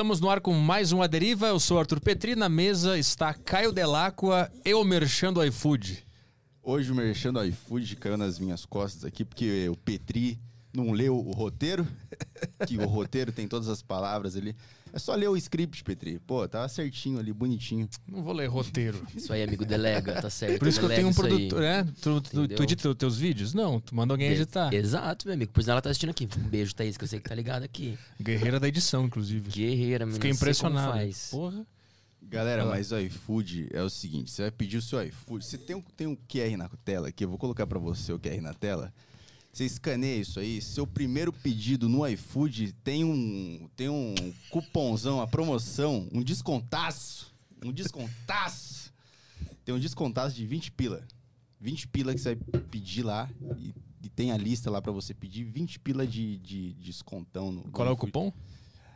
Estamos no ar com mais um A Deriva. Eu sou Arthur Petri. Na mesa está Caio Delacqua, eu merchando iFood. Hoje o merchan do iFood caiu nas minhas costas aqui, porque o Petri não leu o roteiro, que o roteiro tem todas as palavras ali. É só ler o script, Petri. Pô, tava certinho ali, bonitinho. Não vou ler roteiro. Isso aí, amigo, delega, tá certo. Por isso que eu tenho um produtor. É? Tu, tu, tu edita os teus vídeos? Não, tu manda alguém editar. Exato, meu amigo. Por isso ela tá assistindo aqui. Um beijo, Thaís, que eu sei que tá ligado aqui. Guerreira da edição, inclusive. Guerreira, menina. Fiquei sei como impressionado. faz. Porra. Galera, mas o iFood é o seguinte: você vai pedir o seu iFood. Você tem um, tem um QR na tela aqui, eu vou colocar pra você o QR na tela. Você escaneia isso aí, seu primeiro pedido no iFood tem um, tem um cupomzão, a promoção, um descontaço. Um descontaço. Tem um descontaço de 20 pila. 20 pila que você vai pedir lá e, e tem a lista lá pra você pedir 20 pila de, de descontão. No, no Qual é o cupom?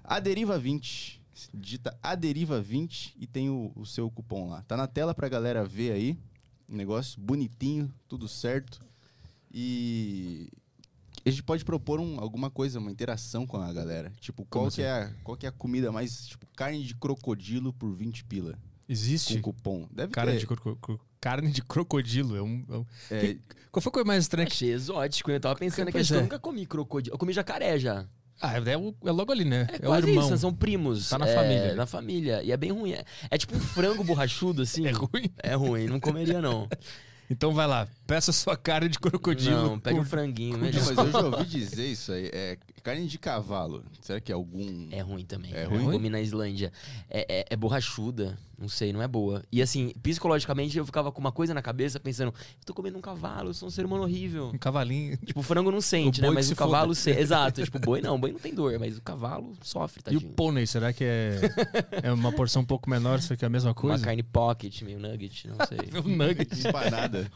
A Deriva 20. Digita A Deriva 20 e tem o, o seu cupom lá. Tá na tela pra galera ver aí. Um negócio bonitinho, tudo certo. E a gente pode propor um- alguma coisa, uma interação com a galera. Tipo, qual, Como que, é, a- qual que é a comida mais. Tipo, carne de crocodilo por 20 pila. Existe Com cupom. Deve carne ter. de, cro- cro- carne de crocodilo. É um, é um- É, Qual foi a coisa mais estranha que. Achei exótico. Eu tava pensando que é. eu nunca comi crocodilo. Eu comi jacaré já. Ah, é, o- é logo ali, né? É, É, o quase irmão. isso, são primos. Tá na É, família, né? Na família. E é bem ruim. É, é tipo um frango borrachudo, assim. É ruim? É ruim, não comeria, não. Então vai lá, peça sua carne de crocodilo. Não, pega com- um franguinho, melhor. mas eu já ouvi dizer isso aí. É carne de cavalo. Será que é algum. É ruim também. É Eu ruim? Comi na Islândia. É, é- é borrachuda. Não sei, não é boa. E assim, psicologicamente eu ficava com uma coisa na cabeça pensando: eu tô comendo um cavalo, eu sou um ser humano horrível. Um cavalinho. Tipo, o frango não sente, O né? Mas que o se cavalo sente. Exato. Tipo, o boi não, o boi não tem dor, mas o cavalo sofre, E o pônei, será que é, é uma porção um pouco menor, isso aqui é a mesma Uma coisa? carne pocket, meio nugget, não sei. Um nugget. Empanada.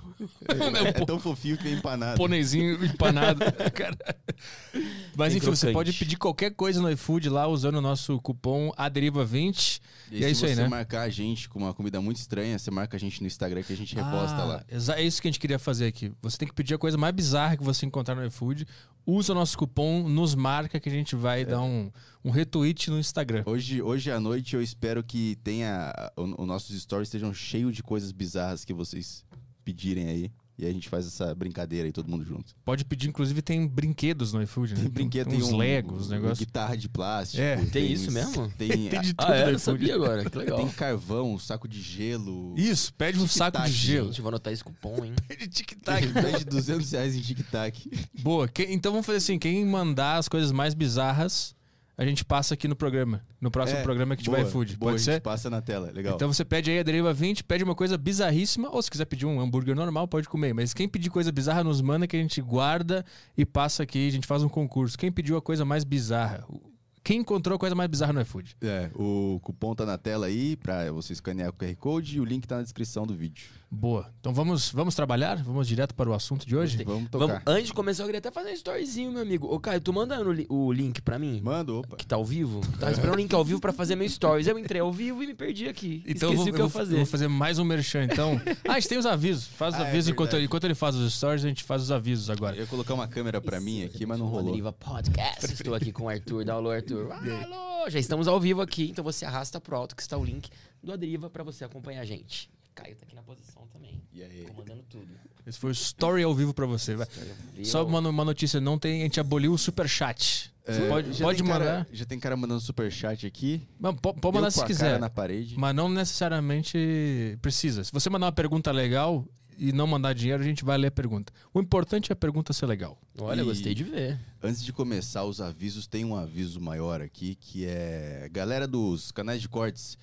é, é tão fofinho que é empanada. Pôneizinho empanado. Cara. Mas enfim, você pode pedir qualquer coisa no iFood lá usando o nosso cupom ADERIVA20. E, é se isso aí, você né? marcar a gente com uma comida muito estranha, você marca a gente no Instagram que a gente reposta Ah, lá. É isso que a gente queria fazer aqui. Você tem que pedir a coisa mais bizarra que você encontrar no iFood. Usa o nosso cupom, nos marca que a gente vai dar um, um retweet no Instagram. Hoje, hoje à noite eu espero que tenha. o- Os nossos stories estejam cheios de coisas bizarras que vocês pedirem aí. E a gente faz essa brincadeira aí, todo mundo junto. Pode pedir, inclusive tem brinquedos no iFood, né? Tem brinquedo, tem uns um, Legos, um- negócio. guitarra de plástico. É. Tem isso mesmo? Tem, Tem de tudo Ah, é? no Eu iFood. sabia agora. Que legal. tem carvão, um saco de gelo. Isso, pede um saco de gelo. Gente, vou anotar esse cupom, hein? Pede Tem tic-tac. mais de 200 reais em tic-tac. Boa. Que- então vamos fazer assim: quem mandar as coisas mais bizarras, a gente passa aqui no programa. No próximo É, programa que tiver iFood. boa, Pode a ser? passa na tela, legal. Então você pede aí a Deriva 20, pede uma coisa bizarríssima, ou se quiser pedir um hambúrguer normal, pode comer. Mas quem pedir coisa bizarra, nos manda que a gente guarda e passa aqui, a gente faz um concurso. Quem pediu a coisa mais bizarra? Quem encontrou a coisa mais bizarra no iFood? É, o cupom tá na tela aí pra você escanear o QR Code e o link tá na descrição do vídeo. Boa. Então vamos, vamos trabalhar? Vamos direto para o assunto de hoje? Vamos tocar. Vamos, antes de começar, eu queria até fazer um storyzinho, meu amigo. Ô, Caio, tu manda li- o link pra mim? Manda, opa. Que tá ao vivo? Tava esperando o link ao vivo pra fazer meu stories. Eu entrei ao vivo e me perdi aqui. Então Esqueci eu vou, o que eu eu fazer. vou fazer mais um merchan, então. ah, a gente tem os avisos. Faz os Ah, é avisos enquanto, verdade. ele, enquanto ele faz os stories, a gente faz os avisos agora. Eu ia colocar uma câmera pra mim aqui, mas não rolou. Deriva Podcast. Estou aqui com o Arthur. Dá alô, Arthur. Alô! Já estamos ao vivo aqui, então você arrasta pro alto que está o link do Aderiva pra você acompanhar a gente. Caio tá aqui na posição também, E aí? comandando tudo. Esse foi o story ao vivo pra você. vai. Só uma, uma notícia, não tem, a gente aboliu o superchat. Você É, pode, já pode mandar. Cara, já tem cara mandando superchat aqui. Mas po- Pode eu mandar se quiser. na parede. Mas não necessariamente precisa. Se você mandar uma pergunta legal e não mandar dinheiro, a gente vai ler a pergunta. O importante é a pergunta ser legal. Olha, E- gostei de ver. Antes de começar os avisos, tem um aviso maior aqui, que é... Galera dos canais de cortes,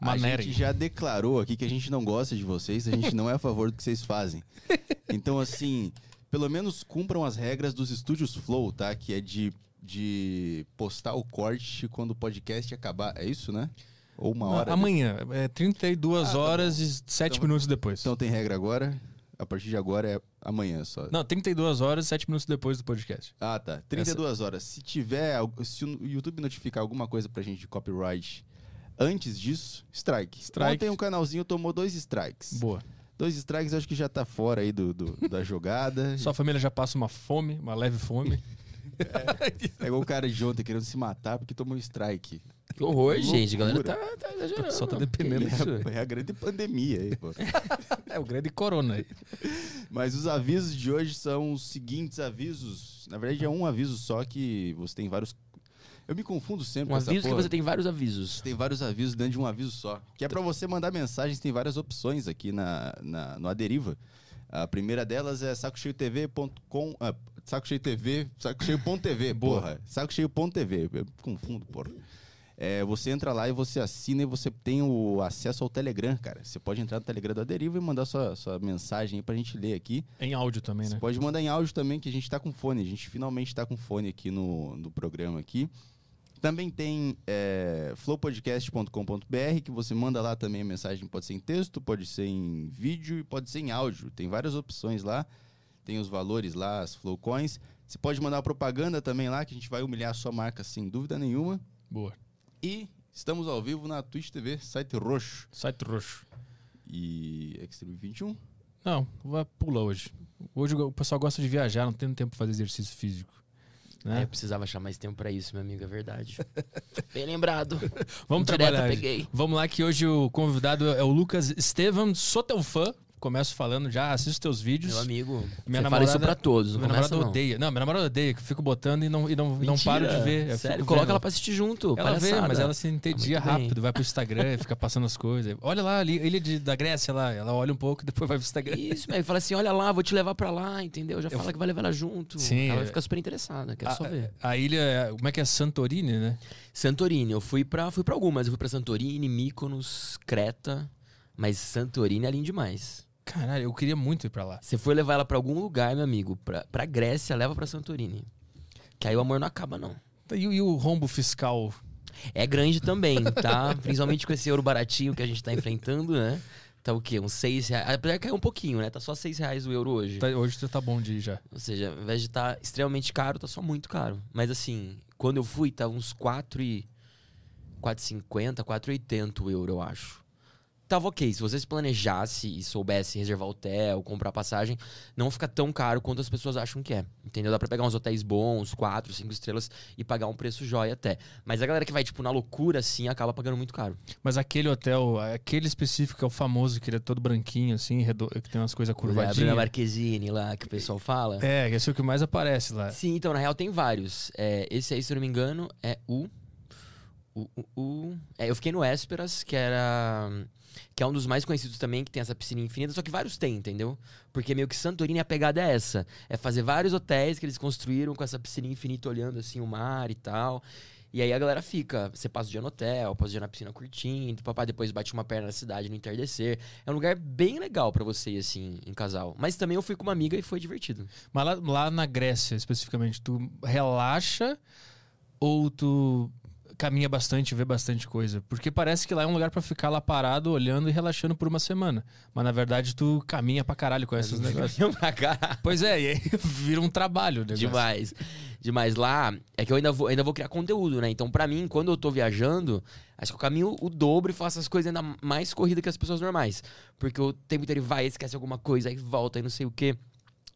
a gente já declarou aqui que a gente não gosta de vocês, a gente não é a favor do que vocês fazem. Então, assim, pelo menos cumpram as regras dos estúdios Flow, tá? Que é de, de postar o corte quando o podcast acabar. É isso, né? Ou uma hora. Amanhã, é 32 Ah, tá horas e 7 Então- minutos depois. Então tem regra agora. A partir de agora é amanhã só. Não, 32 horas e 7 minutos depois do podcast. Ah, tá. 32 horas. Se tiver, se o YouTube notificar alguma coisa pra gente de copyright antes disso, strike. Strike. Ontem um canalzinho tomou dois strikes. Boa. Dois strikes acho que já tá fora aí do, do- da jogada. Sua família já passa uma fome, uma leve fome. É igual o cara de ontem querendo se matar porque tomou um strike. Que horror, Que gente. A galera tá, tá exagerando. Só tá Que dependendo. isso? É a grande pandemia aí, pô. É o grande corona aí. Mas os avisos de hoje são os seguintes avisos. Na verdade, é um aviso só que você tem vários. Eu me confundo sempre Um com essa aviso que porra. você tem vários avisos. Tem vários avisos dentro de um aviso só. Que é pra você mandar mensagens, tem várias opções aqui na, na, no Aderiva. A primeira delas é sacocheiotv.com. Sacocheio TV, sacocheio.tv, Boa. porra. Sacocheio.tv, confundo, porra. É, você entra lá e você assina e você tem o acesso ao Telegram, cara. Você pode entrar no Telegram do Aderiva e mandar sua, sua mensagem aí pra gente ler aqui. Em áudio também, Você né? pode mandar em áudio também, que a gente tá com fone. A gente finalmente tá com fone aqui no, no programa aqui. Também tem é, flowpodcast.com.br, que você manda lá também a mensagem, pode ser em texto, pode ser em vídeo e pode ser em áudio. Tem várias opções lá. Tem os valores lá, as Flowcoins. Você pode mandar propaganda também lá, que a gente vai humilhar a sua marca sem dúvida nenhuma. Boa. E estamos ao vivo na Twitch TV, site roxo. Site roxo. E Extreme 21. Não, vai pula hoje. Hoje o pessoal gosta de viajar, não tem tempo pra fazer exercício físico. É, Né? eu precisava achar mais tempo pra isso, meu amigo, é verdade. Bem lembrado. Vamos Direta trabalhar. peguei. Vamos lá que hoje o convidado é o Lucas Estevam. Sou teu fã. Começo falando já, assisto teus vídeos. Meu amigo, Minha você fala isso namorada- pra todos, não Minha começa namorada não. odeia. Não, minha namorada odeia, que eu fico botando e não, e não, não paro de ver. Sério, coloca vendo. ela pra assistir junto, Ela vê, palhaçada. mas ela se entedia muito bem. rápido, vai pro Instagram fica passando as coisas. Olha lá, ali, ilha de, da Grécia lá, ela olha um pouco e depois vai pro Instagram. Isso, velho. Fala assim, olha lá, vou te levar pra lá, entendeu? Já Eu- fala que vai levar ela junto. Sim, Ela vai é- ficar super interessada, quero só ver. A, a ilha, é- como é que é? Santorini, né? Santorini, eu fui pra, fui pra algumas. Eu fui pra Santorini, Mykonos, Creta. Mas Santorini é lindo demais. Caralho, eu queria muito ir pra lá. Você foi levar ela pra algum lugar, meu amigo. Pra, pra Grécia, leva pra Santorini. Que aí o amor não acaba, não. E, o- e o rombo fiscal? É grande também, tá? Principalmente com esse euro baratinho que a gente tá enfrentando, né? Tá o quê? Uns seis reais. Apesar que caiu um pouquinho, né? Tá só seis reais o euro hoje. Tá- hoje já tá bom de ir já. Ou seja, ao invés de estar extremamente caro, tá só muito caro. Mas assim, quando eu fui, tava uns 4 e... 4,50, 4,80 o euro, eu acho. Tava ok, se você se planejasse e soubesse reservar hotel, comprar passagem, não fica tão caro quanto as pessoas acham que é. Entendeu? Dá pra pegar uns hotéis bons, 4, 5 estrelas e pagar um preço jóia até. Mas a galera que vai, tipo, na loucura, assim, acaba pagando muito caro. Mas aquele hotel, aquele específico que é o famoso, que ele é todo branquinho, assim, redo- que tem umas coisas A Bruna curvadinhas. Marquezine lá, que o pessoal fala. É, esse é o que mais aparece lá. Sim, então, na real tem vários. É, esse aí, se eu não me engano, é o. O, é, eu fiquei no Esperas, que era. Que é um dos mais conhecidos também, que tem essa piscina infinita, só que vários tem, entendeu? Porque meio que Santorini a pegada é essa. É fazer vários hotéis que eles construíram com essa piscina infinita olhando assim o mar e tal. E aí a galera fica. Você passa o dia no hotel, passa o dia na piscina curtindo, papai depois bate uma perna na cidade no entardecer. É um lugar bem legal pra você ir assim, em casal. Mas também eu fui com uma amiga e foi divertido. Mas lá, lá na Grécia, especificamente, tu relaxa ou tu caminha bastante, vê bastante coisa? Porque parece que lá é um lugar pra ficar lá parado, olhando e relaxando por uma semana. Mas na verdade tu caminha pra caralho com esses negócios. pra caralho. Pois é, e aí vira um trabalho. Demais. Demais. Lá é que eu ainda vou, ainda vou criar conteúdo, né? Então, pra mim, quando eu tô viajando, acho que eu caminho o dobro e faço as coisas ainda mais corrida que as pessoas normais. Porque o tempo inteiro ele vai, esquece alguma coisa, aí volta, aí não sei o quê.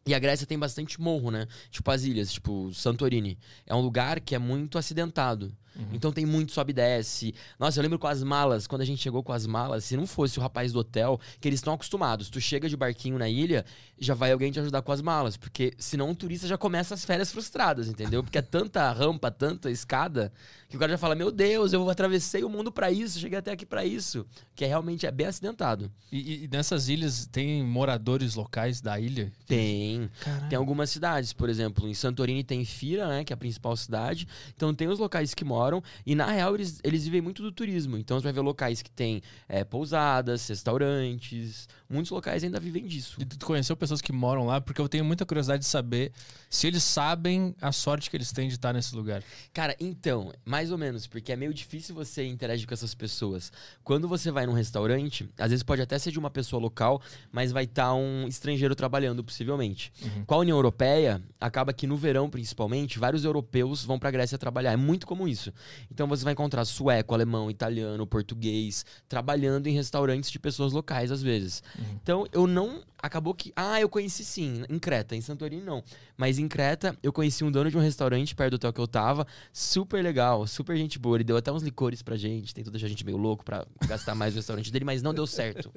E a Grécia tem bastante morro, né? Tipo as ilhas, tipo Santorini. É um lugar que é muito acidentado. Então tem muito sobe e desce. Nossa, eu lembro com as malas, quando a gente chegou com as malas, se não fosse o rapaz do hotel, que eles estão acostumados. Tu chega de barquinho na ilha, já vai alguém te ajudar com as malas. Porque senão o turista já começa as férias frustradas, entendeu? Porque é tanta rampa, tanta escada, que o cara já fala: Meu Deus, eu atravessei o mundo pra isso, cheguei até aqui pra isso. Que é, realmente é bem acidentado. E, e nessas ilhas tem moradores locais da ilha? Tem. Caralho. Tem algumas cidades, por exemplo, em Santorini tem Fira, né, que é a principal cidade. Então tem os locais que moram e na real eles, eles vivem muito do turismo. Então você vai ver locais que tem é, pousadas, restaurantes, muitos locais ainda vivem disso. E tu conheceu pessoas que moram lá? Porque eu tenho muita curiosidade de saber se eles sabem a sorte que eles têm de estar nesse lugar. Cara, então, mais ou menos, porque é meio difícil você interagir com essas pessoas. Quando você vai num restaurante, às vezes pode até ser de uma pessoa local, mas vai estar um estrangeiro trabalhando, possivelmente. Uhum. Com a União Europeia, acaba que no verão, principalmente, vários europeus vão pra Grécia trabalhar. É muito comum isso. Isso. Então você vai encontrar sueco, alemão, italiano, português, trabalhando em restaurantes de pessoas locais às vezes. Então eu não. Acabou que. Ah, eu conheci sim, em Creta, em Santorini não. Mas em Creta eu conheci um dono de um restaurante perto do hotel que eu tava. Super legal, super gente boa. Ele deu até uns licores pra gente, tentou deixar a gente meio louco pra gastar mais no restaurante dele, mas não deu certo.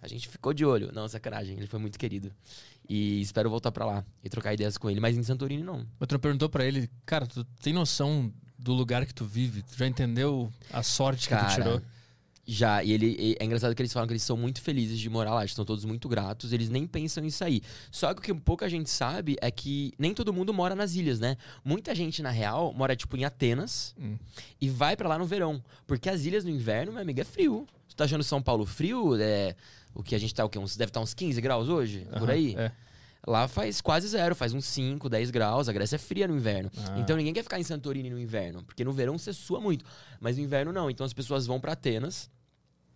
A gente ficou de olho. Não, sacanagem, ele foi muito querido. E espero voltar pra lá e trocar ideias com ele. Mas em Santorini não. Outro perguntou pra ele, cara, tu tem noção do lugar que tu vive? Tu já entendeu a sorte que tu Cara, tirou? Já, e ele é engraçado que eles falam que eles são muito felizes de morar lá, eles estão todos muito gratos, eles nem pensam em sair. Só que o que pouca gente sabe é que nem todo mundo mora nas ilhas, né? Muita gente, na real, mora tipo em Atenas Hum. e vai pra lá no verão. Porque as ilhas no inverno, meu amigo, é frio. Você tá achando São Paulo frio? É. O que a gente tá, o quê? Uns, deve estar uns 15 graus hoje? por Aham, aí? É. Lá faz quase zero, faz uns 5, 10 graus. A Grécia é fria no inverno. Ah. Então ninguém quer ficar em Santorini no inverno, porque no verão você sua muito. Mas no inverno não. Então as pessoas vão pra Atenas.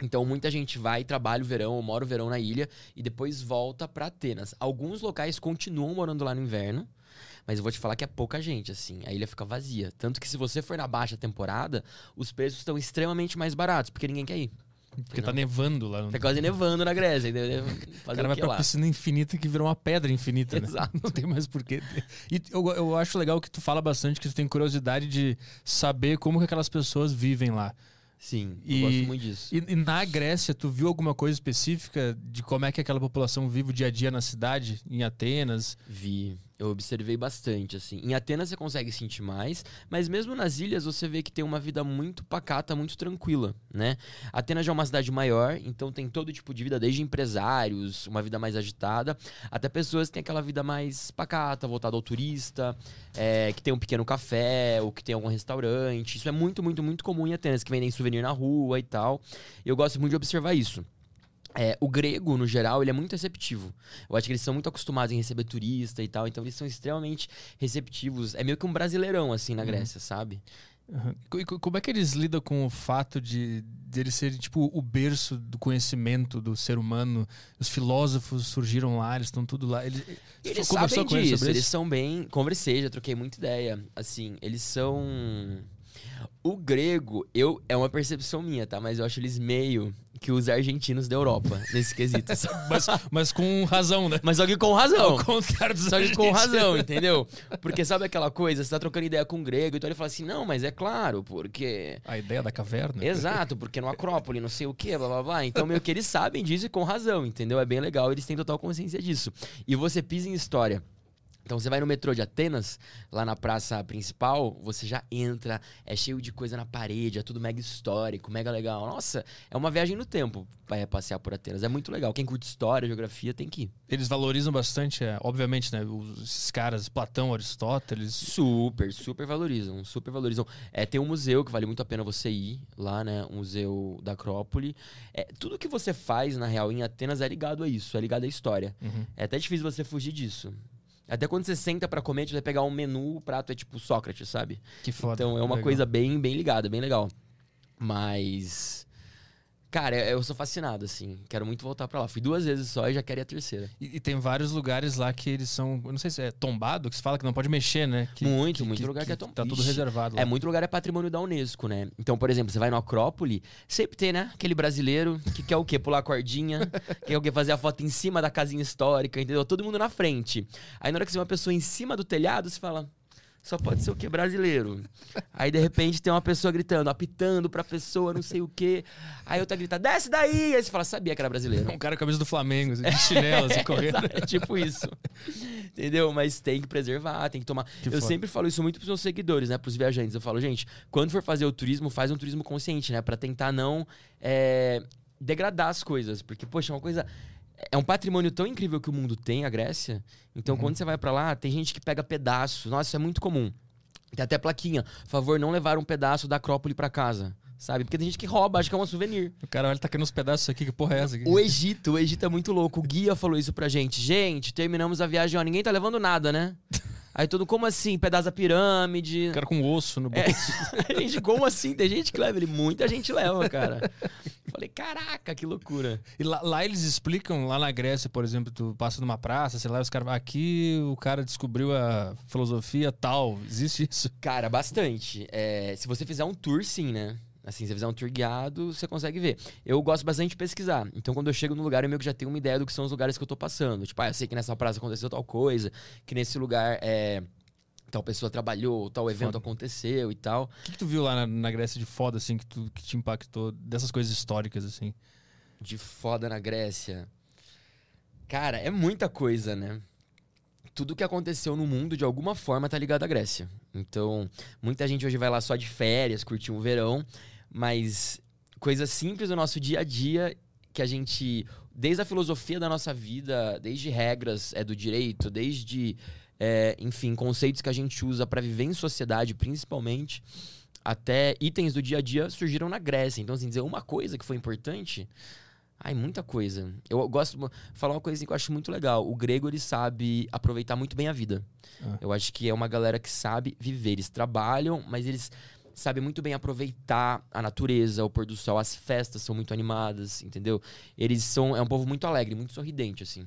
Então muita gente vai, trabalha o verão, ou mora o verão na ilha e depois volta pra Atenas. Alguns locais continuam morando lá no inverno. Mas eu vou te falar que é pouca gente, assim. A ilha fica vazia. Tanto que se você for na baixa temporada, os preços estão extremamente mais baratos, porque ninguém quer ir. Porque tá nevando lá. Tá quase nevando na Grécia? O cara vai pra lá? piscina infinita que virou uma pedra infinita, né? Exato. Não tem mais porquê. E eu, eu acho legal que tu fala bastante, que tu tem curiosidade de saber como que aquelas pessoas vivem lá. Sim, E- eu gosto muito disso. E, e na Grécia, tu viu alguma coisa específica de como é que aquela população vive o dia a dia na cidade, em Atenas? Vi, eu observei bastante, assim. Em Atenas você consegue sentir mais, mas mesmo nas ilhas você vê que tem uma vida muito pacata, muito tranquila, né? Atenas já é uma cidade maior, então tem todo tipo de vida, desde empresários, uma vida mais agitada, até pessoas que têm aquela vida mais pacata, voltada ao turista, é, que tem um pequeno café, ou que tem algum restaurante. Isso é muito, muito, muito comum em Atenas, que vendem souvenir na rua e tal. Eu gosto muito de observar isso. É, o grego, no geral, ele é muito receptivo. Eu acho que eles são muito acostumados em receber turista e tal, então eles são extremamente receptivos. É meio que um brasileirão, assim, na Grécia, sabe? Uhum. E co- como é que eles lidam com o fato de, de eles serem, tipo, o berço do conhecimento do ser humano? Os filósofos surgiram lá, eles estão tudo lá. Eles, Eles sabem eles disso, sobre eles são bem... Conversei, já troquei muita ideia. Assim, eles são... O grego, eu é uma percepção minha, tá? Mas eu acho eles meio que os argentinos da Europa, nesse quesito. Mas, mas com razão, né? Mas só que com razão. Ao contrário dos Só que com razão, entendeu? Porque sabe aquela coisa, você tá trocando ideia com um grego, então ele fala assim, não, mas é claro, porque... A ideia da caverna. Exato, porque no Acrópole, não sei o que, blá blá blá. Então, meio que eles sabem disso e com razão, entendeu? É bem legal, eles têm total consciência disso. E você pisa em história. Então você vai no metrô de Atenas, lá na praça principal, você já entra, é cheio de coisa na parede, é tudo mega histórico, mega legal. Nossa, é uma viagem no tempo para passear por Atenas. É muito legal. Quem curte história, geografia, tem que ir. Eles valorizam bastante, é, obviamente, né? Os, esses caras, Platão, Aristóteles. Super, super valorizam, super valorizam. É, tem um museu que vale muito a pena você ir lá, né? Um museu da Acrópole. É, tudo que você faz, na real, em Atenas é ligado a isso, é ligado à história. Uhum. É até difícil você fugir disso. Até quando você senta pra comer, você vai pegar um menu, o prato é tipo Sócrates, sabe? Que foda. Então é uma Legal. coisa bem, bem ligada, bem legal. Mas. Cara, eu sou fascinado, assim. Quero muito voltar pra lá. Fui duas vezes só e já quero ir a terceira. E, e tem vários lugares lá que eles são. Eu não sei se é tombado, que se fala que não pode mexer, né? Que, Muito, muito lugar que é tom- Tá tudo Ixi, reservado. lá. É, muito lugar é patrimônio da Unesco, né? Então, por exemplo, você vai no Acrópole, sempre tem, né? Aquele brasileiro que quer o quê? Pular a cordinha, quer o quê? Fazer a foto em cima da casinha histórica, entendeu? Todo mundo na frente. Aí na hora que você vê uma pessoa em cima do telhado, você fala. Só pode ser o quê? Brasileiro. Aí, de repente, tem uma pessoa gritando, apitando pra pessoa, não sei o quê. Aí outra grita, desce daí! Aí você fala, sabia que era brasileiro. Um cara com a camisa do Flamengo, assim, de chinelo, assim, correndo. Exato, É tipo isso. Entendeu? Mas tem que preservar, tem que tomar. Que eu foda. sempre falo isso muito pros meus seguidores, né? Pros viajantes. Eu falo, gente, quando for fazer o turismo, faz um turismo consciente, né? Pra tentar não é, degradar as coisas. Porque, poxa, é uma coisa. É um patrimônio tão incrível que o mundo tem, a Grécia. Então, quando você vai pra lá, tem gente que pega pedaços. Nossa, isso é muito comum. Tem até plaquinha. Favor, não levar um pedaço da Acrópole pra casa. Sabe? Porque tem gente que rouba, acha que é um souvenir. O cara olha, tá querendo uns pedaços aqui, que porra é essa aqui? O Egito, o Egito é muito louco. O guia falou isso pra gente. Gente, terminamos a viagem, ó, ninguém tá levando nada, né? Aí tudo, como assim? Pedaço da pirâmide. O cara com osso no É, bolso. gente, como assim? Tem gente que leva ele, muita gente leva, cara. Falei, falei, caraca, que loucura. E lá, lá eles explicam, lá na Grécia, por exemplo, tu passa numa praça, sei lá, os caras. Aqui o cara descobriu a filosofia tal. Existe isso? Cara, bastante. É, se você fizer um tour, sim, né? Assim, se você fizer um tour guiado, você consegue ver. Eu gosto bastante de pesquisar. Então, quando eu chego no lugar, eu meio que já tenho uma ideia do que são os lugares que eu tô passando. Tipo, ah, eu sei que nessa praça aconteceu tal coisa, que nesse lugar é, tal pessoa trabalhou, tal evento Foda. aconteceu e tal. O que, que tu viu lá na, na Grécia de foda, assim, que, tu, que te impactou dessas coisas históricas, assim? de foda na Grécia. Cara, é muita coisa, né? Tudo que aconteceu no mundo, de alguma forma, tá ligado à Grécia. Então, muita gente hoje vai lá só de férias, curtir um verão, mas coisas simples do nosso dia a dia que a gente. Desde a filosofia da nossa vida, desde regras é, do direito, desde, é, enfim, conceitos que a gente usa para viver em sociedade, principalmente, até itens do dia a dia surgiram na Grécia. Então, assim, dizer uma coisa que foi importante. Ai, muita coisa. Eu gosto de falar uma coisa que eu acho muito legal. O grego, ele sabe aproveitar muito bem a vida. Ah. Eu acho que é uma galera que sabe viver. Eles trabalham, mas eles sabem muito bem aproveitar a natureza, o pôr do sol. As festas são muito animadas, entendeu? Eles são... É um povo muito alegre, muito sorridente, assim.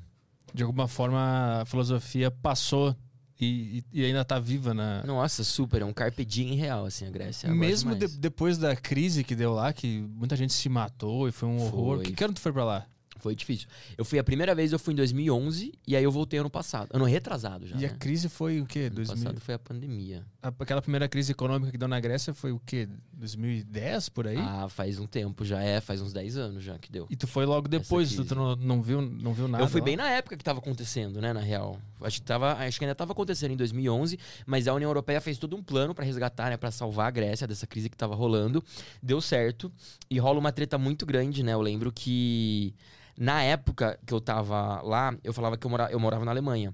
De alguma forma, a filosofia passou e, e- ainda tá viva na. Nossa, super. É um carpe diem real, assim, a Grécia. Mesmo de- depois da crise que deu lá, que muita gente se matou e foi um horror. Foi. Que, que ano tu foi pra lá? Foi difícil. Eu fui a primeira vez, eu fui em 2011, e aí eu voltei ano passado. Ano retrasado já, e a né? crise foi o quê? Ano 2000... passado foi a pandemia. a- Aquela primeira crise econômica que deu na Grécia foi o quê? 2010 por aí? Ah, faz um tempo já. É, faz uns 10 anos já que deu. E tu foi logo depois, tu, não, não viu, não viu nada. eu fui lá? bem na época que tava acontecendo, né, na real. Acho que, tava, acho que ainda tava acontecendo em 2011, mas a União Europeia fez todo um plano pra resgatar, né, para salvar a Grécia dessa crise que tava rolando. Deu certo e rola uma treta muito grande, né? Eu lembro que na época que eu tava lá, eu falava que eu, mora, eu morava na Alemanha.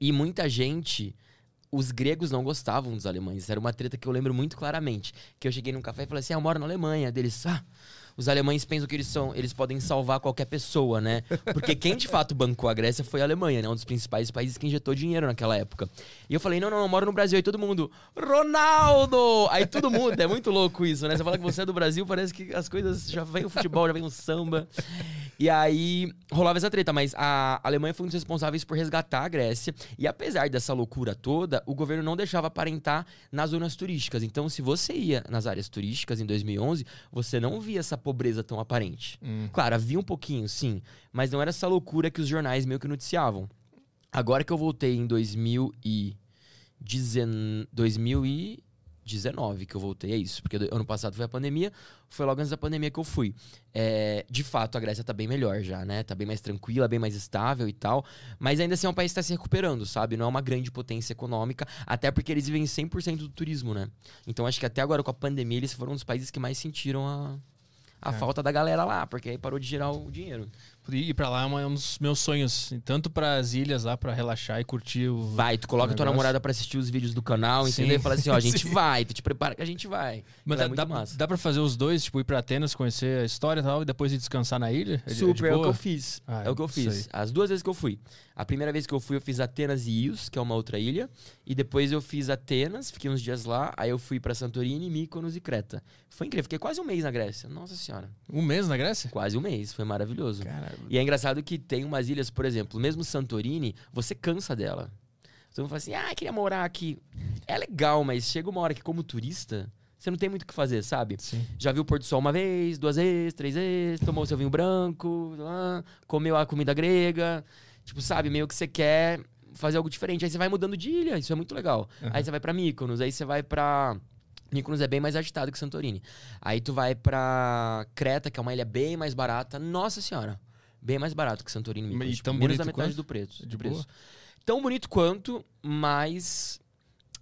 E muita gente os gregos não gostavam dos alemães. Era uma treta que eu lembro muito claramente. Que eu cheguei num café e falei assim: ah, eu moro na Alemanha. Deles, ah, os alemães pensam que eles são, eles podem salvar qualquer pessoa, né? Porque quem de fato bancou a Grécia foi a Alemanha, né? Um dos principais países que injetou dinheiro naquela época. E eu falei: não, não, eu moro no Brasil. Aí todo mundo, Ronaldo! Aí todo mundo, é muito louco isso, né? Você fala que você é do Brasil, parece que as coisas já vem o futebol, já vem o samba. E aí rolava essa treta, mas a Alemanha foi um dos responsáveis por resgatar a Grécia. E apesar dessa loucura toda, o governo não deixava aparentar nas zonas turísticas. Então, se você ia nas áreas turísticas em 2011, você não via essa pobreza tão aparente. Hum. Claro, havia um pouquinho, sim, mas não era essa loucura que os jornais meio que noticiavam. Agora que eu voltei em 2019, 2019 que eu voltei, é isso, porque ano passado foi a pandemia, foi logo antes da pandemia que eu fui. É, de fato, a Grécia tá bem melhor já, né? Tá bem mais tranquila, bem mais estável e tal, mas ainda assim é um país que tá se recuperando, sabe? Não é uma grande potência econômica, até porque eles vivem 100% do turismo, né? Então acho que até agora com a pandemia eles foram um dos países que mais sentiram a, a É. falta da galera lá, porque aí parou de girar o dinheiro. Ir pra lá é é um dos meus sonhos. Tanto pras ilhas lá, pra relaxar e curtir o. Vai, tu coloca tua namorada pra assistir os vídeos do canal, Sim. entendeu? E fala assim, ó, a gente vai, tu te prepara que a gente vai. Mas dá, é dá, massa. dá pra fazer os dois, tipo, ir pra Atenas, conhecer a história e tal, e depois ir descansar na ilha? É é Super, é o que eu fiz. Ah, é o que eu fiz. As duas vezes que eu fui. A primeira vez que eu fui, eu fiz Atenas e Ios, que é uma outra ilha. E depois eu fiz Atenas, fiquei uns dias lá. Aí eu fui pra Santorini, Mykonos e Creta. Foi incrível, fiquei quase um mês na Grécia. Nossa senhora. Um mês na Grécia? Quase um mês, foi maravilhoso. Caralho. E é engraçado que tem umas ilhas, por exemplo, mesmo Santorini, você cansa dela. Todo mundo fala assim, ah, queria morar aqui. É legal, mas chega uma hora que, como turista, você não tem muito o que fazer, sabe? Sim. Já viu o pôr do sol uma vez, duas vezes, três vezes, tomou seu vinho branco, comeu a comida grega. Tipo, sabe, meio que você quer fazer algo diferente. Aí você vai mudando de ilha, isso é muito legal. Aham. Aí você vai pra Mykonos, aí você vai pra... Mykonos é bem mais agitado que Santorini. Aí tu vai pra Creta, que é uma ilha bem mais barata. Nossa senhora, bem mais barato que Santorini e E Mykonos. Tipo, tão menos da metade quanto? do preço. De preço. Tão bonito quanto, mas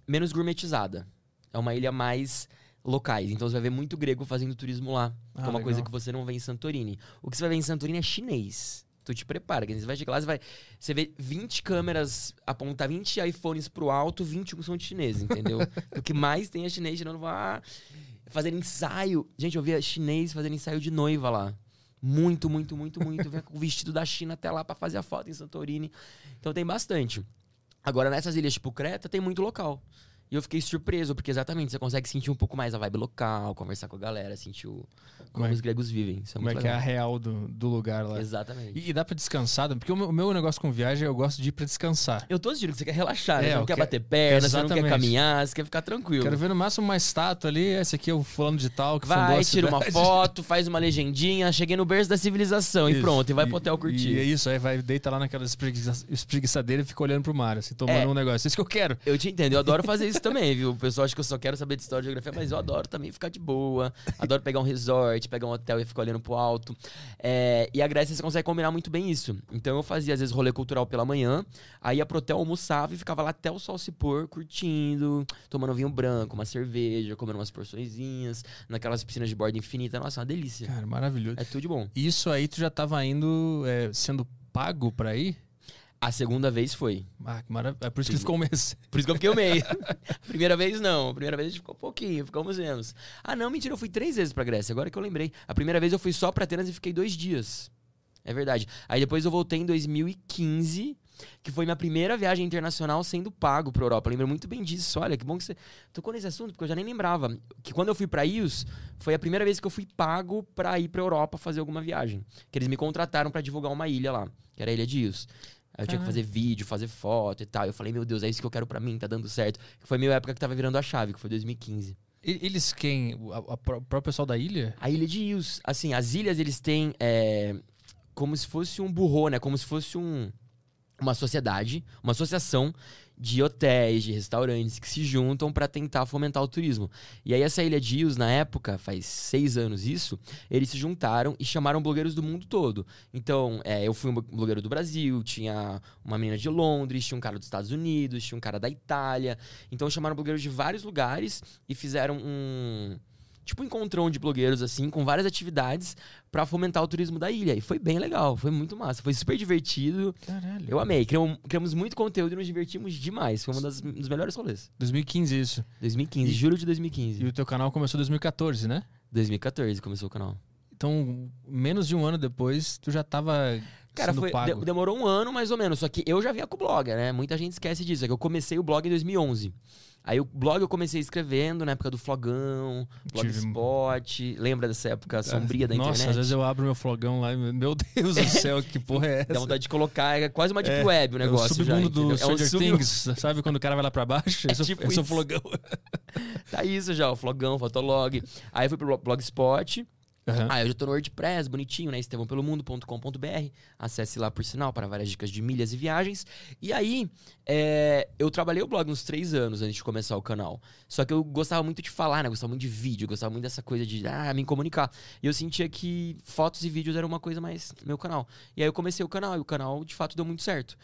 menos gourmetizada. É uma ilha mais locais. Então você vai ver muito grego fazendo turismo lá. Ah, que é uma coisa legal. que você não vê em Santorini. O que você vai ver em Santorini é chinês. Tu te prepara, que você vai chegar lá, você vai. Você vê 20 câmeras, apontar 20 iPhones pro alto, 21 são de chinês, entendeu? o que mais tem é chinês tirando lá. Fazer ensaio. Gente, eu via chinês fazendo ensaio de noiva lá. Muito, muito, muito, muito. Vem com o vestido da China até lá pra fazer a foto em Santorini. Então tem bastante. Agora, nessas ilhas tipo Creta, tem muito local. E eu fiquei surpreso, porque exatamente você consegue sentir um pouco mais a vibe local, conversar com a galera, sentir o, como é- os gregos vivem. É Como é que é a real do, do lugar lá. Exatamente. E, e dá pra descansar? Porque o meu, o meu negócio com viagem, eu gosto de ir pra descansar. Eu tô assistindo que você quer relaxar, né? É, Você não quer quero- bater perna, você não quer caminhar, você quer ficar tranquilo. Quero ver no máximo uma estátua ali, esse aqui é o fulano de tal que Vai, tira uma foto, faz uma legendinha, cheguei no berço da civilização e Isso. pronto, e vai pro hotel curtir. E é isso, aí vai, deita lá naquela espreguiça- espreguiçadeira e fica olhando pro mar, assim, tomando É. um negócio. Isso que eu quero. Eu te entendo, eu adoro fazer isso também, viu? O pessoal acha que eu só quero saber de história e geografia, mas eu adoro também ficar de boa. Adoro pegar um resort, pegar um hotel e ficar olhando pro alto. É, e a Grécia você consegue combinar muito bem isso. Então eu fazia, às vezes, rolê cultural pela manhã, aí ia pro hotel, almoçava e ficava lá até o sol se pôr, curtindo, tomando vinho branco, uma cerveja, comendo umas porçõezinhas, naquelas piscinas de borda infinita. Nossa, uma delícia. Cara, maravilhoso. É tudo de bom. Isso aí tu já tava indo, é, sendo pago pra ir? A segunda vez foi. Ah, que maravilha. É por isso que ficou um mês. Por isso que eu fiquei o meio. Primeira vez não. A primeira vez a gente ficou um pouquinho, ficamos menos. Ah, não, mentira, eu fui três vezes pra Grécia, agora que eu lembrei. A primeira vez eu fui só pra Atenas e fiquei dois dias. É verdade. Aí depois eu voltei em 2015, que foi minha primeira viagem internacional sendo pago pra Europa. Eu lembro muito bem disso. Olha, que bom que você tocou nesse assunto, porque eu já nem lembrava. Que quando eu fui pra IOS, foi a primeira vez que eu fui pago pra ir pra Europa fazer alguma viagem. Que eles me contrataram pra divulgar uma ilha lá, que era a ilha de IOS. Aí eu tinha que fazer vídeo, fazer foto e tal. Eu falei, meu Deus, é isso que eu quero pra mim, tá dando certo. Foi meio época que tava virando a chave, que foi 2015. E- Eles quem? O próprio pessoal da ilha? A ilha de Ilhos, assim, as ilhas eles têm é, como se fosse um burro, né? Como se fosse um, uma sociedade, uma associação de hotéis, de restaurantes que se juntam para tentar fomentar o turismo. E aí essa ilha de Ilhos, na época, faz seis anos isso, eles se juntaram e chamaram blogueiros do mundo todo. Então, é, eu fui um blogueiro do Brasil, tinha uma menina de Londres, tinha um cara dos Estados Unidos, tinha um cara da Itália. Então chamaram blogueiros de vários lugares e fizeram um tipo um encontrão de blogueiros assim, com várias atividades pra fomentar o turismo da ilha. E foi bem legal, foi muito massa, foi super divertido. Caralho. Eu amei, criamos, criamos muito conteúdo e nos divertimos demais. Foi um das- dos melhores rolês. 2015 isso. 2015, E- julho de 2015. E o teu canal começou em 2014, né? 2014 começou o canal. Então, menos de um ano depois, tu já tava Cara, foi, de- demorou um ano mais ou menos, só que eu já vinha com o blog, né? Muita gente esquece disso. É que eu comecei o blog em 2011. Aí o blog eu comecei escrevendo na época do Flogão, Tive- Blogspot. Lembra dessa época sombria da Nossa, internet? às vezes eu abro meu flogão lá e, meu Deus do céu, que porra é essa? Dá vontade de colocar, é quase uma deep web o É o negócio já, submundo do? É Stranger sub- Things, sabe quando o cara vai lá pra baixo? É esse, tipo esse é o isso. flogão. Tá isso já, o Flogão, Fotolog. Aí fui pro Blogspot. Aham. Ah, eu já tô no WordPress, bonitinho, né? estevãopelomundo.com.br. Acesse lá, por sinal, para várias dicas de milhas e viagens. E aí, é, eu trabalhei o blog uns três anos antes de começar o canal. Só que eu gostava muito de falar, né? Gostava muito de vídeo, gostava muito dessa coisa de ah, me comunicar. E eu sentia que fotos e vídeos eram uma coisa mais meu canal. E aí eu comecei o canal, e o canal de fato deu muito certo.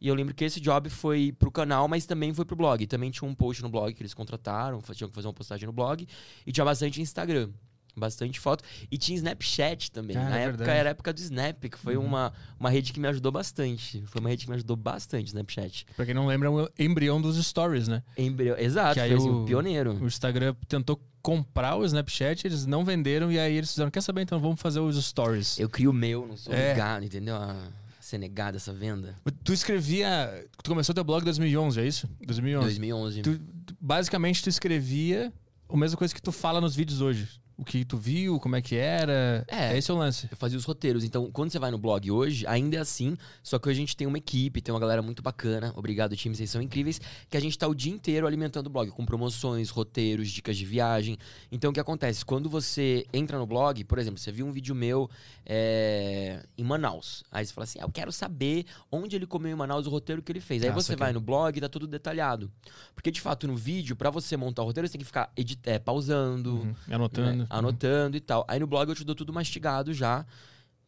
E eu lembro que esse job foi pro canal, mas também foi pro blog. Também tinha um post no blog que eles contrataram, tinham que fazer uma postagem no blog. E tinha bastante Instagram. Bastante foto. E tinha Snapchat também. Ah, Na é época verdade. era a época do Snap, que foi uma, uma rede que me ajudou bastante. Foi uma rede que me ajudou bastante, Snapchat. Pra quem não lembra, é o embrião dos stories, né? Embrião. Exato, Que aí o- o pioneiro. O Instagram tentou comprar o Snapchat, eles não venderam e aí eles fizeram, quer saber, então vamos fazer os stories. Eu crio o meu, não sou É. obrigado, entendeu? A ser negado essa venda. Tu escrevia, tu começou teu blog em 2011, é isso? 2011. 2011. Tu- tu- basicamente, tu escrevia a mesma coisa que tu fala nos vídeos hoje. O que tu viu, como é que era. É. Esse é o lance. Eu fazia os roteiros. Então, quando você vai no blog hoje, ainda é assim. Só que hoje a gente tem uma equipe, tem uma galera muito bacana. Obrigado, time, vocês são incríveis. Que a gente tá o dia inteiro alimentando o blog, com promoções, roteiros, dicas de viagem. Então, o que acontece? Quando você entra no blog, por exemplo, você viu um vídeo meu é, em Manaus. Aí você fala assim: ah, eu quero saber onde ele comeu em Manaus, o roteiro que ele fez. Aí Ah, você saquei. vai no blog e tá tudo detalhado. Porque, de fato, no vídeo, pra você montar o roteiro, você tem que ficar edit- é, pausando Uhum. Anotando. né? Anotando e tal. Aí no blog eu te dou tudo mastigado já,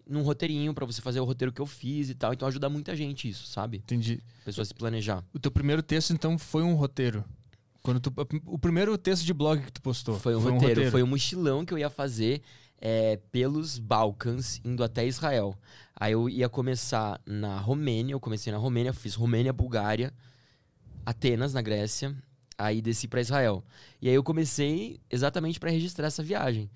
num roteirinho pra você fazer o roteiro que eu fiz e tal. Então ajuda muita gente isso, sabe? Entendi. A pessoa se planejar. O teu primeiro texto, então, foi um roteiro. Quando tu, o primeiro texto de blog que tu postou. Foi um, roteiro, foi um mochilão que eu ia fazer é, pelos Balcãs, indo até Israel. Aí eu ia começar na Romênia, eu comecei na Romênia, fiz Romênia, Bulgária, Atenas, na Grécia. Aí desci pra Israel. E aí eu comecei exatamente pra registrar essa viagem.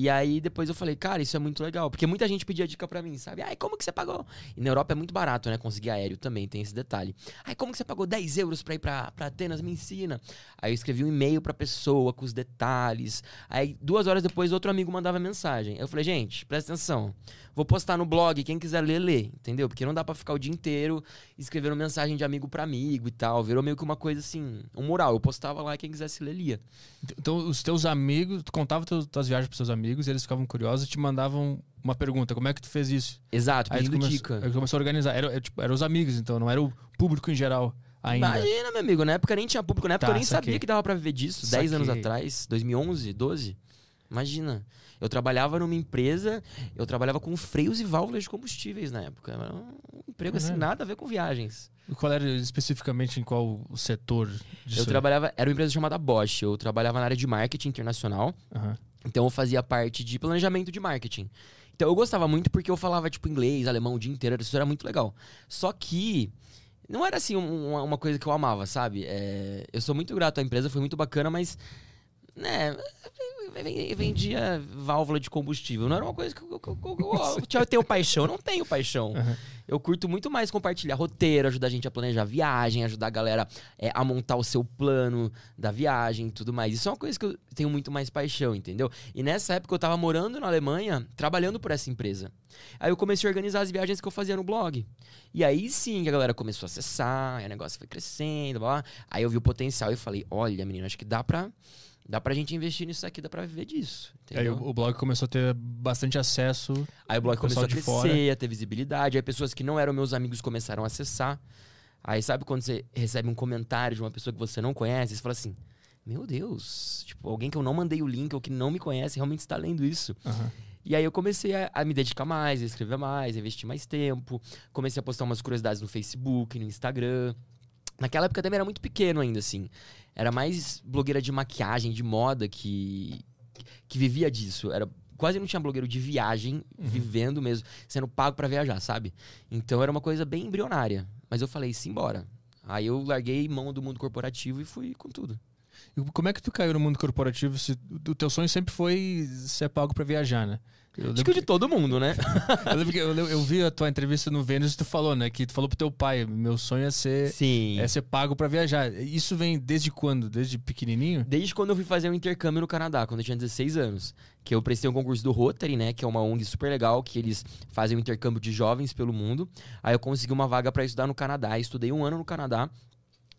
E aí depois eu falei, cara, isso é muito legal. Porque muita gente pedia dica pra mim, sabe? Ai, como que você pagou? E na Europa é muito barato, né? Conseguir aéreo também, tem esse detalhe. Ai, como que você pagou 10 euros pra ir pra, pra Atenas? Me ensina. Aí eu escrevi um e-mail pra pessoa com os detalhes. Aí duas horas depois outro amigo mandava mensagem. Eu falei, gente, presta atenção. Vou postar no blog, quem quiser ler, lê, entendeu? Porque não dá pra ficar o dia inteiro escrevendo mensagem de amigo pra amigo e tal. Virou meio que uma coisa assim, um moral. Eu postava lá e quem quisesse ler, lia. Então, os teus amigos, tu contava teus, tuas viagens pros seus amigos, e eles ficavam curiosos e te mandavam uma pergunta: como é que tu fez isso? Exato, Aí pedindo come- dica. aí começou a organizar. Era, é, tipo, eram os amigos, então, não era o público em geral ainda. Imagina, meu amigo, na época nem tinha público, na época Tá, eu nem saquei. sabia que dava pra viver disso. 10 anos atrás, 2011, 12. Imagina. Eu trabalhava numa empresa, eu trabalhava com freios e válvulas de combustíveis na época. Era um emprego assim, Caralho. nada a ver com viagens. Qual era especificamente em qual setor disso? Eu trabalhava, era uma empresa chamada Bosch, eu trabalhava na área de marketing internacional. Aham. Então eu fazia parte de planejamento de marketing. Então eu gostava muito porque eu falava, tipo, inglês, alemão o dia inteiro, isso era muito legal. Só que não era assim um- uma, uma coisa que eu amava, sabe? É, eu sou muito grato à empresa, foi muito bacana, mas. Né, ven- vendia válvula de combustível. Não era uma coisa que eu, que eu- que eu- eu- tenho paixão. Eu não tenho paixão. Aham. Eu curto muito mais compartilhar roteiro, ajudar a gente a planejar viagem, ajudar a galera é, a montar o seu plano da viagem e tudo mais. Isso é uma coisa que eu tenho muito mais paixão, entendeu? E nessa época eu tava morando na Alemanha, trabalhando por essa empresa. Aí eu comecei a organizar as viagens que eu fazia no blog. E aí sim que a galera começou a acessar, aí o negócio foi crescendo, blá, blá. Aí eu vi o potencial e falei, olha, menino, acho que dá pra, dá pra gente investir nisso aqui, dá pra viver disso. Aí Entendeu? o, o blog começou a ter bastante acesso. Aí o blog começou a crescer, fora. a ter visibilidade. Aí pessoas que não eram meus amigos começaram a acessar. Aí sabe quando você recebe um comentário de uma pessoa que você não conhece, você fala assim: Meu Deus, tipo, alguém que eu não mandei o link ou que não me conhece realmente está lendo isso. Aham. E aí eu comecei a, a me dedicar mais, a escrever mais, a investir mais tempo. Comecei a postar umas curiosidades no Facebook, no Instagram. Naquela época também era muito pequeno ainda, assim. Era mais blogueira de maquiagem, de moda que, que vivia disso. Era quase não tinha blogueiro de viagem, vivendo mesmo, sendo pago pra viajar, sabe? Então era uma coisa bem embrionária. Mas eu falei, simbora. Aí eu larguei mão do mundo corporativo e fui com tudo. E como é que tu caiu no mundo corporativo se o teu sonho sempre foi ser pago pra viajar, né? Eu Acho que de todo mundo, né? eu, lembro que eu, eu vi a tua entrevista no Vênus e tu falou, né? Que tu falou pro teu pai, meu sonho é ser, Sim. é ser pago pra viajar. Isso vem desde quando? Desde pequenininho? Desde quando eu fui fazer um intercâmbio no Canadá, quando eu tinha 16 anos. Que eu prestei um concurso do Rotary, né? Que é uma ONG super legal, que eles fazem um intercâmbio de jovens pelo mundo. Aí eu consegui uma vaga pra estudar no Canadá. Estudei um ano no Canadá.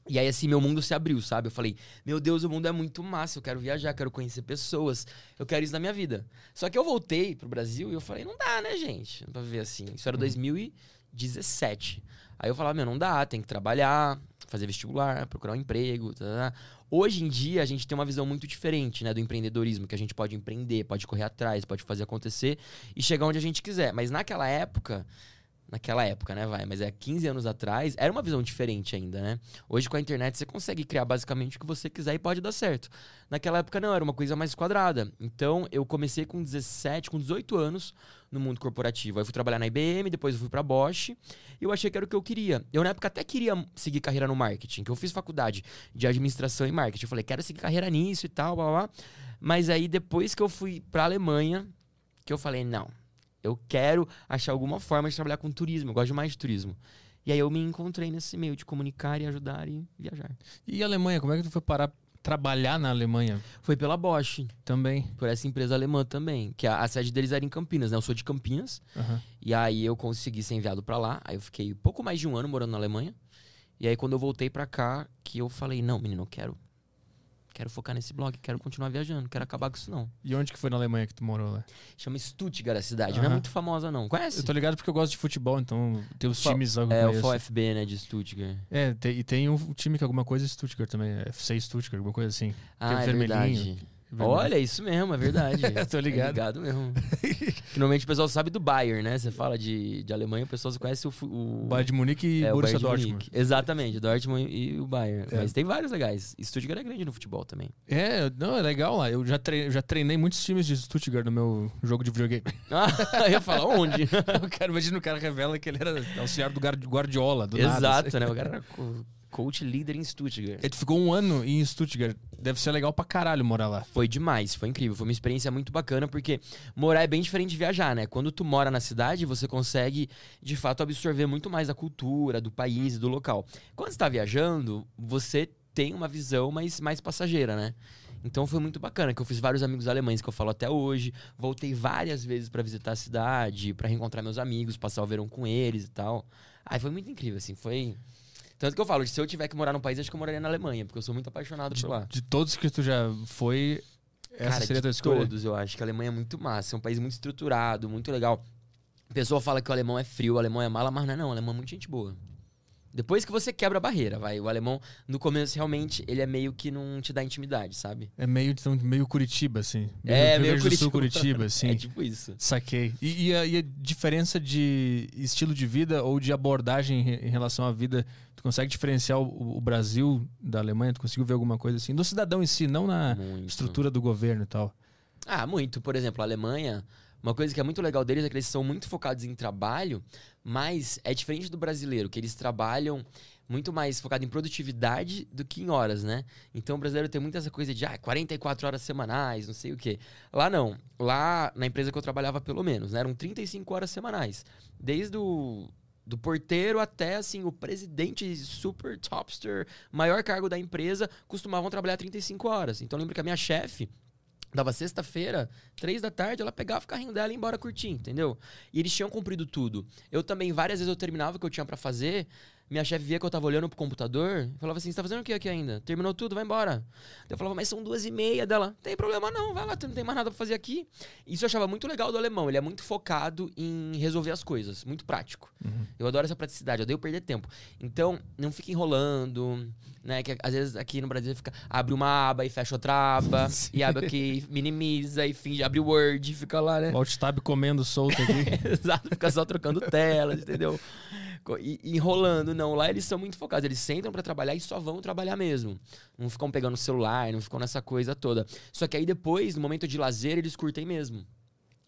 E aí, assim, meu mundo se abriu, sabe? Eu falei, meu Deus, o mundo é muito massa, eu quero viajar, quero conhecer pessoas, eu quero isso na minha vida. Só que eu voltei pro Brasil e eu falei, não dá, né, gente? Pra viver assim. Isso era 2017. Aí eu falava, meu, não dá, tem que trabalhar, fazer vestibular, procurar um emprego, tá, tá, tá. Hoje em dia, a gente tem uma visão muito diferente, né, do empreendedorismo, que a gente pode empreender, pode correr atrás, pode fazer acontecer e chegar onde a gente quiser. Mas naquela época, naquela época, né, vai, mas é 15 anos atrás, era uma visão diferente ainda, né? Hoje com a internet você consegue criar basicamente o que você quiser e pode dar certo. Naquela época não, era uma coisa mais quadrada. Então, eu comecei com 17, com 18 anos no mundo corporativo. Aí fui trabalhar na IBM, depois fui pra Bosch, e eu achei que era o que eu queria. Eu na época até queria seguir carreira no marketing, que eu fiz faculdade de administração e marketing. Eu falei, quero seguir carreira nisso e tal, blá blá. Mas aí depois que eu fui pra Alemanha, que eu falei, não, eu quero achar alguma forma de trabalhar com turismo, eu gosto demais de turismo. E aí eu me encontrei nesse meio de comunicar e ajudar e viajar. E a Alemanha, como é que tu foi parar trabalhar na Alemanha Foi pela Bosch, também? por essa empresa alemã também, que a, a sede deles era em Campinas, né? Eu sou de Campinas, Aham. e aí eu consegui ser enviado pra lá. Aí eu fiquei pouco mais de um ano morando na Alemanha. E aí quando eu voltei pra cá, que eu falei, não, menino, eu quero quero focar nesse blog, quero continuar viajando, quero acabar com isso não. E onde que foi na Alemanha que tu morou lá? Chama Stuttgart a cidade, não é muito famosa não. Conhece? Eu tô ligado porque eu gosto de futebol, então tem os times eu É, o. VfB, né, de Stuttgart. É, tem- e tem um time que é alguma coisa Stuttgart também, é FC Stuttgart, alguma coisa assim. Ah, é vermelhinho. verdade. Olha, isso mesmo, é verdade. Tô ligado. É ligado mesmo. normalmente o pessoal sabe do Bayern, né? Você fala de, de Alemanha, o pessoal conhece o... o... Bayern de Munique e é, Borussia Dortmund. Exatamente, Dortmund e o Bayern. É. Mas tem vários legais. Stuttgart é grande no futebol também. É, não, é legal lá. Eu já, treinei, já treinei muitos times de Stuttgart no meu jogo de videogame. Ah, eu ia falar onde? o cara, imagina o cara revela que ele era auxiliar do Guard- Guardiola, do nada. Exato, assim. né? O cara era coach líder em Stuttgart. Ele ficou um ano em Stuttgart. Deve ser legal pra caralho morar lá. Foi demais, foi incrível. Foi uma experiência muito bacana, porque morar é bem diferente de viajar, né? Quando tu mora na cidade, você consegue, de fato, absorver muito mais da cultura, do país e do local. Quando você tá viajando, você tem uma visão mais, mais passageira, né? Então foi muito bacana, que eu fiz vários amigos alemães que eu falo até hoje. Voltei várias vezes para visitar a cidade, para reencontrar meus amigos, passar o verão com eles e tal. Aí foi muito incrível, assim, foi... Tanto que eu falo, se eu tiver que morar num país, acho que eu moraria na Alemanha, porque eu sou muito apaixonado De, por lá. de todos que tu já foi, essa Cara, seria a tua de escolha? todos, eu acho que a Alemanha é muito massa. É um país muito estruturado, muito legal. A pessoa fala que o alemão é frio, o alemão é mala, mas não é não. O alemão é muito gente boa. Depois que você quebra a barreira, vai. O alemão, no começo, realmente, ele é meio que não te dá intimidade, sabe? É meio, então, meio Curitiba, assim. É, Rio meio do Sul, Curitiba. Curitiba, assim. É tipo isso. Saquei. E, e a, e a diferença de estilo de vida ou de abordagem em relação à vida, tu consegue diferenciar o, o Brasil da Alemanha? Tu conseguiu ver alguma coisa assim? Do cidadão em si, não na Muito. estrutura do governo e tal. Ah, muito. Por exemplo, a Alemanha, uma coisa que é muito legal deles é que eles são muito focados em trabalho, mas é diferente do brasileiro, que eles trabalham muito mais focado em produtividade do que em horas, né? Então o brasileiro tem muito essa coisa de ah, 44 horas semanais, não sei o quê. Lá não. Lá na empresa que eu trabalhava, pelo menos, né? Eram 35 horas semanais. Desde o do porteiro até assim o presidente super topster, maior cargo da empresa, costumavam trabalhar 35 horas. Então eu lembro que a minha chefe Dava sexta-feira, três da tarde, ela pegava o carrinho dela e ia embora curtir, entendeu? E eles tinham cumprido tudo. Eu também, várias vezes eu terminava o que eu tinha pra fazer, minha chefe via que eu tava olhando pro computador, e falava assim, você tá fazendo o que aqui ainda? Terminou tudo, vai embora. Eu falava, mas são duas e meia dela. Tem problema não, vai lá, tu não tem mais nada pra fazer aqui. Isso eu achava muito legal do alemão, ele é muito focado em resolver as coisas, muito prático. Eu adoro essa praticidade, eu odeio perder tempo. Então, não fica enrolando, né? Que às vezes aqui no Brasil fica abre uma aba e fecha outra aba, e abre aqui, minimiza e finge, abre o Word, fica lá, né? O Alt Tab comendo solto aqui. Exato, fica só trocando telas, entendeu? E, e enrolando, não. Lá eles são muito focados, eles sentam pra trabalhar e só vão trabalhar mesmo. Não ficam pegando o celular, não ficam nessa coisa toda. Só que aí depois, no momento de lazer, eles curtem mesmo.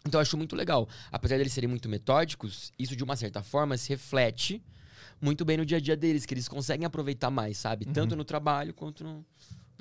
Então eu acho muito legal. Apesar deles serem muito metódicos, isso de uma certa forma se reflete muito bem no dia a dia deles, que eles conseguem aproveitar mais, sabe? Tanto no trabalho quanto no-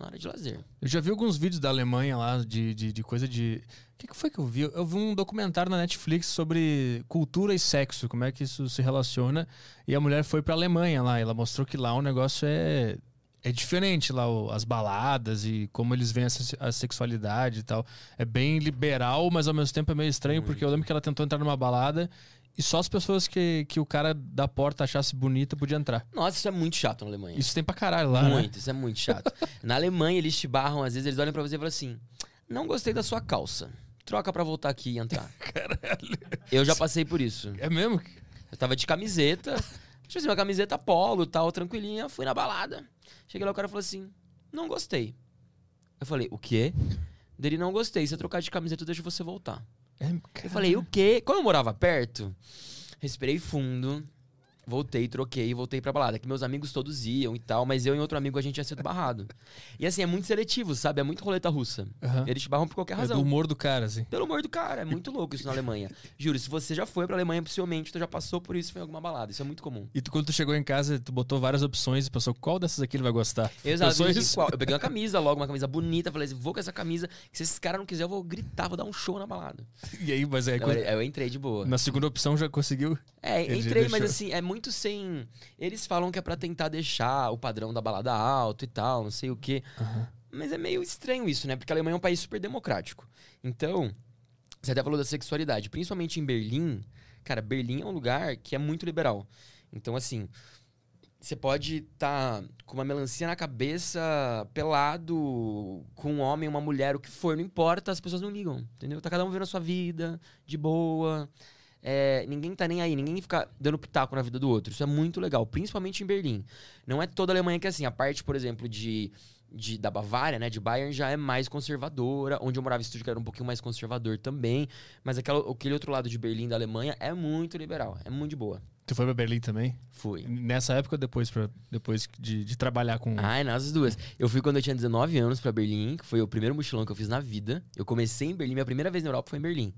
na hora de lazer. Eu já vi alguns vídeos da Alemanha lá, de, de, de coisa de. O que, que foi que eu vi? Eu vi um documentário na Netflix sobre cultura e sexo, como é que isso se relaciona. E a mulher foi pra Alemanha lá, ela mostrou que lá o negócio é. É diferente lá, o- as baladas e como eles veem a, a sexualidade e tal. É bem liberal, mas ao mesmo tempo é meio estranho, porque eu lembro que ela tentou entrar numa balada e só as pessoas que, que o cara da porta achasse bonita podia entrar. Nossa, isso é muito chato na Alemanha. Isso tem pra caralho lá, né? muito, isso é muito chato. Na Alemanha, eles te barram, às vezes eles olham pra você e falam assim: Não gostei da sua calça. Troca pra voltar aqui e entrar. Eu já passei por isso. É mesmo? Eu tava de camiseta, tipo assim, uma camiseta polo tal, tranquilinha, fui na balada. Cheguei lá, o cara falou assim: Não gostei. Eu falei: O quê? Dele não gostei. Se eu trocar de camiseta, eu deixo você voltar. É, Eu falei, o quê? Como eu morava perto, respirei fundo, voltei, troquei, voltei pra balada. Que meus amigos todos iam e tal, mas eu e outro amigo a gente ia ser barrado. E assim, é muito seletivo, sabe? É muito roleta russa. Aham. Eles te barram por qualquer É do razão. humor do cara, assim. Pelo amor do cara, é muito louco isso na Alemanha. Juro, se você já foi pra Alemanha, possivelmente tu já passou por isso em alguma balada. Isso é muito comum. E tu, quando tu chegou em casa, tu botou várias opções e pensou, qual dessas aqui ele vai gostar? Exato. Eu qual? Eu peguei uma camisa logo, uma camisa bonita, falei assim, vou com essa camisa. que Se esses caras não quiserem, eu vou gritar, vou dar um show na balada. E aí, mas é, Então, quando- eu, entrei de boa. na segunda opção já conseguiu? É, entrei, mas assim, é muito sem. Eles falam que é pra tentar deixar o padrão da balada alto e tal, não sei o quê. Mas é meio estranho isso, né? Porque a Alemanha é um país super democrático. Então, você até falou da sexualidade, principalmente em Berlim. Cara, Berlim é um lugar que é muito liberal. Então, assim, você pode estar com uma melancia na cabeça, pelado, com um homem, uma mulher, o que for, não importa, as pessoas não ligam, entendeu? Tá cada um vivendo a sua vida, de boa. É, ninguém tá nem aí, ninguém fica dando pitaco na vida do outro. Isso é muito legal, principalmente em Berlim. Não é toda a Alemanha que é assim. A parte, por exemplo, de, de da Bavária, né, de Bayern, já é mais conservadora. Onde eu morava em Stuttgart era um pouquinho mais conservador também. Mas aquela, aquele outro lado de Berlim, da Alemanha, é muito liberal, é muito de boa. Tu foi pra Berlim também? Fui. Nessa época ou depois, pra, depois de, de trabalhar com... Ai, nas duas. Eu fui quando eu tinha 19 anos pra Berlim, que foi o primeiro mochilão que eu fiz na vida. Eu comecei em Berlim, minha primeira vez na Europa foi em Berlim.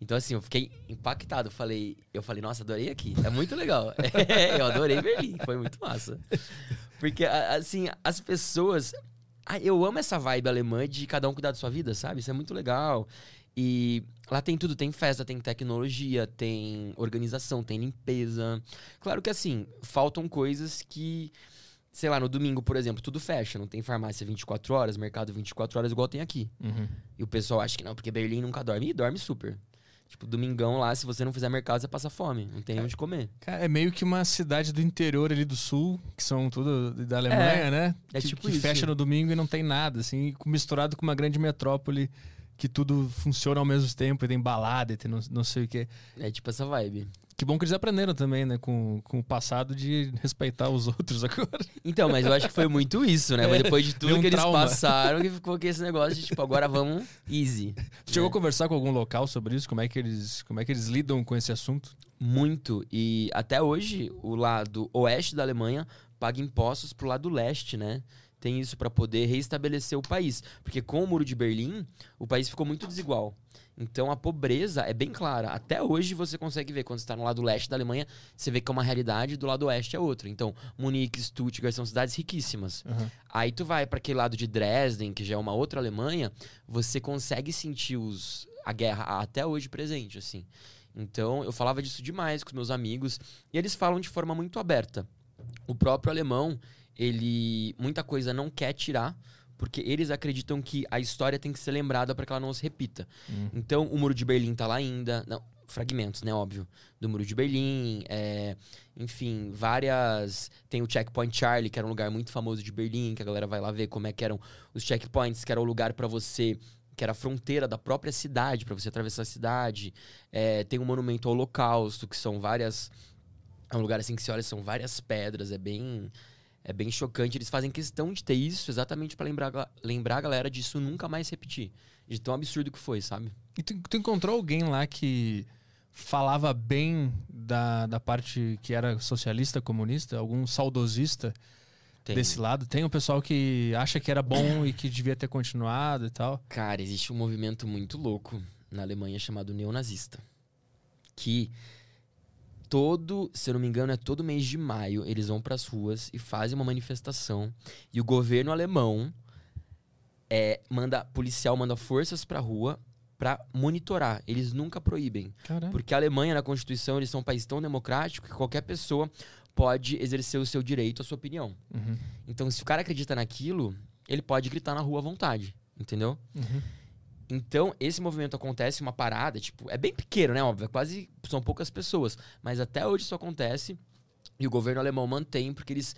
Então, assim, eu fiquei impactado. Eu falei, eu falei, nossa, adorei aqui. É muito legal. É, eu adorei Berlim, foi muito massa. Porque, assim, as pessoas. Ah, eu amo essa vibe alemã de cada um cuidar da sua vida, sabe? Isso é muito legal. E lá tem tudo, tem festa, tem tecnologia, tem organização, tem limpeza. Claro que assim, faltam coisas que, sei lá, no domingo, por exemplo, tudo fecha, não tem farmácia 24 horas, mercado 24 horas igual tem aqui. Uhum. E o pessoal acha que não, porque Berlim nunca dorme. E dorme super. Tipo, domingão lá, se você não fizer mercado, você passa fome. Não tem onde comer. Cara, é meio que uma cidade do interior ali do sul, que são tudo da Alemanha, né? é que, tipo que isso. fecha no domingo e não tem nada, assim, misturado com uma grande metrópole que tudo funciona ao mesmo tempo, e tem balada, e tem não, não sei o quê. É tipo essa vibe. Que bom que eles aprenderam também, né, com, com o passado de respeitar os outros agora. Então, mas eu acho que foi muito isso, né? Foi É, depois de tudo um que eles trauma. passaram que ficou aqui esse negócio de, tipo, agora vamos easy. Chegou a né? conversar com algum local sobre isso? Como é que eles, como é que eles lidam com esse assunto? Muito. E até hoje, o lado oeste da Alemanha paga impostos pro lado leste, né? Tem isso para poder reestabelecer o país. Porque com o Muro de Berlim, o país ficou muito desigual. Então a pobreza é bem clara. Até hoje você consegue ver, quando você está no lado leste da Alemanha, você vê que é uma realidade, do lado oeste é outra. Então, Munique, Stuttgart são cidades riquíssimas. Aham. Aí tu vai para aquele lado de Dresden, que já é uma outra Alemanha, você consegue sentir os, a guerra até hoje presente, assim. Então, eu falava disso demais com os meus amigos, e eles falam de forma muito aberta. O próprio alemão, ele muita coisa não quer tirar, porque eles acreditam que a história tem que ser lembrada para que ela não se repita. Hum. Então, o Muro de Berlim tá lá ainda. Não, fragmentos, né? Óbvio. Do Muro de Berlim. é, enfim, várias. Tem o Checkpoint Charlie, que era um lugar muito famoso de Berlim, que a galera vai lá ver como é que eram os checkpoints, que era o lugar para você. Que era a fronteira da própria cidade, para você atravessar a cidade. É, tem o Monumento ao Holocausto, que são várias. É um lugar assim que você olha, são várias pedras, é bem. É bem chocante. Eles fazem questão de ter isso exatamente para lembrar, lembrar a galera disso nunca mais repetir. De tão absurdo que foi, sabe? E tu, tu encontrou alguém lá que falava bem da, da parte que era socialista, comunista? Algum saudosista Tem. desse lado? Tem um pessoal que acha que era bom e que devia ter continuado e tal? Cara, existe um movimento muito louco na Alemanha chamado neonazista. Que todo, se eu não me engano, é todo mês de maio, eles vão pras ruas e fazem uma manifestação. E o governo alemão é, manda, policial manda forças pra rua pra monitorar. Eles nunca proíbem. Caramba. Porque a Alemanha, na Constituição, eles são um país tão democrático que qualquer pessoa pode exercer o seu direito, a sua opinião. Uhum, Então, se o cara acredita naquilo, ele pode gritar na rua à vontade, entendeu? uhum. Então, esse movimento acontece, uma parada, tipo, é bem pequeno, né? Óbvio, é quase são poucas pessoas. Mas até hoje isso acontece e o governo alemão mantém, porque eles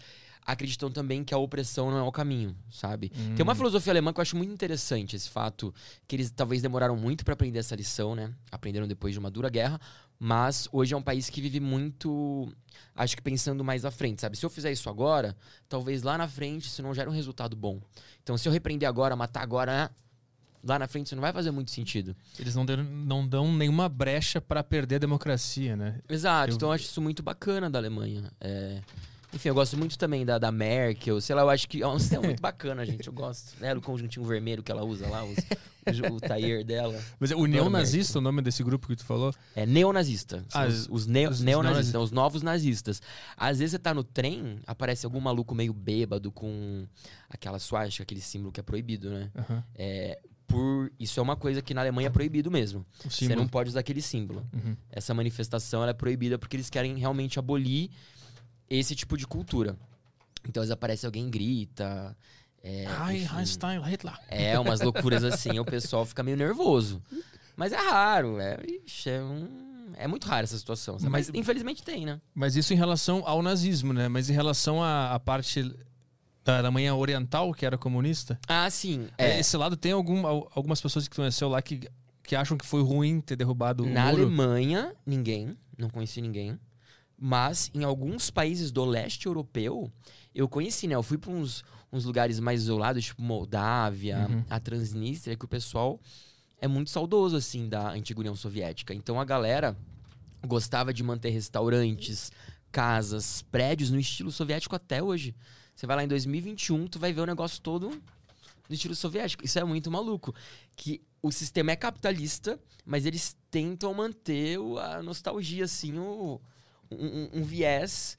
acreditam também que a opressão não é o caminho, sabe? Tem uma filosofia alemã que eu acho muito interessante, esse fato que eles talvez demoraram muito para aprender essa lição, né? Aprenderam depois de uma dura guerra, mas hoje é um país que vive muito, acho que pensando mais à frente, sabe? Se eu fizer isso agora, talvez lá na frente isso não gere um resultado bom. Então, se eu repreender agora, matar agora? Lá na frente isso não vai fazer muito sentido. Eles não, deram- não dão nenhuma brecha pra perder a democracia, né? Exato, Eu- então eu acho isso muito bacana da Alemanha. É, Enfim, eu gosto muito também da, da Merkel, sei lá, eu acho que é um sistema muito bacana, gente, eu gosto. Né? O conjuntinho vermelho que ela usa lá, os, o, o tailleur dela. Mas é o neonazista, o nome desse grupo que tu falou? É neonazista. Ah, os, os neo- os- neonazistas, são os novos nazistas. Às vezes você tá no trem, aparece algum maluco meio bêbado com aquela suástica, aquele símbolo que é proibido, né? Aham. É, por Isso é uma coisa que na Alemanha é proibido mesmo. Você não pode usar aquele símbolo. Uhum. Essa manifestação é proibida porque eles querem realmente abolir esse tipo de cultura. Então, às vezes aparece alguém grita. É, Ai, enfim. Einstein, Hitler. É, umas loucuras assim, o pessoal fica meio nervoso. Mas é raro, é, ixi, é, um- é muito raro essa situação. Mas, Mas- infelizmente tem, né? Mas isso em relação ao nazismo, né? Mas em relação à, à parte da Alemanha Oriental, que era comunista, Ah, sim. É, esse lado tem algum, al- algumas pessoas que conheceu lá que, que acham que foi ruim ter derrubado o na muro. Alemanha, ninguém, não conheci ninguém. Mas em alguns países do leste europeu, eu conheci, né? Eu fui para uns, uns lugares mais isolados, tipo Moldávia, Uhum. a Transnistria, que o pessoal é muito saudoso, assim, da antiga União Soviética. Então a galera gostava de manter restaurantes, casas, prédios no estilo soviético até hoje. Você vai lá em 2021, tu vai ver o negócio todo no estilo soviético. Isso é muito maluco. Que o sistema é capitalista, mas eles tentam manter a nostalgia, assim, o, um- um viés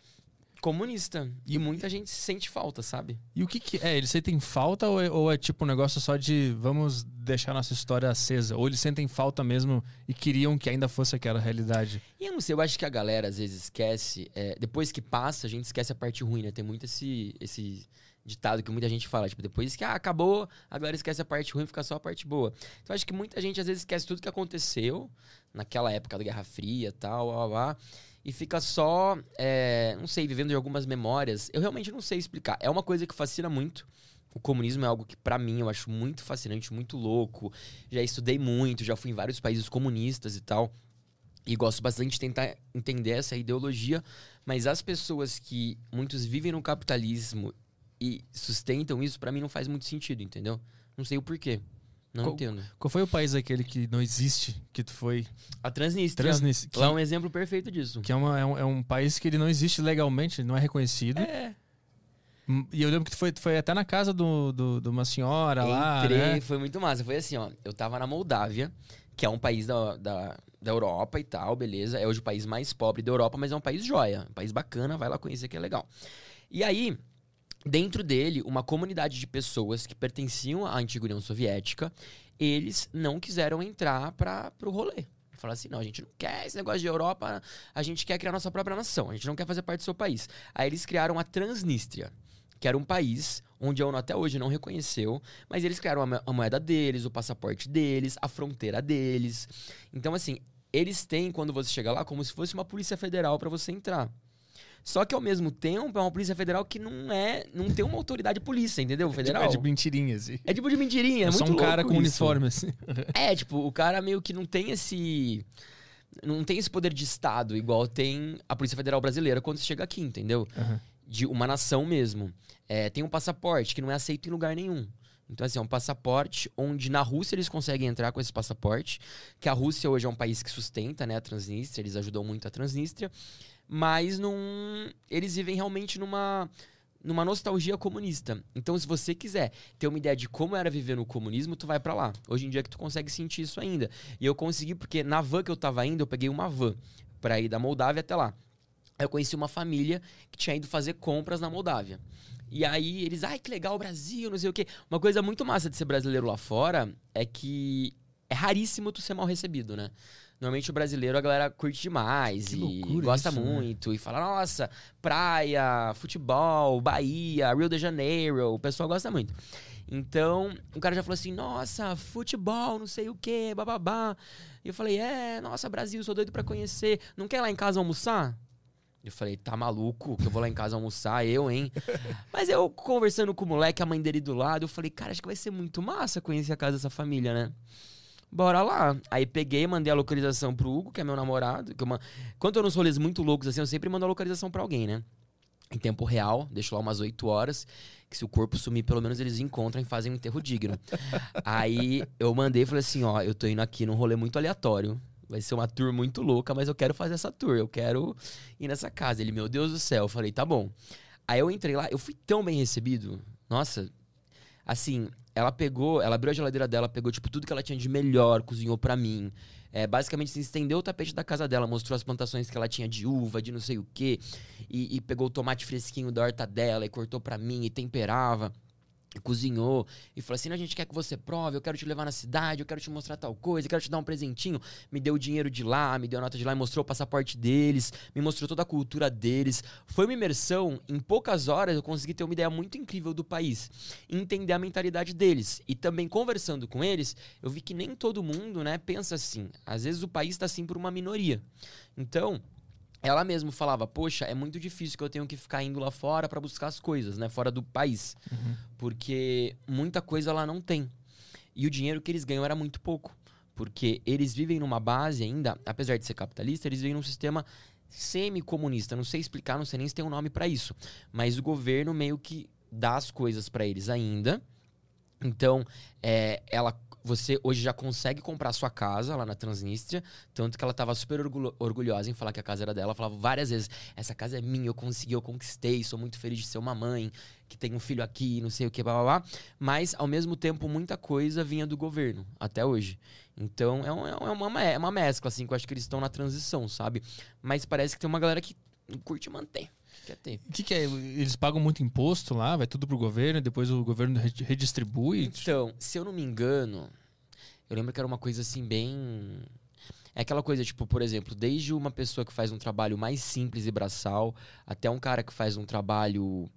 comunista. E muita gente sente falta, sabe? E o que, que é? Eles sentem falta ou é, ou é tipo um negócio só de vamos deixar nossa história acesa? Ou eles sentem falta mesmo e queriam que ainda fosse aquela realidade? E eu não sei, eu acho que a galera às vezes esquece. é, depois que passa, a gente esquece a parte ruim, né? Tem muito esse, esse ditado que muita gente fala, tipo, depois que ah, acabou, a galera esquece a parte ruim, fica só a parte boa. Então acho que muita gente às vezes esquece tudo que aconteceu naquela época da Guerra Fria tal, blá, blá, blá, e fica só, é, não sei, vivendo de algumas memórias. Eu realmente não sei explicar. É uma coisa que fascina muito. O comunismo é algo que, pra mim, eu acho muito fascinante, muito louco. Já estudei muito, já fui em vários países comunistas e tal. E gosto bastante de tentar entender essa ideologia. Mas as pessoas que muitos vivem no capitalismo e sustentam isso, pra mim não faz muito sentido, entendeu? Não sei o porquê. Não Qual- entendo. Qual foi o país aquele que não existe, que tu foi? A Transnistria. Transnistria. Que, Lá é um exemplo perfeito disso. que é, uma- é um, é um país que ele não existe legalmente, não é reconhecido. É. Hum, E eu lembro que tu foi, tu foi até na casa do, do- de uma senhora lá, Entrei, né? foi muito massa. Foi assim, ó. Eu tava na Moldávia, que é um país da, da, da Europa e tal, beleza. É hoje o país mais pobre da Europa, mas é um país joia. Um país bacana, vai lá conhecer que é legal. E aí, dentro dele, uma comunidade de pessoas que pertenciam à antiga União Soviética, eles não quiseram entrar para pro rolê. Falaram assim, não, a gente não quer esse negócio de Europa, a gente quer criar nossa própria nação, a gente não quer fazer parte do seu país. Aí eles criaram a Transnistria, que era um país onde a ONU até hoje não reconheceu, mas eles criaram a moeda deles, o passaporte deles, a fronteira deles. Então, assim, eles têm, quando você chega lá, como se fosse uma polícia federal para você entrar. Só que ao mesmo tempo é uma polícia federal que não é, não tem uma autoridade de polícia, entendeu? Federal. É de mentirinha, assim. É tipo de mentirinha, é, É só um cara com isso. uniforme, assim. É, tipo, o cara meio que não tem esse. Não tem esse poder de Estado, igual tem a Polícia Federal Brasileira quando você chega aqui, entendeu? Aham. De uma nação mesmo. É, tem um passaporte que não é aceito em lugar nenhum. Então, assim, é um passaporte onde na Rússia eles conseguem entrar com esse passaporte, que a Rússia hoje é um país que sustenta, né, a Transnistria, eles ajudam muito a Transnistria, mas não, eles vivem realmente numa numa nostalgia comunista. Então, se você quiser ter uma ideia de como era viver no comunismo, tu vai pra lá. Hoje em dia que tu consegue sentir isso ainda. E eu consegui porque na van que eu tava indo, eu peguei uma van pra ir da Moldávia até lá. Eu conheci uma família que tinha ido fazer compras na Moldávia. E aí eles, ai, que legal, Brasil, não sei o quê. Uma coisa muito massa de ser brasileiro lá fora é que é raríssimo tu ser mal recebido, né? Normalmente o brasileiro a galera curte demais Que e gosta isso, né? muito e fala, nossa, praia, futebol, Bahia, Rio de Janeiro, o pessoal gosta muito. Então, o cara já falou assim, nossa, futebol, não sei o quê, bababá. E eu falei, é, nossa, Brasil, sou doido pra conhecer. Não quer ir lá em casa almoçar? Eu falei, tá maluco que eu vou lá em casa almoçar, eu, hein? Mas eu conversando com o moleque, a mãe dele do lado, eu falei, cara, acho que vai ser muito massa conhecer a casa dessa família, né? Bora lá. Aí peguei, mandei a localização pro Hugo, que é meu namorado. Que eu man... Quando eu nos rolês muito loucos assim, eu sempre mando a localização pra alguém, né? Em tempo real, deixo lá umas 8 horas. Que se o corpo sumir, pelo menos eles encontram e fazem um enterro digno. Aí eu mandei e falei assim: ó, eu tô indo aqui num rolê muito aleatório. Vai ser uma tour muito louca, mas eu quero fazer essa tour. Eu quero ir nessa casa. Ele, meu Deus do céu. Eu falei, tá bom. Aí eu entrei lá, eu fui tão bem recebido. Nossa, assim, ela pegou, ela abriu a geladeira dela, pegou, tipo, tudo que ela tinha de melhor, cozinhou pra mim. É, basicamente, assim, estendeu o tapete da casa dela, mostrou as plantações que ela tinha de uva, de não sei o quê. E, e pegou o tomate fresquinho da horta dela e cortou pra mim e temperava. Cozinhou e falou assim: "Não, a gente quer que você prove, eu quero te levar na cidade, eu quero te mostrar tal coisa, eu quero te dar um presentinho. Me deu o dinheiro de lá, me deu a nota de lá, e mostrou o passaporte deles, me mostrou toda a cultura deles. Foi uma imersão, em poucas horas eu consegui ter uma ideia muito incrível do país, entender a mentalidade deles. E também conversando com eles, eu vi que nem todo mundo, né, pensa assim. Às vezes o país está assim por uma minoria. Então, ela mesmo falava, poxa, é muito difícil que eu tenho que ficar indo lá fora para buscar as coisas, né? Fora do país. Porque muita coisa lá não tem. E o dinheiro que eles ganham era muito pouco. Porque eles vivem numa base ainda, apesar de ser capitalista, eles vivem num sistema semi-comunista. Não sei explicar, não sei nem se tem um nome para isso. Mas o governo meio que dá as coisas para eles ainda. Então, é, ela, você hoje já consegue comprar sua casa lá na Transnistria, tanto que ela estava super orgulho- orgulhosa em falar que a casa era dela. Ela falava várias vezes: essa casa é minha, eu consegui, eu conquistei, sou muito feliz de ser uma mãe que tem um filho aqui, não sei o que, blá blá blá. Mas, ao mesmo tempo, muita coisa vinha do governo, até hoje. Então, é, um- é uma, é uma mescla, assim, que eu acho que eles estão na transição, sabe? Mas parece que tem uma galera que curte manter. Quer ter. O que, que é? Eles pagam muito imposto lá, vai tudo pro governo, depois o governo re- redistribui. Então, se eu não me engano, eu lembro que era uma coisa assim bem. É aquela coisa, tipo, por exemplo, desde uma pessoa que faz um trabalho mais simples e braçal, até um cara que faz um trabalho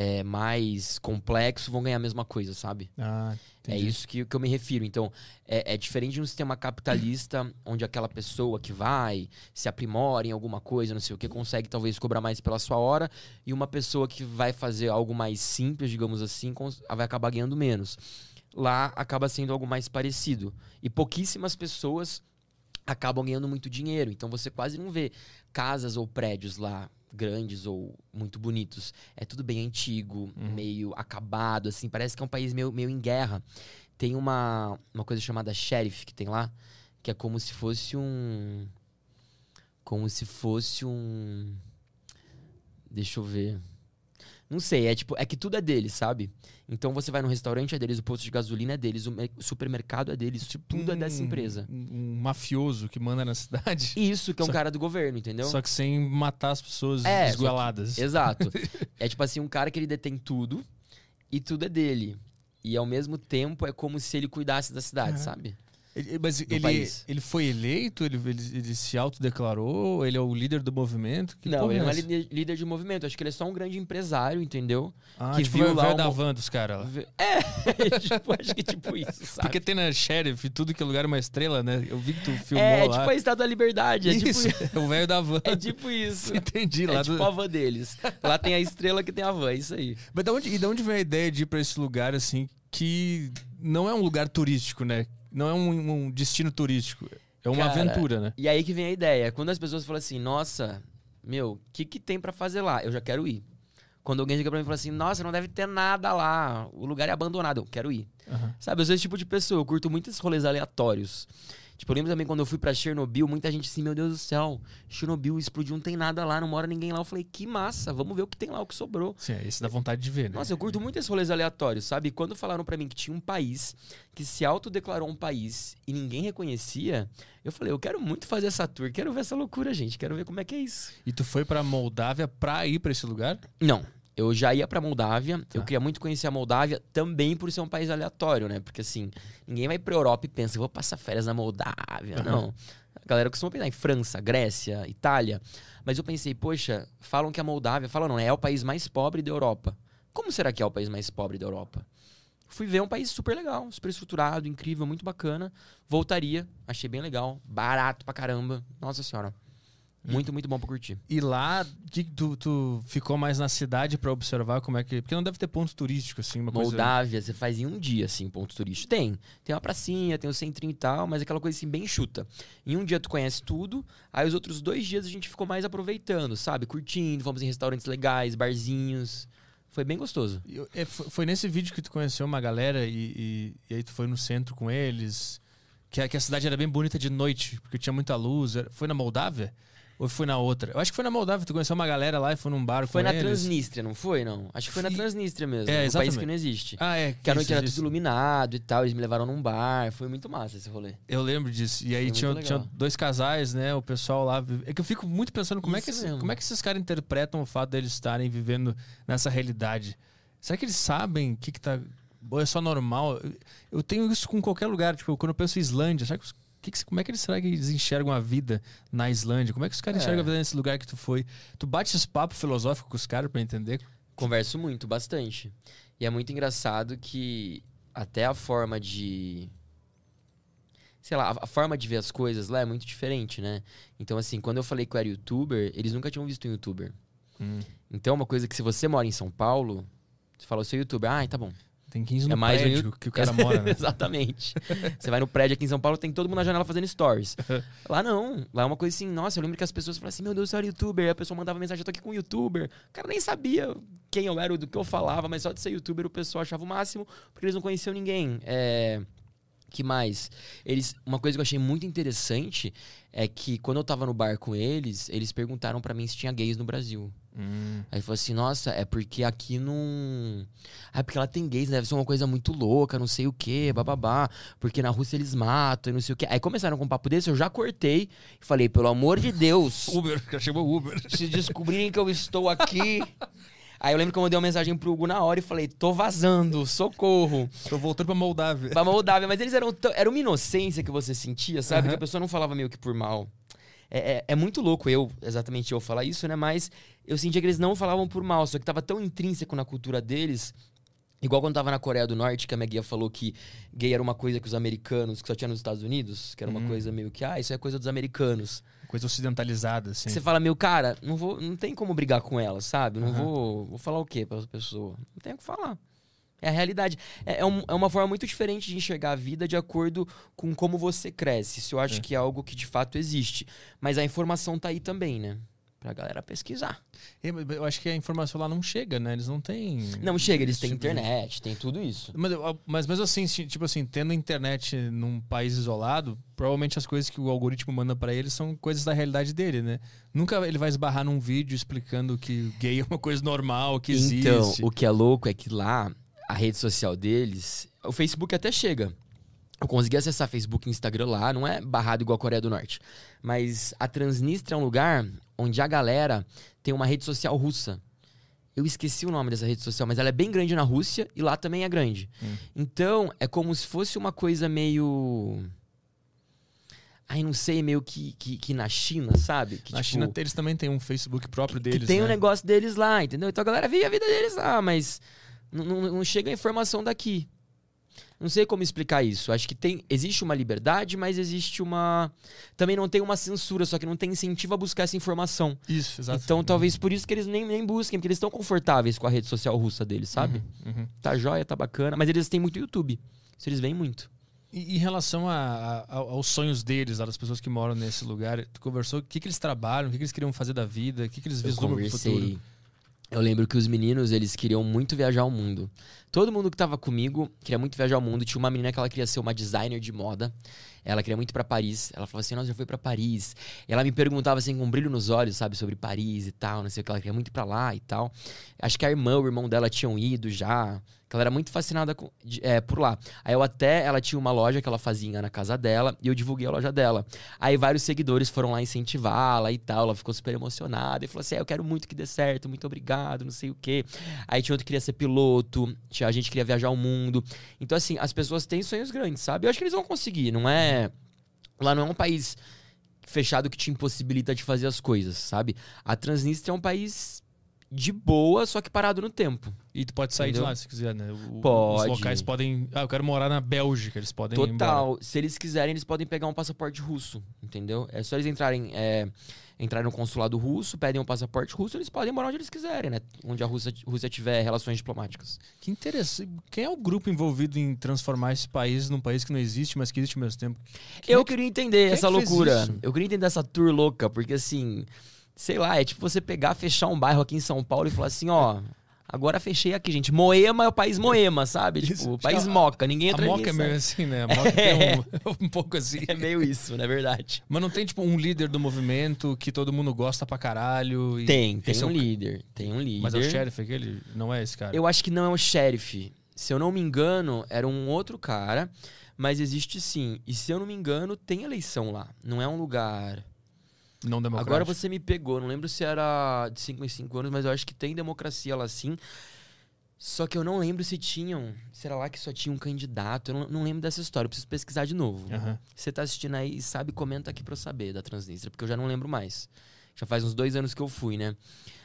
é, mais complexo, vão ganhar a mesma coisa, sabe? Ah, É isso que, que eu me refiro. Então, é, é diferente de um sistema capitalista, onde aquela pessoa que vai, se aprimora em alguma coisa, não sei o que, consegue talvez cobrar mais pela sua hora, e uma pessoa que vai fazer algo mais simples, digamos assim, vai acabar ganhando menos. Lá acaba sendo algo mais parecido. E pouquíssimas pessoas acabam ganhando muito dinheiro. Então você quase não vê casas ou prédios lá grandes ou muito bonitos. É tudo bem antigo, Uhum. meio acabado, assim. Parece que é um país meio, meio em guerra. Tem uma, uma coisa chamada sheriff que tem lá, que é como se fosse um. Como se fosse um. Deixa eu ver. Não sei, é tipo, é que tudo é deles, sabe? Então você vai no restaurante é deles, o posto de gasolina é deles, o, me- o supermercado é deles, tudo é dessa empresa. Um, mafioso que manda na cidade. Isso que é um Só- cara do governo, entendeu? Só que sem matar as pessoas É, que-. Exato. é tipo assim, um cara que ele detém tudo e tudo é dele. E ao mesmo tempo é como se ele cuidasse da cidade, Aham. sabe? Ele, mas ele, país. ele foi eleito? Ele, ele, ele se autodeclarou? Ele é o líder do movimento? Que não, ele não é líder, líder de movimento. Acho que ele é só um grande empresário, entendeu? Ah, que tipo, viu o lá velho uma- da van dos caras. É, tipo, acho que tipo isso, sabe? Porque tem na Sheriff, tudo que é lugar é uma estrela, né? Eu vi que tu filmou é, lá. tipo a Estátua da Liberdade. É isso, tipo, é o velho da van. é tipo isso. Entendi. Lá É do... tipo a van deles. Lá tem a estrela que tem a van, é isso aí. Mas da onde, e de onde vem a ideia de ir pra esse lugar, assim, que não é um lugar turístico, né? Não é um, um destino turístico. É uma Cara, aventura, né? E aí que vem a ideia. Quando as pessoas falam assim, nossa, meu, o que, que tem pra fazer lá? Eu já quero ir. Quando alguém chega pra mim e fala assim, nossa, não deve ter nada lá, o lugar é abandonado, eu quero ir. Aham. Sabe, eu sou esse tipo de pessoa, eu curto muito esses rolês aleatórios. Tipo, eu lembro também quando eu fui pra Chernobyl, muita gente assim, meu Deus do céu, Chernobyl explodiu, não tem nada lá, não mora ninguém lá. Eu falei, que massa, vamos ver o que tem lá, o que sobrou. Sim, esse dá vontade de ver, né? Nossa, eu curto muito esses rolês aleatórios, sabe? Quando falaram pra mim que tinha um país que se autodeclarou um país e ninguém reconhecia, eu falei, eu quero muito fazer essa tour, quero ver essa loucura, gente, quero ver como é que é isso. E tu foi pra Moldávia pra ir pra esse lugar? Não, eu já ia pra Moldávia, eu Tá. queria muito conhecer a Moldávia também por ser um país aleatório, né? Porque assim, ninguém vai pra Europa e pensa, eu vou passar férias na Moldávia. Não. A galera costuma pensar em França, Grécia, Itália. Mas eu pensei, poxa, falam que a Moldávia, falam não, é o país mais pobre da Europa. Como será que é o país mais pobre da Europa? Fui ver um país super legal, super estruturado, incrível, muito bacana. Voltaria, achei bem legal, barato pra caramba. Nossa senhora. Muito, muito bom pra curtir. E lá, que tu, tu ficou mais na cidade pra observar como é que. Porque não deve ter ponto turístico, assim, uma coisa. Moldávia, você faz em um dia, assim, ponto turístico. Tem. Tem uma pracinha, tem o centrinho e tal, mas aquela coisa assim, bem chuta. Em um dia tu conhece tudo, aí os outros dois dias a gente ficou mais aproveitando, sabe? Curtindo, fomos em restaurantes legais, barzinhos. Foi bem gostoso. Eu- é, foi, nesse vídeo que tu conheceu uma galera e, e, e aí tu foi no centro com eles. Que a, que a cidade era bem bonita de noite, porque tinha muita luz. Foi na Moldávia? Ou foi na outra? Eu acho que foi na Moldávia. Tu conheceu uma galera lá e foi num bar Foi na eles. Transnistria, não foi? Não. Acho que foi na Transnistria mesmo. É, um país que não existe. Ah, é. Que a noite era tudo iluminado e tal, eles me levaram num bar. Foi muito massa esse rolê. Eu lembro disso. E aí tinha, tinha dois casais, né? O pessoal lá. É que eu fico muito pensando como, é que, esse- como é que esses caras interpretam o fato deles estarem vivendo nessa realidade. Será que eles sabem o que, que tá. Ou é só normal? Eu- Eu tenho isso com qualquer lugar. Tipo, quando eu penso em Islândia, será que os- que que- como é que eles será que eles enxergam a vida na Islândia? Como é que os caras É. enxergam a vida nesse lugar que tu foi? Tu bate esse papo filosófico com os caras pra entender? Converso muito, bastante. E é muito engraçado que até a forma de. Sei lá, a- forma de ver as coisas lá é muito diferente, né? Então, assim, quando eu falei que eu era youtuber, eles nunca tinham visto um youtuber. Então, uma coisa que se você mora em São Paulo, você fala, eu sou youtuber. Ah, tá bom. Tem 15 no É mais prédio que o cara mora, né? Exatamente. Você vai no prédio aqui em São Paulo, tem todo mundo na janela fazendo stories. Lá não. Lá é uma coisa assim, nossa, eu lembro que as pessoas falavam assim, meu Deus, eu era youtuber. Aí a pessoa mandava mensagem, eu tô aqui com um youtuber. O cara nem sabia quem eu era, do que eu falava, mas só de ser youtuber o pessoal achava o máximo, porque eles não conheciam ninguém. É... Que mais? Eles, uma coisa que eu achei muito interessante é que quando eu tava no bar com eles, eles perguntaram pra mim se tinha gays no Brasil. Hum. Aí falou assim, nossa, é porque aqui não. Ah, é porque lá tem gays, né? deve ser uma coisa muito louca, não sei o quê, bababá. Porque na Rússia eles matam e não sei o quê. Aí começaram com um papo desse, eu já cortei e falei, pelo amor de Deus, Uber, já chegou Uber. se descobrirem que eu estou aqui. Aí eu lembro que eu mandei uma mensagem pro Hugo na hora e falei, tô vazando, socorro. Tô voltando pra Moldávia. Pra Moldávia, mas eles eram tão... Era uma inocência que você sentia, sabe? Aham. Que a pessoa não falava meio que por mal. É, é, é muito louco eu, exatamente eu falar isso, né? Mas eu sentia que eles não falavam por mal, só que tava tão intrínseco na cultura deles. Igual quando tava na Coreia do Norte, que a minha guia falou que gay era uma coisa que os americanos, que só tinha nos Estados Unidos, que era uma Hum. coisa meio que, ah, isso é coisa dos americanos. Coisa ocidentalizada, assim. Você fala, meu, cara, não, vou, não tem como brigar com ela, sabe? Não vou. Vou falar o quê pra essa pessoa? Não tem o que falar. É a realidade. É, é um- é uma forma muito diferente de enxergar a vida de acordo com como você cresce. Isso eu acho É. que é algo que de fato existe. Mas a informação tá aí também, né? Pra galera pesquisar. É, Eu acho que a informação lá não chega, né? Eles não têm. Não chega, eles têm tipo de- internet, tem tudo isso. Mas, mas mesmo assim, se- tipo assim, tendo internet num país isolado, provavelmente as coisas que o algoritmo manda pra ele são coisas da realidade dele, né? Nunca ele vai esbarrar num vídeo explicando que gay é uma coisa normal, que existe. Então, o que é louco é que lá, a rede social deles, o Facebook até chega. Eu consegui acessar Facebook e Instagram lá, não é barrado igual a Coreia do Norte. Mas a Transnistria é um lugar onde a galera tem uma rede social russa. Eu esqueci o nome dessa rede social, mas ela é bem grande na Rússia e lá também é grande. Hum. Então, é como se fosse uma coisa meio. Ai, não sei, meio que, que, que na China, sabe? Que, Na tipo, China eles também têm um Facebook próprio deles, tem né? um negócio deles lá, entendeu? Então a galera vive a vida deles lá, mas não, não, não chega a informação daqui. Não sei como explicar isso. Acho que tem, existe uma liberdade, mas existe uma. Também não tem uma censura, só que não tem incentivo a buscar essa informação. Isso, exato. Então talvez por isso que eles nem, nem busquem, porque eles estão confortáveis com a rede social russa deles, sabe? Uhum, uhum. Tá jóia, tá bacana. Mas eles têm muito YouTube. Isso eles veem muito. E em relação a- a- aos sonhos deles, das pessoas que moram nesse lugar, tu conversou o que, que eles trabalham, o que, que eles queriam fazer da vida, o que, que eles vislumbram pro futuro. Eu lembro que os meninos, eles queriam muito viajar ao mundo. Todo mundo que tava comigo queria muito viajar ao mundo. Tinha uma menina que ela queria ser uma designer de moda. Ela queria muito pra Paris. Ela falava assim: Nossa, já foi pra Paris. Ela me perguntava assim, com um brilho nos olhos, sabe, sobre Paris e tal, não sei o que. Ela queria muito pra lá e tal. Acho que a irmã, o irmão dela tinham ido já. Que ela era muito fascinada com, é, por lá. Aí eu até, ela tinha uma loja que ela fazia na casa dela e eu divulguei a loja dela. Aí vários seguidores foram lá incentivá-la e tal. Ela ficou super emocionada e falou assim: "É, Eu quero muito que dê certo, muito obrigado, não sei o quê. Aí tinha outro que queria ser piloto, tinha a gente que queria viajar ao mundo. Então, assim, as pessoas têm sonhos grandes, sabe? Eu acho que eles vão conseguir, não é. Lá não é um país fechado que te impossibilita de fazer as coisas, sabe? A Transnistria é um país de boa, só que parado no tempo. E tu pode sair Entendeu? de lá se quiser, né? O- Pode. Os locais podem. Ah, eu quero morar na Bélgica, eles podem. Total. Se eles quiserem, eles podem pegar um passaporte russo, entendeu? É só eles entrarem, é, entrarem no consulado russo, pedem um passaporte russo, eles podem morar onde eles quiserem, né? Onde a Rússia, Rússia tiver relações diplomáticas. Que interessante. Quem é o grupo envolvido em transformar esse país num país que não existe, mas que existe ao mesmo tempo? Quem Eu é que- queria entender quem é essa que fez loucura. Eu queria entender essa tour louca, porque assim, sei lá, é tipo você pegar, fechar um bairro aqui em São Paulo e falar assim, ó. Agora fechei aqui, gente. Moema é o país Moema, sabe? Isso. Tipo, o país a- Moca. Ninguém A entra Moca ninguém é meio sai. assim, né? A Moca tem um, um pouco assim. É meio isso, não é verdade? Mas não tem, tipo, um líder do movimento que todo mundo gosta pra caralho. e- Tem, tem esse é um o- líder. Tem um líder. Mas é o sheriff aquele? Não é esse cara? Eu acho que não é o sheriff. Se eu não me engano, era um outro cara, mas existe sim. E se eu não me engano, tem eleição lá. Não é um lugar. Não democrático. Agora você me pegou, não lembro se era de 5 em 5 anos, mas eu acho que tem democracia lá sim. Só que eu não lembro se tinham. Será lá que só tinha um candidato? Eu não, não lembro dessa história, eu preciso pesquisar de novo. Aham. Você tá assistindo aí e sabe, comenta aqui pra eu saber da Transnistria, porque eu já não lembro mais. Já faz uns dois anos que eu fui, né?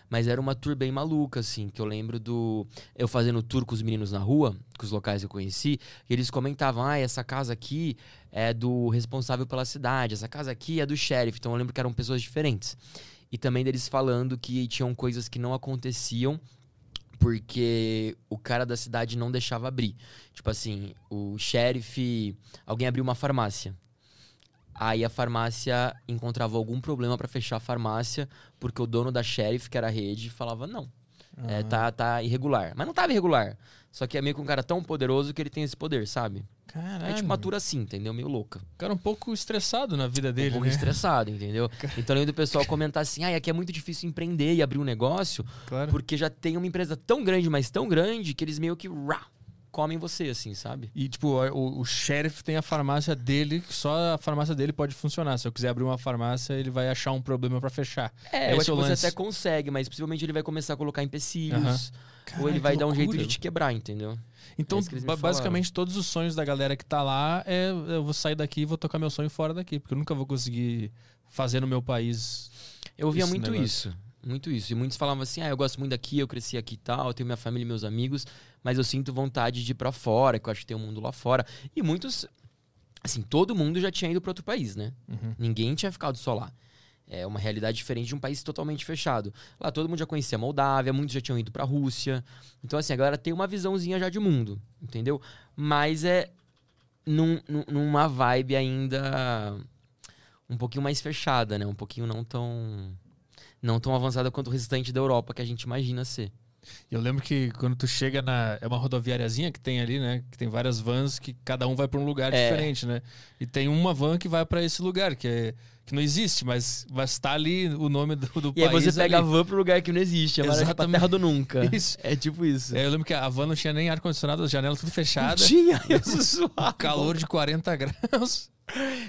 Mas era uma tour bem maluca, assim, que eu lembro do. Eu fazendo tour com os meninos na rua, com os locais que eu conheci, e eles comentavam: ah, essa casa aqui é do responsável pela cidade, essa casa aqui é do sheriff. Então eu lembro que eram pessoas diferentes. E também deles falando que tinham coisas que não aconteciam porque o cara da cidade não deixava abrir. Tipo assim, o sheriff. Alguém abriu uma farmácia. Aí a farmácia encontrava algum problema pra fechar a farmácia, porque o dono da sheriff, que era a rede, falava não. É, tá, tá irregular. Mas não tava irregular. Só que é meio que um cara tão poderoso que ele tem esse poder, sabe? Caralho. Aí tipo uma atura assim, entendeu? Meio louca. O cara um pouco estressado na vida dele, um pouco né? estressado, entendeu? Então além do pessoal comentar assim, ah, aqui é muito difícil empreender e abrir um negócio, Claro. porque já tem uma empresa tão grande, mas tão grande, que eles meio que rá, comem você, assim, sabe? E, tipo, o, o sheriff tem a farmácia dele, só a farmácia dele pode funcionar. Se eu quiser abrir uma farmácia, ele vai achar um problema pra fechar. É, eu acho é o que você até consegue, mas possivelmente ele vai começar a colocar empecilhos. Aham. Ou Caralho, ele vai dar um jeito de te quebrar, entendeu? Então, É basicamente, todos os sonhos da galera que tá lá é eu vou sair daqui e vou tocar meu sonho fora daqui, porque eu nunca vou conseguir fazer no meu país. Eu via muito negócio. isso. Muito isso. E muitos falavam assim: ah, eu gosto muito daqui, eu cresci aqui e tal, eu tenho minha família e meus amigos, mas eu sinto vontade de ir pra fora, que eu acho que tem um mundo lá fora. E muitos. Assim, todo mundo já tinha ido pra outro país, né? Uhum. Ninguém tinha ficado só lá. É uma realidade diferente de um país totalmente fechado. Lá todo mundo já conhecia a Moldávia, muitos já tinham ido pra Rússia. Então, assim, a galera tem uma visãozinha já de mundo, entendeu? Mas é num- num- numa vibe ainda um pouquinho mais fechada, né? Um pouquinho não tão. Não tão avançada quanto o restante da Europa que a gente imagina ser. E eu lembro que quando tu chega na. É uma rodoviáriazinha que tem ali, né? Que tem várias vans que cada um vai pra um lugar É. diferente, né? E tem uma van que vai pra esse lugar, que, é, que não existe, mas vai estar ali o nome do, do E aí país. você pega ali. a van pro lugar que não existe, é pra Exatamente. terra do nunca. Isso. É tipo isso. É, eu lembro que a van não tinha nem ar-condicionado, as janelas tudo fechadas. Tinha, isso suave. Calor de 40 graus.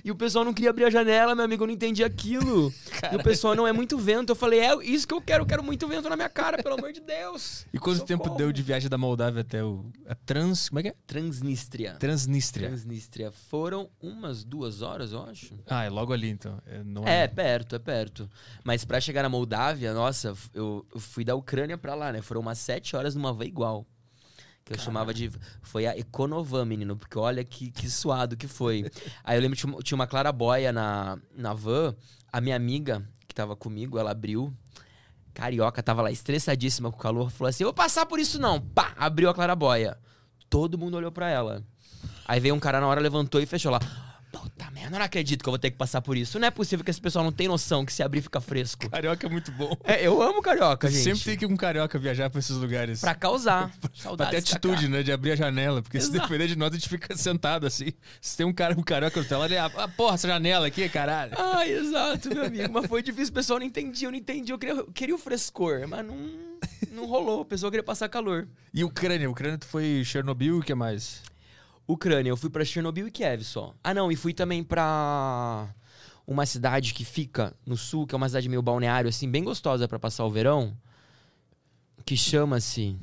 E o pessoal não queria abrir a janela, meu amigo, eu não entendi aquilo. E o pessoal não é muito vento. Eu falei, é isso que eu quero, eu quero muito vento na minha cara, pelo amor de Deus. E quanto Socorro. tempo deu de viagem da Moldávia até o. A Trans. Como é que é? Transnistria. Transnistria. Transnistria. Foram umas duas horas, eu acho. Ah, é logo ali então. É, não É, perto, é perto. Mas pra chegar na Moldávia, nossa, eu, eu fui da Ucrânia pra lá, né? Foram umas sete horas numa van igual. Que eu chamava de. Foi a Econovan, menino, porque olha que, que suado que foi. Aí eu lembro que tinha uma- tinha uma clarabóia na, na van, a minha amiga que tava comigo, ela abriu. Carioca tava lá estressadíssima com o calor, falou assim: Eu vou passar por isso não. Pá! Abriu a clarabóia. Todo mundo olhou pra ela. Aí veio um cara na hora, levantou e fechou lá. Puta merda, eu não acredito que eu vou ter que passar por isso. Não é possível que esse pessoal não tem noção que se abrir fica fresco. Carioca é muito bom. É, eu amo carioca, gente. Sempre tem que ir com carioca viajar pra esses lugares. Pra causar. Pra ter atitude, né? De abrir a janela. Porque se Exato. depender de nós, a gente fica sentado assim. Se tem um cara com carioca no tela, ele. Ah, porra, essa janela aqui, caralho. Ai, exato, meu amigo. Mas foi difícil, o pessoal não entendia, eu não entendia. Eu queria, eu queria o frescor, mas não, não rolou. O pessoal queria passar calor. E Ucrânia? Ucrânia, tu foi Chernobyl o que mais? Ucrânia, eu fui pra Chernobyl e Kiev só. Ah, não, e fui também pra uma cidade que fica no sul, que é uma cidade meio balneário, assim, bem gostosa pra passar o verão, que chama-se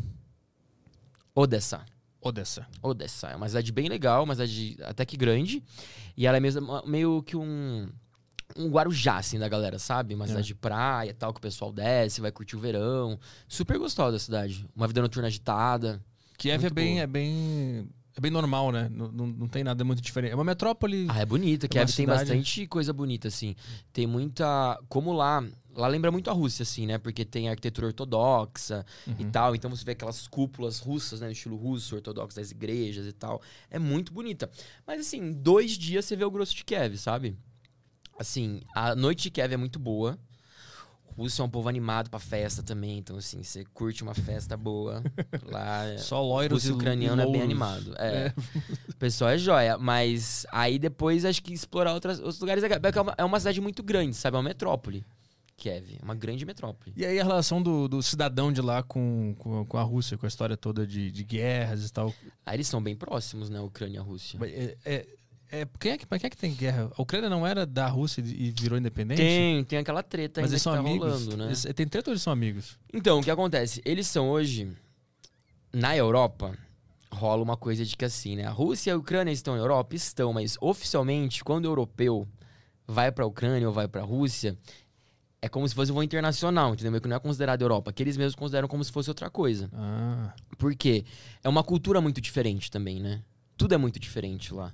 Odessa. Odessa. Odessa. É uma cidade bem legal, uma cidade até que grande. E ela é mesmo, meio que um. Um Guarujá, assim, da galera, sabe? Uma É. cidade de praia e tal, que o pessoal desce, vai curtir o verão. Super gostosa a cidade. Uma vida noturna agitada. Kiev é bem, boa. é bem. É bem normal, né? Não, não, não tem nada muito diferente. É uma metrópole. Ah, é bonita. É Kiev tem cidade- bastante coisa bonita, assim. Tem muita. Como lá. Lá lembra muito a Rússia, assim, né? Porque tem arquitetura ortodoxa e Uhum. tal. Então você vê aquelas cúpulas russas, né? No estilo russo, ortodoxo das igrejas e tal. É muito bonita. Mas, assim, dois dias você vê o grosso de Kiev, sabe? Assim, a noite de Kiev é muito boa. Rússia é um povo animado pra festa também. Então, assim, você curte uma festa boa. Lá é... Só loiros Russo e ucraniano é bem animado. É. O pessoal é joia. Mas aí depois acho que explorar outras, outros lugares é é uma, é cidade muito grande, sabe? É uma metrópole. Kiev. É uma grande metrópole. E aí a relação do, do cidadão de lá com, com, com a Rússia, com a história toda de, de guerras e tal. Aí eles são bem próximos, né? Ucrânia e Rússia. É, é, é- quem, é que, quem é que tem guerra? A Ucrânia não era da Rússia e virou independente? Tem, tem aquela treta Mas ainda eles são tá amigos? rolando, né? Eles- tem treta ou eles são amigos? Então, o que acontece? Eles são hoje. Na Europa, rola uma coisa de que assim, né? A Rússia e a Ucrânia estão na Europa? Estão, mas oficialmente, quando o europeu vai pra Ucrânia ou vai pra Rússia, é como se fosse um voo internacional, entendeu? Que não é considerado Europa, que eles mesmos consideram como se fosse outra coisa. Ah, Por quê? É uma cultura muito diferente também, né? Tudo é muito diferente lá.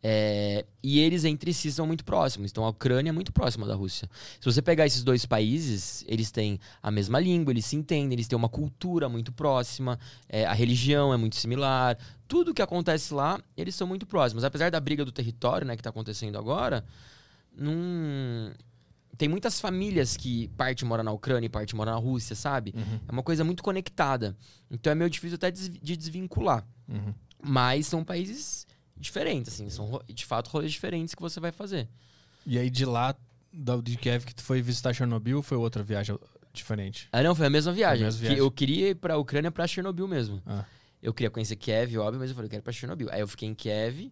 É, e eles entre si são muito próximos. Então a Ucrânia é muito próxima da Rússia. Se você pegar esses dois países, eles têm a mesma língua, eles se entendem, eles têm uma cultura muito próxima, é, a religião é muito similar. Tudo que acontece lá, eles são muito próximos. Apesar da briga do território, né, que tá acontecendo agora, não. tem muitas famílias que parte mora na Ucrânia e parte mora na Rússia, sabe? Uhum, É uma coisa muito conectada. Então é meio difícil até de desvincular. uhum. Mas são países diferentes, assim. São de fato rolês diferentes que você vai fazer. E aí de lá, da, de Kiev, que tu foi visitar Chernobyl, ou foi outra viagem diferente? Ah, não, foi a mesma viagem. mesma Que viagem. eu queria ir pra Ucrânia pra Chernobyl mesmo. Ah. Eu queria conhecer Kiev, óbvio, mas eu falei, eu quero ir pra Chernobyl. Aí eu fiquei em Kiev.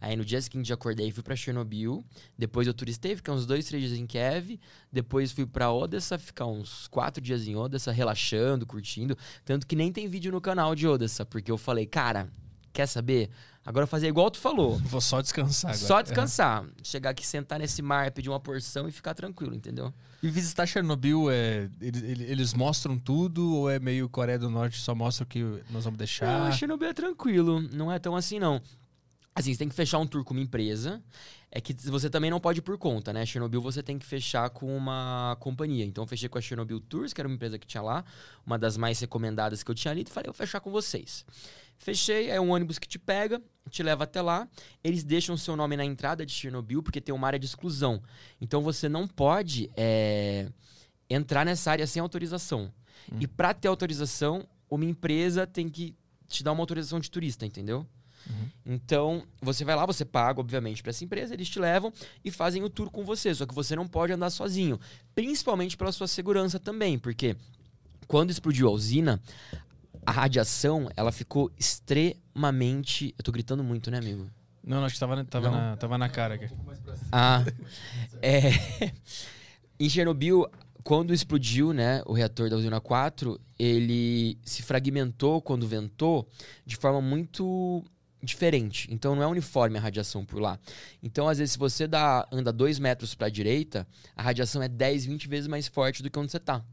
Aí no dia seguinte eu acordei e fui pra Chernobyl. Depois eu turistei, fiquei uns dois, três dias em Kiev. Depois fui pra Odessa, ficar uns quatro dias em Odessa, relaxando, curtindo. Tanto que nem tem vídeo no canal de Odessa, porque eu falei, cara, quer saber? Agora eu fazer igual tu falou. Vou só descansar agora. Só descansar. Chegar aqui, sentar nesse mar, pedir uma porção e ficar tranquilo, entendeu? E visitar Chernobyl, é, eles, eles mostram tudo ou é meio Coreia do Norte, só mostra o que nós vamos Não, deixar? a Chernobyl é tranquilo, não é tão assim, não. Assim, você tem que fechar um tour com uma empresa. É que você também não pode ir por conta, né? Chernobyl você tem que fechar com uma companhia. Então eu fechei com a Chernobyl Tours, que era uma empresa que tinha lá, uma das mais recomendadas que eu tinha ali, e falei, eu vou fechar com vocês. Fechei, é um ônibus que te pega, te leva até lá. Eles deixam seu nome na entrada de Chernobyl, porque tem uma área de exclusão. Então você não pode é, entrar nessa área sem autorização. E para ter autorização, uma empresa tem que te dar uma autorização de turista, entendeu? Então, você vai lá, você paga, obviamente, para essa empresa, eles te levam e fazem o tour com você. Só que você não pode andar sozinho. Principalmente pela sua segurança também, porque quando explodiu a usina, a radiação, ela ficou extremamente. Eu tô gritando muito, né, amigo? Não, não, acho que tava, tava, Não? na, tava na cara aqui. Ah, é. Em Chernobyl, quando explodiu, né, o reator da usina 4, ele se fragmentou quando ventou de forma muito diferente. Então não é uniforme a radiação por lá. Então, às vezes, se você dá, anda dois metros para a direita, a radiação é 10, 20 vezes mais forte do que onde você tá.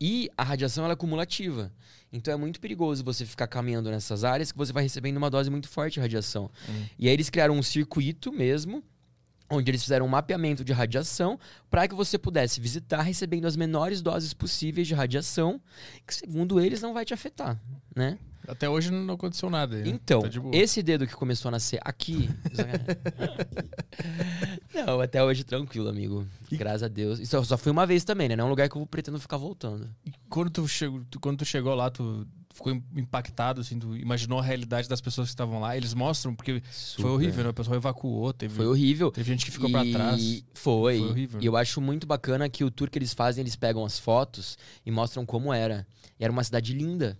E a radiação ela é cumulativa. Então é muito perigoso você ficar caminhando nessas áreas que você vai recebendo uma dose muito forte de radiação. E aí eles criaram um circuito mesmo, onde eles fizeram um mapeamento de radiação para que você pudesse visitar recebendo as menores doses possíveis de radiação, que segundo eles não vai te afetar, né? Até hoje não aconteceu nada. né? Então, Tá esse dedo que começou a nascer aqui. não, até hoje tranquilo, amigo. Graças a Deus. Isso só fui uma vez também, né? Não é um lugar que eu pretendo ficar voltando. E quando tu, chegou, tu- quando tu chegou lá, tu ficou im- impactado, assim, tu imaginou a realidade das pessoas que estavam lá. Eles mostram, porque Super. foi horrível, né? O pessoal evacuou, teve, Foi horrível. teve gente que ficou pra E trás. Foi. Foi horrível. E eu acho muito bacana que o tour que eles fazem, eles pegam as fotos e mostram como era. E era uma cidade linda.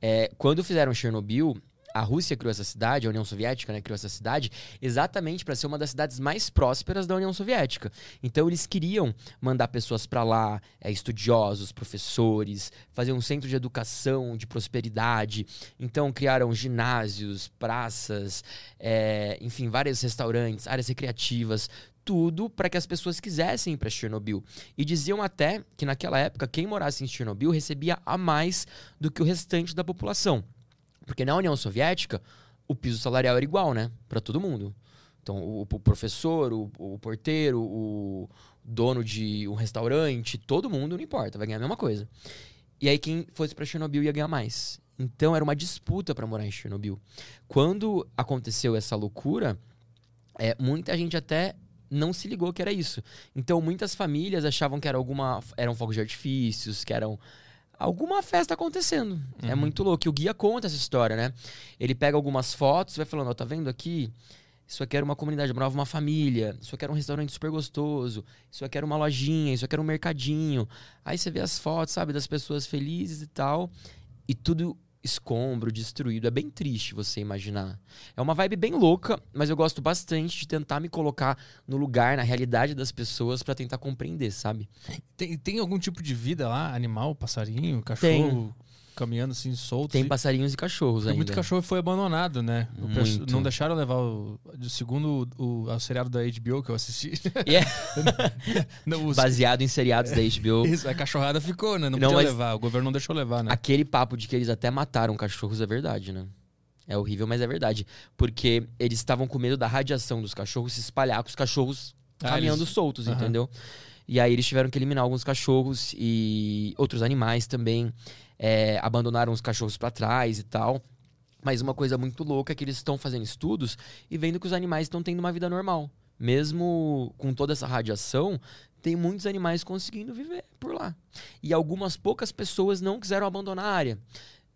É, quando fizeram Chernobyl, a Rússia criou essa cidade, a União Soviética né, criou essa cidade, exatamente para ser uma das cidades mais prósperas da União Soviética. Então eles queriam mandar pessoas para lá, é, estudiosos, professores, fazer um centro de educação, de prosperidade. Então criaram ginásios, praças, é, enfim, vários restaurantes, áreas recreativas, tudo para que as pessoas quisessem ir para Chernobyl. E diziam até que naquela época quem morasse em Chernobyl recebia a mais do que o restante da população. Porque na União Soviética, o piso salarial era igual, né? Para todo mundo. Então, o, o professor, o, o porteiro, o dono de um restaurante, todo mundo, não importa, vai ganhar a mesma coisa. E aí, quem fosse para Chernobyl ia ganhar mais. Então, era uma disputa para morar em Chernobyl. Quando aconteceu essa loucura, é, muita gente até não se ligou que era isso. Então, muitas famílias achavam que era alguma, eram fogos de artifícios, que eram alguma festa acontecendo. É muito louco. E o guia conta essa história, né? Ele pega algumas fotos e vai falando, ó, tá vendo aqui? Isso aqui era uma comunidade, morava uma família. Isso aqui era um restaurante super gostoso. Isso aqui era uma lojinha. Isso aqui era um mercadinho. Aí você vê as fotos, sabe, das pessoas felizes e tal. E tudo escombro, destruído. É bem triste você imaginar. É uma vibe bem louca, mas eu gosto bastante de tentar me colocar no lugar, na realidade das pessoas pra tentar compreender, sabe? Tem, tem algum tipo de vida lá? Animal, passarinho, cachorro, caminhando assim, solto? Tem assim? passarinhos e cachorros Porque ainda. muito cachorro foi abandonado, né? O. Não deixaram levar o. Segundo o, o seriado da HBO que eu assisti. E é não, os- baseado em seriados da HBO. Isso, a cachorrada ficou, né? Não, Não, podia mas- levar. O governo não deixou levar, né? Aquele papo de que eles até mataram cachorros é verdade, né? É horrível, mas é verdade. Porque eles estavam com medo da radiação dos cachorros se espalhar com os cachorros Ah, caminhando eles- soltos, Aham. entendeu? E aí eles tiveram que eliminar alguns cachorros e outros animais também. É, abandonaram os cachorros pra trás e tal. Mas uma coisa muito louca é que eles estão fazendo estudos e vendo que os animais estão tendo uma vida normal. mesmo com toda essa radiação, tem muitos animais conseguindo viver por lá. E algumas poucas pessoas não quiseram abandonar a área.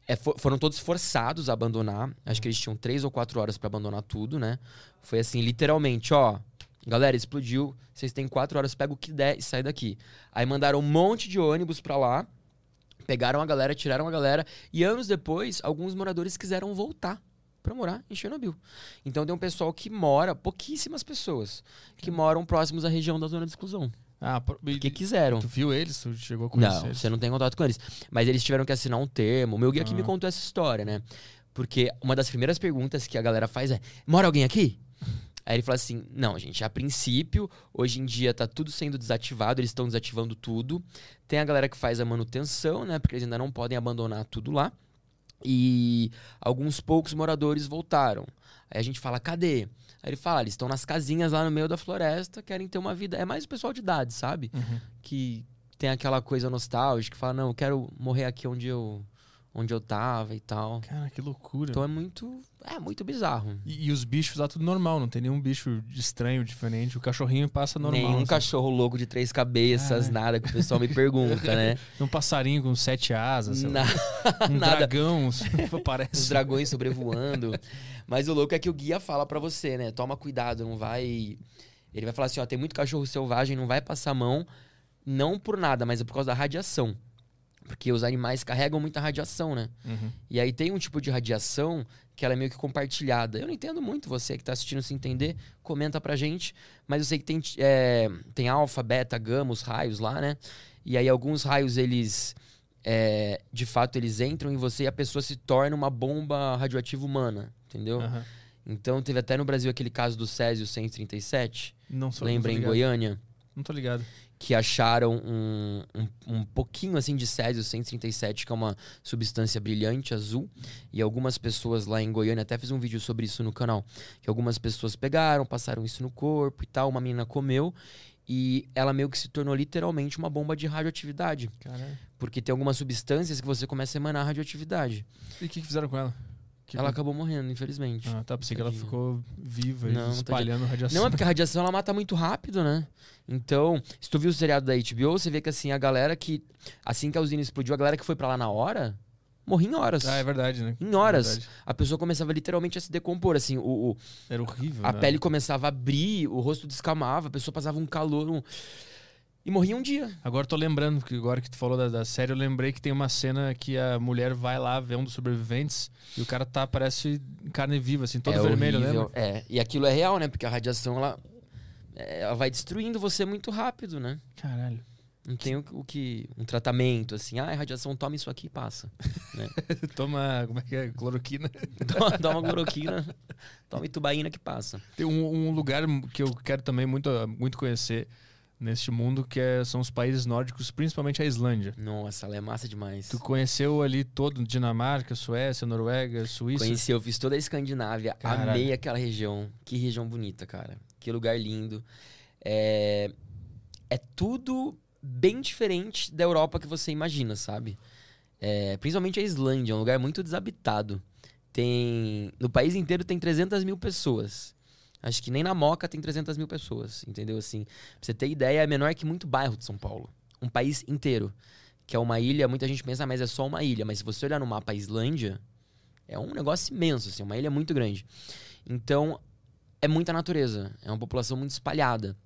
É, fo- foram todos forçados a abandonar. Acho que eles tinham três ou quatro horas para abandonar tudo, né? Foi assim, literalmente, ó. Galera, explodiu. Vocês têm quatro horas, pega o que der e sai daqui. Aí mandaram um monte de ônibus pra lá. Pegaram a galera, tiraram a galera. E anos depois, alguns moradores quiseram voltar pra morar em Chernobyl. Então tem um pessoal que mora, pouquíssimas pessoas, que moram próximos à região da zona de exclusão. Ah, por- Porque quiseram. tu viu eles? Tu chegou a conhecer Não, eles? você não tem contato com eles. Mas eles tiveram que assinar um termo. O meu guia que me Ah. contou essa história, né? Porque uma das primeiras perguntas que a galera faz é: mora alguém aqui? Aí ele fala assim: não, gente, a princípio, hoje em dia tá tudo sendo desativado, eles estão desativando tudo. Tem a galera que faz a manutenção, né? Porque eles ainda não podem abandonar tudo lá. E alguns poucos moradores voltaram. Aí a gente fala: cadê? Aí ele fala: eles estão nas casinhas lá no meio da floresta, querem ter uma vida. É mais o pessoal de idade, sabe? Uhum. que tem aquela coisa nostálgica, que fala, não, eu quero morrer aqui onde eu, onde eu tava e tal. Cara, que loucura. Então é muito, é muito bizarro. E, e os bichos lá tudo normal, não tem nenhum bicho estranho, diferente. O cachorrinho passa normal. Nenhum assim. cachorro louco de três cabeças, nada que o pessoal me pergunta, né? Um passarinho com sete asas, sei lá. Na- um nada. dragão, parece. Os dragões sobrevoando. Mas o louco é que o guia fala pra você, né? Toma cuidado, não vai. Ele vai falar assim: ó, tem muito cachorro selvagem, não vai passar a mão, não por nada, mas é por causa da radiação. Porque os animais carregam muita radiação, né? Uhum. E aí tem um tipo de radiação que ela é meio que compartilhada. Eu não entendo muito, você que tá assistindo se entender, comenta pra gente. Mas eu sei que tem, é, tem alfa, beta, gama, os raios lá, né? E aí alguns raios, eles... é, de fato, eles entram em você e a pessoa se torna uma bomba radioativa humana, entendeu? Aham. Então teve até no Brasil aquele caso do Césio 137, Não sou lembra não em. Goiânia? Não tô ligado. Que acharam um, um, um pouquinho assim de Césio 137, que é uma substância brilhante azul. E algumas pessoas lá em Goiânia, até fiz um vídeo sobre isso no canal, que algumas pessoas pegaram, passaram isso no corpo e tal, uma menina comeu. E ela meio que se tornou literalmente uma bomba de radioatividade. Caralho. Porque tem algumas substâncias que você começa a emanar radioatividade. E o que, que fizeram com ela? Que Ela acabou morrendo, infelizmente. Ah, tá. Pensei que ela ficou viva Não, e espalhando radiação. Não, é porque a radiação ela mata muito rápido, né? Então, se tu viu o seriado da HBO, você vê que assim, a galera que. Assim que a usina explodiu, a galera que foi pra lá na hora, morria em horas. Ah, é verdade, né? Em horas. É. A pessoa começava literalmente a se decompor, assim, o, o- Era horrível. a né? pele começava a abrir, o rosto descamava, a pessoa passava um calor, um... e morria um dia. Agora tô lembrando, que agora que tu falou da, da série, eu lembrei que tem uma cena que a mulher vai lá ver um dos sobreviventes e o cara tá, parece carne viva, assim, todo é vermelho, horrível. lembra? É, e aquilo é real, né? Porque a radiação, ela, é, ela vai destruindo você muito rápido, né? Caralho. Não tem o, o que. Um tratamento, assim, ah, é radiação, toma isso aqui e passa. Toma, como é que é? Cloroquina. Toma, toma cloroquina, toma itubaína que passa. Tem um, um lugar que eu quero também muito, muito conhecer neste mundo, que é- são os países nórdicos, principalmente a Islândia. Nossa, ela é massa demais. Tu conheceu ali todo, Dinamarca, Suécia, Noruega, Suíça? Conheci, eu fiz toda a Escandinávia, Caralho. amei aquela região. Que região bonita, cara. Que lugar lindo. É, é tudo bem diferente da Europa que você imagina, sabe? É, principalmente a Islândia, é um lugar muito desabitado. Tem. No país inteiro tem 300 mil pessoas. Acho que nem na Moca tem 300 mil pessoas, entendeu? Assim, pra você ter ideia, é menor que muito bairro de São Paulo. Um país inteiro. Que é uma ilha, muita gente pensa, "Ah, mas é só uma ilha. Mas se você olhar no mapa a Islândia, é um negócio imenso, assim, uma ilha muito grande. Então, é muita natureza. É uma população muito espalhada.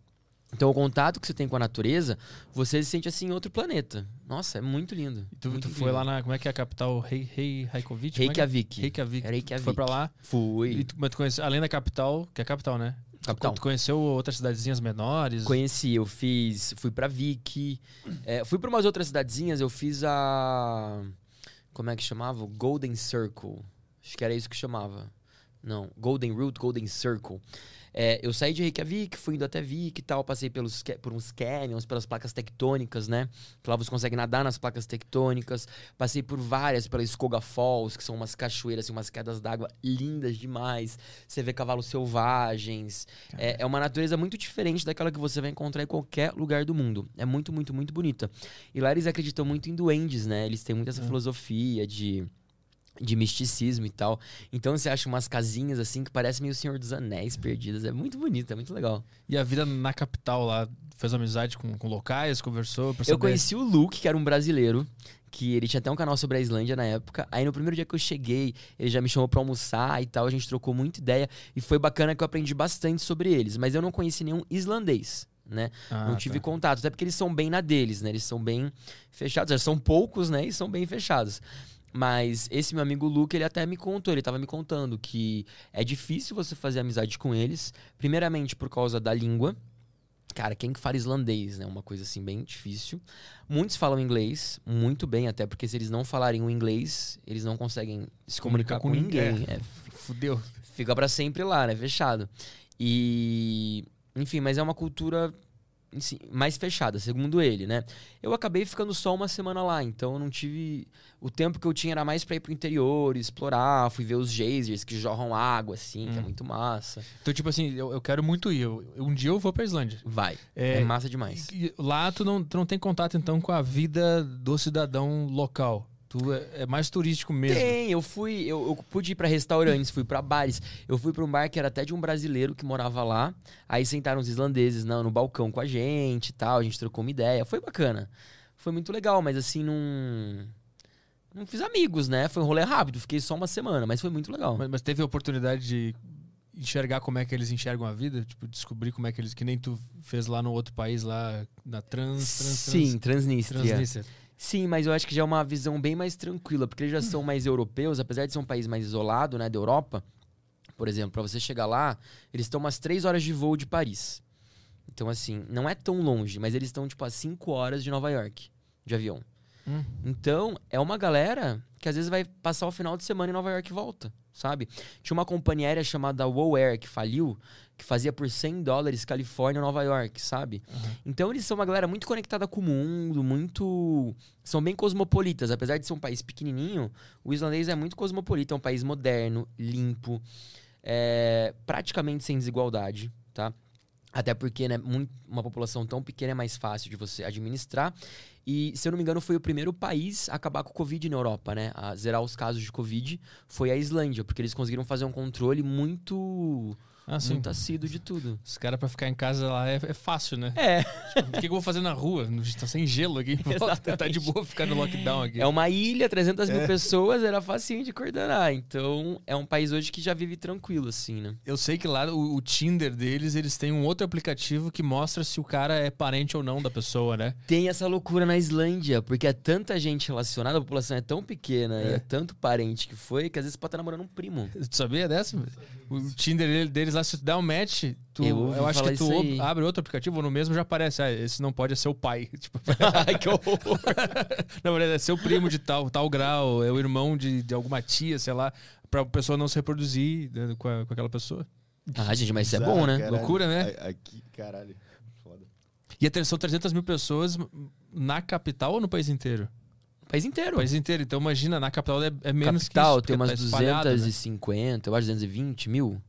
Então, o contato que você tem com a natureza, você se sente assim em outro planeta. Nossa, é muito lindo. E tu, muito tu foi lá na, como é que é a capital? Rei, Rei, Reykjavik? É é? Reykjavik. Reykjavik. Reykjavik. Tu foi pra lá? Fui. Tu, mas tu conhece, além da capital, que é a capital, né? Capital. Tu conheceu outras cidadezinhas menores? Conheci, eu fiz. Fui pra Vicky. é, fui pra umas outras cidadezinhas, eu fiz a. Como é que chamava? Golden Circle. Acho que era isso que chamava. Não, Golden Route, Golden Circle. É, eu saí de Reykjavik, fui indo até Vic e tal, passei pelos, por uns canyons, pelas placas tectônicas, né? Que lá você consegue nadar nas placas tectônicas. Passei por várias, pela Skoga Falls, que são umas cachoeiras, assim, umas quedas d'água lindas demais. Você vê cavalos selvagens. É, é uma natureza muito diferente daquela que você vai encontrar em qualquer lugar do mundo. É muito, muito, muito bonita. E lá eles acreditam muito em duendes, né? Eles têm muito essa É. filosofia de de misticismo e tal. Então você acha umas casinhas assim que parecem meio Senhor dos Anéis perdidas. É muito bonito, é muito legal. E a vida na capital lá, fez amizade com, com locais, conversou? Eu conheci o Luke, que era um brasileiro, que ele tinha até um canal sobre a Islândia na época. Aí no primeiro dia que eu cheguei, ele já me chamou pra almoçar e tal, a gente trocou muita ideia e foi bacana que eu aprendi bastante sobre eles, mas eu não conheci nenhum islandês. Né? Ah, não tive tá. contato, até porque eles são bem na deles, né? Eles são bem fechados, já são poucos, né? E são bem fechados. Mas esse meu amigo Luke, ele até me contou, ele tava me contando que é difícil você fazer amizade com eles, primeiramente por causa da língua. Cara, quem que fala islandês, né? Uma coisa assim bem difícil. Muitos falam inglês, muito bem, até porque se eles não falarem o inglês, eles não conseguem se comunicar, com, ninguém. É, Fudeu. fica pra sempre lá, né? Fechado. E. Enfim, mas é uma cultura mais fechada, segundo ele, né? Eu acabei ficando só uma semana lá, então eu não tive. O tempo que eu tinha era mais pra ir pro interior, explorar, fui ver os geysers que jorram água, assim, que é Hum. muito massa. Então, tipo assim, eu, eu quero muito ir. Eu- um dia eu vou pra Islândia. Vai. É, É, massa demais. E lá tu não, tu não tem contato, então, com a vida do cidadão local. Tu é, é mais turístico mesmo. Tem, eu fui, eu, eu pude ir pra restaurantes, fui pra bares. Eu fui pra um bar que era até de um brasileiro que morava lá. Aí sentaram os islandeses no, no balcão com a gente e tal, a gente trocou uma ideia. Foi bacana. Foi muito legal, mas assim, não. Não fiz amigos, né? Foi um rolê rápido, fiquei só uma semana, mas foi muito legal. Mas, mas teve a oportunidade de enxergar como é que eles enxergam a vida? Tipo, descobrir como é que eles... Que nem tu fez lá no outro país, lá na Trans... trans Sim, Transnistria. Transnistria. Sim, mas eu acho que já é uma visão bem mais tranquila, porque eles já são mais europeus, apesar de ser um país mais isolado, né, da Europa. Por exemplo, para você chegar lá, eles estão umas três horas de voo de Paris. Então, assim, não é tão longe, mas eles estão, tipo, a cinco horas de Nova York, de avião. Hum. Então, é uma galera que às vezes vai passar o final de semana em Nova York e volta, sabe? Tinha uma companhia aérea chamada Wow Air que faliu, que fazia por 100 dólares Califórnia Nova York, sabe? Então eles são uma galera muito conectada com o mundo, muito. São bem cosmopolitas. Apesar de ser um país pequenininho, o islandês é muito cosmopolita. É um país moderno, limpo, é, praticamente sem desigualdade, tá? Até porque, né, muito- uma população tão pequena é mais fácil de você administrar. E, se eu não me engano, foi o primeiro país a acabar com o Covid na Europa, né? A zerar os casos de Covid foi a Islândia, porque eles conseguiram fazer um controle muito, Ah, sim. muito assíduo de tudo. Os caras pra ficar em casa lá é, é fácil, né? É, Tipo, o que, que eu vou fazer na rua? Tá sem gelo aqui. tá de boa ficar no lockdown aqui. É uma ilha, 300 mil pessoas, era facinho de coordenar. Então, é um país hoje que já vive tranquilo, assim, né? Eu sei que lá o, o Tinder deles, eles têm um outro aplicativo que mostra se o cara é parente ou não da pessoa, né? Tem essa loucura na Islândia, porque é tanta gente relacionada, a população é tão pequena e É. é tanto parente que foi, que às vezes pode estar namorando um primo. Tu sabia dessa? O Tinder dele- deles lá, se tu dá um match, tu, Eu eu, acho que tu abre outro aplicativo ou no mesmo já aparece, ah, esse não pode é seu pai. Tipo, Ai, que horror. na verdade, é seu primo de tal, tal grau, é o irmão de, de alguma tia, sei lá, pra pessoa não se reproduzir né, com, a- com aquela pessoa. Ah, gente, mas isso é bom, né? caralho. Loucura, né? Aqui, caralho. Foda. E a- são 300 mil pessoas na capital ou no país inteiro? País inteiro. No país inteiro. Então imagina, na capital é, é menos capital que tem isso. umas porque tá espalhado, né? 250, eu acho 220 mil.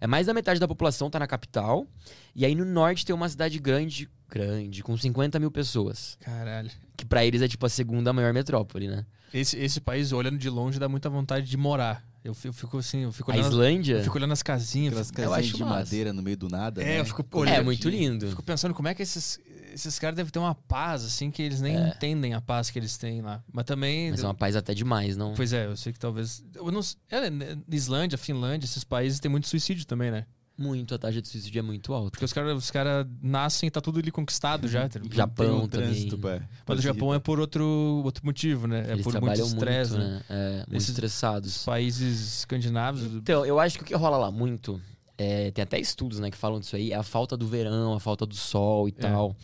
É mais da metade da população tá na capital. E aí no norte tem uma cidade grande, grande, com 50 mil pessoas. Caralho. Que pra eles é tipo a segunda maior metrópole, né? Esse, esse país, olhando de longe, dá muita vontade de morar. Eu, fi- eu fico assim, eu fico A olhando, Islândia eu fico olhando as casinhas. Aquelas fico- Eu casinhas acho de massa. madeira no meio do nada. É, né? eu fico é olhando. muito lindo. Fico pensando como é que esses, esses caras devem ter uma paz, assim, que eles nem entendem a paz que eles têm lá. Mas também. É. Mas é uma paz até demais, não? Pois é, eu sei que talvez. Eu não, é, né, Islândia, Finlândia, esses países têm muito suicídio também, né? Muito, a taxa de suicídio é muito alta. Porque os caras os cara nascem e tá tudo ali conquistado já. tá Japão Tem um também. trânsito, pá. Mas o Japão é por outro, outro motivo, né? É Eles por muito trabalham estresse, muito, né? né? É, muito Esses- Os estressados. países escandinavos. Então, eu acho que o que rola lá muito, é, tem até estudos né, que falam disso aí, é a falta do verão, a falta do sol e tal.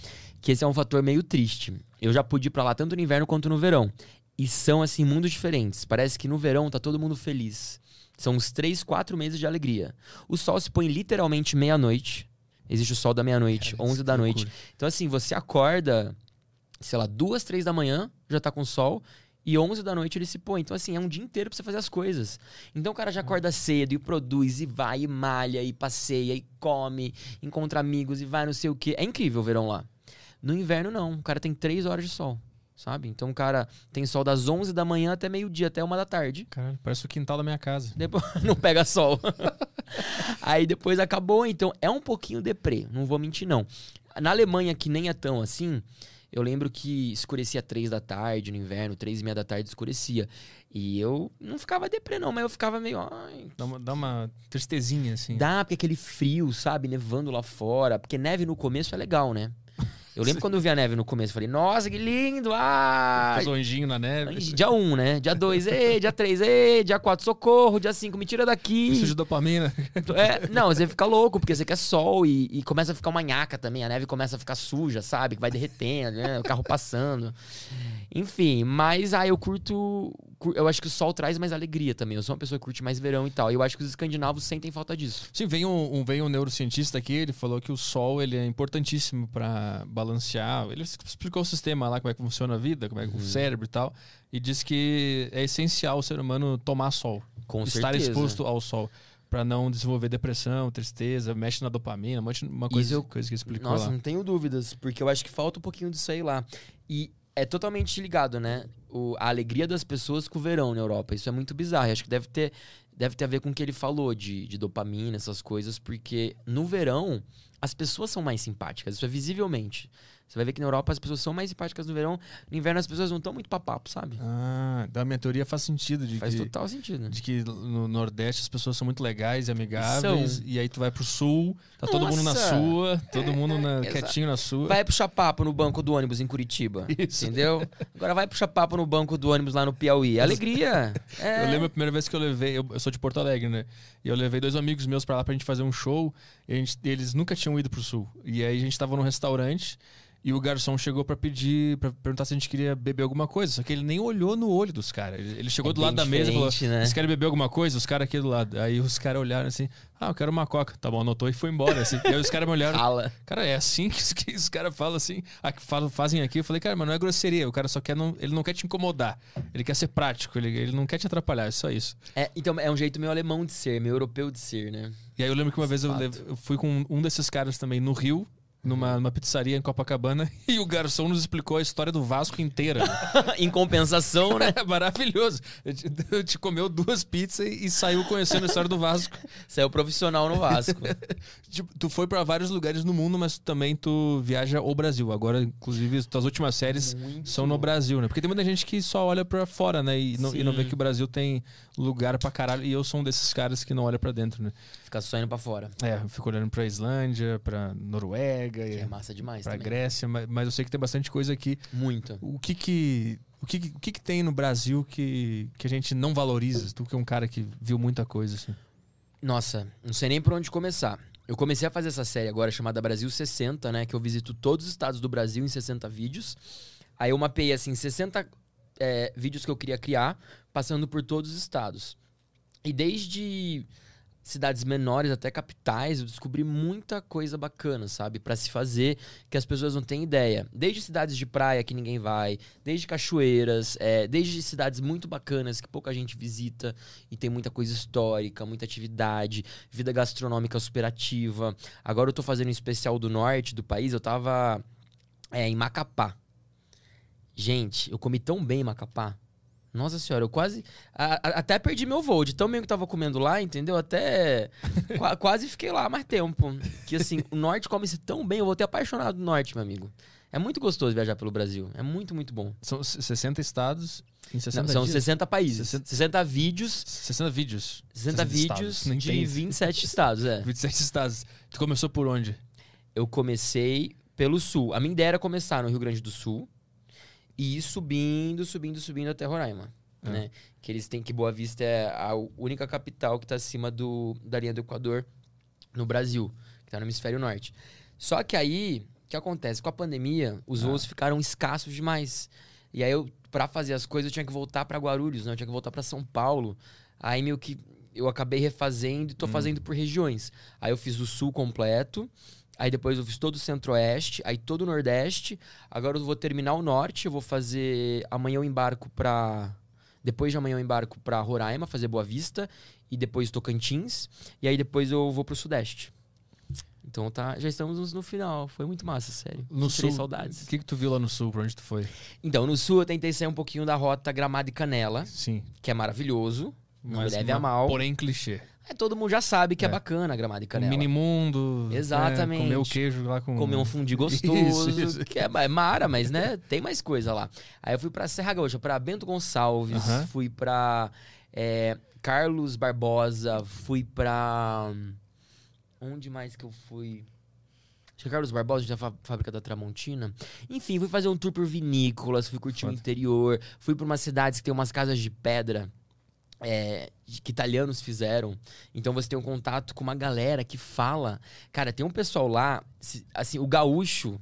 Que esse é um fator meio triste. Eu já pude ir pra lá tanto no inverno quanto no verão. E são, assim, mundos diferentes. Parece que no verão tá todo mundo feliz. São uns três, quatro meses de alegria. O sol se põe literalmente meia-noite. Existe o sol da meia-noite, Cara, 11 da noite. loucura. Então, assim, você acorda, sei lá, duas, três da manhã, já tá com sol, e 11 da noite ele se põe. Então, assim, é um dia inteiro pra você fazer as coisas. Então, o cara já acorda cedo e produz, e vai, e malha, e passeia, e come, encontra amigos, e vai não sei o quê. É incrível o verão lá. No inverno, não. O cara tem três horas de sol. Sabe? Então, cara, tem sol das 11 da manhã até meio-dia, até uma da tarde. Caralho, parece o quintal da minha casa. Depois não pega sol. Aí depois acabou, então é um pouquinho deprê, não vou mentir não. Na Alemanha, que nem é tão assim, eu lembro que escurecia três da tarde no inverno, três e meia da tarde escurecia. E eu não ficava deprê não, mas eu ficava meio... Ai, Dá uma, dá uma tristezinha, assim. Dá, porque aquele frio, sabe? Nevando lá fora. Porque neve no começo é legal, né? Eu lembro quando eu vi a neve no começo, eu falei, nossa, que lindo! Ah! Um anjinho na neve. Dia 1, um, né? Dia 2, ei, dia 3, ei, dia 4, socorro, dia 5, me tira daqui. Preciso de dopamina. É, não, você fica louco, porque você quer sol e, e começa a ficar uma nhaca também. A neve começa a ficar suja, sabe? Que vai derretendo, né? O carro passando. Enfim, mas aí eu curto. Eu acho que o sol traz mais alegria também. Eu sou uma pessoa que curte mais verão e tal. E eu acho que os escandinavos sentem falta disso. Sim, veio um, um- veio um neurocientista aqui, ele falou que o sol ele é importantíssimo para balancear. Ele explicou o sistema lá, como é que funciona a vida, como é que o cérebro e tal. E disse que é essencial o ser humano tomar sol. Com estar certeza. exposto ao sol. Pra não desenvolver depressão, tristeza, mexe na dopamina, um uma coisa, Isso eu- coisa que explicou Nossa, lá. não tenho dúvidas, porque eu acho que falta um pouquinho disso aí lá. E é totalmente ligado, né? O- a alegria das pessoas com o verão na Europa. Isso é muito bizarro. Eu acho que deve ter, deve ter a ver com o que ele falou de, de dopamina, essas coisas, porque no verão as pessoas são mais simpáticas. Isso é visivelmente. Você vai ver que na Europa as pessoas são mais simpáticas no verão. No inverno as pessoas não estão muito papapo, sabe? Ah, da minha teoria faz sentido de Faz que, total sentido. de que no Nordeste as pessoas são muito legais e amigáveis. São. E aí tu vai pro Sul, tá todo mundo na Nossa! sua, todo mundo na, quietinho na sua. Vai puxar papo no banco do ônibus em Curitiba. Isso. Entendeu? Agora vai puxar papo no banco do ônibus lá no Piauí. Alegria. É. Eu lembro a primeira vez que eu levei, eu, eu sou de Porto Alegre, né? E eu levei dois amigos meus pra lá pra gente fazer um show. E gente- eles nunca tinham ido pro sul. E aí a gente tava num restaurante e o garçom chegou pra pedir, pra perguntar se a gente queria beber alguma coisa. Só que ele nem olhou no olho dos caras. Ele, chegou É do lado da mesa e falou: né? Vocês querem beber alguma coisa? Os caras aqui do lado. Aí os caras olharam assim: Ah, eu quero uma coca. Tá bom, anotou e foi embora. Assim. E aí os caras me olharam. Fala. Cara, é assim que, os- caras falam assim, falam- fazem aqui. Eu falei, cara, mas não é grosseria. O cara só quer, não, ele não quer te incomodar. Ele quer ser prático, ele, ele não quer te atrapalhar, é só isso. É, então, é um jeito meio alemão de ser, meio europeu de ser, né? E aí eu lembro que uma vez eu, eu fui com um desses caras também no Rio, numa, numa pizzaria em Copacabana, e o garçom nos explicou a história do Vasco inteira. em compensação, né? É maravilhoso. Eu te, eu te comeu duas pizzas e, e saiu conhecendo a história do Vasco. O profissional no Vasco. Tipo, tu foi pra vários lugares no mundo, mas também tu viaja o Brasil. Agora, inclusive, tuas últimas séries Muito são no Brasil, né? Porque tem muita gente que só olha pra fora, né? E não, e não vê que o Brasil tem lugar pra caralho. E eu sou um desses caras que não olha pra dentro, né? Fica só indo pra fora. É, eu fico olhando pra Islândia, pra Noruega, Que e é massa demais pra também. Grécia, mas, mas eu sei que tem bastante coisa aqui. Muito. O que que. O que, que- o que, que tem no Brasil que, que a gente não valoriza? Tu que é um cara que viu muita coisa, assim. Nossa, não sei nem por onde começar. Eu comecei a fazer essa série agora chamada Brasil 60, né? Que eu visito todos os estados do Brasil em 60 vídeos. Aí eu mapeei, assim, 60 é, vídeos que eu queria criar, passando por todos os estados. E desde cidades menores até capitais, eu descobri muita coisa bacana, sabe? Pra se fazer que as pessoas não têm ideia. Desde cidades de praia que ninguém vai, desde cachoeiras, é, desde cidades muito bacanas que pouca gente visita e tem muita coisa histórica, muita atividade, vida gastronômica superativa. Agora eu tô fazendo um especial do norte do país, eu tava é, em Macapá. Gente, eu comi tão bem em Macapá. Nossa senhora, eu quase. a- a- até perdi meu voo, de tão bem que tava comendo lá, entendeu? Até. qua- quase fiquei lá mais tempo. Que assim, o norte come-se tão bem, eu vou ter apaixonado do norte, meu amigo. É muito gostoso viajar pelo Brasil. É muito, muito bom. São 60 estados em 60 Não, são dias. 60 países. 60 60, vídeos. 60 vídeos. 60 vídeos estados, de tem. 27 estados, é. 27 estados. Tu começou por onde? Eu comecei pelo sul. A minha ideia era começar no Rio Grande do Sul e ir subindo, subindo, subindo até Roraima. É. Né? Que eles têm que Boa Vista é a única capital que está acima do, da linha do Equador no Brasil, que está no hemisfério norte. Só que aí, o que acontece? Com a pandemia, os Ah. voos ficaram escassos demais. E aí, eu, pra fazer as coisas, eu tinha que voltar para Guarulhos, né? Eu tinha que voltar para São Paulo. Aí, meio que eu acabei refazendo e tô Hum. fazendo por regiões. Aí, eu fiz o sul completo. Aí depois eu fiz todo o centro-oeste, aí todo o nordeste. Agora eu vou terminar o norte, eu vou fazer amanhã eu embarco pra depois de amanhã eu embarco pra Roraima, fazer Boa Vista e depois Tocantins, e aí depois eu vou pro sudeste. Então tá, já estamos no final. Foi muito massa, sério. No Tirei sul, saudades. O que, que tu viu lá no sul? Pra onde tu foi? Então, no sul eu tentei sair um pouquinho da rota Gramado e Canela, Sim. que é maravilhoso. Não me leve a mal. Porém, clichê. É, todo mundo já sabe que é, É. bacana Gramado e Um Canela. mini mundo. né, Exatamente. comer o queijo lá com. Comer um fundi gostoso, Isso, isso. que é, é mara, mas né, tem mais coisa lá. Aí eu fui pra Serra Gaúcha, pra Bento Gonçalves, Aham. fui pra é, Carlos Barbosa, fui pra. Onde mais que eu fui? Acho que é Carlos Barbosa, da fá- fábrica da Tramontina. Enfim, fui fazer um tour por vinícolas, fui curtir o Foda. interior, fui pra umas cidades que tem umas casas de pedra. É, que italianos fizeram. Então você tem um contato com uma galera que fala. Cara, tem um pessoal lá, assim, o gaúcho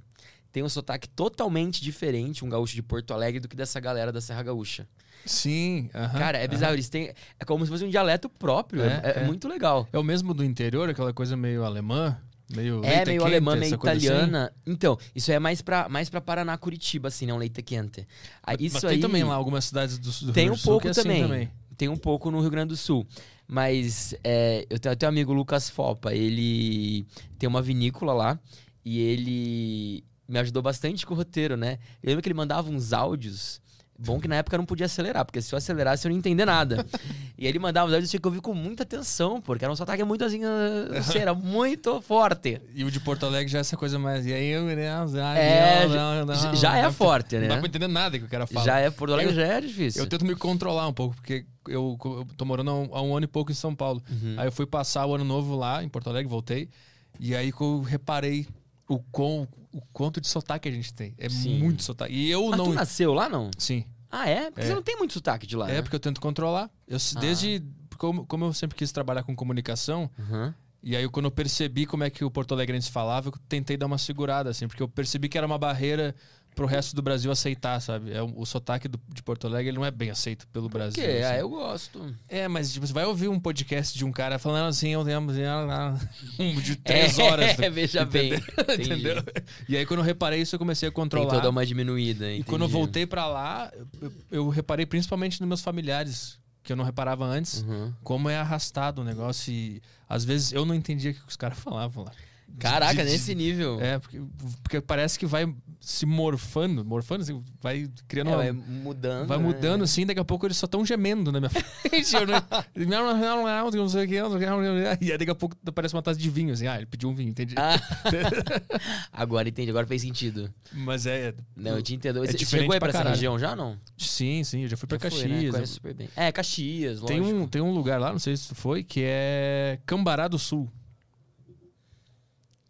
tem um sotaque totalmente diferente, um gaúcho de Porto Alegre, do que dessa galera da Serra Gaúcha. Sim. aham, Cara, é bizarro. Eles têm. É como se fosse um dialeto próprio. É, É, é é. muito legal. É o mesmo do interior, aquela coisa meio alemã? Meio É leite meio quente, alemã, meio assim? italiana. Então, isso é mais pra, mais pra Paraná, Curitiba, assim, né? Um leite quente. Aí, isso Mas aí... tem também lá algumas cidades do, do Tem Rio um Sul pouco que é assim também. Tem um pouco no Rio Grande do Sul. Mas é, eu tenho até um amigo Lucas Fopa. Ele tem uma vinícola lá e ele me ajudou bastante com o roteiro, né? Eu lembro que ele mandava uns áudios. Bom que na época eu não podia acelerar, porque se eu acelerasse eu não ia entender nada. e ele mandava os áudios que ouvir com muita atenção, porque era um sotaque muito assim, ah, não sei, era muito forte. E o de Porto Alegre já é essa coisa mais. E aí eu. né, É, não, não, já- não, já é forte, Não dá né? pra entender nada que o cara fala. Já é Porto Alegre, Eu- já é difícil. Eu tento me controlar um pouco, porque eu, eu tô morando há um, há um ano e pouco em São Paulo. Uhum. Aí eu fui passar o ano novo lá em Porto Alegre, voltei. E aí que eu reparei o, quão, o quanto de sotaque a gente tem. É Sim. muito sotaque. E eu Mas não. tu nasceu lá, não? Sim. Ah, é? Porque É. você não tem muito sotaque de lá, É né? porque eu tento controlar. Eu, Ah. Desde. Como, como eu sempre quis trabalhar com comunicação, Uhum. e aí quando eu percebi como é que o Porto Alegrense falava, eu tentei dar uma segurada, assim, porque eu percebi que era uma barreira pro resto do Brasil aceitar, sabe? É, o, o sotaque do- de Porto Alegre ele não é bem aceito pelo Por Brasil. quê? assim. Ah, eu gosto. É, mas tipo, você vai ouvir um podcast de um cara falando assim, eu tenho um de três horas. É, veja bem. Entendi. Entendeu? E aí quando eu reparei isso, eu comecei a controlar. Tentou dar uma diminuída, E quando eu entendi. voltei pra lá, eu, eu reparei principalmente nos meus familiares, que eu não reparava antes, Uhum. como é arrastado o negócio. E às vezes eu não entendia o que os caras falavam lá. Caraca, De- de- nesse nível. É, porque, porque parece que vai se morfando, morfando, assim, vai criando É, uma. vai mudando. Vai né? mudando assim, daqui a pouco eles só estão gemendo na minha frente. Eu não, não, sei o que. E aí daqui a pouco aparece uma taça de vinho, assim. Ah, ele pediu um vinho, entendi. Ah. agora entendi, agora fez sentido. Mas é. Não, eu te entendo. Você diferente chegou aí pra pra essa região já, não? Sim, sim, eu já fui pra Já foi, né? Caxias. Conhece super bem. É, Caxias, Tem lógico. um, tem um lugar lá, não sei se tu foi, que é Cambará do Sul.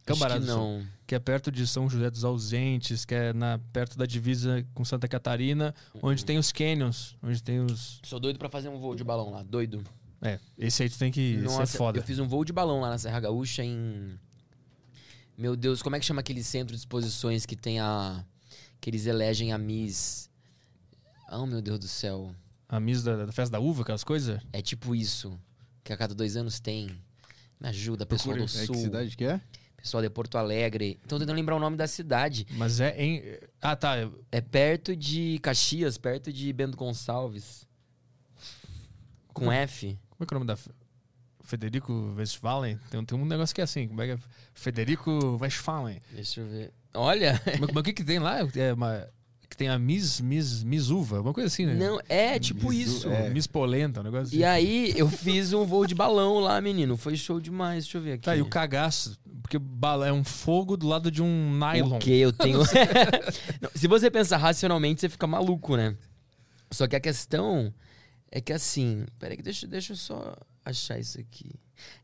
Cambará do Sul. não. Que é perto de São José dos Ausentes, que é na, perto da divisa com Santa Catarina, onde tem os canyons, onde tem os... Sou doido pra fazer um voo de balão lá, doido. É, esse aí tu tem que... é Nossa, foda. eu fiz um voo de balão lá na Serra Gaúcha em. Meu Deus, como é que chama aquele centro de exposições que tem a. que eles elegem a Miss. Oh, meu Deus do céu. A Miss da, da festa da uva, aquelas coisas. É tipo isso. Que a cada dois anos tem. Me ajuda, pessoal do É Sul. que cidade que é? Pessoal de Porto Alegre. Então tentando lembrar o nome da cidade. Mas é em... Ah, tá. É perto de Caxias, perto de Bento Gonçalves. Com F. Como é que é o nome da... Federico Westphalen? Tem, tem um negócio que é assim, como é que é? Federico Westphalen. Deixa eu ver. Olha! mas, mas o que que tem lá? É uma... Tem a Miss, Miss, Miss Uva, uma coisa assim, né? Não, é tipo Misu- isso. é. Miss Polenta, um negócio assim. E aí, eu fiz um voo de balão lá, menino. Foi show demais. Deixa eu ver aqui. Tá, e o cagaço, porque bala é um fogo do lado de um nylon. O que eu tenho. Não, se você pensar racionalmente, você fica maluco, né? Só que a questão é que assim. Peraí, deixa, deixa eu só achar isso aqui.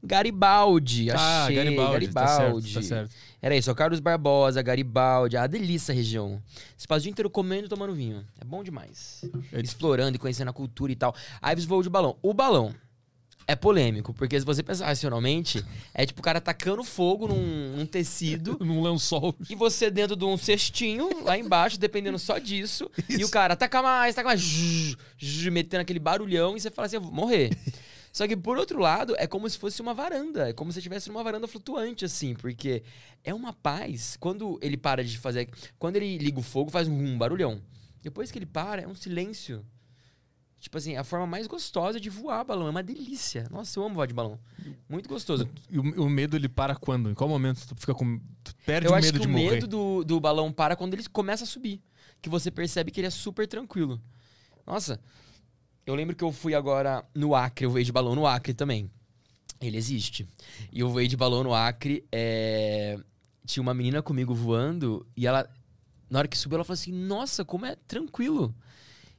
Garibaldi, Ah, achei. Garibaldi, tá certo, Garibaldi. tá certo. Era isso, ó, Carlos Barbosa, Garibaldi. Ah, delícia a região. Você passa o dia inteiro comendo e tomando vinho. É bom demais. É Explorando e conhecendo a cultura e tal. Aí você voa de balão. O balão é polêmico, porque se você pensar racionalmente, é tipo o cara tacando fogo num, num tecido Num lençol. e você dentro de um cestinho lá embaixo, dependendo só disso. E o cara, taca mais, taca mais, zzz, zzz, metendo aquele barulhão e você fala assim, eu vou morrer. Só que por outro lado, é como se fosse uma varanda. É como se estivesse numa varanda flutuante, assim, porque é uma paz. Quando ele para de fazer. Quando ele liga o fogo, faz um barulhão. Depois que ele para, é um silêncio. Tipo assim, a forma mais gostosa de voar balão. É uma delícia. Nossa, eu amo voar de balão. Muito gostoso. E o, o medo ele para quando? Em qual momento tu fica com. Tu perde Eu o acho medo que de o morrer? medo do, do balão para quando ele começa a subir. Que você percebe que ele é super tranquilo. Nossa, eu lembro que eu fui agora no Acre, eu voei de balão no Acre também. Ele existe. E eu voei de balão no Acre, é, tinha uma menina comigo voando e ela, na hora que subiu, ela falou assim: Nossa, como é tranquilo.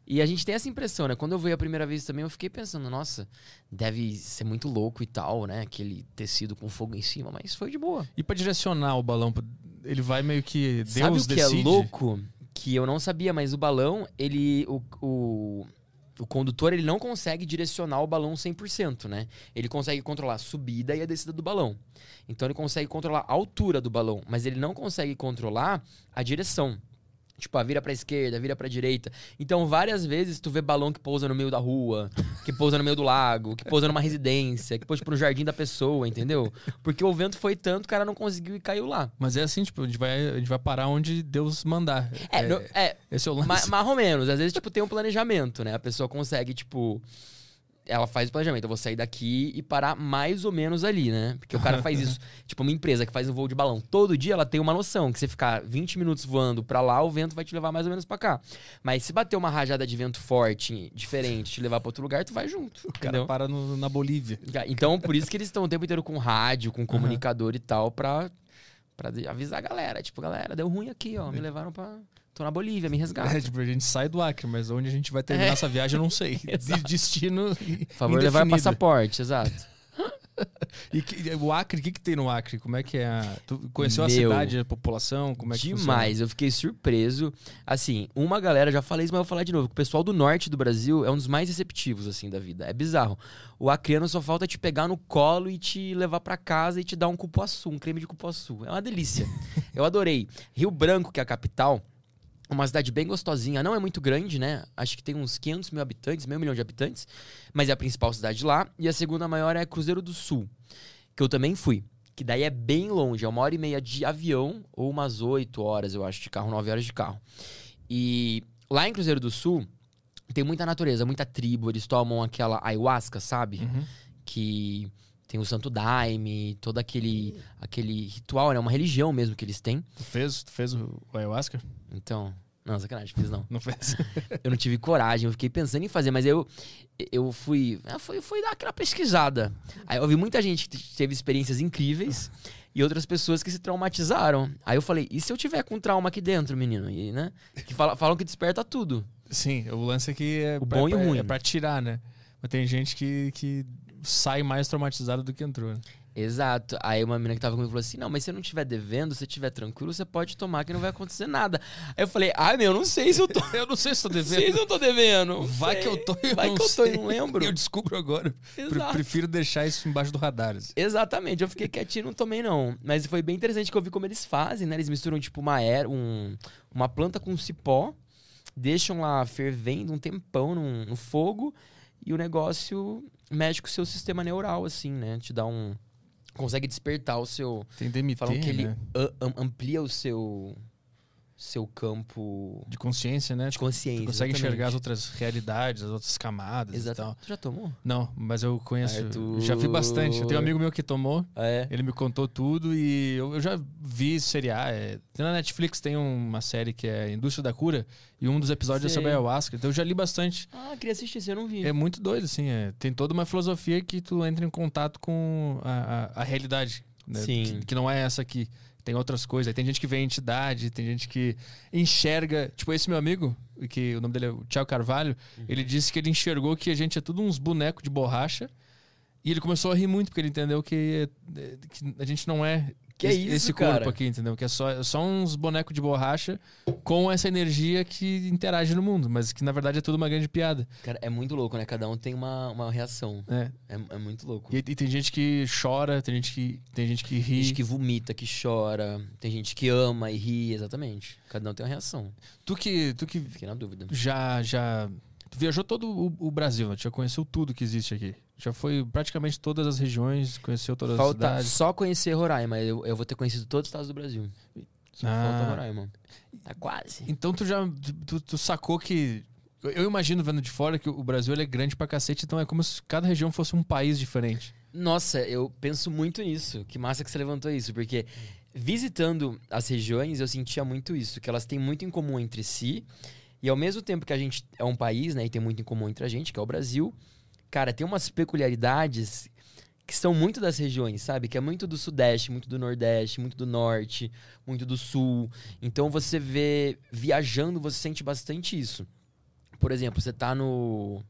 E a gente tem essa impressão, né? Quando eu voei a primeira vez também, eu fiquei pensando, nossa, deve ser muito louco e tal, né? Aquele tecido com fogo em cima, mas foi de boa. E pra direcionar o balão, ele vai meio que. Deus Sabe o que decide. é louco? Que eu não sabia, mas o balão, ele. O, o, o condutor, ele não consegue direcionar o balão 100%, né? Ele consegue controlar a subida e a descida do balão. Então ele consegue controlar a altura do balão, mas ele não consegue controlar a direção. Tipo, a vira pra esquerda, vira pra direita. Então, várias vezes tu vê balão que pousa no meio da rua, que pousa no meio do lago, que pousa numa residência, que pousa tipo, no jardim da pessoa, entendeu? Porque o vento foi tanto, o cara não conseguiu e caiu lá. Mas é assim, tipo, a gente vai, a gente vai parar onde Deus mandar. É, no- é, Esse é o lance. Ma- mais ou menos. Às vezes, tipo, tem um planejamento, né? A pessoa consegue, tipo. Ela faz o planejamento. Eu vou sair daqui e parar mais ou menos ali, né? Porque o cara faz isso. tipo, uma empresa que faz um voo de balão. Todo dia ela tem uma noção que você ficar 20 minutos voando pra lá, o vento vai te levar mais ou menos pra cá. Mas se bater uma rajada de vento forte, diferente, te levar pra outro lugar, tu vai junto. O cara entendeu? para no- na Bolívia. Então, por isso que eles estão o tempo inteiro com rádio, com comunicador e tal, pra, pra avisar a galera. Tipo, galera, deu ruim aqui, ó. Me levaram pra. Tô na Bolívia, me resgata. É, tipo, a gente sai do Acre, mas onde a gente vai terminar É. essa viagem eu não sei. De destino. Por favor, levar passaporte, exato. E que- o Acre, o que, que tem no Acre? Como é que é? a- Tu conheceu a Meu, cidade, a população? Como é que Demais, eu fiquei surpreso. Assim, uma galera, já falei isso, mas eu vou falar de novo. O pessoal do norte do Brasil é um dos mais receptivos, assim, da vida. É bizarro. O acreano só falta te pegar no colo e te levar pra casa e te dar um cupuaçu, um creme de cupuaçu. É uma delícia. eu adorei. Rio Branco, que é a capital, uma cidade bem gostosinha. Não é muito grande, né? Acho que tem uns 500 mil habitantes, meio milhão de habitantes. Mas é a principal cidade lá. E a segunda maior é Cruzeiro do Sul, que eu também fui. Que daí é bem longe, é uma hora e meia de avião ou umas 8 horas, eu acho, de carro, 9 horas de carro. E lá em Cruzeiro do Sul tem muita natureza, muita tribo. Eles tomam aquela ayahuasca, sabe? Uhum. Que tem o Santo Daime, todo aquele, aquele ritual, né? Uma religião mesmo que eles têm. Tu fez, tu fez o o ayahuasca? Então, não, sacanagem, fiz não. Não fez? Eu não tive coragem, eu fiquei pensando em fazer, mas eu eu fui, eu fui, fui dar aquela pesquisada. Aí eu vi muita gente que teve experiências incríveis e outras pessoas que se traumatizaram. Aí eu falei, e se eu tiver com trauma aqui dentro, menino? E, né? Que fala- falam que desperta tudo. Sim, o lance é que é, O bom é, e o é- ruim. é pra tirar, né? Mas tem gente que, que sai mais traumatizada do que entrou. né? Exato. Aí uma menina que tava comigo falou assim: Não, mas se eu não estiver devendo, se estiver tranquilo, você pode tomar que não vai acontecer nada. Aí eu falei: Ai, meu, eu não sei se eu tô. Eu não sei se tô Sei devendo. se eu tô devendo. Vai Sei. que eu tô e eu Vai que eu tô e sei. não lembro. Eu descubro agora. Exato. Prefiro deixar isso embaixo do radar. assim. Exatamente, eu fiquei quietinho e não tomei, não. Mas foi bem interessante que eu vi como eles fazem, né? Eles misturam, tipo, uma, er um, uma planta com cipó, deixam lá fervendo um tempão no, no fogo e o negócio mexe com o seu sistema neural, assim, né? Te dá um. Consegue despertar o seu. Tem DMT, Falam que ele né? a- am- amplia o seu. Seu campo De consciência, né? de consciência. Tu consegue exatamente. enxergar as outras realidades, as outras camadas e Exato. tal. Tu já tomou? Não, mas eu conheço. Arthur. Já vi bastante. Eu tenho um amigo meu que tomou. Ah, é. Ele me contou tudo e eu, eu já vi seriar. É, na Netflix tem uma série que é Indústria da Cura e um dos episódios é sobre Sei. ayahuasca. Então eu já li bastante. Ah, queria assistir eu não vi. É muito doido, assim. é. Tem toda uma filosofia que tu entra em contato com a, a, a realidade. né? Sim. Que, que não é essa aqui. Tem outras coisas. Aí Tem gente que vê entidade, tem gente que enxerga. Tipo, esse meu amigo, que o nome dele é o Thiago Carvalho, Uhum. ele disse que ele enxergou que a gente é tudo uns bonecos de borracha. E ele começou a rir muito, porque ele entendeu que, é- que a gente não é Que é esse, isso, esse corpo cara? aqui, entendeu? Que é só, é só uns bonecos de borracha com essa energia que interage no mundo, mas que na verdade é tudo uma grande piada. Cara, é muito louco, né? Cada um tem uma, uma reação. né? É, é muito louco. E, e tem gente que chora, tem gente que, tem gente que Tem ri. gente que vomita, que chora. Tem gente que ama e ri, exatamente. Cada um tem uma reação. Tu que, tu que Fiquei na dúvida. já, já tu viajou todo o, o Brasil, né? Tu já conheceu tudo que existe aqui. Já foi praticamente todas as regiões, conheceu todas as Falta cidades. só conhecer Roraima. Eu, eu vou ter conhecido todos os estados do Brasil. Só Ah. falta Roraima. Tá quase. Então tu já tu, tu sacou que Eu, imagino vendo de fora que o Brasil é grande pra cacete, então é como se cada região fosse um país diferente. Nossa, eu penso muito nisso. Que massa que você levantou isso, porque visitando as regiões eu sentia muito isso, que elas têm muito em comum entre si. E ao mesmo tempo que a gente é um país, né, e tem muito em comum entre a gente, que é o Brasil, cara, tem umas peculiaridades que são muito das regiões, sabe? Que é muito do Sudeste, muito do Nordeste, muito do Norte, muito do Sul. Então você vê viajando, você sente bastante isso. Por exemplo, você tá no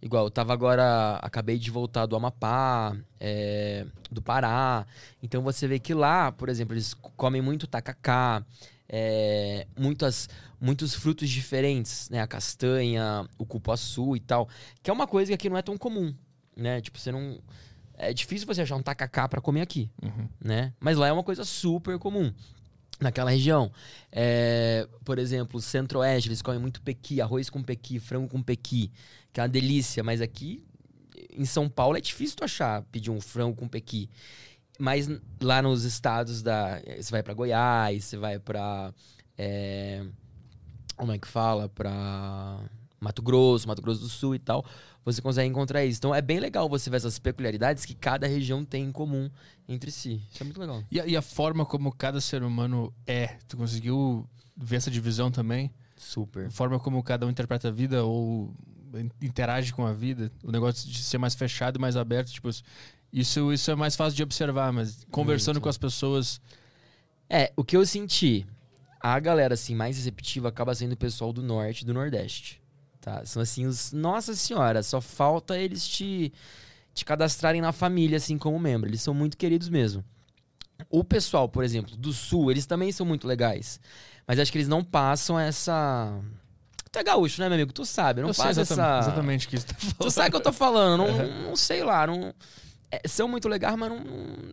Igual, eu tava agora. Acabei de voltar do Amapá, é, do Pará. Então você vê que lá, por exemplo, eles comem muito tacacá, é, muitas, muitos frutos diferentes, né? A castanha, o cupuaçu e tal. Que é uma coisa que aqui não é tão comum, né? Tipo, você não. É difícil você achar um tacacá para comer aqui, Uhum. né? Mas lá é uma coisa super comum naquela região. É, por exemplo, centro-oeste, eles comem muito pequi, arroz com pequi, frango com pequi, que é uma delícia. Mas aqui em São Paulo é difícil tu achar, pedir um frango com pequi. Mas lá nos estados da... Você vai pra Goiás, você vai pra... é, como é que fala? Pra Mato Grosso, Mato Grosso do Sul e tal. Você consegue encontrar isso. Então é bem legal você ver essas peculiaridades que cada região tem em comum entre si. Isso é muito legal. E, a, e a forma como cada ser humano é, tu conseguiu ver essa divisão também? Super. A forma como cada um interpreta a vida ou in- interage com a vida, o negócio de ser mais fechado e mais aberto, tipo, isso, isso é mais fácil de observar, mas conversando Muito. com as pessoas. É, o que eu senti, a galera assim mais receptiva acaba sendo o pessoal do norte e do nordeste, tá? São assim os, nossa senhora, só falta eles te te cadastrarem na família assim como membro. Eles são muito queridos mesmo. O pessoal, por exemplo, do sul, eles também são muito legais. Mas acho que eles não passam essa Tu é gaúcho, né, meu amigo? Tu sabe, não eu sei passa exatamente, essa exatamente o que você tá falando. Tu sabe o que eu tô falando, não, não, não sei lá, não é, são muito legais, mas não-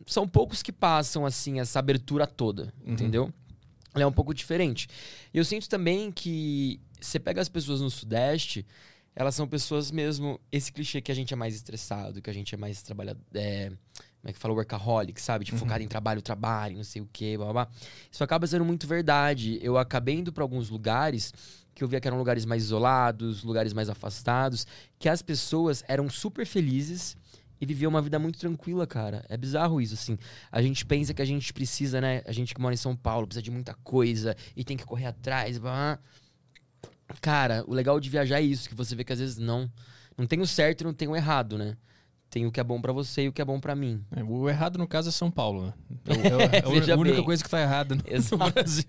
são poucos que passam assim essa abertura toda, Uhum. entendeu? É um pouco diferente. E eu sinto também que você pega as pessoas no sudeste, elas são pessoas mesmo esse clichê que a gente é mais estressado, que a gente é mais trabalhador, é, como é que fala workaholic, sabe? Tipo, Uhum. focado em trabalho, trabalho, não sei o quê, blá, blá, blá. Isso acaba sendo muito verdade. Eu acabei indo pra alguns lugares que eu via que eram lugares mais isolados, lugares mais afastados, que as pessoas eram super felizes e viviam uma vida muito tranquila, cara. É bizarro isso, assim. A gente pensa que a gente precisa, né? A gente que mora em São Paulo precisa de muita coisa e tem que correr atrás. blá. Cara, o legal de viajar é isso, que você vê que às vezes não. Não tem o certo e não tem o errado, né? Tem o que é bom pra você e o que é bom pra mim. É, O errado, no caso, é São Paulo, né? É, é é a única bem. coisa que tá errada no, no. Brasil.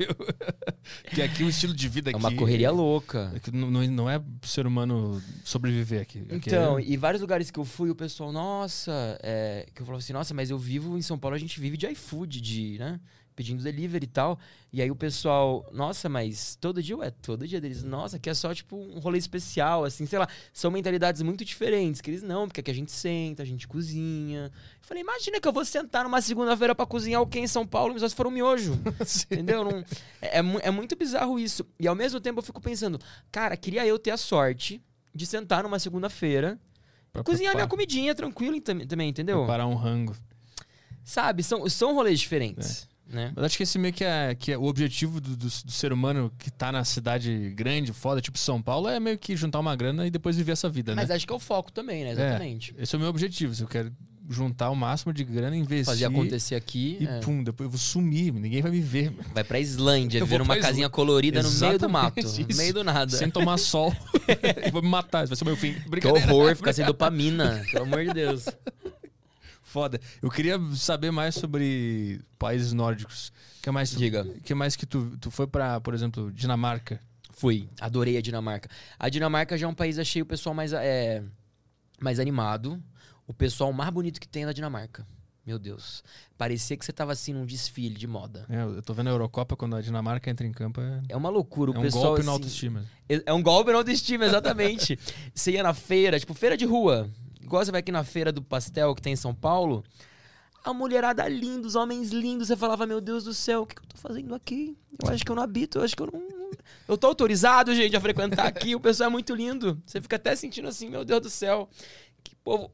que aqui o estilo de vida É aqui... uma correria louca. é que não, não- é ser humano sobreviver aqui. Aqui Então, é- e vários lugares que eu fui, o pessoal, nossa, é, que eu falava assim, nossa, mas eu vivo em São Paulo, a gente vive de iFood, de, né? Pedindo delivery e tal. E aí o pessoal, nossa, mas todo dia, ué, todo dia deles, nossa, que é só tipo um rolê especial, assim, sei lá. São mentalidades muito diferentes. Que eles não, porque aqui a gente senta, a gente cozinha. Eu falei, imagina que eu vou sentar numa segunda-feira pra cozinhar o que em São Paulo, mas só se for um miojo. Entendeu? Não- é, é é muito bizarro isso. E ao mesmo tempo eu fico pensando, cara, queria eu ter a sorte de sentar numa segunda-feira pra cozinhar minha comidinha tranquilo também, entendeu? Preparar um rango. Sabe? São, são rolês diferentes. Né? Mas acho que esse meio que é, que é o objetivo do, do- do ser humano que tá na cidade grande, foda, tipo São Paulo, é meio que juntar uma grana e depois viver essa vida, né? Mas acho que é o foco também, né? Exatamente. Esse é o meu objetivo. Se eu quero juntar o máximo de grana, investir. Fazer acontecer aqui. E é. pum, depois eu vou sumir, ninguém vai me ver. Vai pra Islândia, Eu viver numa casinha colorida no meio do mato. Exatamente No isso. meio do nada. Sem tomar sol. e vou me matar, isso vai ser o meu fim. Que horror ficar sem dopamina. pelo amor de Deus. Foda. Eu queria saber mais sobre países nórdicos. que mais tu, Diga. que mais que tu, tu foi pra, por exemplo, Dinamarca? Fui. Adorei a Dinamarca. A Dinamarca já é um país, achei o pessoal mais, é, mais animado. O pessoal mais bonito que tem é da Dinamarca. Meu Deus. Parecia que você tava assim num desfile de moda. É, eu tô vendo a Eurocopa quando a Dinamarca entra em campo. É, É uma loucura. O é um pessoal, golpe na assim, autoestima. É é um golpe na autoestima, exatamente. você ia na feira, tipo, feira de rua. Igual você vai aqui na feira do pastel que tem em São Paulo. A mulherada linda, os homens lindos. Você falava, meu Deus do céu, o que, que eu tô fazendo aqui? Eu acho que eu não habito, eu acho que eu não. Eu tô autorizado, gente, a frequentar aqui. O pessoal é muito lindo. Você fica até sentindo assim, meu Deus do céu. Que povo.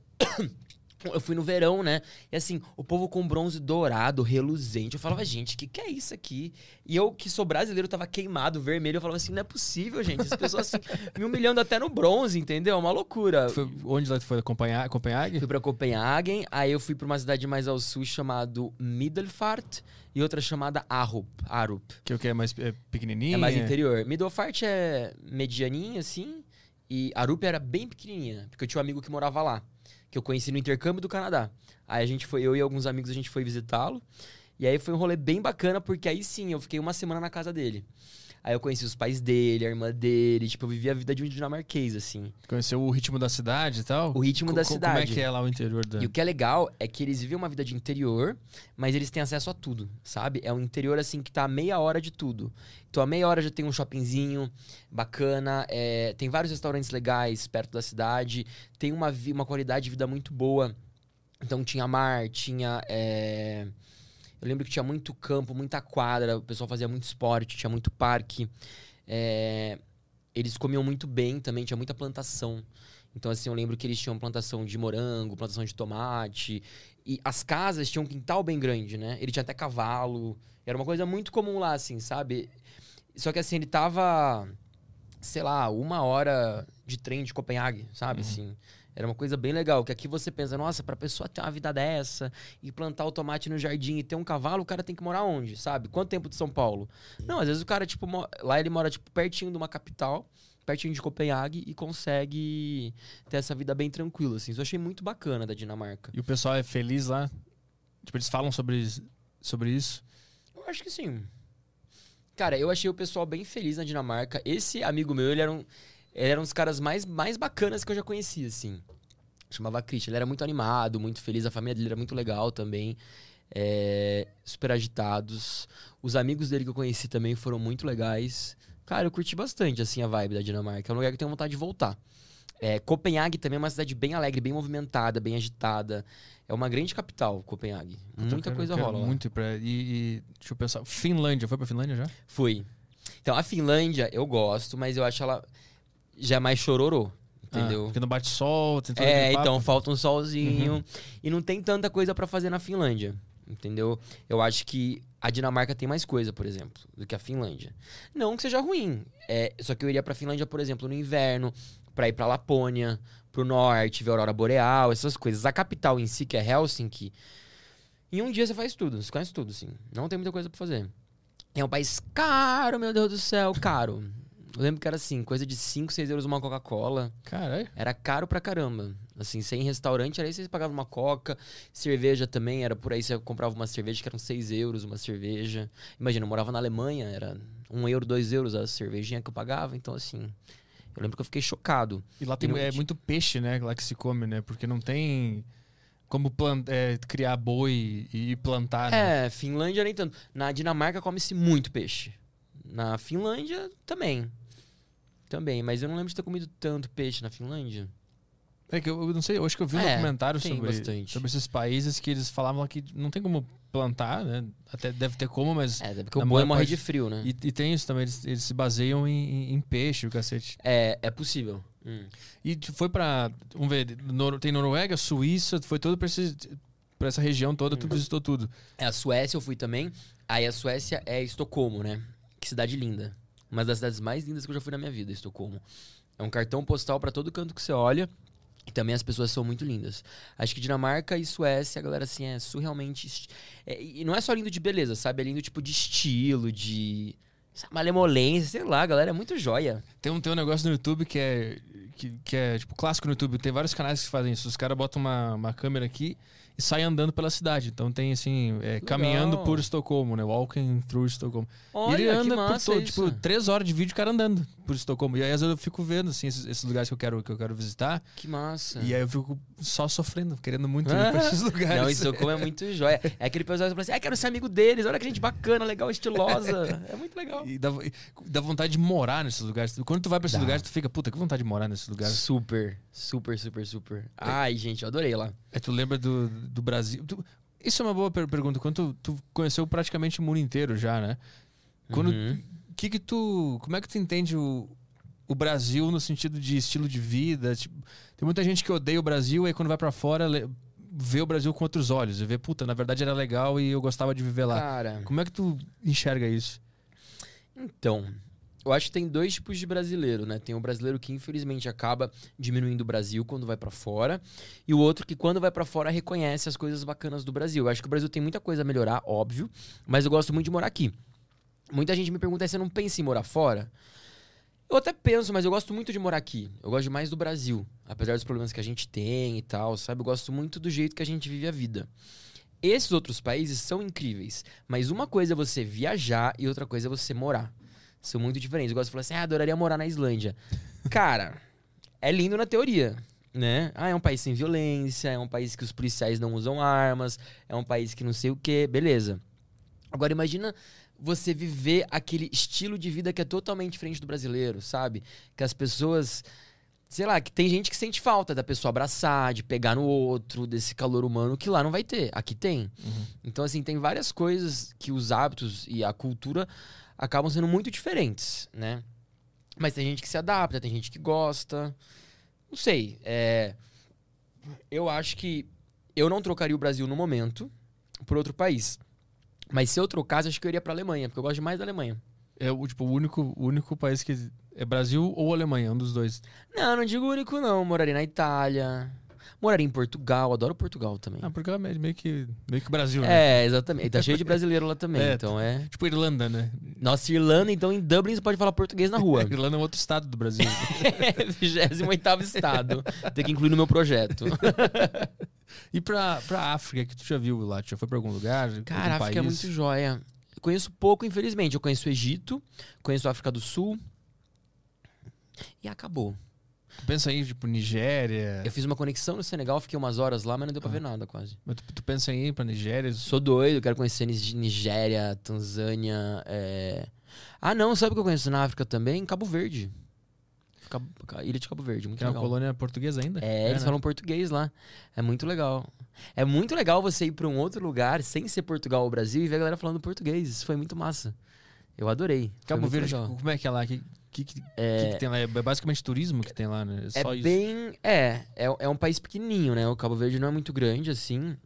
Eu fui no verão, né? E assim, o povo com bronze dourado, reluzente. Eu falava, gente, o que, que é isso aqui? E eu, que sou brasileiro, tava queimado, vermelho. Eu falava assim, não é possível, gente. As pessoas assim, me humilhando até no bronze, entendeu? É uma loucura. Foi, onde lá tu foi? Copenhague? Copenhague? Fui pra Copenhagen, aí eu fui pra uma cidade mais ao sul chamado Middelfart e outra chamada Arup. Arup. Que é o que é mais é, pequenininho? É mais interior. Middelfart é medianinha, assim, e Arup era bem pequenininha, porque eu tinha um amigo que morava lá, que eu conheci no intercâmbio do Canadá. Aí a gente foi, eu e alguns amigos, a gente foi visitá-lo, e aí foi um rolê bem bacana, porque aí sim, eu fiquei uma semana na casa dele. Aí eu conheci os pais dele, a irmã dele, tipo, eu vivia a vida de um dinamarquês, assim. Conheceu o ritmo da cidade e tal? O ritmo da cidade. Como é que é lá o interior da... E o que é legal é que eles vivem uma vida de interior, mas eles têm acesso a tudo, sabe? É um interior assim que tá a meia hora de tudo. Então a meia hora já tem um shoppingzinho bacana, é, tem vários restaurantes legais perto da cidade, tem uma, uma qualidade de vida muito boa. Então tinha mar, tinha. é, Eu lembro que tinha muito campo, muita quadra, o pessoal fazia muito esporte, tinha muito parque. É, Eles comiam muito bem também, tinha muita plantação. Então, assim, eu lembro que eles tinham plantação de morango, plantação de tomate. E as casas tinham um quintal bem grande, né? Ele tinha até cavalo. Era uma coisa muito comum lá, assim, sabe? Só que, assim, ele tava, sei lá, uma hora de trem de Copenhague, sabe? Assim, era uma coisa bem legal. Que aqui você pensa, nossa, pra pessoa ter uma vida dessa e plantar o tomate no jardim e ter um cavalo, o cara tem que morar onde, sabe? Quanto tempo de São Paulo? Não, às vezes o cara, tipo, lá ele mora, tipo, pertinho de uma capital pertinho de Copenhague e consegue ter essa vida bem tranquila, assim. Isso eu achei muito bacana da Dinamarca. E o pessoal é feliz lá? Tipo, eles falam sobre, sobre isso? Eu acho que sim. Cara, eu achei o pessoal bem feliz na Dinamarca. Esse amigo meu, ele era um, ele era um dos caras mais, mais bacanas que eu já conheci, assim. Chamava Christian. Ele era muito animado, muito feliz. A família dele era muito legal também. É, super agitados. Os amigos dele que eu conheci também foram muito legais. Cara, eu curti bastante, assim, a vibe da Dinamarca. É um lugar que eu tenho vontade de voltar. É, Copenhague também é uma cidade bem alegre, bem movimentada, bem agitada. É uma grande capital, Copenhague. Eu Muita quero- coisa rola. Muito pra... e, e deixa eu pensar. Finlândia, foi pra Finlândia já? Fui. Então, a Finlândia eu gosto, mas eu acho ela já é mais chororô. Entendeu? Ah, porque não bate sol, tem todo é, então falta um solzinho. Uhum. E não tem tanta coisa pra fazer na Finlândia. Entendeu? Eu acho que a Dinamarca tem mais coisa, por exemplo, do que a Finlândia. Não que seja ruim. É, só que eu iria pra Finlândia, por exemplo, no inverno, pra ir pra Lapônia, pro norte, ver a aurora boreal, essas coisas. A capital em si, que é Helsinki, em um dia você faz tudo, você conhece tudo, assim. Não tem muita coisa pra fazer. É um país caro, meu Deus do céu, caro. Eu lembro que era assim, coisa de 5, 6 euros uma Coca-Cola. Caralho. Era caro pra caramba. Assim, sem restaurante, era aí você pagava uma coca. Cerveja também, era por aí você comprava uma cerveja que eram 6 euros uma cerveja. Imagina, eu morava na Alemanha, era 1 euro, 2 euros a cervejinha que eu pagava. Então, assim, eu lembro que eu fiquei chocado. E lá tem, E não é muito peixe, né? Lá que se come, né? Porque não tem como plan- é, criar boi e plantar, né? É, Finlândia nem tanto. Na Dinamarca come-se muito peixe. Na Finlândia também. Também, mas eu não lembro de ter comido tanto peixe na Finlândia. É que eu, eu não sei, eu acho que eu vi um É, documentário sobre, bastante. sobre esses países que eles falavam que não tem como plantar, né? Até deve ter como, mas. É, porque o boi morre de frio, né? E, e tem isso também, eles, eles se baseiam em, em- peixe, o cacete. É, é possível. Hum. E tu foi pra. Vamos ver, Nor- tem Noruega, Suíça, foi todo pra, esse, pra essa região toda, tu visitou tudo. É, a Suécia eu fui também. Aí a Suécia é Estocolmo, né? Que cidade linda. Uma das cidades mais lindas que eu já fui na minha vida, Estocolmo. É um cartão postal pra todo canto que você olha. E também as pessoas são muito lindas. Acho que Dinamarca e Suécia, a galera, assim, é surrealmente. é, e não é só lindo de beleza, sabe? É lindo, tipo, de estilo, de. sabe, Malemolência, sei lá, galera é muito joia. Tem um, tem um negócio no YouTube que é, que, que é tipo clássico no YouTube. Tem vários canais que fazem isso. Os caras botam uma, uma câmera aqui e saem andando pela cidade. Então tem assim, é, caminhando por Estocolmo, né? Walking through Estocolmo. Olha, e ele anda por todo, tipo, três horas de vídeo o cara andando por Estocolmo. E aí às vezes eu fico vendo, assim, esses, esses lugares que eu quero, que eu quero visitar. Que massa. E aí eu fico só sofrendo, querendo muito ir pra esses lugares. Não, Estocolmo é muito joia. É aquele pessoal que fala assim, ah, quero ser amigo deles, olha que gente bacana, legal, estilosa. É muito legal. E dá, e dá vontade de morar nesses lugares. Quando tu vai pra esses Dá. lugares, tu fica, puta, que vontade de morar nesses lugares. Super, super, super, super. Ai, gente, eu adorei lá. Aí tu lembra do, do Brasil. Tu- isso é uma boa per- pergunta. Quando tu, tu conheceu praticamente o mundo inteiro já, né? Quando, Uhum. que que tu, como é que tu entende o, o Brasil no sentido de estilo de vida? Tipo, tem muita gente que odeia o Brasil, aí quando vai pra fora ver o Brasil com outros olhos. E ver, puta, na verdade era legal e eu gostava de viver lá. Cara, Como é que tu enxerga isso? então, eu acho que tem dois tipos de brasileiro, né? Tem o brasileiro que infelizmente acaba diminuindo o Brasil quando vai pra fora, e o outro que quando vai pra fora reconhece as coisas bacanas do Brasil. Eu acho que o Brasil tem muita coisa a melhorar, óbvio, mas eu gosto muito de morar aqui. Muita gente me pergunta se você não pensa em morar fora. Eu até penso, mas eu gosto muito de morar aqui. Eu gosto mais do Brasil. Apesar dos problemas que a gente tem e tal, sabe? Eu gosto muito do jeito que a gente vive a vida. Esses outros países são incríveis, mas uma coisa é você viajar e outra coisa é você morar. São muito diferentes. Eu gosto de falar assim, ah, adoraria morar na Islândia. Cara, é lindo na teoria, né? Ah, é um país sem violência, é um país que os policiais não usam armas, é um país que não sei o quê, beleza. Agora imagina você viver aquele estilo de vida que é totalmente diferente do brasileiro, sabe? Que as pessoas sei lá, que tem gente que sente falta da pessoa abraçar, de pegar no outro, desse calor humano que lá não vai ter. Aqui tem. Então, assim, tem várias coisas que os hábitos e a cultura acabam sendo muito diferentes, né? Mas tem gente que se adapta, tem gente que gosta. Não sei. É... Eu acho que eu não trocaria o Brasil no momento por outro país. Mas se eu trocasse, acho que eu iria pra Alemanha, porque eu gosto mais da Alemanha. É o, tipo, o único, o único país que. É Brasil ou Alemanha, um dos dois. Não, não digo único, não. Moraria na Itália. Moraria em Portugal. Adoro Portugal também. Ah, porque é meio que, meio que Brasil, né? É, exatamente. E tá cheio de brasileiro lá também. É, então é. Tipo Irlanda, né? Nossa, Irlanda, então em Dublin você pode falar português na rua. Irlanda é um outro estado do Brasil. 28 estado. Tem que incluir no meu projeto. e pra, pra África, que tu já viu lá? Tu já foi pra algum lugar? Cara, algum África é muito joia. Eu Conheço pouco, infelizmente. Eu conheço o Egito, conheço a África do Sul. E acabou. Tu pensa aí, tipo, Nigéria. Eu fiz uma conexão no Senegal, fiquei umas horas lá, mas não deu pra ver nada quase. Mas tu, tu pensa em ir pra Nigéria? Sou doido, quero conhecer Nigéria, Tanzânia. é- Ah, não, sabe o que eu conheço na África também? Cabo Verde. Cabo- Ilha de Cabo Verde, muito Que é uma legal. colônia portuguesa ainda? É, eles né? falam português lá. É muito legal. É muito legal você ir pra um outro lugar sem ser Portugal ou Brasil e ver a galera falando português. Isso foi muito massa. Eu adorei. Cabo Verde, legal. como é que é lá? Que, que, que, É, que tem lá? É basicamente turismo que tem lá, né? É é bem. É, é, é um país pequenininho, né? O Cabo Verde não é muito grande, assim.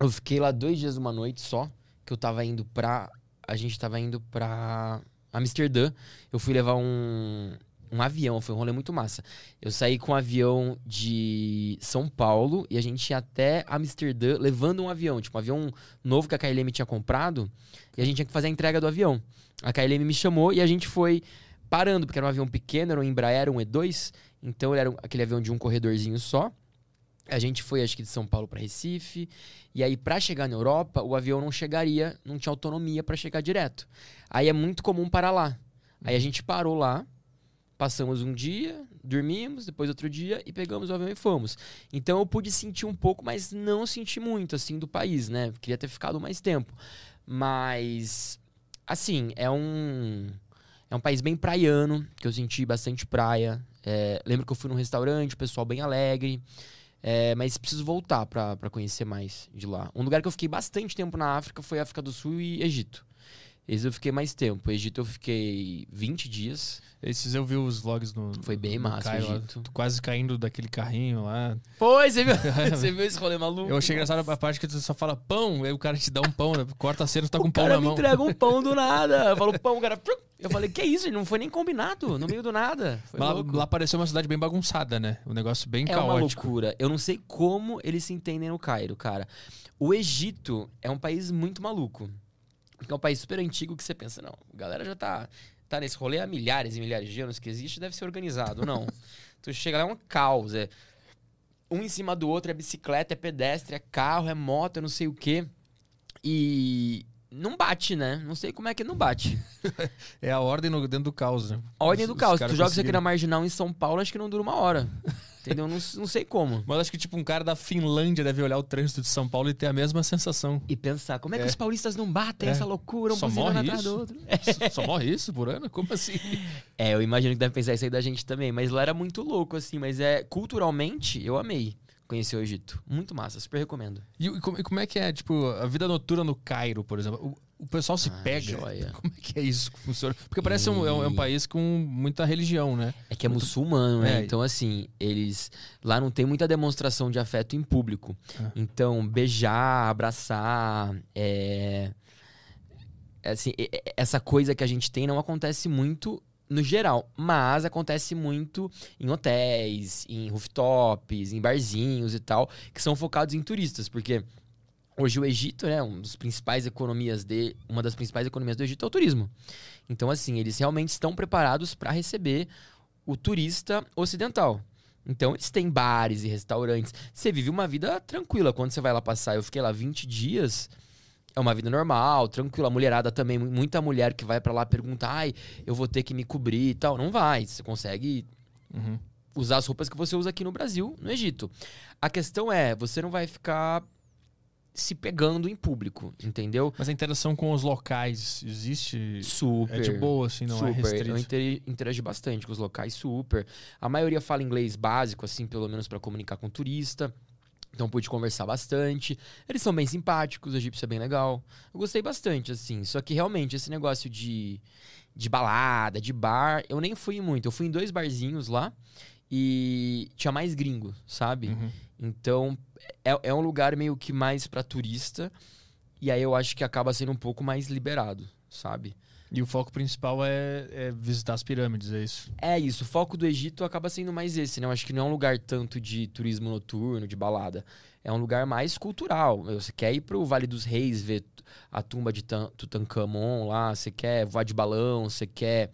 Eu fiquei lá dois dias, uma noite só. Que eu tava indo pra. A gente tava indo pra Amsterdã. Eu fui levar um, um avião, foi um rolê muito massa. Eu saí com um avião de São Paulo e a gente ia até Amsterdã levando um avião, tipo um avião novo que a KLM tinha comprado. E a gente tinha que fazer a entrega do avião. A KLM me chamou e a gente foi parando, porque era um avião pequeno, era um Embraer, um E2. Então era aquele avião de um corredorzinho só. A gente foi, acho que de São Paulo para Recife. E aí, pra chegar na Europa, o avião não chegaria, não tinha autonomia pra chegar direto. Aí é muito comum parar lá. Aí a gente parou lá, passamos um dia, dormimos, depois outro dia e pegamos o avião e fomos. Então eu pude sentir um pouco, mas não senti muito, assim, do país, né? Queria ter ficado mais tempo. Mas, assim, é um. É um país bem praiano, que eu senti bastante praia. É, lembro que eu fui num restaurante, o pessoal bem alegre. É, mas preciso voltar pra conhecer mais de lá. Um lugar que eu fiquei bastante tempo na África foi África do Sul e Egito. Esse eu fiquei mais tempo. Egito eu fiquei 20 dias. Esses eu vi os vlogs no. Foi bem no massa o Cairo lá. Egito. Tu quase caindo daquele carrinho lá. Foi, você viu? você viu esse rolê maluco? Eu achei engraçado a parte que tu só fala pão, aí o cara te dá um pão, né? corta a cena, tu tá com o um pão cara na mão. entrega um pão do nada. Eu falo, pão, o cara. Eu falei, que isso? Não foi nem combinado, no meio do nada. Lá, lá pareceu uma cidade bem bagunçada, né? Um negócio bem É uma caótico. loucura. Eu não sei como eles se entendem no Cairo, cara. O Egito é um país muito maluco. Porque é um país super antigo que você pensa, não, a galera já tá, tá nesse rolê há milhares e milhares de anos que existe, deve ser organizado. Não. tu chega lá é um caos. É um em cima do outro, é bicicleta, é pedestre, é carro, é moto, é não sei o quê. E não bate, né? Não sei como é que não bate. É a ordem no- dentro do caos, né? A ordem do os caos. Tu joga isso aqui na Marginal em São Paulo, acho que não dura uma hora. Entendeu? Não, não sei como. Mas acho que, tipo, um cara da Finlândia deve olhar o trânsito de São Paulo e ter a mesma sensação. E pensar, como é que É. os paulistas não batem É. essa loucura, um Só morre atrás isso? do outro? Só morre isso por ano? Como assim? É, eu imagino que deve pensar isso aí da gente também. Mas lá era muito louco, assim. Mas é culturalmente, eu amei conhecer o Egito. Muito massa, super recomendo. E, e como, e como é que é, tipo, a vida noturna no Cairo, por exemplo? O, o pessoal se Ah, pega. joia. Como é que é isso que funciona? Porque parece um, é um, é um país com muita religião, né? É que é muçulmano, né? É. Então, assim, eles. Lá não tem muita demonstração de afeto em público. Ah. Então, beijar, abraçar, é. é Assim, e- e- essa coisa que a gente tem não acontece muito no geral, mas acontece muito em hotéis, em rooftops, em barzinhos e tal, que são focados em turistas, porque hoje o Egito, né, um dos principais economias de, uma das principais economias do Egito é o turismo. Então, assim, eles realmente estão preparados para receber o turista ocidental. Então, eles têm bares e restaurantes. Você vive uma vida tranquila quando você vai lá passar. Eu fiquei lá 20 dias. É uma vida normal, tranquila. A mulherada também, mu- muita mulher que vai pra lá pergunta: ai, eu vou ter que me cobrir e tal. Não vai. Você consegue Uhum. usar as roupas que você usa aqui no Brasil, no Egito. A questão é, você não vai ficar se pegando em público, entendeu? Mas a interação com os locais existe. Super. É de boa, assim, não é super. restrito. Eu interi- interagi bastante com os locais, super. A maioria fala inglês básico, assim, pelo menos pra comunicar com turista. Então pude conversar bastante. Eles são bem simpáticos, o egípcio é bem legal. Eu gostei bastante, assim. Só que realmente, esse negócio de, de balada, de bar, eu nem fui muito. Eu fui em dois barzinhos lá e tinha mais gringo, sabe? Uhum. Então, é, é um lugar meio que mais pra turista. E aí eu acho que acaba sendo um pouco mais liberado, sabe? E o foco principal é, é visitar as pirâmides, é isso. É isso, o foco do Egito acaba sendo mais esse, né? Eu acho que não é um lugar tanto de turismo noturno, de balada. É um lugar mais cultural. Você quer ir pro Vale dos Reis ver a tumba de Tan- Tutankhamon lá, você quer voar de balão, você quer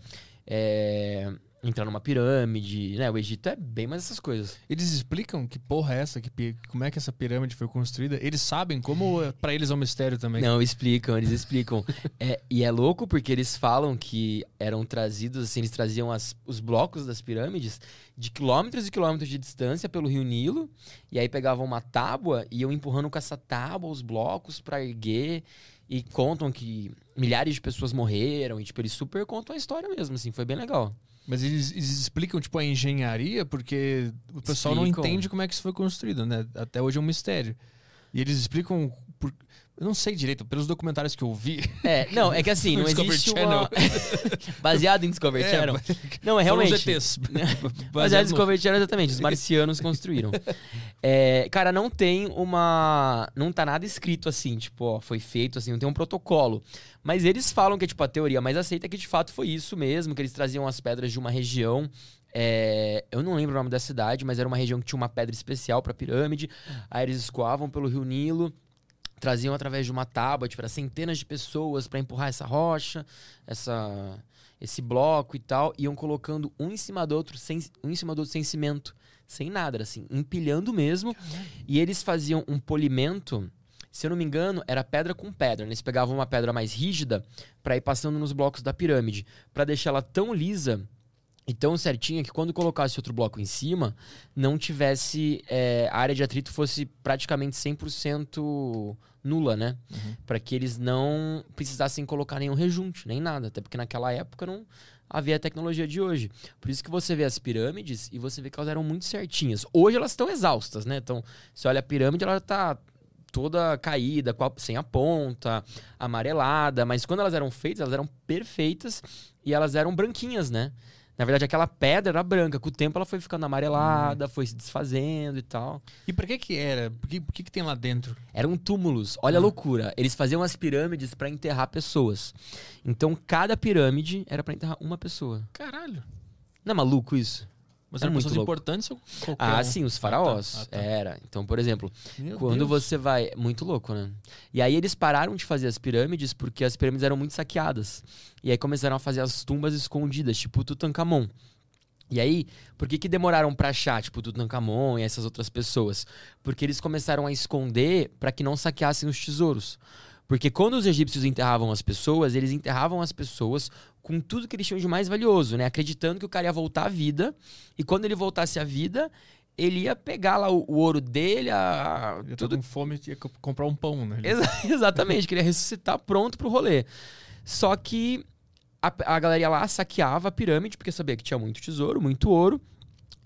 é, entrar numa pirâmide, né? O Egito é bem mais essas coisas. Eles explicam que porra é essa, que, como é que essa pirâmide foi construída? Eles sabem como é- pra eles é um mistério também. Não, explicam, eles explicam. É, e é louco porque eles falam que eram trazidos, assim, eles traziam as- os blocos das pirâmides de quilômetros e quilômetros de distância pelo rio Nilo, e aí pegavam uma tábua e iam empurrando com essa tábua os blocos pra erguer, e contam que milhares de pessoas morreram, e tipo, eles super contam a história mesmo, assim, foi bem legal. Mas eles, eles explicam, tipo, a engenharia, porque o pessoal não Explicam. entende como é que isso foi construído, né? Até hoje é um mistério. E eles explicam. Por... Eu não sei direito, pelos documentários que eu vi. É, não, é que assim, não Discovery existe Channel. uma... Baseado em Discovery É, Channel? Não, é Foram realmente... ETs. Mas Baseado é no- Discovery Channel, exatamente. Os marcianos construíram. É, cara, não tem uma. Não tá nada escrito assim, tipo, ó, foi feito assim, não tem um protocolo. Mas eles falam que, tipo, a teoria mais aceita é que de fato foi isso mesmo, que eles traziam as pedras de uma região. é, eu não lembro o nome da cidade, mas era uma região que tinha uma pedra especial pra pirâmide. Aí eles escoavam pelo rio Nilo. Traziam através de uma tábua, era centenas de pessoas pra empurrar essa rocha, essa, esse bloco e tal, iam colocando um em cima do outro, sem, um em cima do outro sem cimento, sem nada, assim, empilhando mesmo. E eles faziam um polimento, se eu não me engano, era pedra com pedra. né? Eles pegavam uma pedra mais rígida pra ir passando nos blocos da pirâmide, pra deixar ela tão lisa e tão certinha que quando colocasse outro bloco em cima, não tivesse é, a área de atrito fosse praticamente 100% nula, né? Uhum. Pra que eles não precisassem colocar nenhum rejunte, nem nada, até porque naquela época não havia a tecnologia de hoje. Por isso que você vê as pirâmides e você vê que elas eram muito certinhas. Hoje elas estão exaustas, né? Então, você olha a pirâmide, ela tá toda caída, sem a ponta, amarelada, mas quando elas eram feitas, elas eram perfeitas e elas eram branquinhas, né? Na verdade, aquela pedra era branca. Com o tempo, ela foi ficando amarelada, foi se desfazendo e tal. E pra que que era? Por que, por que que tem lá dentro? Eram túmulos. Olha a loucura. Eles faziam as pirâmides pra enterrar pessoas. Então, cada pirâmide era pra enterrar uma pessoa. Caralho. Não é maluco isso? Mas Era eram muito pessoas louco. importantes ou qualquer Ah, um? sim, os Ah, tá. faraós. Ah, tá. Era. Então, por exemplo, Meu quando Deus. você vai. Muito louco, né? E aí eles pararam de fazer as pirâmides porque as pirâmides eram muito saqueadas. E aí começaram a fazer as tumbas escondidas, tipo Tutankhamon. E aí, por que, que demoraram pra achar, tipo, Tutankhamon e essas outras pessoas? Porque eles começaram a esconder pra que não saqueassem os tesouros. Porque quando os egípcios enterravam as pessoas, eles enterravam as pessoas com tudo que eles tinham de mais valioso, né? Acreditando que o cara ia voltar à vida. E quando ele voltasse à vida, ele ia pegar lá o, o ouro dele, a, Eu tô tudo com fome e ia co- comprar um pão, né? Exa- exatamente, queria ressuscitar pronto pro rolê. Só que a, a galera lá, saqueava a pirâmide, porque sabia que tinha muito tesouro, muito ouro.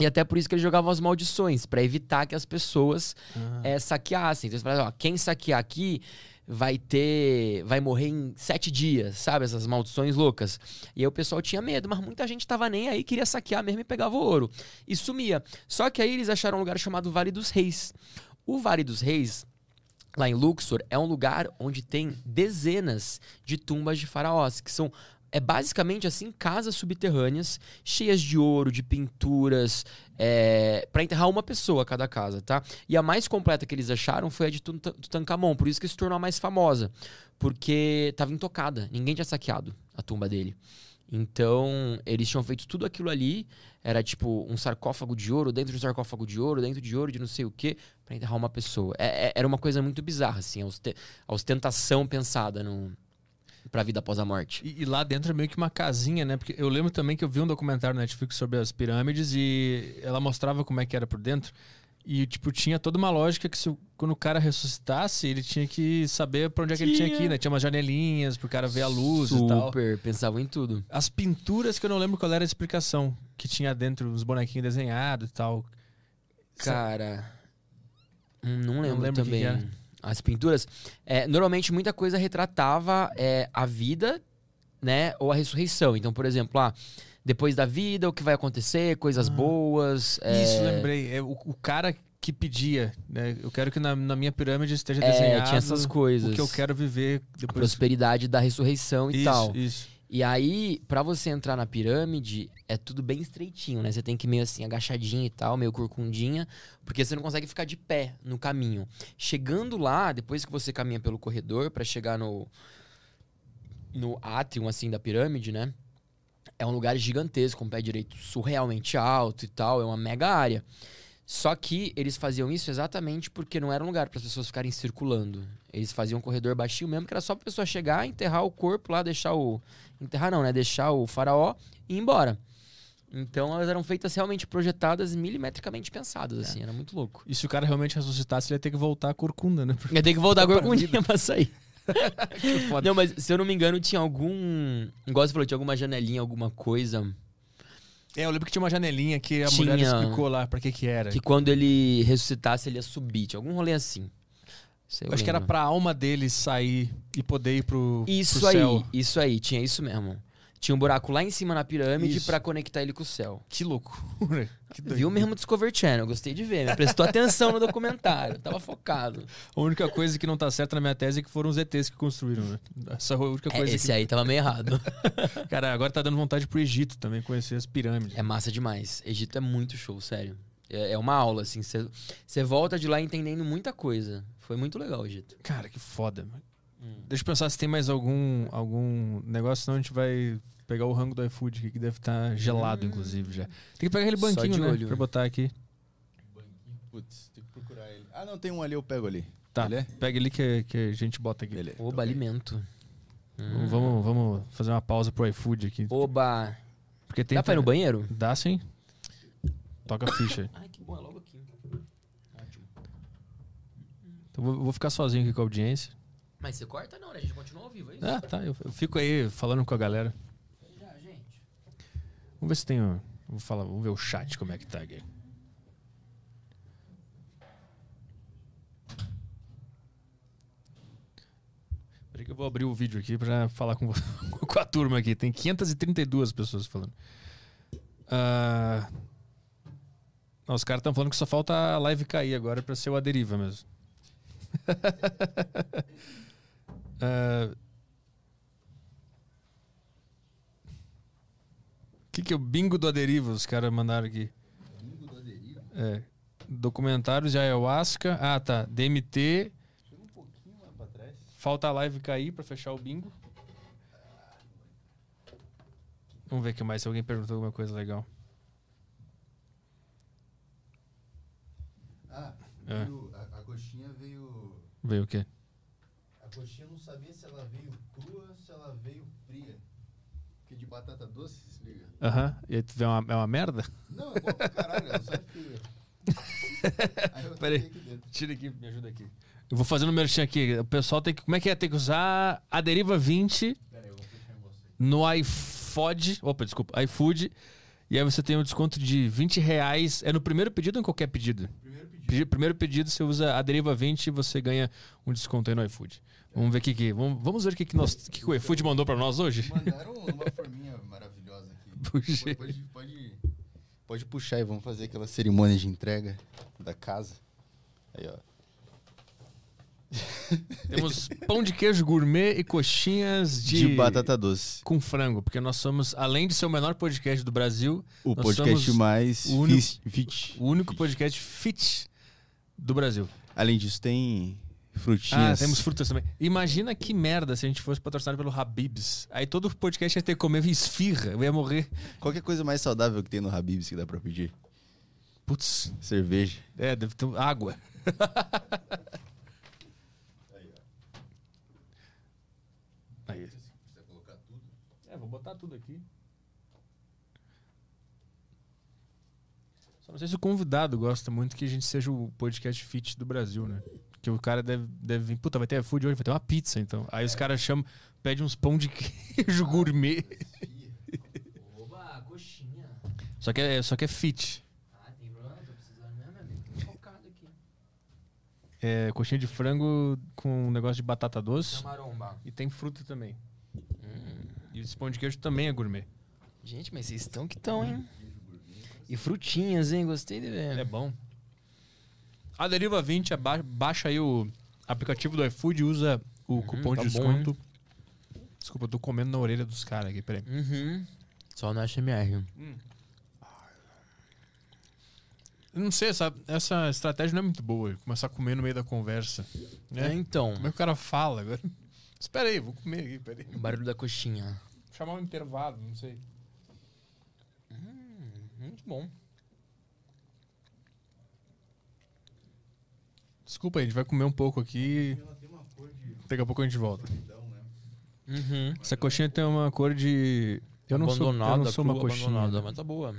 E até por isso que eles jogavam as maldições, pra evitar que as pessoas Ah. eh, saqueassem. Então eles falavam, ó, quem saquear aqui vai ter. vai morrer em sete dias, sabe? Essas maldições loucas. E aí o pessoal tinha medo, mas muita gente tava nem aí, queria saquear mesmo e pegava o ouro. E sumia. Só que aí eles acharam um lugar chamado Vale dos Reis. O Vale dos Reis, lá em Luxor, é um lugar onde tem dezenas de tumbas de faraós, que são é basicamente assim casas subterrâneas cheias de ouro, de pinturas, é, para enterrar uma pessoa cada casa, tá? E a mais completa que eles acharam foi a de Tut- Tutankhamon, por isso que se tornou a mais famosa, porque estava intocada, ninguém tinha saqueado a tumba dele. Então, eles tinham feito tudo aquilo ali, era tipo um sarcófago de ouro, dentro de um sarcófago de ouro, dentro de ouro, de não sei o quê, pra enterrar uma pessoa. É- é- era uma coisa muito bizarra, assim, a ostentação pensada no, pra vida após a morte. E, e lá dentro é meio que uma casinha, né? Porque eu lembro também que eu vi um documentário na Netflix sobre as pirâmides e ela mostrava como é que era por dentro. E, tipo, tinha toda uma lógica que se, quando o cara ressuscitasse, ele tinha que saber pra onde é que ele tinha que ir, né? Tinha umas janelinhas pro cara ver a luz e tal. Super, pensavam em tudo. As pinturas que eu não lembro qual era a explicação que tinha dentro, os bonequinhos desenhados e tal. Cara, hum, não lembro, lembro o que também. As pinturas. É, normalmente muita coisa retratava é, a vida, né? Ou a ressurreição. Então, por exemplo, lá, depois da vida, o que vai acontecer, coisas boas. é, Isso, lembrei. É o, o cara que pedia, né? Eu quero que na, na minha pirâmide esteja É, desenhado tinha essas coisas. o que eu quero viver A depois. prosperidade da ressurreição e isso, tal. Isso. E aí, pra você entrar na pirâmide, é tudo bem estreitinho, né? Você tem que meio assim, agachadinho e tal, meio corcundinha, porque você não consegue ficar de pé no caminho. Chegando lá, depois que você caminha pelo corredor pra chegar no no átrio assim da pirâmide, né? É um lugar gigantesco, com pé direito surrealmente alto e tal, é uma mega área. Só que eles faziam isso exatamente porque não era um lugar para as pessoas ficarem circulando. Eles faziam um corredor baixinho mesmo, que era só pra pessoa chegar, enterrar o corpo lá, deixar o. Enterrar não, né? Deixar o faraó e ir embora. Então elas eram feitas realmente projetadas milimetricamente pensadas, assim, era muito louco. E se o cara realmente ressuscitasse, ele ia ter que voltar a corcunda, né? Ia ter que voltar um dia pra sair. foda. Não, mas se eu não me engano, tinha algum. Igual você falou, tinha alguma janelinha, alguma coisa. É, eu lembro que tinha uma janelinha que a Tinha. mulher explicou lá pra que que era. Que quando ele ressuscitasse, ele ia subir. Tinha algum rolê assim. Eu acho que era pra alma dele sair e poder ir pro, Isso pro aí, céu. isso aí, tinha isso mesmo. Tinha um buraco lá em cima na pirâmide pra conectar ele com o céu. Que loucura. Que. Viu mesmo Discover Channel, gostei de ver. Me prestou atenção no documentário, tava focado. A única coisa que não tá certa na minha tese é que foram os ETs que construíram, né? Essa é a única É, coisa esse que... aí tava meio errado. Cara, agora tá dando vontade pro Egito também, conhecer as pirâmides. É massa demais. Egito é muito show, sério. É, é uma aula, assim. Você volta de lá entendendo muita coisa. Foi muito legal o Egito. Cara, que foda. mano. Hum. Deixa eu pensar se tem mais algum, algum negócio, senão a gente vai pegar o rango do iFood aqui, que deve estar gelado, Hum. inclusive, já. Tem que pegar aquele banquinho, né? olho. Pra botar aqui. Putz, tem que procurar ele. Ah, não, tem um ali, eu pego ali. Tá, Ele é? pega ali que, que a gente bota aqui. Beleza. Oba, alimento. Hum. Vamos, vamos fazer uma pausa pro iFood aqui. Oba. Porque tem Dá pra ir no banheiro? Dá sim. Toca a ficha. Ai, que bom, é logo aqui. Ótimo. Então vou, vou ficar sozinho aqui com a audiência. Mas você corta não, né? A gente continua ao vivo, é isso? Ah, tá. Eu, eu fico aí falando com a galera. Vamos ver se tem. Vou falar, vamos ver o chat como é que tá aqui. Peraí que eu vou abrir o vídeo aqui pra falar com, com a turma aqui. Tem 532 pessoas falando. Ah, não, os caras estão falando que só falta a live cair agora pra ser o A Deriva mesmo. Ah, que, que é o bingo do Aderiva? Os caras mandaram aqui. Bingo do Aderiva? É. Documentários de ayahuasca. Ah, tá. DMT. Chega um pouquinho lá pra trás. Falta a live cair pra fechar o bingo. Vamos ver o que mais. Se alguém perguntou alguma coisa legal. Ah, É. veio- a, a coxinha veio... Veio o quê? A coxinha não sabia se ela veio crua ou se ela veio fria. Porque de batata doce, Aham. E aí tu vê uma, é uma merda? Não, é bom pra caralho. Aí eu Peraí. taquei aqui dentro. Tira aqui, me ajuda aqui. Eu vou fazendo o merchan aqui. O pessoal tem que. Como é que é? Tem que usar a Deriva 20 Pera aí, eu vou fechar em você. no iFood. Opa, desculpa, iFood. E aí você tem um desconto de 20 reais. É no primeiro pedido ou em qualquer pedido? Primeiro pedido. Pedi- Primeiro pedido, você usa a Deriva 20 e você ganha um desconto aí no iFood. Vamos ver o que que... Vamos, vamos ver o que que, nós, que que o iFood mandou pra nós hoje? Mandaram uma forminha maravilhosa Puxa. Pode, pode, pode puxar e vamos fazer aquela cerimônia de entrega da casa. Aí, ó. Temos pão de queijo gourmet e coxinhas de... De, batata doce. Com frango, porque nós somos, além de ser o menor podcast do Brasil, O podcast mais o único- fis- fit. o único podcast fit do Brasil. Além disso, tem frutinhas. Ah, temos frutas também. Imagina que merda se a gente fosse patrocinado pelo Habibs. Aí todo podcast ia ter que comer esfirra, eu ia morrer. Qualquer coisa mais saudável que tem no Habib's que dá pra pedir. Putz, Cerveja. é, deve ter água. Aí. É, vou botar tudo aqui. Só não sei se o convidado gosta muito que a gente seja o podcast fit do Brasil, né? Que o cara deve, deve vir, puta, vai ter food hoje, vai ter uma pizza, então. Aí os caras chamam, pedem uns pão de queijo gourmet. Oba, coxinha. Só que é, só que é fit. Ah, tem problema, tô precisando mesmo, amigo. Tô focado aqui. É coxinha de frango com um negócio de batata doce. Maromba. E tem fruta também. E esse pão de queijo também é gourmet. Gente, mas vocês estão que estão, hein? E frutinhas, hein? Gostei de ver. É bom. A Deriva 20, aba- baixa aí o aplicativo do iFood usa o cupom tá de bom, desconto. Desculpa, eu tô comendo na orelha dos caras aqui, peraí. Uhum. Só no HMR. Eu não sei, essa, essa estratégia não é muito boa. Começar a comer no meio da conversa. É, Né? então. Como é que o cara fala agora? Espera aí, vou comer aqui, peraí. O barulho da coxinha. Vou chamar um intervalo, não sei. Muito bom. Desculpa aí, a gente vai comer um pouco aqui. Daqui a pouco a gente volta. Uhum. Essa coxinha tem uma cor de. Eu não sou, eu abandonada, não sou uma coxinha. abandonada, mas tá boa.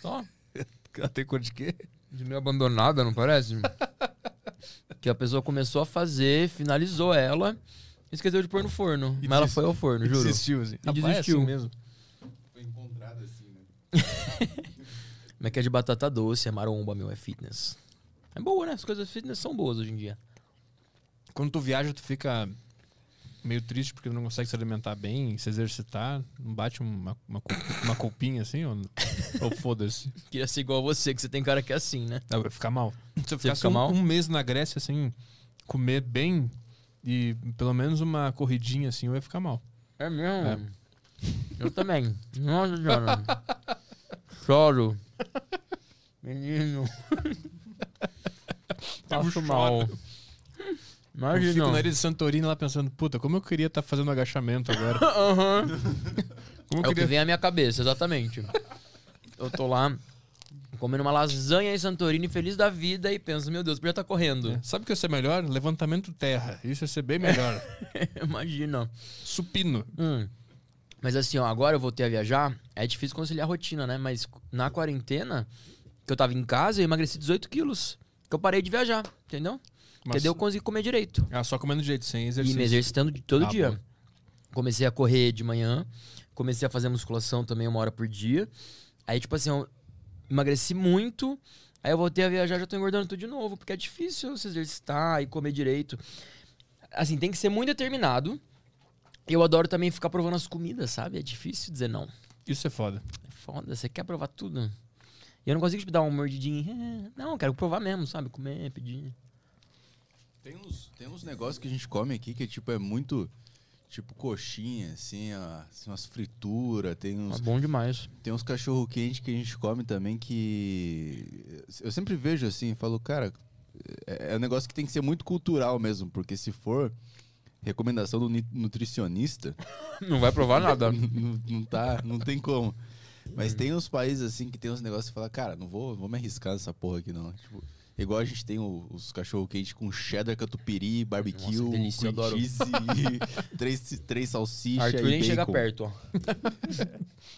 Só. Ela tem cor de quê? De meio abandonada, não parece? que a pessoa começou a fazer, finalizou ela, esqueceu de pôr no forno. E mas ela foi ao forno, juro. Desistiu, assim. E Rapaz, é desistiu. assim mesmo. Foi encontrado assim, né? Mas que é de batata doce, é maromba, meu, é fitness. É boa, né? As coisas fitness são boas hoje em dia. Quando tu viaja, tu fica meio triste porque tu não consegue se alimentar bem, se exercitar. Não bate uma, uma, uma culpinha assim? Ou, ou foda-se? Queria ser igual a você, que você tem cara que é assim, né? Vai ficar mal. Se eu ficasse fica um, mal? um mês na Grécia, assim, comer bem e pelo menos uma corridinha assim, eu ia ficar mal. É mesmo? Eu também. Nossa senhora. Choro. Menino. Passo mal. Eu fico Imagina. na ilha de Santorini lá pensando, puta, como eu queria estar fazendo agachamento agora. Aham. Como eu É o que vem à minha cabeça, exatamente. Eu tô lá comendo uma lasanha em Santorini, feliz da vida, e penso, meu Deus, podia estar correndo. É, Sabe o que ia ser melhor? Levantamento terra. Isso ia ser bem melhor. Imagina. Supino. Hum. Mas assim, ó, agora eu voltei a viajar, é difícil conciliar a rotina, né? Mas na quarentena, que eu tava em casa, eu emagreci 18 quilos. Que eu parei de viajar, entendeu? Porque Mas- daí eu consegui comer direito. Ah, só comendo de jeito, sem E exercício. me exercitando de todo Ah, dia. bom. Comecei a correr de manhã, comecei a fazer musculação também uma hora por dia. Aí, tipo assim, eu emagreci muito. Aí eu voltei a viajar, já tô engordando tudo de novo, porque é difícil se exercitar e comer direito. Assim, tem que ser muito determinado. Eu adoro também ficar provando as comidas, sabe? É difícil dizer não. Isso é foda. É foda, você quer provar tudo. E eu não consigo tipo, dar uma mordidinha. Não, quero provar mesmo, sabe? Comer, pedir. Tem uns, tem uns negócios que a gente come aqui que é tipo, é muito. Tipo coxinha, assim, ó, assim, umas frituras, tem É uns, bom demais. tem uns cachorro quente que a gente come também que. Eu sempre vejo assim, falo, cara, é, é um negócio que tem que ser muito cultural mesmo, porque se for recomendação do ni- nutricionista, Não vai provar nada. não, não tá, não tem como. Mas tem uns países assim que tem uns negócios que fala, cara, não vou, vou me arriscar nessa porra aqui não. Tipo, igual a gente tem o- os cachorro quente com cheddar, catupiry, barbecue, Nossa, delícia, eu cream adoro. cheese três, três salsichas Arthur e nem chega perto, ó.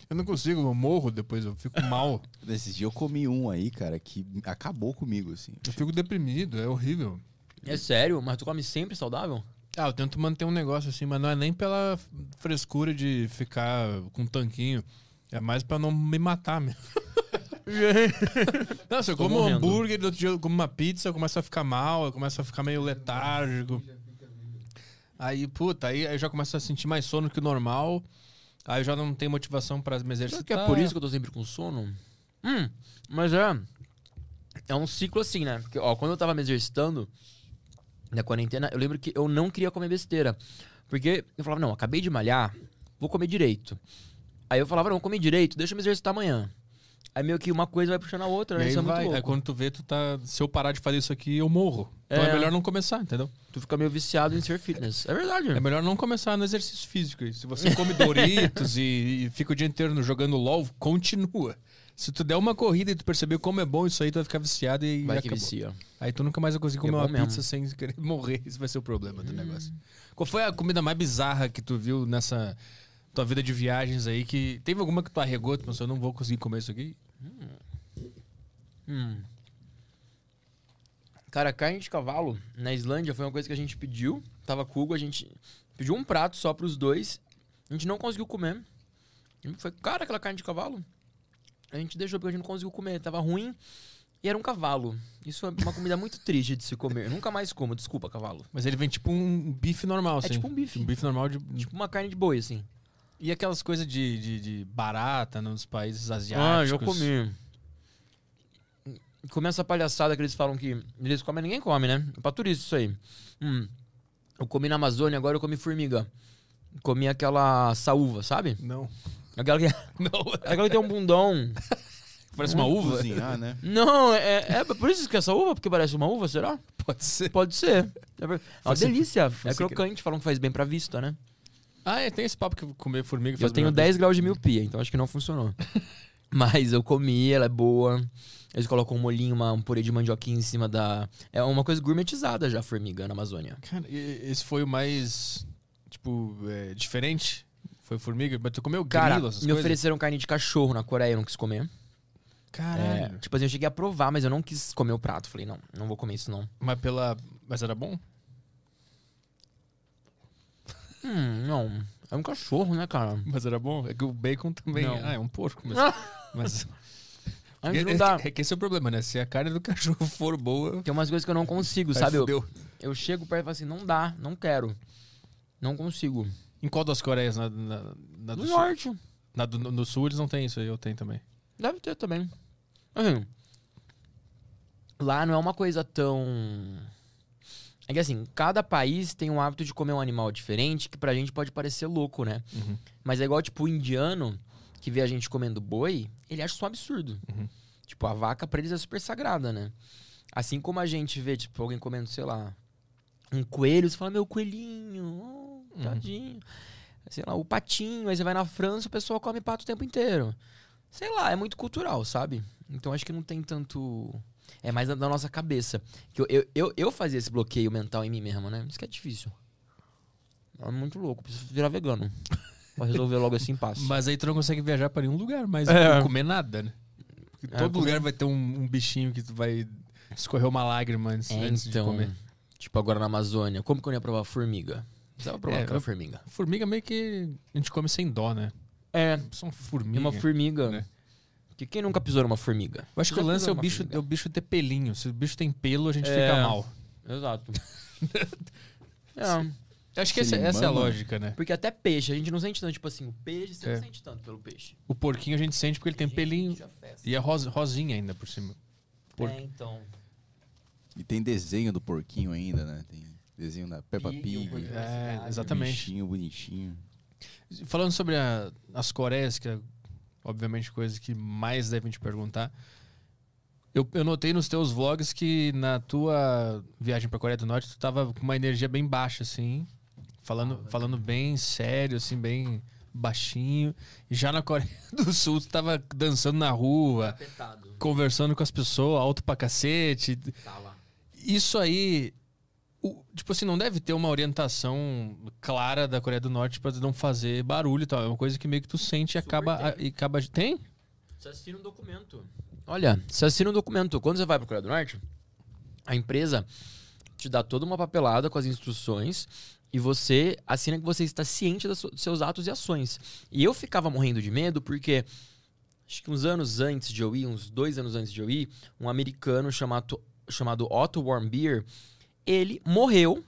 Eu não consigo, eu morro depois, eu fico mal. Nesses dias eu comi um aí, cara, que acabou comigo, assim. Eu fico deprimido, é horrível. É sério? Mas tu come sempre saudável? Ah, eu tento manter um negócio assim, mas não é nem pela frescura de ficar com um tanquinho. É mais pra não me matar mesmo. Nossa, eu Tô como um morrendo. hambúrguer, do outro dia eu como uma pizza, eu começo a ficar mal, eu começo a ficar meio letárgico. Aí, puta, aí eu já começo a sentir mais sono que o normal. Aí eu já não tenho motivação pra me Será exercitar. que é por isso que eu tô sempre com sono? Hum, mas é. É um ciclo assim, né? Porque, ó, quando eu tava me exercitando na quarentena, eu lembro que eu não queria comer besteira. Porque eu falava, não, acabei de malhar, vou comer direito. Aí eu falava, não, comer direito, deixa eu me exercitar amanhã. Aí meio que uma coisa vai puxando a outra, né? aí Isso é muito vai, louco. aí quando tu vê, tu tá. Se eu parar de fazer isso aqui, eu morro. Então é É. melhor não começar, entendeu? Tu fica meio viciado em ser fitness. É verdade. É melhor não começar no exercício físico. Se você come Doritos e, e fica o dia inteiro jogando LOL, continua. Se tu der uma corrida e tu perceber como é bom isso aí, tu vai ficar viciado e Vai que acabou. vicia. Aí tu nunca mais vai conseguir é comer bom uma mesmo. pizza sem querer morrer. Esse vai ser o problema do negócio. Qual foi a comida mais bizarra que tu viu nessa tua vida de viagens aí? Que teve alguma que tu arregou? Tu pensou, eu não vou conseguir comer isso aqui? Hum. Cara, carne de cavalo na Islândia foi uma coisa que a gente pediu. Tava com o Hugo, a gente pediu um prato só pros dois. A gente não conseguiu comer. Foi cara aquela carne de cavalo. A gente deixou porque a gente não conseguiu comer. Tava ruim e era um cavalo. Isso é uma comida muito triste de se comer. Eu nunca mais como, desculpa, cavalo. Mas ele vem tipo um bife normal, assim. tipo um bife. Um bife normal de. Tipo uma carne de boi, assim. E aquelas coisas de, de, de barata nos países asiáticos? Ah, já comi. Comi essa palhaçada que eles falam que eles comem, ninguém come, né? É pra turista isso aí. Hum. Eu comi na Amazônia, agora eu comi formiga. Comi aquela saúva, sabe? Não. Aquela que, Não. aquela que tem um bundão. Parece uma uva? Cozinhar, né? Não, é, é por isso que é essa uva? Porque parece uma uva, será? Pode ser. Pode ser. É é uma delícia. É crocante, falam que faz bem pra vista, né? Ah, é, tem esse papo que comer formiga Eu faz tenho melhor 10 graus de miopia, então acho que não funcionou. Mas eu comi, ela é boa. Eles colocam um molhinho, uma, um purê de mandioquinha em cima da. É uma coisa gourmetizada já, formiga na Amazônia. Cara, esse foi o mais, tipo, é, diferente? Foi formiga? Mas tu comeu Cara, grilo, essas me coisas? ofereceram carne de cachorro na Coreia, eu não quis comer. É, Caralho. tipo assim, eu cheguei a provar, mas eu não quis comer o prato. Falei, não, não vou comer isso não. Mas pela... Mas era bom? Hum, não. É um cachorro, né, cara? Mas era bom? É que o bacon também... Não. Ah, é um porco, mas... mas... A gente é, não dá. é que esse é o problema, né? Se a carne do cachorro for boa... Tem umas coisas que eu não consigo, sabe? Eu, eu chego perto e falo assim, não dá, não quero. Não consigo. Em qual das Coreias? Na, na, na do No sul? norte. Na do, no sul eles não tem isso aí, eu tenho também. Deve ter também. Assim, lá não é uma coisa tão. É que assim, cada país tem um hábito de comer um animal diferente que pra gente pode parecer louco, né? Uhum. Mas é igual, tipo, o indiano que vê a gente comendo boi, ele acha isso um absurdo. Uhum. Tipo, a vaca pra eles é super sagrada, né? Assim como a gente vê, tipo, alguém comendo, sei lá, um coelho, você fala, meu coelhinho, oh, tadinho. Sei lá, o patinho, aí você vai na França, o pessoal come pato o tempo inteiro. Sei lá, é muito cultural, sabe? Então acho que não tem tanto. É mais da, nossa cabeça. Que eu, eu, eu, eu fazia esse bloqueio mental em mim mesmo, né? Isso que é difícil. É muito louco, preciso virar vegano. Pra resolver logo assim em paz. Mas aí tu não consegue viajar pra nenhum lugar, mas É. não comer nada, né? Porque É, todo comer- lugar vai ter um, um bichinho que tu vai escorrer uma lágrima antes, É, antes de então, comer. tipo agora na Amazônia, como que eu ia provar formiga? Precisava provar É, aquela formiga. Formiga meio que a gente come sem dó, né? É, Só uma e formiga. uma formiga. né? Que quem nunca pisou numa formiga? Eu acho que o lance é o bicho, formiga? é o bicho ter pelinho. Se o bicho tem pelo, a gente É. fica mal. Exato. é, acho que essa, essa é a lógica, né? porque até peixe, a gente não sente tanto, tipo assim, o peixe você É. não sente tanto pelo peixe. O porquinho a gente sente porque ele tem Gente, pelinho. E é ros- rosinha ainda por cima. Por- É, então. E tem desenho do porquinho ainda, né? Tem desenho da Peppa Pig, Pig. É, Exatamente. exatamente. Bichinho bonitinho. Falando sobre a- as Coreias, que é obviamente coisa que mais devem te perguntar. Eu, eu notei nos teus vlogs que na tua viagem pra Coreia do Norte tu tava com uma energia bem baixa, assim. Falando, falando bem sério, assim, bem baixinho. E já na Coreia do Sul tu tava dançando na rua, conversando com as pessoas, alto pra cacete. Tava. Isso aí, o- tipo assim, não deve ter uma orientação clara da Coreia do Norte pra tu não fazer barulho e tal. É uma coisa que meio que tu sente e Super acaba, tem. e acaba. Tem? Você assina um documento. Olha, você assina um documento. Quando você vai para Coreia do Norte, a empresa te dá toda uma papelada com as instruções e você assina que você está ciente dos seus atos e ações. E eu ficava morrendo de medo porque acho que uns anos antes de eu ir, uns dois anos antes de eu ir, um americano chamado, chamado Otto Warmbier, ele morreu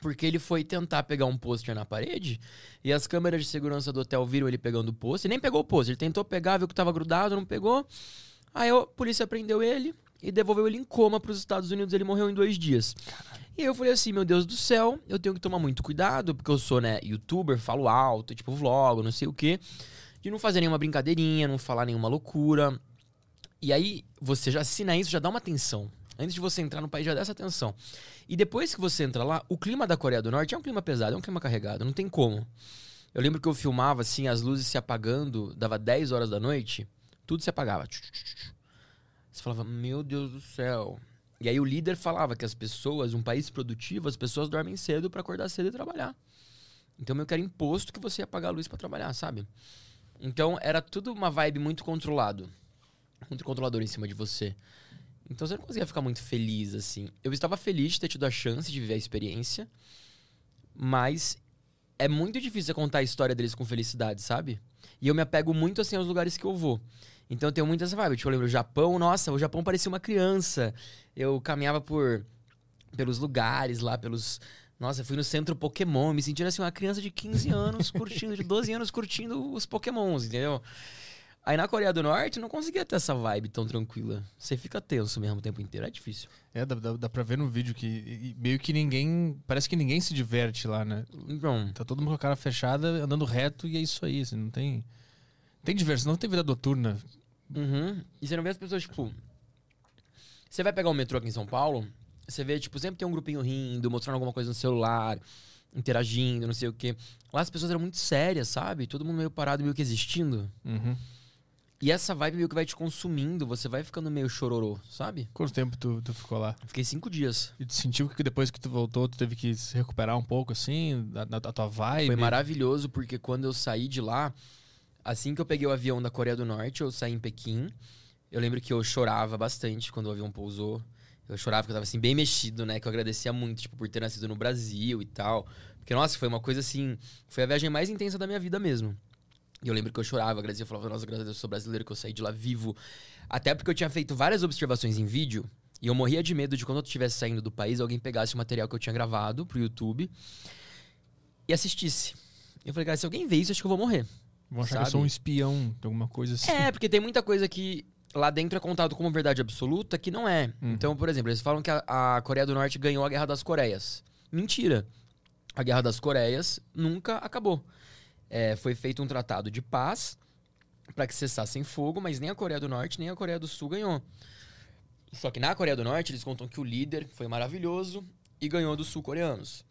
porque ele foi tentar pegar um pôster na parede e as câmeras de segurança do hotel viram ele pegando o pôster. Nem pegou o pôster, ele tentou pegar, viu que tava grudado, não pegou. Aí a polícia prendeu ele e devolveu ele em coma para os Estados Unidos. Ele morreu em dois dias. E eu falei assim, meu Deus do céu, eu tenho que tomar muito cuidado, porque eu sou, né, youtuber, falo alto, tipo vlog, não sei o quê. De não fazer nenhuma brincadeirinha, não falar nenhuma loucura. E aí, você já assina isso, já dá uma atenção. Antes de você entrar no país, já dá essa atenção. E depois que você entra lá, o clima da Coreia do Norte é um clima pesado, é um clima carregado, não tem como. Eu lembro que eu filmava assim, as luzes se apagando, dava 10 horas da noite, tudo se apagava. Você falava, meu Deus do céu. E aí o líder falava que as pessoas, um país produtivo, as pessoas dormem cedo para acordar cedo e trabalhar. Então meio que era imposto que você ia apagar a luz para trabalhar, sabe? Então era tudo uma vibe muito controlado. Muito controlador em cima de você. Então você não conseguia ficar muito feliz, assim. Eu estava feliz de ter tido a chance de viver a experiência, mas é muito difícil contar a história deles com felicidade, sabe? E eu me apego muito, assim, aos lugares que eu vou. Então eu tenho muito essa vibe. Tipo, eu lembro, o Japão, nossa, o Japão parecia uma criança. Eu caminhava por pelos lugares lá, pelos... Nossa, fui no centro Pokémon, me sentindo assim, uma criança de 15 anos curtindo, de 12 anos curtindo os Pokémons, entendeu? Aí na Coreia do Norte não conseguia ter essa vibe tão tranquila. Você fica tenso mesmo o tempo inteiro, é difícil. É, dá, dá, dá pra ver no vídeo que meio que ninguém. Parece que ninguém se diverte lá, né? Então. Tá todo mundo com a cara fechada, andando reto e é isso aí. Assim, não tem. Tem diversão, não tem vida noturna. Uhum. E você não vê as pessoas, tipo. Você vai pegar o metrô aqui em São Paulo, você vê, tipo, sempre tem um grupinho rindo, mostrando alguma coisa no celular, interagindo, não sei o quê. Lá as pessoas eram muito sérias, sabe? Todo mundo meio parado, meio que existindo. Uhum. E essa vibe meio que vai te consumindo, você vai ficando meio chororô, sabe? Quanto tempo tu, tu ficou lá? Fiquei cinco dias. E tu sentiu que depois que tu voltou, tu teve que se recuperar um pouco, assim, da, da, tua vibe? Foi maravilhoso, porque quando eu saí de lá, assim que eu peguei o avião da Coreia do Norte, eu saí em Pequim. Eu lembro que eu chorava bastante quando o avião pousou. Eu chorava porque eu tava assim, bem mexido, né? Que eu agradecia muito, tipo, por ter nascido no Brasil e tal. Porque, nossa, foi uma coisa assim. Foi a viagem mais intensa da minha vida mesmo. E eu lembro que eu chorava, agradecia, eu falava, nossa, graças a Deus, eu sou brasileiro, que eu saí de lá vivo. Até porque eu tinha feito várias observações em vídeo. E eu morria de medo de quando eu estivesse saindo do país, alguém pegasse o material que eu tinha gravado pro YouTube e assistisse. Eu falei, cara, se alguém ver isso, acho que eu vou morrer. Vão achar sabe? que eu sou um espião de alguma coisa assim. É, porque tem muita coisa que lá dentro é contado como verdade absoluta que não é. Uhum. Então, por exemplo, eles falam que a, a Coreia do Norte ganhou a Guerra das Coreias. Mentira. A Guerra das Coreias nunca acabou. É, foi feito um tratado de paz para que cessassem fogo, mas nem a Coreia do Norte nem a Coreia do Sul ganhou. Só que na Coreia do Norte eles contam que o líder foi maravilhoso e ganhou dos sul-coreanos.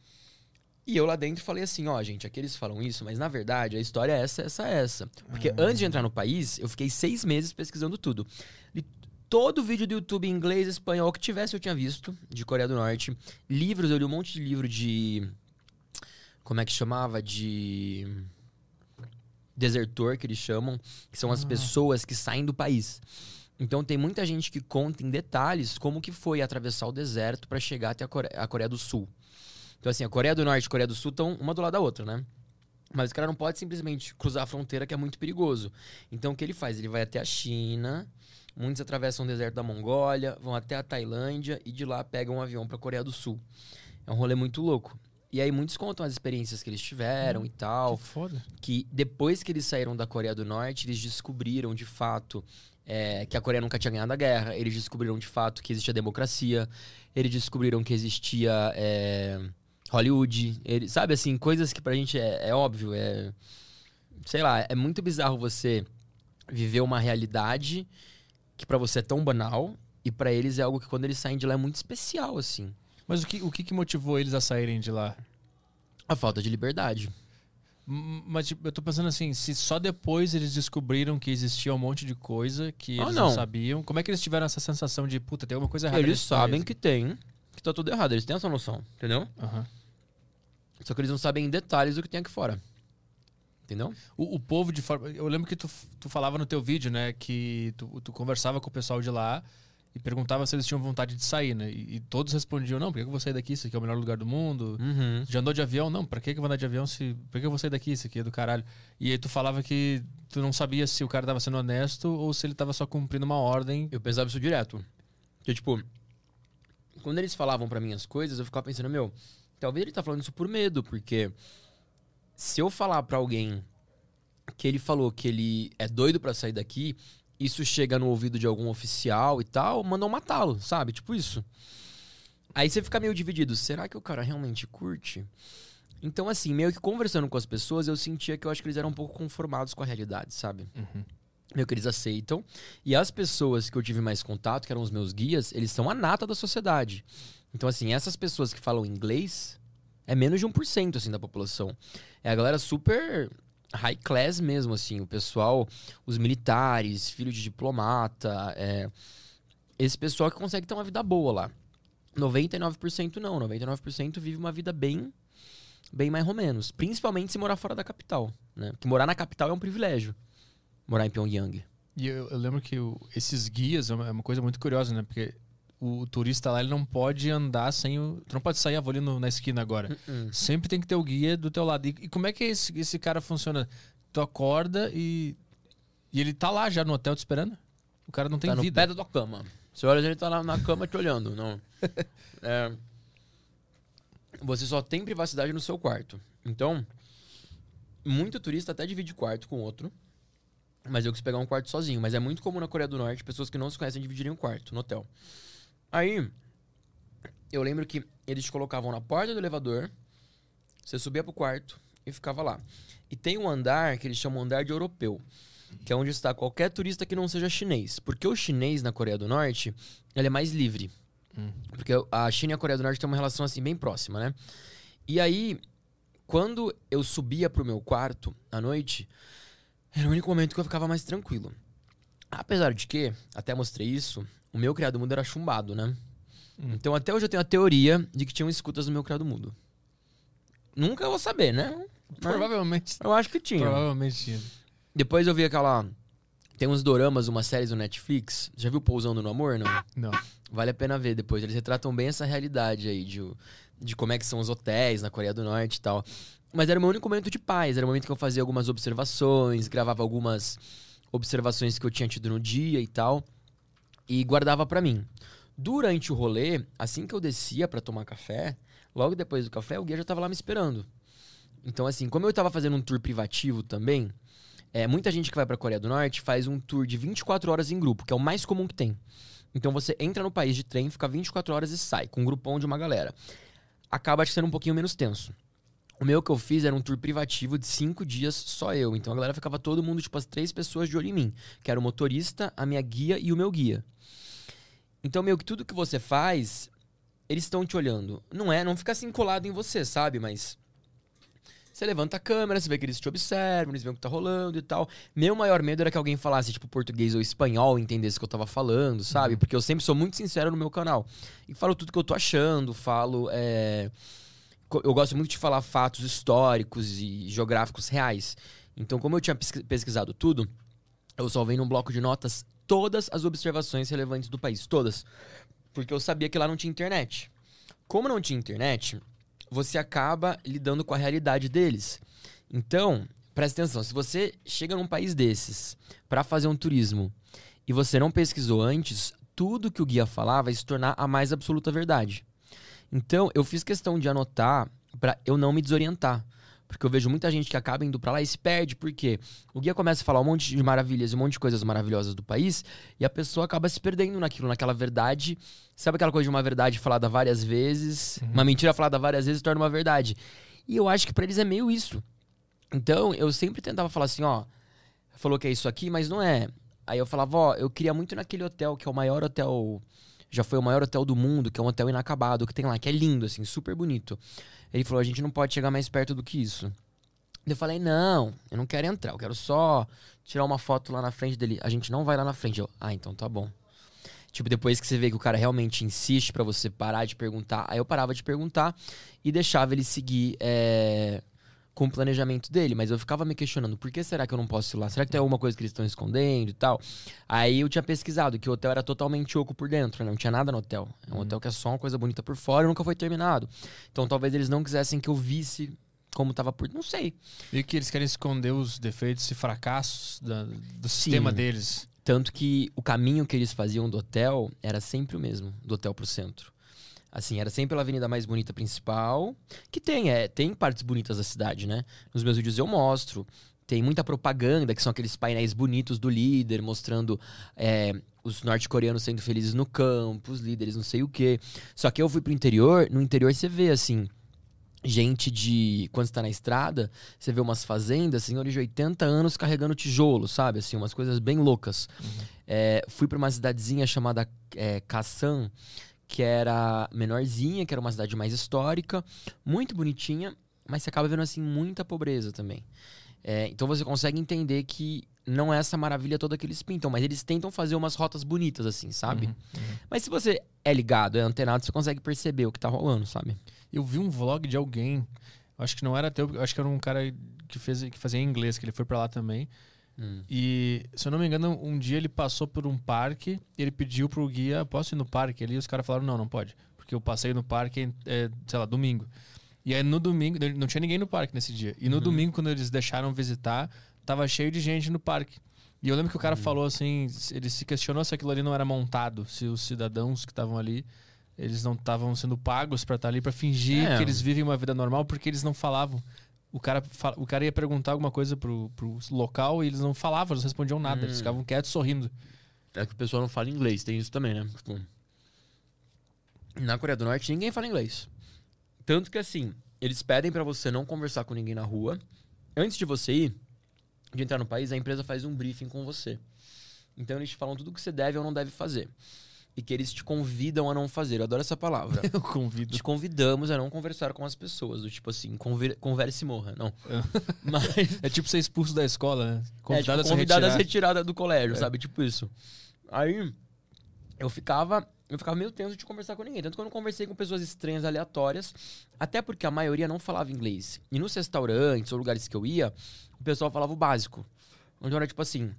E eu lá dentro falei assim, ó, gente, aqui eles falam isso, mas na verdade a história é essa, essa, essa. Porque antes de entrar no país, eu fiquei seis meses pesquisando tudo. Li todo vídeo do YouTube em inglês, espanhol, que tivesse eu tinha visto, de Coreia do Norte. Livros, eu li um monte de livro de... Como é que chamava? De... Desertor, que eles chamam. Que são as pessoas que saem do país. Então tem muita gente que conta em detalhes como que foi atravessar o deserto para chegar até a Coreia, a Coreia do Sul. Então, assim, a Coreia do Norte e a Coreia do Sul estão uma do lado da outra, né? Mas o cara não pode simplesmente cruzar a fronteira, que é muito perigoso. Então, o que ele faz? Ele vai até a China, muitos atravessam o deserto da Mongólia, vão até a Tailândia e de lá pegam um avião para a Coreia do Sul. É um rolê muito louco. E aí muitos contam as experiências que eles tiveram e tal. Que foda. Que depois que eles saíram da Coreia do Norte, eles descobriram de fato é, que a Coreia nunca tinha ganhado a guerra. Eles descobriram de fato que existia democracia. Eles descobriram que existia é, Hollywood. Ele, sabe assim, coisas que pra gente é, é óbvio. É, sei lá, é muito bizarro você viver uma realidade que pra você é tão banal. E pra eles é algo que quando eles saem de lá é muito especial, assim. Mas o que, o que, que motivou eles a saírem de lá? A falta de liberdade. Mas tipo, eu tô pensando assim, se só depois eles descobriram que existia um monte de coisa que Ah, eles não. não. sabiam, como é que eles tiveram essa sensação de, puta, tem alguma coisa errada Eles sabem país? que tem, que tá tudo errado. Eles têm essa noção, entendeu? Aham. Só que eles não sabem em detalhes o que tem aqui fora. Entendeu? O, o povo de forma. Eu lembro que tu, tu falava no teu vídeo, né? Que tu, tu conversava com o pessoal de lá e perguntava se eles tinham vontade de sair, né? E, e todos respondiam: não, por que eu vou sair daqui? Isso aqui é o melhor lugar do mundo. Uhum. Já andou de avião? Não, pra que eu vou andar de avião se. Por que eu vou sair daqui? Isso aqui é do caralho. E aí tu falava que tu não sabia se o cara tava sendo honesto ou se ele tava só cumprindo uma ordem. Eu pensava isso direto. Que, tipo, quando eles falavam pra mim as coisas, eu ficava pensando, meu, talvez ele tá falando isso por medo, porque se eu falar pra alguém que ele falou que ele é doido pra sair daqui, isso chega no ouvido de algum oficial e tal, mandam matá-lo, sabe? Tipo isso. Aí você fica meio dividido. Será que o cara realmente curte? Então, assim, meio que conversando com as pessoas, eu sentia que eu acho que eles eram um pouco conformados com a realidade, sabe? Meio que eles aceitam. E as pessoas que eu tive mais contato, que eram os meus guias, eles são a nata da sociedade. Então, assim, essas pessoas que falam inglês é menos de 1% assim, da população. É a galera super high class mesmo, assim. O pessoal, os militares, filho de diplomata, é... esse pessoal que consegue ter uma vida boa lá. 99% não, 99% vive uma vida bem bem mais ou menos, principalmente se morar fora da capital, né? Porque morar na capital é um privilégio. Morar em Pyongyang. E eu, eu lembro que o- esses guias é uma, é uma coisa muito curiosa, né? Porque o, turista lá ele não pode andar sem o. Tu não pode sair, ah, vou ali no- na esquina agora. Hum. Sempre tem que ter o guia do teu lado. E, e como é que esse, esse cara funciona? Tu acorda e. E ele tá lá já no hotel te esperando? O cara não tem tá no vida. pé da tua cama. Você olha, ele tá na, na cama te olhando. Não. É, você só tem privacidade no seu quarto. Então, muito turista até divide quarto com outro. Mas eu quis pegar um quarto sozinho. Mas é muito comum na Coreia do Norte pessoas que não se conhecem dividirem um quarto no hotel. Aí, eu lembro que eles te colocavam na porta do elevador, você subia pro quarto e ficava lá. E tem um andar que eles chamam andar de europeu, que é onde está qualquer turista que não seja chinês. Porque o chinês na Coreia do Norte, ele é mais livre. Porque a China e a Coreia do Norte têm uma relação assim bem próxima, né? E aí, quando eu subia pro meu quarto à noite, era o único momento que eu ficava mais tranquilo. Apesar de que, até mostrei isso, o meu criado mudo era chumbado, né? Então até hoje eu tenho a teoria de que tinham escutas no meu criado mudo. Nunca vou saber, né? Mas Provavelmente. eu acho que tinha. Provavelmente tinha. Depois eu vi aquela. Tem uns doramas, umas séries no Netflix. Já viu Pousando no Amor? Não. Não. Vale a pena ver depois. Eles retratam bem essa realidade aí de, de como é que são os hotéis na Coreia do Norte e tal. Mas era o meu único momento de paz. Era o momento que eu fazia algumas observações, gravava algumas observações que eu tinha tido no dia e tal. E guardava pra mim. Durante o rolê, assim que eu descia pra tomar café, logo depois do café, o guia já tava lá me esperando. Então, assim, como eu tava fazendo um tour privativo também, é, muita gente que vai pra Coreia do Norte faz um tour de 24 horas em grupo, que é o mais comum que tem. Então você entra no país de trem, fica 24 horas e sai, com um grupão de uma galera. Acaba sendo um pouquinho menos tenso. O meu que eu fiz era um tour privativo de cinco dias, só eu. Então a galera ficava todo mundo, tipo, as três pessoas de olho em mim. Que era o motorista, a minha guia e o meu guia. Então, meio que tudo que você faz, eles estão te olhando. Não é, não fica assim colado em você, sabe? Mas você levanta a câmera, você vê que eles te observam, eles veem o que tá rolando e tal. Meu maior medo era que alguém falasse, tipo, português ou espanhol, entendesse o que eu tava falando, sabe? Porque eu sempre sou muito sincero no meu canal. E falo tudo que eu tô achando, falo. é, Eu gosto muito de falar fatos históricos e geográficos reais. Então, como eu tinha pesqui- pesquisado tudo, eu salvei num bloco de notas todas as observações relevantes do país. Todas. Porque eu sabia que lá não tinha internet. Como não tinha internet, você acaba lidando com a realidade deles. Então, presta atenção, se você chega num país desses para fazer um turismo e você não pesquisou antes, tudo que o guia falar vai se tornar a mais absoluta verdade. Então, eu fiz questão de anotar para eu não me desorientar. Porque eu vejo muita gente que acaba indo pra lá e se perde, porque o guia começa a falar um monte de maravilhas, um monte de coisas maravilhosas do país, e a pessoa acaba se perdendo naquilo, naquela verdade. Sabe aquela coisa de uma verdade falada várias vezes, uma mentira falada várias vezes torna uma verdade. E eu acho que pra eles é meio isso. Então, eu sempre tentava falar assim, ó, falou que é isso aqui, mas não é. Aí eu falava, ó, eu queria muito naquele hotel, que é o maior hotel, já foi o maior hotel do mundo, que é um hotel inacabado que tem lá, que é lindo, assim, super bonito. Ele falou, a gente não pode chegar mais perto do que isso. Eu falei, não, eu não quero entrar, eu quero só tirar uma foto lá na frente dele. A gente não vai lá na frente. Eu, ah, então tá bom. Tipo, depois que você vê que o cara realmente insiste pra você parar de perguntar, aí eu parava de perguntar e deixava ele seguir é, com o planejamento dele, mas eu ficava me questionando, por que será que eu não posso ir lá? Será que tem alguma coisa que eles estão escondendo e tal? Aí eu tinha pesquisado que o hotel era totalmente oco por dentro, né? não tinha nada no hotel. É um Uhum. hotel que é só uma coisa bonita por fora e nunca foi terminado. Então talvez eles não quisessem que eu visse como tava por... Não sei. E que eles querem esconder os defeitos e fracassos da- do sistema deles. Tanto que o caminho que eles faziam do hotel era sempre o mesmo, do hotel pro centro. Assim, era sempre pela avenida mais bonita principal, que tem, é, tem partes bonitas da cidade, né? Nos meus vídeos eu mostro. Tem muita propaganda, que são aqueles painéis bonitos do líder, mostrando é, os norte-coreanos sendo felizes no campo, os líderes não sei o quê. Só que eu fui pro interior, no interior você vê, assim, gente de... Quando você tá na estrada, você vê umas fazendas, senhores de 80 anos carregando tijolo, sabe? Assim, umas coisas bem loucas. É, fui pra uma cidadezinha chamada é, Kassan, que era menorzinha, que era uma cidade mais histórica, muito bonitinha, mas você acaba vendo, assim, muita pobreza também. É, então você consegue entender que não é essa maravilha toda que eles pintam, mas eles tentam fazer umas rotas bonitas, assim, sabe? Uhum, Mas se você é ligado, é antenado, você consegue perceber o que tá rolando, sabe? Eu vi um vlog de alguém, acho que não era teu, acho que era um cara que, fez, que fazia inglês, que ele foi pra lá também. Hum. E, se eu não me engano, um dia ele passou por um parque e ele pediu pro guia, posso ir no parque ali? E os caras falaram, não, não pode. Porque eu passei no parque, é, sei lá, domingo. E aí no domingo, não tinha ninguém no parque nesse dia. E no Uhum. domingo, quando eles deixaram visitar, tava cheio de gente no parque. E eu lembro que o Uhum. cara falou assim, ele se questionou se aquilo ali não era montado, se os cidadãos que estavam ali, eles não estavam sendo pagos pra estar ali pra fingir É. que eles vivem uma vida normal porque eles não falavam. O cara, o cara ia perguntar alguma coisa pro, pro local e eles não falavam, eles não respondiam nada, eles Hum. ficavam quietos sorrindo. É que o pessoal não fala inglês, tem isso também, né? Tipo, na Coreia do Norte ninguém fala inglês. Tanto que assim, eles pedem pra você não conversar com ninguém na rua. Antes de você ir, de entrar no país, a empresa faz um briefing com você. Então eles te falam tudo que você deve ou não deve fazer. E que eles te convidam a não fazer. Eu adoro essa palavra. Eu convido. Te convidamos a não conversar com as pessoas. Do tipo assim, conver- converse e morra. Não. Mas. É tipo ser expulso da escola, né? Convidado é, a tipo, convidado a ser tirada do colégio, É. sabe? Tipo isso. Aí eu ficava. Eu ficava meio tenso de conversar com ninguém. Tanto que eu não conversei com pessoas estranhas, aleatórias. Até porque a maioria não falava inglês. E nos restaurantes ou lugares que eu ia, o pessoal falava o básico. Onde era tipo assim: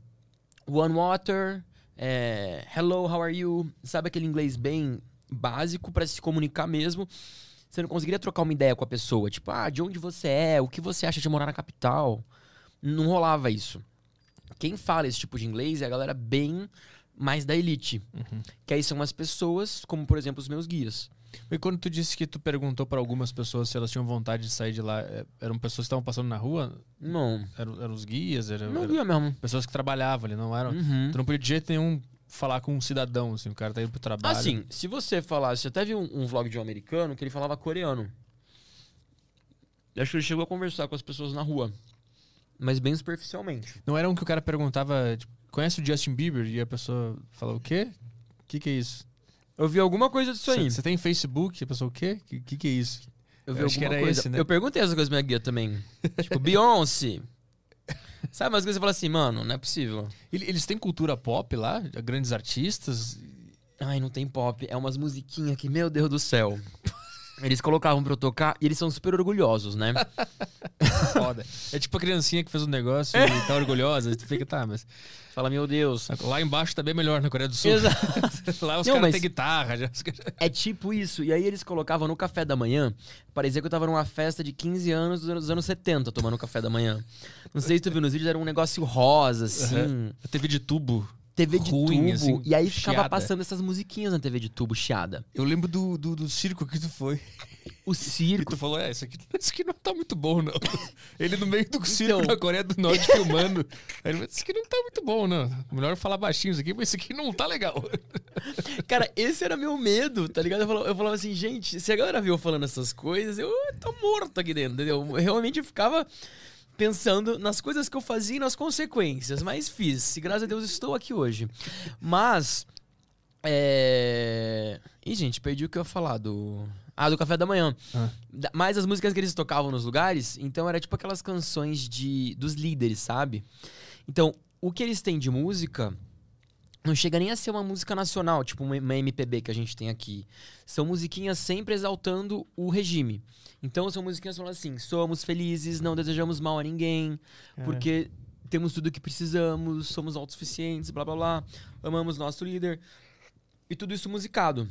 One water, é, hello, how are you? Sabe aquele inglês bem básico pra se comunicar mesmo. Você não conseguiria trocar uma ideia com a pessoa. Tipo, ah, de onde você é? O que você acha de morar na capital? Não rolava isso. Quem fala esse tipo de inglês é a galera bem mais da elite. Uhum. Que aí são as pessoas, como por exemplo os meus guias. E quando tu disse que tu perguntou pra algumas pessoas se elas tinham vontade de sair de lá, é, eram pessoas que estavam passando na rua? Não, Eram, eram os guias? Era, não era guia mesmo. pessoas que trabalhavam ali, não eram? Uhum. Tu não podia de jeito nenhum falar com um cidadão, assim, o cara tá indo pro trabalho. Assim, se você falasse, até vi um, um vlog de um americano que ele falava coreano. Eu Acho que ele chegou a conversar com as pessoas na rua. Mas bem superficialmente. Não era um que o cara perguntava, tipo, conhece o Justin Bieber? E a pessoa fala, o quê? O que, que é isso? Eu vi alguma coisa disso aí. Você tem Facebook? A pessoa, o quê? O que, que, que é isso? Eu vi Eu que alguma coisa. esse, né? Eu perguntei essa coisa pra minha guia também. tipo, Beyoncé. Sabe que você fala assim, mano, não é possível. Ele- Eles têm cultura pop lá? Grandes artistas? Ai, não tem pop. É umas musiquinhas que, meu Deus do céu. Eles colocavam pra eu tocar e eles são super orgulhosos, né? Foda. É tipo a criancinha que fez um negócio e tá orgulhosa. e Tu fica, tá, mas Fala, meu Deus. lá embaixo tá bem melhor na Coreia do Sul. Exato. lá os caras mas- têm guitarra. Já. É tipo isso. E aí eles colocavam no café da manhã. Parecia que eu tava numa festa de 15 anos dos anos, dos anos 70 tomando café da manhã. Não sei se tu viu nos vídeos, era um negócio rosa, assim. Aham. TV de tubo. TV de Ruim, tubo. assim, e aí ficava chiada. passando essas musiquinhas na TV de tubo, chiada. Eu lembro do, do, do circo que tu foi. O E circo. tu falou, é, isso aqui, isso aqui não tá muito bom, não. Ele no meio do circo Então. na Coreia do Norte filmando. Aí ele falou, isso aqui não tá muito bom, não. Melhor falar baixinho isso aqui, mas isso aqui não tá legal. Cara, esse era meu medo, tá ligado? Eu falava, eu falava assim, gente, se a galera viu eu falando essas coisas, eu tô morto aqui dentro, entendeu? Eu realmente ficava pensando nas coisas que eu fazia e nas consequências, mas fiz. E graças a Deus estou aqui hoje. Mas. É. Ih, gente, perdi o que eu ia falar do. Ah, do café da manhã. Ah. Mas as músicas que eles tocavam nos lugares, então era tipo aquelas canções de dos líderes, sabe? Então, o que eles têm de música não chega nem a ser uma música nacional, tipo uma uma MPB que a gente tem aqui. São musiquinhas sempre exaltando o regime. Então são musiquinhas falando assim: somos felizes, não desejamos mal a ninguém, É. porque temos tudo o que precisamos, somos autossuficientes, blá blá blá, amamos nosso líder. E tudo isso musicado.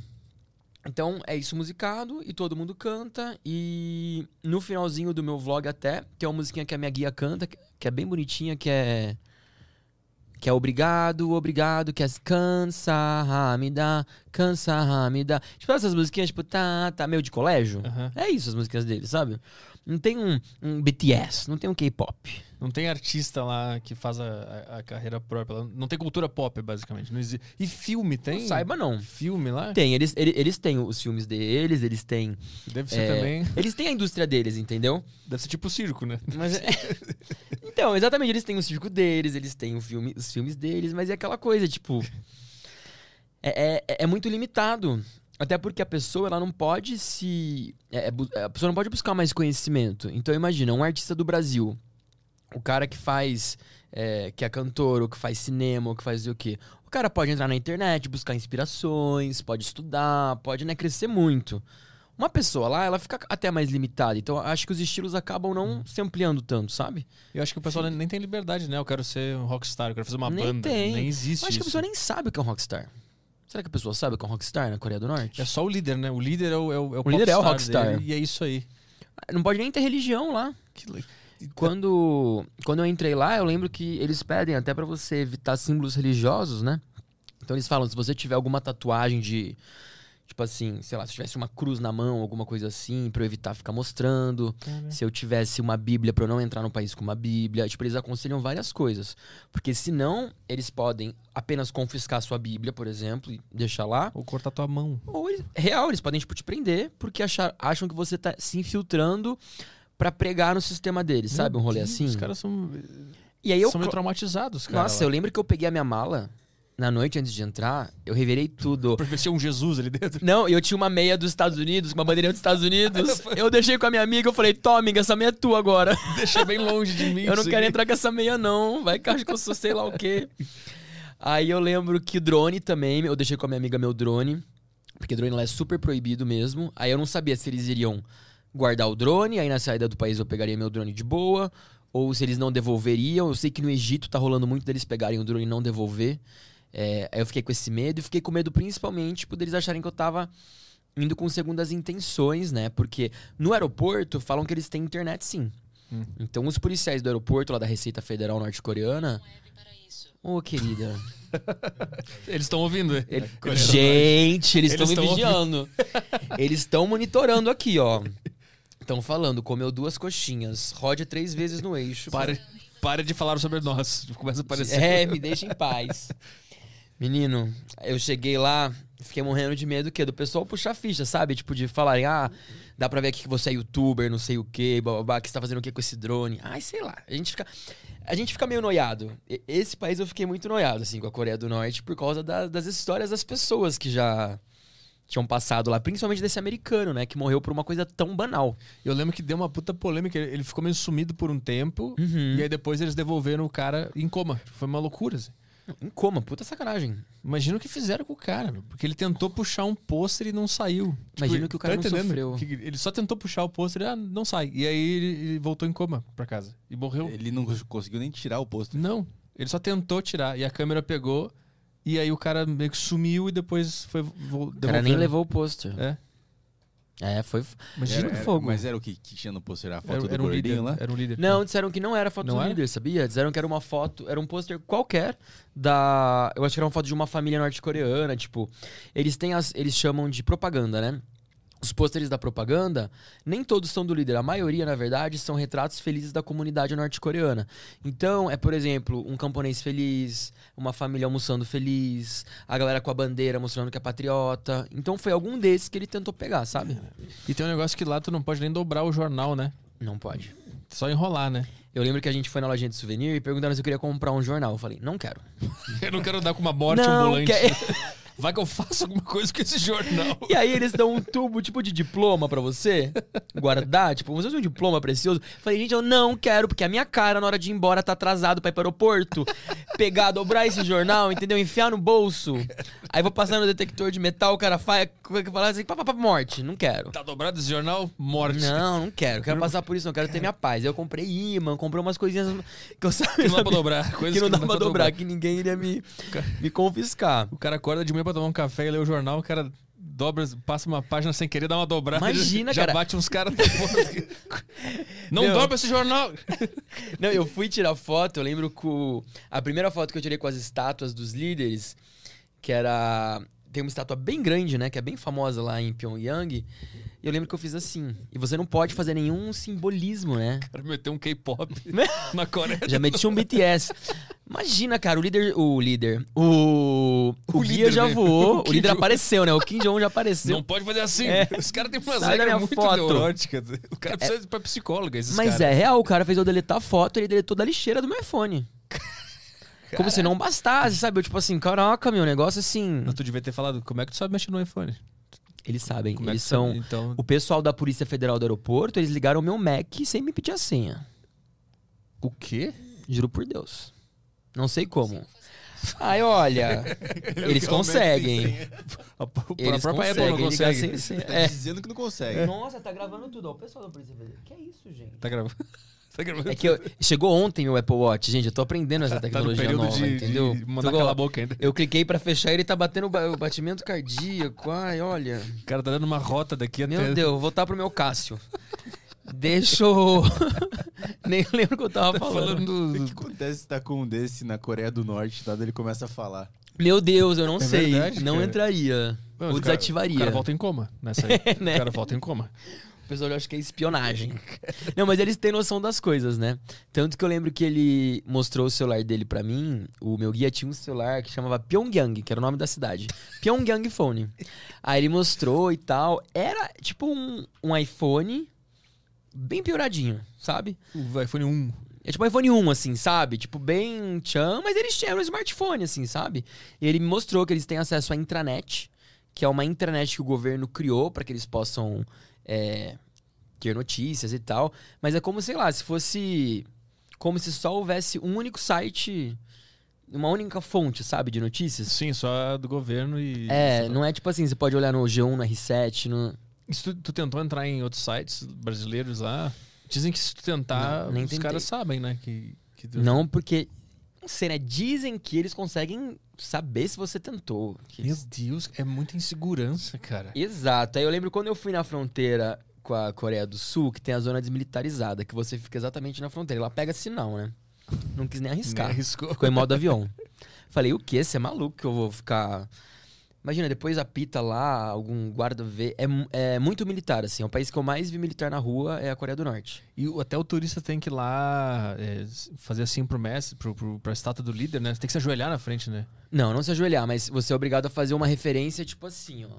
Então é isso musicado e todo mundo canta. E no finalzinho do meu vlog até, tem uma musiquinha que a minha guia canta, que é bem bonitinha, que é. Que é obrigado, obrigado, que é cansa, Hamida, cansa, Hamida. Tipo essas musiquinhas, tipo, tá, tá, meio de colégio. Aham. É isso as músicas dele, sabe? Não tem um, um BTS, não tem um K-pop. Não tem artista lá que faz a, a- carreira própria. Não tem cultura pop, basicamente. Não existe. E filme tem? Não saiba não. Filme lá? Tem, eles, eles, eles têm os filmes deles, eles têm. Deve ser é, também. Eles têm a indústria deles, entendeu? Deve ser tipo circo, né? Mas é- então, exatamente, eles têm o circo deles, eles têm o filme, os filmes deles, mas é aquela coisa, tipo. É, é, é muito limitado. Até porque a pessoa ela não pode se. é- é a pessoa não pode buscar mais conhecimento. Então imagina, um artista do Brasil, o cara que faz. é, que é cantor, ou que faz cinema, ou que faz o quê? O cara pode entrar na internet, buscar inspirações, pode estudar, pode né, crescer muito. Uma pessoa lá, ela fica até mais limitada. Então, eu acho que os estilos acabam não se ampliando tanto, sabe? Eu acho que o pessoal nem, nem tem liberdade, né? Eu quero ser um rockstar, eu quero fazer uma Nem banda. tem. Nem Eu existe acho que a isso. pessoa nem sabe o que é um rockstar. Será que a pessoa sabe o que é um rockstar na Coreia do Norte? É só o líder, né? O líder é o, é o, é o O líder é o rockstar. dele, E é isso aí. Não pode nem ter religião lá. Que le- Quando, quando eu entrei lá, eu lembro que eles pedem até pra você evitar símbolos religiosos, né? Então eles falam, se você tiver alguma tatuagem de. Tipo assim, sei lá, se tivesse uma cruz na mão, alguma coisa assim, pra eu evitar ficar mostrando. Se eu tivesse uma Bíblia pra eu não entrar no país com uma Bíblia. Tipo, eles aconselham várias coisas. Porque senão, eles podem apenas confiscar a sua Bíblia, por exemplo, e deixar lá. Ou cortar tua mão. Ou eles, real, eles podem, tipo, te prender porque achar, acham que você tá se infiltrando pra pregar no sistema deles, sabe? Um Meu rolê Deus, assim. Os caras são, E aí eu. são meio traumatizados, cara. Nossa, eu lembro que eu peguei a minha mala na noite antes de entrar, eu revirei tudo. Se é um Jesus ali dentro. Não, eu tinha uma meia dos Estados Unidos, uma bandeirinha dos Estados Unidos. Eu deixei com a minha amiga, eu falei, amiga, essa meia é tua agora. Deixa bem longe de mim. Eu não quero entrar com essa meia, não. Vai que acho que eu sou sei lá o quê. Aí eu lembro que drone também, eu deixei com a minha amiga meu drone. Porque drone lá é super proibido mesmo. Aí eu não sabia se eles iriam guardar o drone, aí na saída do país eu pegaria meu drone de boa. Ou se eles não devolveriam. Eu sei que no Egito tá rolando muito deles pegarem o drone e não devolver. É, aí eu fiquei com esse medo e fiquei com medo principalmente por eles acharem que eu tava indo com segundas intenções, né? Porque no aeroporto falam que eles têm internet sim. Hum. Então os policiais do aeroporto lá da Receita Federal norte-coreana. Ô, querida. Eles estão ouvindo. Ele- Gente, eles estão me tão vigiando. eles estão monitorando aqui, ó. Estão falando, comeu duas coxinhas, rode três vezes no eixo. Para, para de falar sobre nós. Começa a aparecer. É, me deixa em paz. Menino, eu cheguei lá, fiquei morrendo de medo que do pessoal puxar ficha, sabe? Tipo, de falarem, ah, dá pra ver aqui que você é youtuber, não sei o quê, bababá, que você tá fazendo o quê com esse drone? Ai, sei lá. A gente fica. A gente fica meio noiado. Esse país eu fiquei muito noiado, assim, com a Coreia do Norte, por causa da- das histórias das pessoas que já tinham passado lá, principalmente desse americano, né? Que morreu por uma coisa tão banal. Eu lembro que deu uma puta polêmica. Ele ficou meio sumido por um tempo. Uhum. E aí depois eles devolveram o cara em coma. Foi uma loucura, assim. Em coma, puta sacanagem. Imagina o que fizeram com o cara, meu, porque ele tentou puxar um pôster e não saiu. Imagina que o cara não entendendo? sofreu. Que ele só tentou puxar o pôster e ah, não sai. E aí ele, ele voltou em coma pra casa. E morreu. Ele não conseguiu nem tirar o posto. Não, ele só tentou tirar. E a câmera pegou. E aí o cara meio que sumiu e depois foi. O cara nem levou o pôster. É. É, foi. Imagina Era- fogo. Mas era o que, que tinha no pôster? A foto era, do era um líder. lá? Era um líder. Não, disseram que não era foto Não do era? líder, sabia? Disseram que era uma foto, era um pôster qualquer da. Eu acho que era uma foto de uma família norte-coreana, tipo. Eles têm as. Eles chamam de propaganda, né? Os pôsteres da propaganda, nem todos são do líder. A maioria, na verdade, são retratos felizes da comunidade norte-coreana. Então, é, por exemplo, um camponês feliz, uma família almoçando feliz, a galera com a bandeira mostrando que é patriota. Então, foi algum desses que ele tentou pegar, sabe? E tem um negócio que lá tu não pode nem dobrar o jornal, né? Não pode. Só enrolar, né? Eu lembro que a gente foi na lojinha de souvenir e perguntaram se eu queria comprar um jornal. Eu falei, não quero. Eu não quero dar com uma morte não ambulante. Vai que eu faço alguma coisa com esse jornal. E aí eles dão um tubo, tipo, de diploma pra você guardar, tipo, se fosse um diploma precioso. Falei, gente, eu não quero, porque a minha cara, na hora de ir embora, tá atrasado pra ir pro aeroporto. Pegar, dobrar esse jornal, entendeu? Enfiar no bolso. Aí vou passar no detector de metal, o cara faz, fala assim, papapá, morte. Não quero. Tá dobrado esse jornal? Morte. Não, não quero. Quero passar por isso, não quero ter minha paz. Eu comprei imã, comprei umas coisinhas que eu sabia. Que não dá pra dobrar. Coisas que não dá pra dobrar, que ninguém iria me, me confiscar. O cara acorda de manhã pra tomar um café e ler o jornal, o cara dobra, passa uma página sem querer, dá uma dobrada. Imagina, já, cara. Já bate uns caras. não Meu. dobra esse jornal! Não, eu fui tirar foto, eu lembro que o- a primeira foto que eu tirei com as estátuas dos líderes, que era. Tem uma estátua bem grande, né? Que é bem famosa lá em Pyongyang. E eu lembro que eu fiz assim. E você não pode fazer nenhum simbolismo, né? O cara meteu um K-pop na Coreia. Já meti um BTS. Imagina, cara, o líder. O líder. O. O, O guia já veio. voou. O O, líder apareceu, né? O Kim Jong já apareceu. Não pode fazer assim. É. Os caras têm umas regras muito foto. neuróticas. O cara precisa ir pra psicóloga, esses Mas caras. é real, o cara fez eu deletar a foto, ele deletou da lixeira do meu iPhone. Como se não bastasse, sabe? Eu, tipo assim, caraca, meu negócio assim. Mas tu devia ter falado, como é que tu sabe mexer no iPhone? Eles sabem, Como é eles que tu são. sabe? Então, O pessoal da Polícia Federal do aeroporto, eles ligaram o meu Mac sem me pedir a senha. o quê? Juro por Deus. Não sei como. Ai, olha. Eles conseguem. A, Eles própria Apple não conseguem consegue. sem. Tá É. dizendo que não consegue. Nossa, tá gravando tudo. Ó, o pessoal da Polícia Federal. Que é isso, gente? Tá gravando. É que eu- chegou ontem meu Apple Watch, gente. Eu tô aprendendo essa tá no tecnologia nova, de, entendeu? de mandar boca ainda. Eu cliquei pra fechar ele tá batendo o ba- o batimento cardíaco. Ai, olha. O cara tá dando uma rota daqui até... Meu Deus, vou voltar pro meu Cássio. Deixa eu. Nem lembro o que eu tava Tá falando. falando O do... que acontece se tá com um desse na Coreia do Norte, tá? Daí Ele começa a falar. Meu Deus, eu não É sei. verdade, não cara. entraria. Não, Ou o cara- desativaria. O cara volta em coma nessa aí. né? O cara volta em coma. Pessoal acha que é espionagem. Não, mas eles têm noção das coisas, né? Tanto que eu lembro que ele mostrou o celular dele pra mim. O meu guia tinha um celular que chamava Pyongyang, que era o nome da cidade. Pyongyang Phone. Aí ele mostrou e tal. Era tipo um, um iPhone bem pioradinho, sabe? O iPhone 1. É tipo um iPhone 1, assim, sabe? Tipo, bem tchan, mas eles tinham um smartphone, assim, sabe? E ele me mostrou que eles têm acesso à intranet, que é uma intranet que o governo criou para que eles possam é, ter notícias e tal. Mas é como, sei lá, se fosse. Como se só houvesse um único site, uma única fonte, sabe, de notícias. Sim, só do governo e... É, não é tipo assim, você pode olhar no G1, no R7, no. Tu, tu tentou entrar em outros sites brasileiros lá, dizem que se tu tentar, Não, nem os caras sabem, né? Que, que tu- Não, porque. Não sei, né? Dizem que eles conseguem saber se você tentou. que Meu Deus, é muita insegurança, cara. Exato. Aí eu lembro quando eu fui na fronteira com a Coreia do Sul, que tem a zona desmilitarizada, que você fica exatamente na fronteira. Ela pega sinal, né? Não quis nem Nem arriscar. arriscou. Ficou em modo avião. Falei, o quê? Você é maluco que eu vou ficar. Imagina, depois apita lá, algum guarda vê. É, é muito militar, assim. É o país que eu mais vi militar na rua é a Coreia do Norte. E até o turista tem que ir lá é, fazer assim pro mestre, pro, pro, pra estátua do líder, né? Tem que se ajoelhar na frente, né? Não, não se ajoelhar, mas você é obrigado a fazer uma referência tipo assim, ó.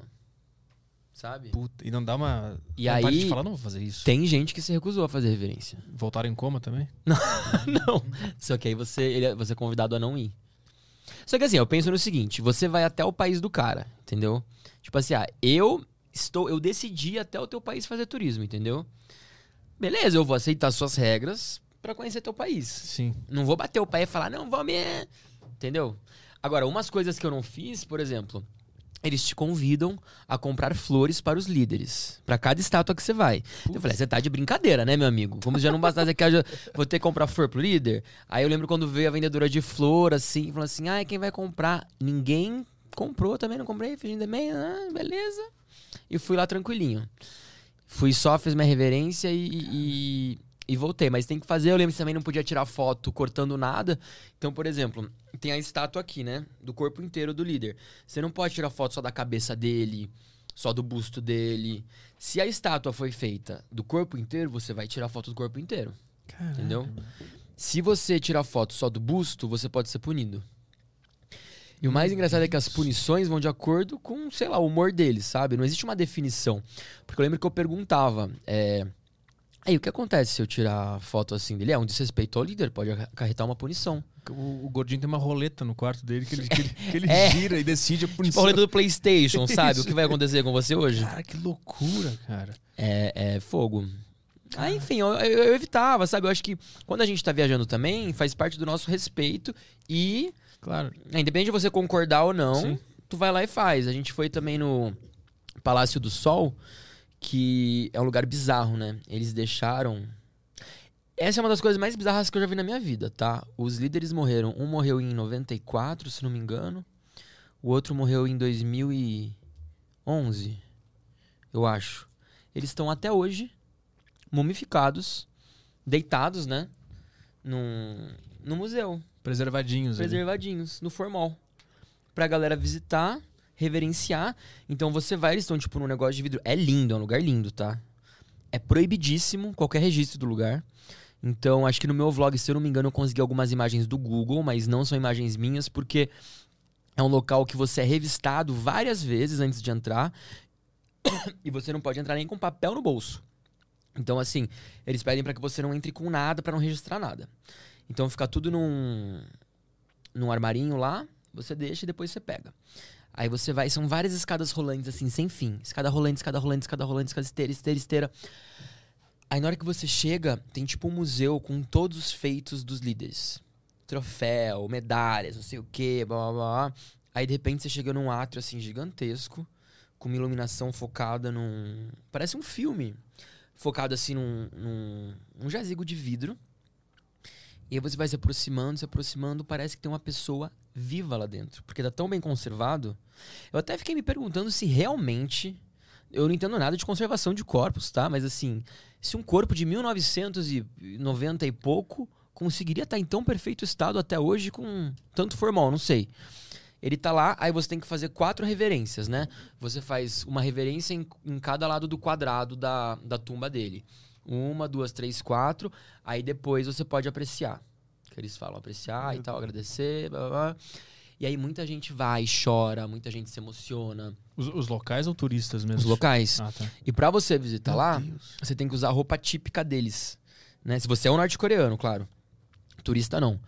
Sabe? Puta, e não dá uma E aí- de falar, não vou fazer isso. Tem gente que se recusou a fazer reverência. Voltaram em coma também? não. Só que aí você, ele, é- você é convidado a não ir. Só que assim, eu penso no seguinte: você vai até o país do cara, entendeu? Tipo assim, ah, eu estou, eu decidi até o teu país fazer turismo, entendeu? Beleza, eu vou aceitar suas regras pra conhecer teu país. Sim. Não vou bater o pé e falar, não, vamos. é", Entendeu? Agora, umas coisas que eu não fiz, por exemplo, eles te convidam a comprar flores para os líderes, Pra cada estátua que você vai. Eu falei, você tá de brincadeira, né, meu amigo? Como se já não bastasse aqui, vou ter que comprar flor pro líder. Aí eu lembro quando veio a vendedora de flor, assim, falando assim, ai, quem vai comprar? Ninguém comprou também, não comprei, fingindo também, ah, beleza. E fui lá tranquilinho. Fui só, fiz minha reverência e, e, e voltei. Mas tem que fazer, eu lembro que também não podia tirar foto cortando nada. Então, por exemplo, tem a estátua aqui, né? Do corpo inteiro do líder. Você não pode tirar foto só da cabeça dele, só do busto dele. Se a estátua foi feita do corpo inteiro, você vai tirar foto do corpo inteiro. Entendeu? Se você tirar foto só do busto, você pode ser punido. E o mais engraçado é que as punições vão de acordo com, sei lá, o humor deles, sabe? Não existe uma definição. Porque eu lembro que eu perguntava, é, Aí o que acontece se eu tirar foto assim dele? É um desrespeito ao líder, pode acarretar uma punição. O, o gordinho tem uma roleta no quarto dele que ele, que ele, que ele É. gira e decide a Tipo a punição. roleta do PlayStation, sabe? O que vai acontecer com você hoje? Cara, que loucura, cara. É, é fogo. Ah, enfim, eu, eu- eu evitava, sabe? Eu acho que quando a gente tá viajando também, faz parte do nosso respeito e, Claro. é, independente de você concordar ou não, Sim. tu vai lá e faz. A gente foi também no Palácio do Sol, que é um lugar bizarro, né? Eles deixaram. Essa é uma das coisas mais bizarras que eu já vi na minha vida, tá? Os líderes morreram. Um morreu em 94, se não me engano. O outro morreu em 2011, eu acho. Eles estão até hoje mumificados, deitados, né? Num, no museu Preservadinhos. ali. preservadinhos no formal. Pra galera visitar, reverenciar. Então você vai, eles estão tipo num negócio de vidro. É lindo, é um lugar lindo, tá? É proibidíssimo qualquer registro do lugar. Então, acho que no meu vlog, se eu não me engano, eu consegui algumas imagens do Google, mas não são imagens minhas, porque é um local que você é revistado várias vezes antes de entrar. e você não pode entrar nem com papel no bolso. Então, assim, eles pedem pra que você não entre com nada pra não registrar nada. Então fica tudo num, num armarinho lá, você deixa e depois você pega. Aí você vai, são várias escadas rolantes assim, sem fim. Escada rolante, escada rolante, escada rolante, escada esteira, esteira, esteira. Aí na hora que você chega, tem tipo um museu com todos os feitos dos líderes. Troféu, medalhas, não sei o quê, blá blá blá. Aí de repente você chega num átrio assim gigantesco, com uma iluminação focada num. Parece um filme. Focado assim num, num, num jazigo de vidro. E aí você vai se aproximando, se aproximando, parece que tem uma pessoa viva lá dentro. Porque tá tão bem conservado. Eu até fiquei me perguntando se realmente. Eu não entendo nada de conservação de corpos, tá? Mas assim, se um corpo de 1990 e pouco conseguiria estar em tão perfeito estado até hoje com tanto formal, não sei. Ele tá lá, aí você tem que fazer quatro reverências, né? Você faz uma reverência em, em cada lado do quadrado da, da tumba dele. Uma, duas, três, quatro. Aí depois você pode apreciar. Que eles falam apreciar e tal, agradecer, blá, blá, blá. E aí muita gente vai, chora, muita gente se emociona. Os, os locais ou turistas mesmo? Os locais. Ah, tá. E pra você visitar Meu lá, Deus. você tem que usar a roupa típica deles. Né? Se você é um norte-coreano, claro. Turista não.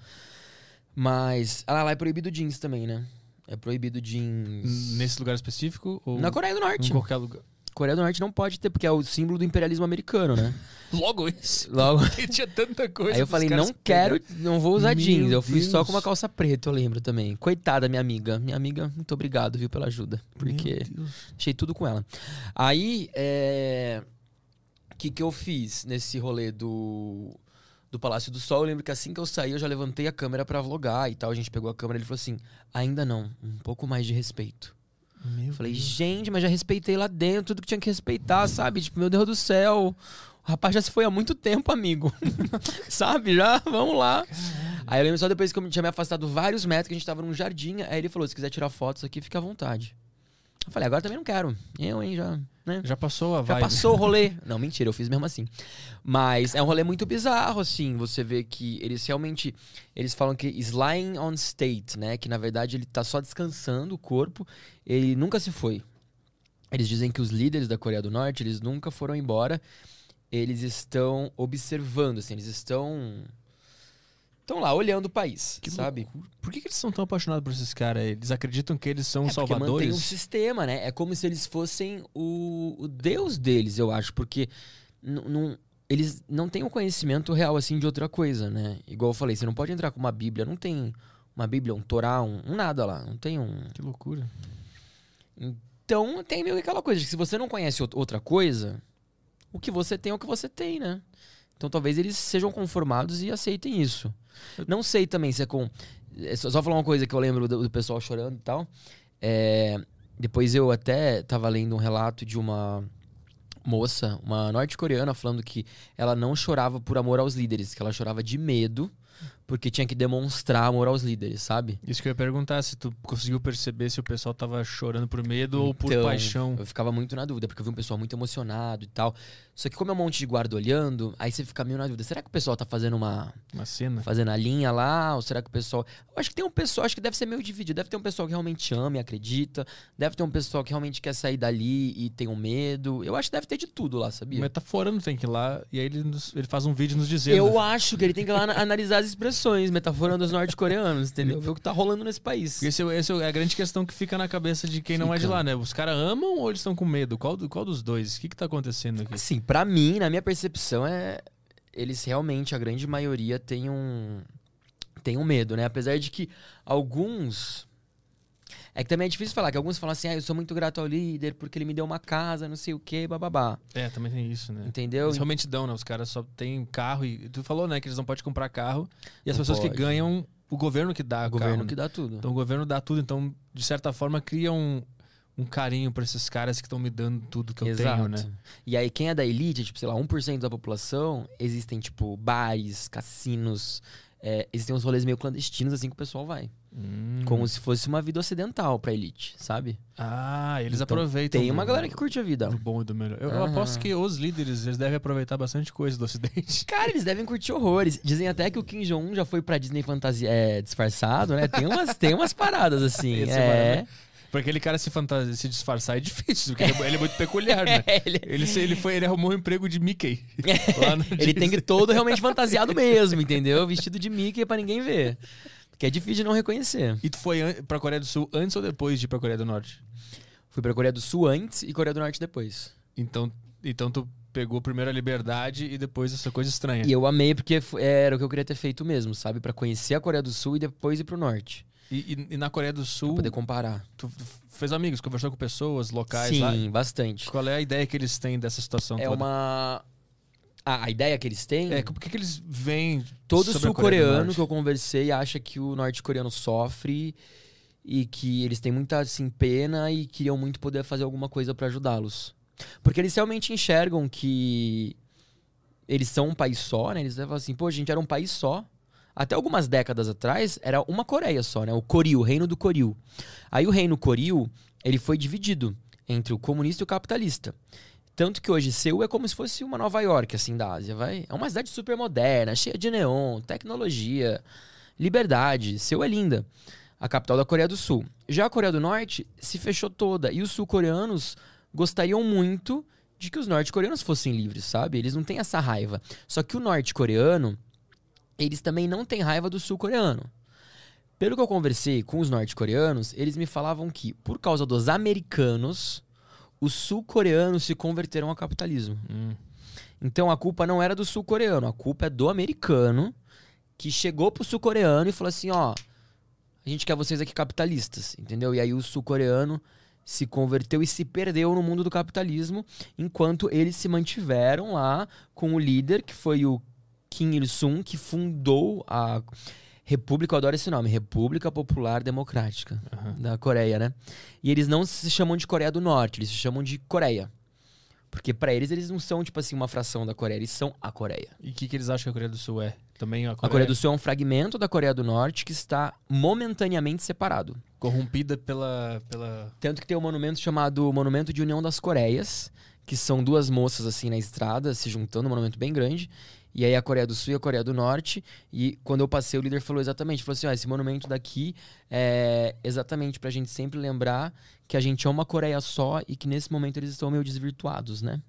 Mas. Ah, lá é proibido jeans também, né? É proibido jeans. Nesse lugar específico? Ou Na Coreia do Norte. em qualquer lugar? Coreia do Norte não pode ter, porque é o símbolo do imperialismo americano, né? Logo esse. Logo. Tinha tanta coisa. Aí eu falei, não quero, não vou usar Meu jeans. Eu fui só Deus. com uma calça preta, eu lembro também. Coitada, minha amiga. Minha amiga, muito obrigado, viu, pela ajuda. Porque Meu Deus. achei tudo com ela. Aí, é... O que que eu fiz nesse rolê do... Do Palácio do Sol, eu lembro que assim que eu saí, eu já levantei a câmera pra vlogar e tal. A gente pegou a câmera e ele falou assim: ainda não, um pouco mais de respeito. Meu Eu falei, Deus. gente, mas já respeitei lá dentro tudo que tinha que respeitar, sabe? Tipo, meu Deus do céu. O rapaz já se foi há muito tempo, amigo. sabe? Já, vamos lá. Aí eu lembro só depois que eu tinha me afastado vários metros, que a gente tava num jardim. Aí ele falou: se quiser tirar fotos aqui, fica à vontade. Eu falei, agora também não quero. Eu, hein, já. Né? Já passou a Já vibe. passou o rolê. Não, mentira, eu fiz mesmo assim. Mas é um rolê muito bizarro, assim. Você vê que eles realmente. Eles falam que lying on state, né? Que na verdade ele tá só descansando o corpo. Ele nunca se foi. Eles dizem que os líderes da Coreia do Norte, eles nunca foram embora. Eles estão observando, assim, eles estão. Estão lá olhando o país, Que sabe? loucura. Por que, que eles são tão apaixonados por esses caras? Eles acreditam que eles são É porque mantém um salvadores? sistema, né? É como se eles fossem o, o deus deles, eu acho, porque não- eles não têm um conhecimento real assim de outra coisa, né? Igual eu falei, você não pode entrar com uma Bíblia, não tem uma Bíblia, um Torá, um, um nada lá, não tem um. Que loucura. Então tem meio que aquela coisa, que se você não conhece out- outra coisa, o que você tem é o que você tem, né? Então talvez eles sejam conformados e aceitem isso. Não sei também se é com. é Só, só falar uma coisa que eu lembro do, do pessoal chorando e tal. É, depois eu até tava lendo um relato de uma moça, uma norte-coreana, falando que ela não chorava por amor aos líderes, que ela chorava de medo, porque tinha que demonstrar amor aos líderes, sabe? Isso que eu ia perguntar, se tu conseguiu perceber se o pessoal tava chorando por medo ou por Então, paixão. Eu ficava muito na dúvida, porque eu vi um pessoal muito emocionado e tal. Só que como é um monte de guarda olhando, aí você fica meio na dúvida. Será que o pessoal tá fazendo uma. Uma cena. fazendo a linha lá? Ou será que o pessoal. Eu acho que tem um pessoal, acho que deve ser meio dividido. Deve ter um pessoal que realmente ama e acredita. Deve ter um pessoal que realmente quer sair dali e tem um medo. Eu acho que deve ter de tudo lá, sabia? Metaforando tem que ir lá e aí ele, nos- ele faz um vídeo nos dizendo. Eu acho que ele tem que ir lá ana- analisar as expressões, metaforando os norte-coreanos, entendeu? Ver o que tá rolando nesse país. Esse, é- esse é a grande questão que fica na cabeça de quem não é de Fica. lá, né? Os caras amam ou eles estão com medo? Qual, qual dos dois? O que, que tá acontecendo aqui? Assim, pra mim, na minha percepção, é. Eles realmente, a grande maioria, tem um. Tem um medo, né? Apesar de que alguns. É que também é difícil falar, que alguns falam assim, ah, eu sou muito grato ao líder porque ele me deu uma casa, não sei o quê, bababá. É, também tem isso, né? Entendeu? Eles realmente dão, né? Os caras só têm carro e. Tu falou, né, que eles não podem comprar carro. E as Não pessoas que pode. ganham, o governo que dá o o governo carro. que dá tudo. Então o governo dá tudo. Então, de certa forma, cria um, um carinho pra esses caras que estão me dando tudo que eu tenho, né? E aí, quem é da elite, tipo, sei lá, 1% da população, existem, tipo, bares, cassinos, é, existem uns rolês meio clandestinos, assim, que o pessoal vai. Hum. Como se fosse uma vida ocidental pra elite, sabe? Ah, eles Então, aproveitam. Tem uma galera que curte a vida. do bom e do melhor. Eu, eu Aham. aposto que os líderes, eles devem aproveitar bastante coisa do Ocidente. Cara, eles devem curtir horrores. Dizem até que o Kim Jong-un já foi pra Disney fantasia é, disfarçado, né? Tem umas, tem umas paradas assim. Esse é. mano- Porque aquele cara se, fantasia, se disfarçar é difícil, porque ele é, ele é muito peculiar, né? ele, Ele, se- ele, foi, ele arrumou um emprego de Mickey. ele tem que todo realmente fantasiado mesmo, entendeu? Vestido de Mickey pra ninguém ver. Que é difícil de não reconhecer. E tu foi pra Coreia do Sul antes ou depois de ir pra Coreia do Norte? Fui pra Coreia do Sul antes e Coreia do Norte depois. Então, então tu pegou primeiro a liberdade e depois essa coisa estranha. E eu amei porque era o que eu queria ter feito mesmo, sabe? Pra conhecer a Coreia do Sul e depois ir pro Norte. E, e- na Coreia do Pra Sul, poder comparar. tu fez amigos, conversou com pessoas locais Sim, lá. bastante. Qual é a ideia que eles têm dessa situação É toda? uma. Ah, a ideia que eles têm. É, por que, eles veem Todo sul-coreano que eu conversei acha que o norte-coreano sofre e que eles têm muita assim, pena e queriam muito poder fazer alguma coisa pra ajudá-los. Porque eles realmente enxergam que eles são um país só, né? Eles falam assim, pô, a gente era um país só. Até algumas décadas atrás, era uma Coreia só, né? O Koril, o reino do Koril. Aí o reino Koril, ele foi dividido entre o comunista e o capitalista. Tanto que hoje Seul é como se fosse uma Nova York, assim, da Ásia, vai? É uma cidade super moderna, cheia de neon, tecnologia, liberdade. Seul é linda. A capital da Coreia do Sul. Já a Coreia do Norte se fechou toda. E os sul-coreanos gostariam muito de que os norte-coreanos fossem livres, sabe? Eles não têm essa raiva. Só que o norte-coreano, eles também não têm raiva do sul-coreano. Pelo que eu conversei com os norte-coreanos, eles me falavam que, por causa dos americanos, os sul-coreanos se converteram ao capitalismo. Hum. Então a culpa não era do sul-coreano, a culpa é do americano que chegou pro sul-coreano e falou assim: ó, a gente quer vocês aqui capitalistas, entendeu? E aí o sul-coreano se converteu e se perdeu no mundo do capitalismo, enquanto eles se mantiveram lá com o líder, que foi o Kim Il-sung, que fundou a República, eu adoro esse nome, República Popular Democrática Aham. da Coreia, né? E eles não se chamam de Coreia do Norte, eles se chamam de Coreia. Porque pra eles, eles não são, tipo assim, uma fração da Coreia, eles são a Coreia. E o que, que eles acham que a Coreia do Sul é? Também a A Coreia, Coreia do Sul é um fragmento da Coreia do Norte que está momentaneamente separado. corrompida pela, pela... Tanto que tem um monumento chamado Monumento de União das Coreias, que são duas moças assim na estrada se juntando, um monumento bem grande. E aí a Coreia do Sul e a Coreia do Norte. E quando eu passei, o líder falou exatamente, falou assim, ó, esse monumento daqui é exatamente pra gente sempre lembrar que a gente é uma Coreia só e que nesse momento eles estão meio desvirtuados, né?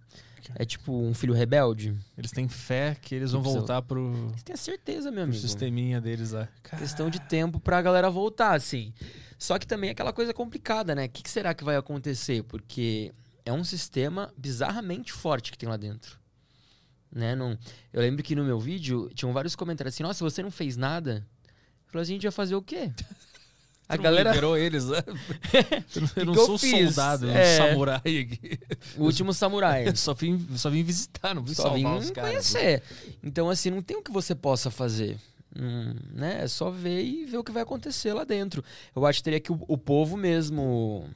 É tipo um filho rebelde. Eles têm fé que eles vão voltar pro, Você tem a certeza, meu pro amigo. sisteminha deles lá. Questão de tempo pra galera voltar, assim. Só que também é aquela coisa complicada, né? O que, que será que vai acontecer? Porque é um sistema bizarramente forte que tem lá dentro. Né? Não... Eu lembro que no meu vídeo tinham vários comentários assim: Nossa, você não fez nada? Eu falei, a gente ia fazer o quê? A galera. liberou eles, né? Eu não- Eu não que eu sou soldado, eu sou É. um samurai aqui. O último samurai. Eu só vim, só vim visitar, não vim Só vim os caras. conhecer. Então, assim, não tem o que você possa fazer. Hum, né? É só ver e ver o que vai acontecer lá dentro. Eu acho que teria que o, o povo mesmo.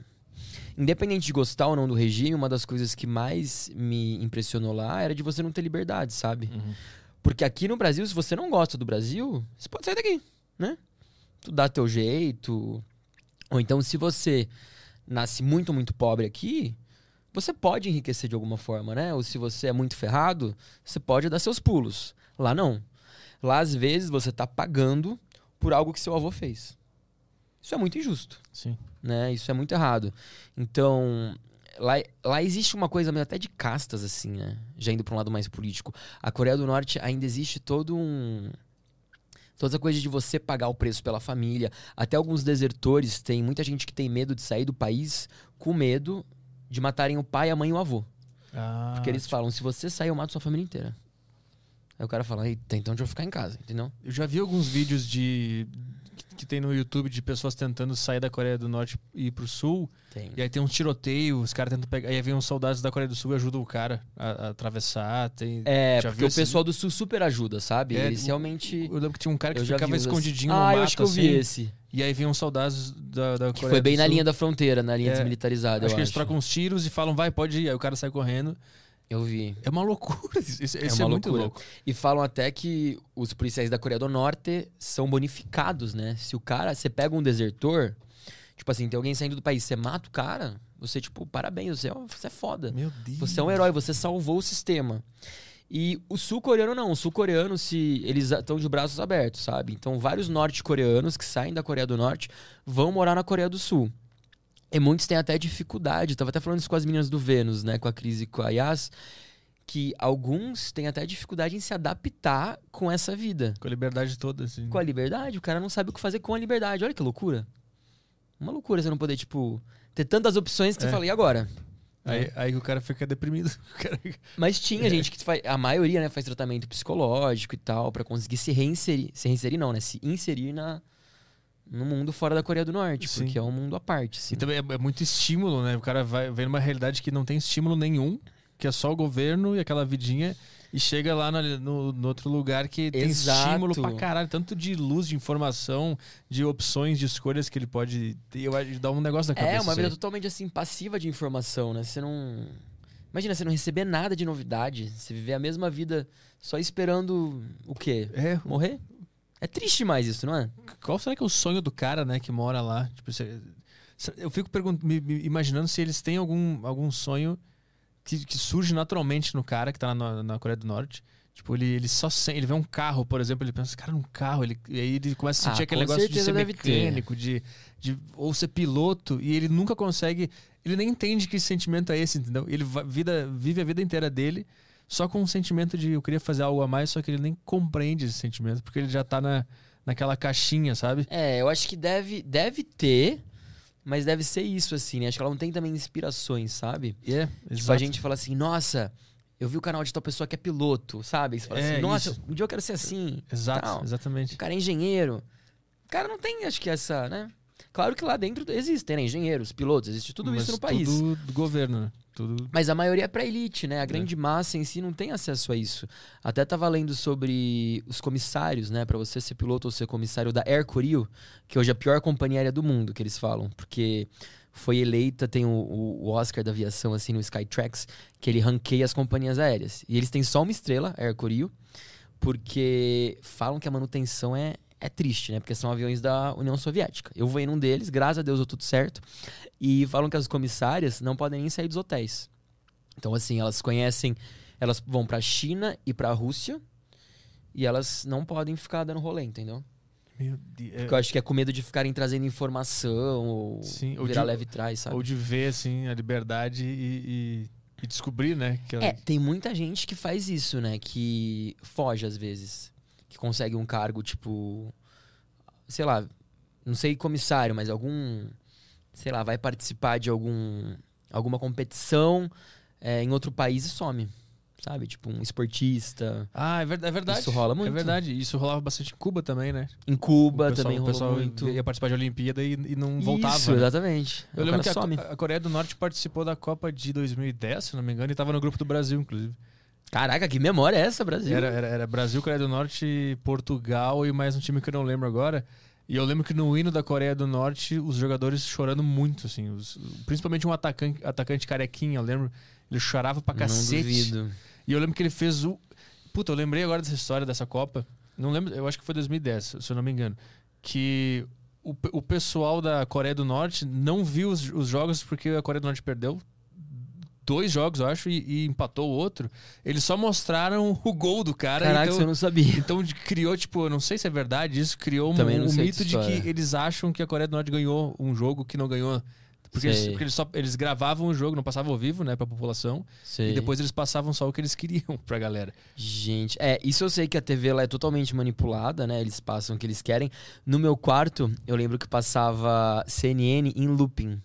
Independente de gostar ou não do regime, uma das coisas que mais me impressionou lá era de você não ter liberdade, sabe? Uhum. Porque aqui no Brasil, se você não gosta do Brasil, você pode sair daqui, né? Tu dá teu jeito. Ou então, se você nasce muito, muito pobre aqui, você pode enriquecer de alguma forma, né? Ou se você é muito ferrado, você pode dar seus pulos. Lá não. Lá, às vezes, você tá pagando por algo que seu avô fez. Isso é muito injusto, Sim. Né? Isso é muito errado. Então, lá, lá existe uma coisa até de castas, assim, né? Já indo pra um lado mais político. A Coreia do Norte ainda existe todo um... Toda essa coisa de você pagar o preço pela família. Até alguns desertores, tem muita gente que tem medo de sair do país com medo de matarem o pai, a mãe e o avô. Ah, Porque eles falam, se você sair, eu mato sua família inteira. Aí o cara fala, eita, então deixa eu ficar em casa, entendeu? Eu já vi alguns vídeos de que- tem no YouTube de pessoas tentando sair da Coreia do Norte e ir pro sul. Tem. E aí tem um tiroteio, os caras tentam pegar. Aí vem uns soldados da Coreia do Sul e ajudam o cara a, a atravessar. Tem... É, porque o pessoal do sul super ajuda, sabe? É, Eles realmente... Eu lembro que tinha um cara que ficava os- escondidinho no Ah, mato, eu acho que eu vi assim, esse. E aí vinham soldados da, da Que Coreia foi bem na linha da fronteira, na linha É, desmilitarizada, Acho que eles acho. trocam uns tiros e falam, vai, pode ir. Aí o cara sai correndo. Eu vi. É uma loucura. Isso, isso É é, uma muito loucura. louco. E falam até que os policiais da Coreia do Norte são bonificados, né? Se o cara, você pega um desertor, tipo assim, tem alguém saindo do país, você mata o cara, você, tipo, parabéns, você é, você é foda. Meu Deus. Você é um herói, você salvou o sistema. E o sul-coreano não. O sul-coreano, se eles estão de braços abertos, sabe? Então, vários norte-coreanos que saem da Coreia do Norte vão morar na Coreia do Sul. E muitos têm até dificuldade. Tava até falando isso com as meninas do Vênus, né? Com a Cris e com a Yas. Que alguns têm até dificuldade em se adaptar com essa vida. Com a liberdade toda, assim. Com a liberdade. O cara não sabe o que fazer com a liberdade. Olha que loucura. Uma loucura você não poder, tipo, ter tantas opções que É. você fala, e agora? Aí, aí o cara fica deprimido. Cara- Mas tinha gente que faz, a maioria, né, faz tratamento psicológico e tal, pra conseguir se reinserir. Se reinserir não, né? Se inserir na, no mundo fora da Coreia do Norte, Sim. porque é um mundo à parte. Assim. E também é, é muito estímulo, né? O cara vai, vem numa realidade que não tem estímulo nenhum, que é só o governo e aquela vidinha, e chega lá na- no, no outro lugar que tem Exato. estímulo pra caralho, tanto de luz, de informação, de opções, de escolhas que ele pode ter. Eu acho dá um negócio na cabeça. é, uma vida totalmente assim, passiva de informação, né? Você não. Imagina, você não receber nada de novidade. Você viver a mesma vida só esperando o quê? É, Morrer? É triste demais isso, não é? qual será que é o sonho do cara, né, que mora lá? Tipo, eu fico me, me imaginando se eles têm algum, algum sonho que, que surge naturalmente no cara que tá na, na Coreia do Norte. Tipo, ele, ele só sente, ele vê um carro, por exemplo, ele pensa, cara, um carro, ele, e aí ele começa a sentir Ah, aquele negócio de ser mecânico, de, de ou ser piloto, e ele nunca consegue, ele nem entende que sentimento é esse, entendeu? Ele vida, vive a vida inteira dele só com um sentimento de eu queria fazer algo a mais, só que ele nem compreende esse sentimento, porque ele já tá na, naquela caixinha, sabe? É, eu acho que deve, deve ter, mas deve ser isso, assim, né? Acho que ela não tem também inspirações, sabe? É, Tipo, exato. a gente fala assim, nossa, eu vi o canal de tal pessoa que é piloto, sabe? Você fala É, assim, nossa, isso. um dia eu quero ser assim. Exato, tal. exatamente. O cara é engenheiro. O cara não tem, acho que essa, né? Claro que lá dentro existem, né? Engenheiros, pilotos, existe tudo Mas isso no país. Tudo do governo, né? Tudo. Mas a maioria é pra elite, né? A grande massa em si não tem acesso a isso. Até tava lendo sobre os comissários, né? Pra você ser piloto ou ser comissário da Air Koryo, que hoje é a pior companhia aérea do mundo, que eles falam. Porque foi eleita, tem o, o- Oscar da aviação, assim, no Skytrax, que ele ranqueia as companhias aéreas. E eles têm só uma estrela, Air Koryo, porque falam que a manutenção é, é triste, né? Porque são aviões da União Soviética. Eu voei num deles, graças a Deus deu tudo certo. E falam que as comissárias não podem nem sair dos hotéis. Então, assim, elas conhecem, elas vão pra China e pra Rússia e elas não podem ficar dando rolê, entendeu? Meu Deus. Porque eu acho que é com medo de ficarem trazendo informação ou, Sim, ou virar de- leve trás, sabe? Ou de ver, assim, a liberdade e, e- e descobrir, né? Que É, tem muita gente que faz isso, né? Que foge às vezes. Que consegue um cargo, tipo. Sei lá, não sei comissário, mas algum. Sei lá, vai participar de algum. alguma competição é, em outro país e some. Sabe? Tipo, um esportista. Ah, é ver- é verdade. Isso rola muito. É verdade. Isso rolava bastante em Cuba também, né? Em Cuba o pessoal, também o pessoal muito. ia participar de Olimpíada e, e não voltava. Isso, né? exatamente. Eu o lembro que a, a Coreia do Norte participou da Copa de 2010, se não me engano, e tava no grupo do Brasil, inclusive. Caraca, que memória é essa, Brasil? Era, era, era Brasil, Coreia do Norte, Portugal e mais um time que eu não lembro agora. E eu lembro que no hino da Coreia do Norte, os jogadores chorando muito, assim. os- principalmente um atacante, atacante carequinha, eu lembro. Ele chorava pra Não cacete. duvido. E eu lembro que ele fez o. Puta, eu lembrei agora dessa história dessa Copa. Não lembro, eu acho que foi 2010, se eu não me engano. Que o, o pessoal da Coreia do Norte não viu os, os jogos porque a Coreia do Norte perdeu dois jogos, eu acho, e, e empatou o outro. Eles só mostraram o gol do cara. Caraca, então, eu não sabia. então criou, tipo, eu não sei se é verdade, isso criou um, Também um mito de que eles acham que a Coreia do Norte ganhou um jogo que não ganhou. Porque, eles, porque eles, só, eles gravavam o jogo, não passavam ao vivo, né, pra população. Sei. E depois eles passavam só o que eles queriam pra galera. Gente, é, isso eu sei que a TV ela é totalmente manipulada, né? Eles passam o que eles querem. No meu quarto, eu lembro que passava CNN em looping.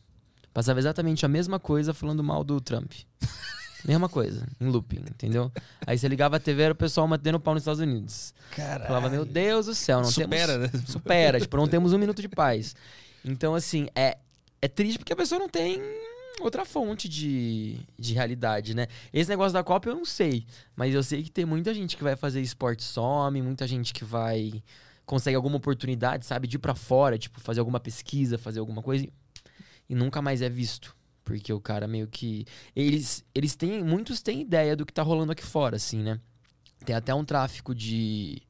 Passava exatamente a mesma coisa falando mal do Trump. mesma coisa, em looping, entendeu? Aí você ligava a TV, era o pessoal mantendo o pau nos Estados Unidos. Caralho. Falava, meu Deus do céu, não Supera, temos... né? Supera, tipo, não temos um minuto de paz. Então, assim, é, é triste porque a pessoa não tem outra fonte de, de realidade, né? Esse negócio da Copa eu não sei, mas eu sei que tem muita gente que vai fazer esporte some, muita gente que vai consegue alguma oportunidade, sabe, de ir pra fora, tipo, fazer alguma pesquisa, fazer alguma coisa e, nunca mais é visto. Porque o cara meio que. Eles, eles têm. Muitos têm ideia do que tá rolando aqui fora, assim, né? Tem até um tráfico de.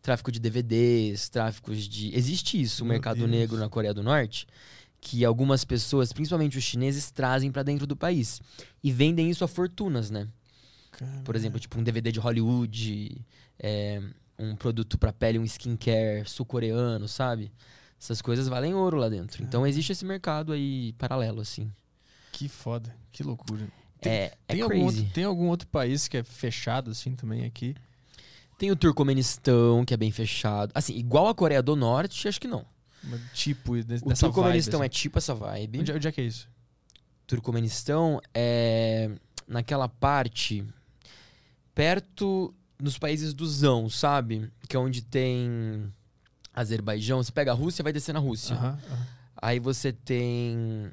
Tráfico de DVDs, tráficos de. Existe isso, o mercado Deus. negro na Coreia do Norte, que algumas pessoas, principalmente os chineses, trazem pra dentro do país. E vendem isso a fortunas, né? Por exemplo, tipo um DVD de Hollywood, é, um produto pra pele, um skincare sul-coreano, sabe? Essas coisas valem ouro lá dentro. Então existe esse mercado aí paralelo, assim. Que foda, que loucura. Tem- é é Tem algum, crazy. outro, tem algum outro país que é fechado assim também aqui? Tem o Turcomenistão, que é bem fechado. Assim, igual a Coreia do Norte, acho que não. Uma- Tipo, de- O dessa Turcomenistão vibe, é tipo essa vibe. assim. Onde, onde é que é isso? Turcomenistão é naquela parte perto nos países do Zão, sabe? Que é onde tem Azerbaijão. Você pega a Rússia, vai descer na Rússia. Aí você tem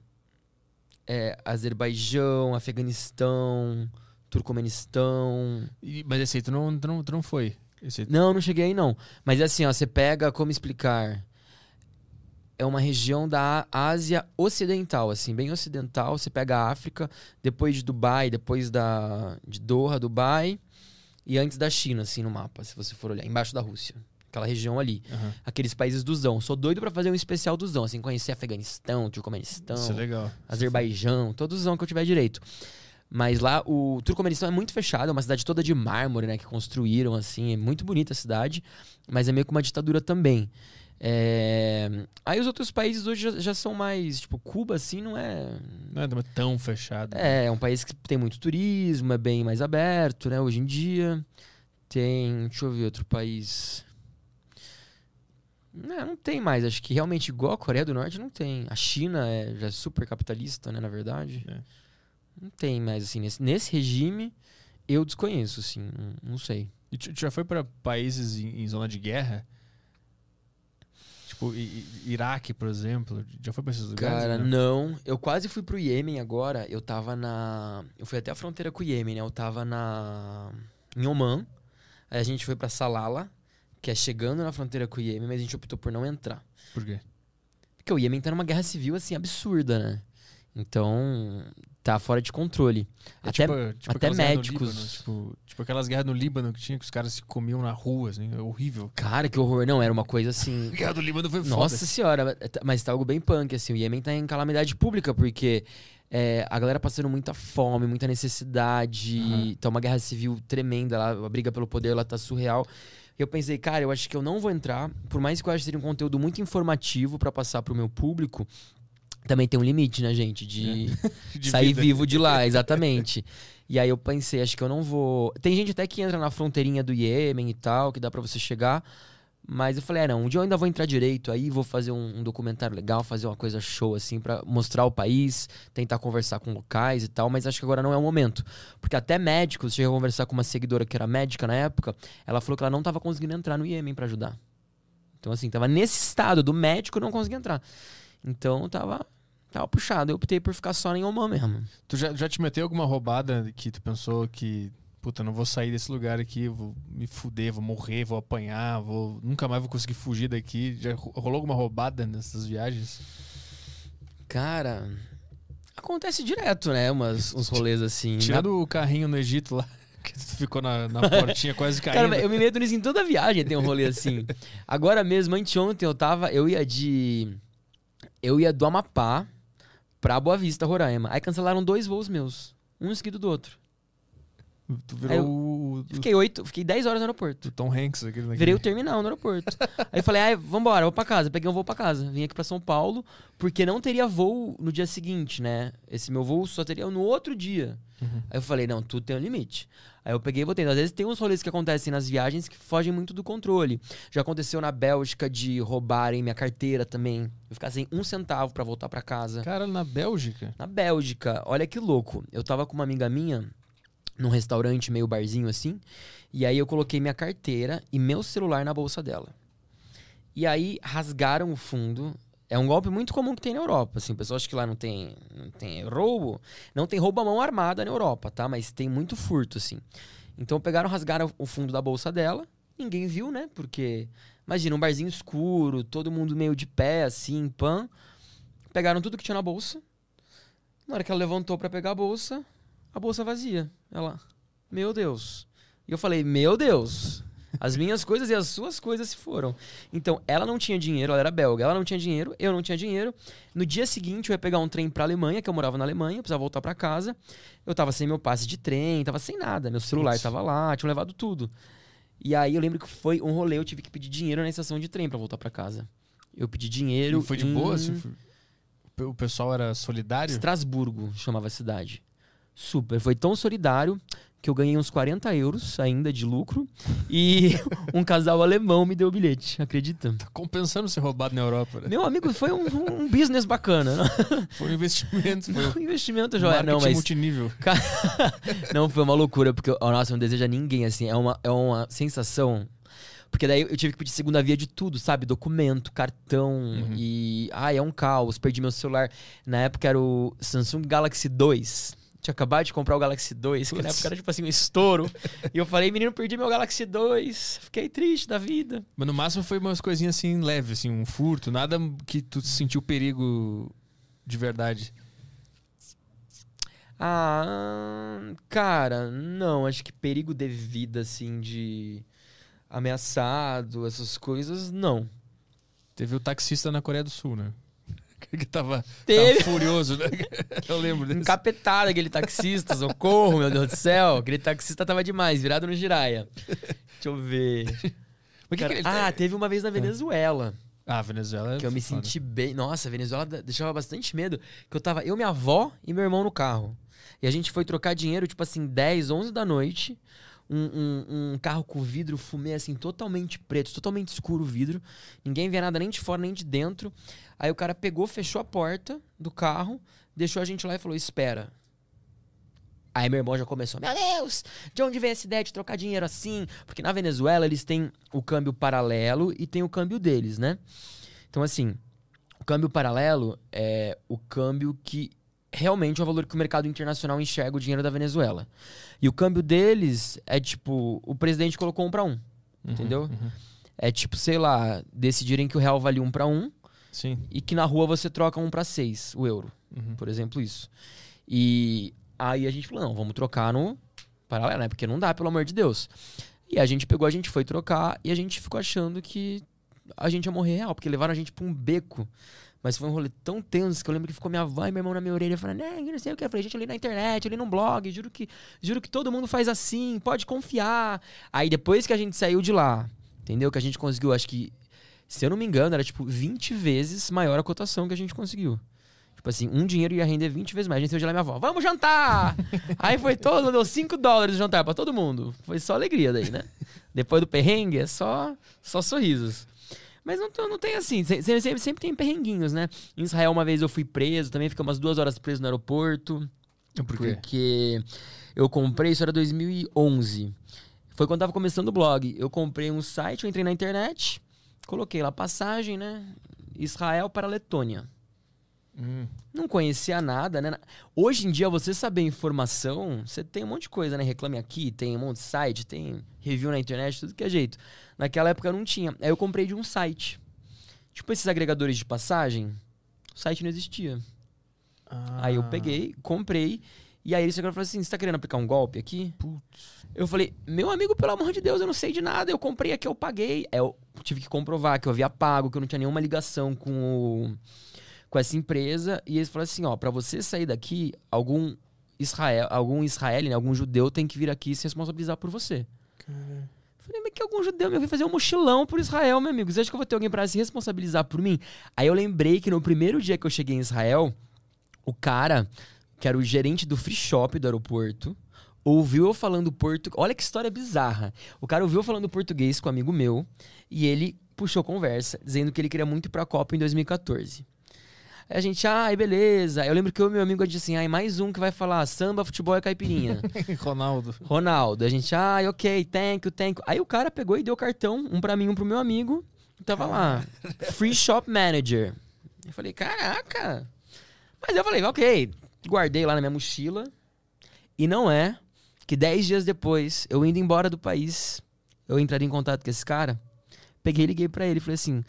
é, Azerbaijão, Afeganistão, Turcomenistão. E- Mas esse aí tu não, tu não, tu não foi. Esse Não, não cheguei aí não. Mas assim, ó, você pega, como explicar? É uma região da Ásia Ocidental, assim, bem ocidental. Você pega a África, depois de Dubai, depois da de Doha, Dubai e antes da China, assim, no mapa, se você for olhar, embaixo da Rússia. Aquela região ali. Aham. Aqueles países do Zão. Sou doido pra fazer um especial do Zão, assim, conhecer Afeganistão, Turcomenistão, Isso é legal. Azerbaijão, todos os Zão que eu tiver direito. Mas lá o Turcomenistão é muito fechado, é uma cidade toda de mármore, né? Que construíram, assim, é muito bonita a cidade, mas é meio que uma ditadura também. É, Aí os outros países hoje já, já são mais, tipo, Cuba, assim, não é. Não é tão fechado. É, é um país que tem muito turismo, é bem mais aberto, né? Hoje em dia. Tem. Deixa eu ver outro país. Não, não tem mais. Acho que realmente igual a Coreia do Norte não tem. A China é, já é super capitalista, né? Na verdade. É. Não tem mais, assim. Nesse, nesse regime, eu desconheço, assim. Não, não sei. E tu, tu já foi pra países em, em zona de guerra? Tipo, I- I- Iraque, por exemplo. Já foi pra esses lugares? Cara, não? não. Eu quase fui pro Iêmen agora. Eu tava na. Eu fui até a fronteira com o Iêmen, né? Eu tava na. Em Oman. Aí a gente foi pra Salala, que é chegando na fronteira com o Iêmen, mas a gente optou por não entrar. Por quê? Porque o Iêmen tá numa guerra civil, assim, absurda, né? Então. Tá fora de controle. É até tipo, tipo até médicos. Líbano, tipo, tipo aquelas guerras no Líbano que tinha que os caras se comiam na rua, assim. É horrível. Cara, que horror. Não, era uma coisa assim. A guerra do Líbano foi Nossa foda. senhora, mas tá algo bem punk, assim. O Iêmen tá em calamidade pública, porque é, a galera passando muita fome, muita necessidade. Aham. Tá uma guerra civil tremenda lá, a briga pelo poder lá tá surreal. Eu pensei, cara, eu acho que eu não vou entrar, por mais que eu ache que seria um conteúdo muito informativo pra passar pro meu público. Também tem um limite, né, gente? De, De sair vida. vivo de lá, exatamente. e aí eu pensei, acho que eu não vou. Tem gente até que entra na fronteirinha do Iêmen e tal, que dá pra você chegar. Mas eu falei, é, não, um dia eu ainda vou entrar direito aí, vou fazer um, um documentário legal, fazer uma coisa show, assim, pra mostrar o país, tentar conversar com locais e tal, mas acho que agora não é o momento. Porque até médicos, cheguei a conversar com uma seguidora que era médica na época, ela falou que ela não tava conseguindo entrar no Iêmen pra ajudar. Então, assim, tava nesse estado do médico não conseguia entrar. Então, tava, tava puxado. Eu optei por ficar só em Oman mesmo. Tu já, já te meteu alguma roubada que tu pensou que, puta, não vou sair desse lugar aqui, vou me fuder, vou morrer, vou apanhar, vou nunca mais vou conseguir fugir daqui? Já ro- rolou alguma roubada nessas viagens? Cara, acontece direto, né? Umas, uns rolês assim. Tirando o carrinho no Egito lá. Que tu ficou na, na portinha quase caindo. Cara, eu me meto nisso em toda viagem, tem um rolê assim. Agora mesmo, anteontem eu tava, eu ia de. Eu ia do Amapá pra Boa Vista, Roraima. Aí cancelaram dois voos meus. Um seguido do outro. Tu virou eu- o, o- Fiquei oito, fiquei 10 horas no aeroporto. o Tom Hanks. Aquele, Virei o terminal no aeroporto. Aí eu falei, ah, vambora, vou pra casa. Peguei um voo pra casa. Vim aqui pra São Paulo, porque não teria voo no dia seguinte, né? Esse meu voo só teria no outro dia. Uhum. Aí eu falei, não, tudo tem um limite. Aí eu peguei e voltei. Às vezes tem uns rolês que acontecem nas viagens que fogem muito do controle. Já aconteceu na Bélgica de roubarem minha carteira também. Eu ficar sem um centavo pra voltar pra casa. Cara, na Bélgica. Na Bélgica, olha que louco. Eu tava com uma amiga minha num restaurante meio barzinho assim, e aí eu coloquei minha carteira e meu celular na bolsa dela. E aí rasgaram o fundo. É um golpe muito comum que tem na Europa, assim, pessoas que lá não tem, não tem roubo, não tem roubo à mão armada na Europa, tá? Mas tem muito furto assim. Então pegaram, rasgaram o fundo da bolsa dela. Ninguém viu, né? Porque imagina um barzinho escuro, todo mundo meio de pé assim, pan. Pegaram tudo que tinha na bolsa. Na hora que ela levantou pra pegar a bolsa, a bolsa vazia. Ela, meu Deus. E eu falei, meu Deus. As minhas coisas e as suas coisas se foram. Então, ela não tinha dinheiro, ela era belga. Ela não tinha dinheiro, eu não tinha dinheiro. No dia seguinte, eu ia pegar um trem pra Alemanha, que eu morava na Alemanha, eu precisava voltar pra casa. Eu tava sem meu passe de trem, tava sem nada. Meu celular Putz. tava lá, tinham levado tudo. E aí eu lembro que foi um rolê, eu tive que pedir dinheiro na estação de trem pra voltar pra casa. Eu pedi dinheiro. E foi de em boa? assim, foi- O pessoal era solidário? Estrasburgo chamava a cidade. Super. Foi tão solidário que eu ganhei uns 40 euros ainda de lucro e um casal alemão me deu o bilhete, acredita? Tá compensando ser roubado na Europa, né? Meu amigo, foi um, um business bacana. Foi um investimento, foi um investimento joia. Não, mas multinível. não foi uma loucura, porque, oh, nossa, não deseja ninguém assim. É uma, é uma sensação. Porque daí eu tive que pedir segunda via de tudo, sabe? Documento, cartão Uhum. e. Ai, é um caos. Perdi meu celular. Na época era o Samsung Galaxy 2. Tinha acabado de comprar o Galaxy 2, que na época era tipo assim, um estouro. e eu falei, menino, perdi meu Galaxy 2. Fiquei triste da vida. Mas no máximo foi umas coisinhas assim leves, assim, um furto, nada que tu sentiu perigo de verdade. Ah, cara, não, acho que perigo de vida, assim, de ameaçado, essas coisas, não. Teve o taxista na Coreia do Sul, né? Que tava, Teve. tava furioso, né? Eu lembro desse. Encapetado aquele taxista, socorro, meu Deus do céu. Aquele taxista tava demais, virado no giraia. Deixa eu ver. Cara, que ele- ah, teve uma vez na Venezuela Ah, Venezuela. é que eu me senti bem. Nossa, a Venezuela deixava bastante medo. Que eu tava, eu, minha avó e meu irmão no carro. E a gente foi trocar dinheiro, tipo assim, 10, 11 da noite. Um, um- um carro com vidro fumê, assim, totalmente preto, totalmente escuro o vidro. Ninguém via nada nem de fora nem de dentro. Aí o cara pegou, fechou a porta do carro, deixou a gente lá e falou: Espera. Aí meu irmão já começou: Meu Deus, de onde vem essa ideia de trocar dinheiro assim? Porque na Venezuela eles têm o câmbio paralelo e tem o câmbio deles, né? Então, assim, o câmbio paralelo é o câmbio que realmente é o valor que o mercado internacional enxerga o dinheiro da Venezuela. E o câmbio deles é tipo: o presidente colocou um pra um. Uhum, entendeu? uhum. É tipo, sei lá, decidirem que o real vale um pra um Sim. e que na rua você troca um pra seis, o euro Uhum. por exemplo, isso. E aí a gente falou, não, vamos trocar no paralelo, né? Porque não dá, pelo amor de Deus. E a gente pegou, a gente foi trocar e a gente ficou achando que a gente ia morrer real, porque levaram a gente pra um beco. Mas foi um rolê tão tenso que eu lembro que ficou minha avó e meu irmão na minha orelha falando, não, não sei o que. Eu falei, gente, eu li na internet, eu li num blog, juro que, juro que todo mundo faz assim, pode confiar. Aí depois que a gente saiu de lá, entendeu? Que a gente conseguiu, acho que, se eu não me engano, era tipo 20 vezes maior a cotação que a gente conseguiu. Tipo assim, um dinheiro ia render 20 vezes mais. A gente saiu de lá, minha avó, vamos jantar! Aí foi todo, deu 5 dólares de jantar pra todo mundo. Foi só alegria daí, né? Depois do perrengue, é só, só sorrisos. Mas não, não tem assim, se- se- sempre, sempre tem perrenguinhos, né? Em Israel, uma vez eu fui preso, também fiquei umas duas horas preso no aeroporto. Por quê? Porque eu comprei, isso era 2011. Foi quando tava começando o blog. Eu comprei um site, eu entrei na internet, coloquei lá passagem, né? Israel para Letônia. Hum. Não conhecia nada, né? Hoje em dia, você saber informação, você tem um monte de coisa, né? Reclame aqui, tem um monte de site, tem review na internet, tudo que é jeito. Naquela época não tinha. Aí eu comprei de um site. Tipo esses agregadores de passagem, o site não existia. Aí eu Ah. peguei, comprei E aí ele chegou e falou assim: você tá querendo aplicar um golpe aqui? Eu falei, meu amigo, pelo amor de Deus, eu não sei de nada. Eu comprei aqui, eu paguei. É, eu tive que comprovar que eu havia pago, que eu não tinha nenhuma ligação com, o, com essa empresa. E eles falaram assim: ó, pra você sair daqui, algum Israel, algum israelense, né, algum judeu tem que vir aqui se responsabilizar por você. Eu falei, mas que algum judeu meu vem fazer um mochilão por Israel, meu amigo. Você acha que eu vou ter alguém pra se responsabilizar por mim? Aí eu lembrei que no primeiro dia que eu cheguei em Israel, o cara, que era o gerente do free shop do aeroporto, ouviu eu falando português. Olha que história bizarra. O cara ouviu eu falando português com um amigo meu e ele puxou conversa, dizendo que ele queria muito ir pra Copa em 2014. Aí a gente, ai, beleza. Eu lembro que eu e meu amigo disse assim, ai, mais um que vai falar samba, futebol e caipirinha. Ronaldo. Ronaldo. A gente, ai, ok, thank you, thank you. Aí o cara pegou e deu cartão, um pra mim, um pro meu amigo. E tava lá, Free Shop Manager. Eu falei, caraca. Mas eu falei, ok. Guardei lá na minha mochila. E não é que dez dias depois, eu indo embora do país, eu entraria em contato com esse cara. Peguei e liguei pra ele. Falei assim,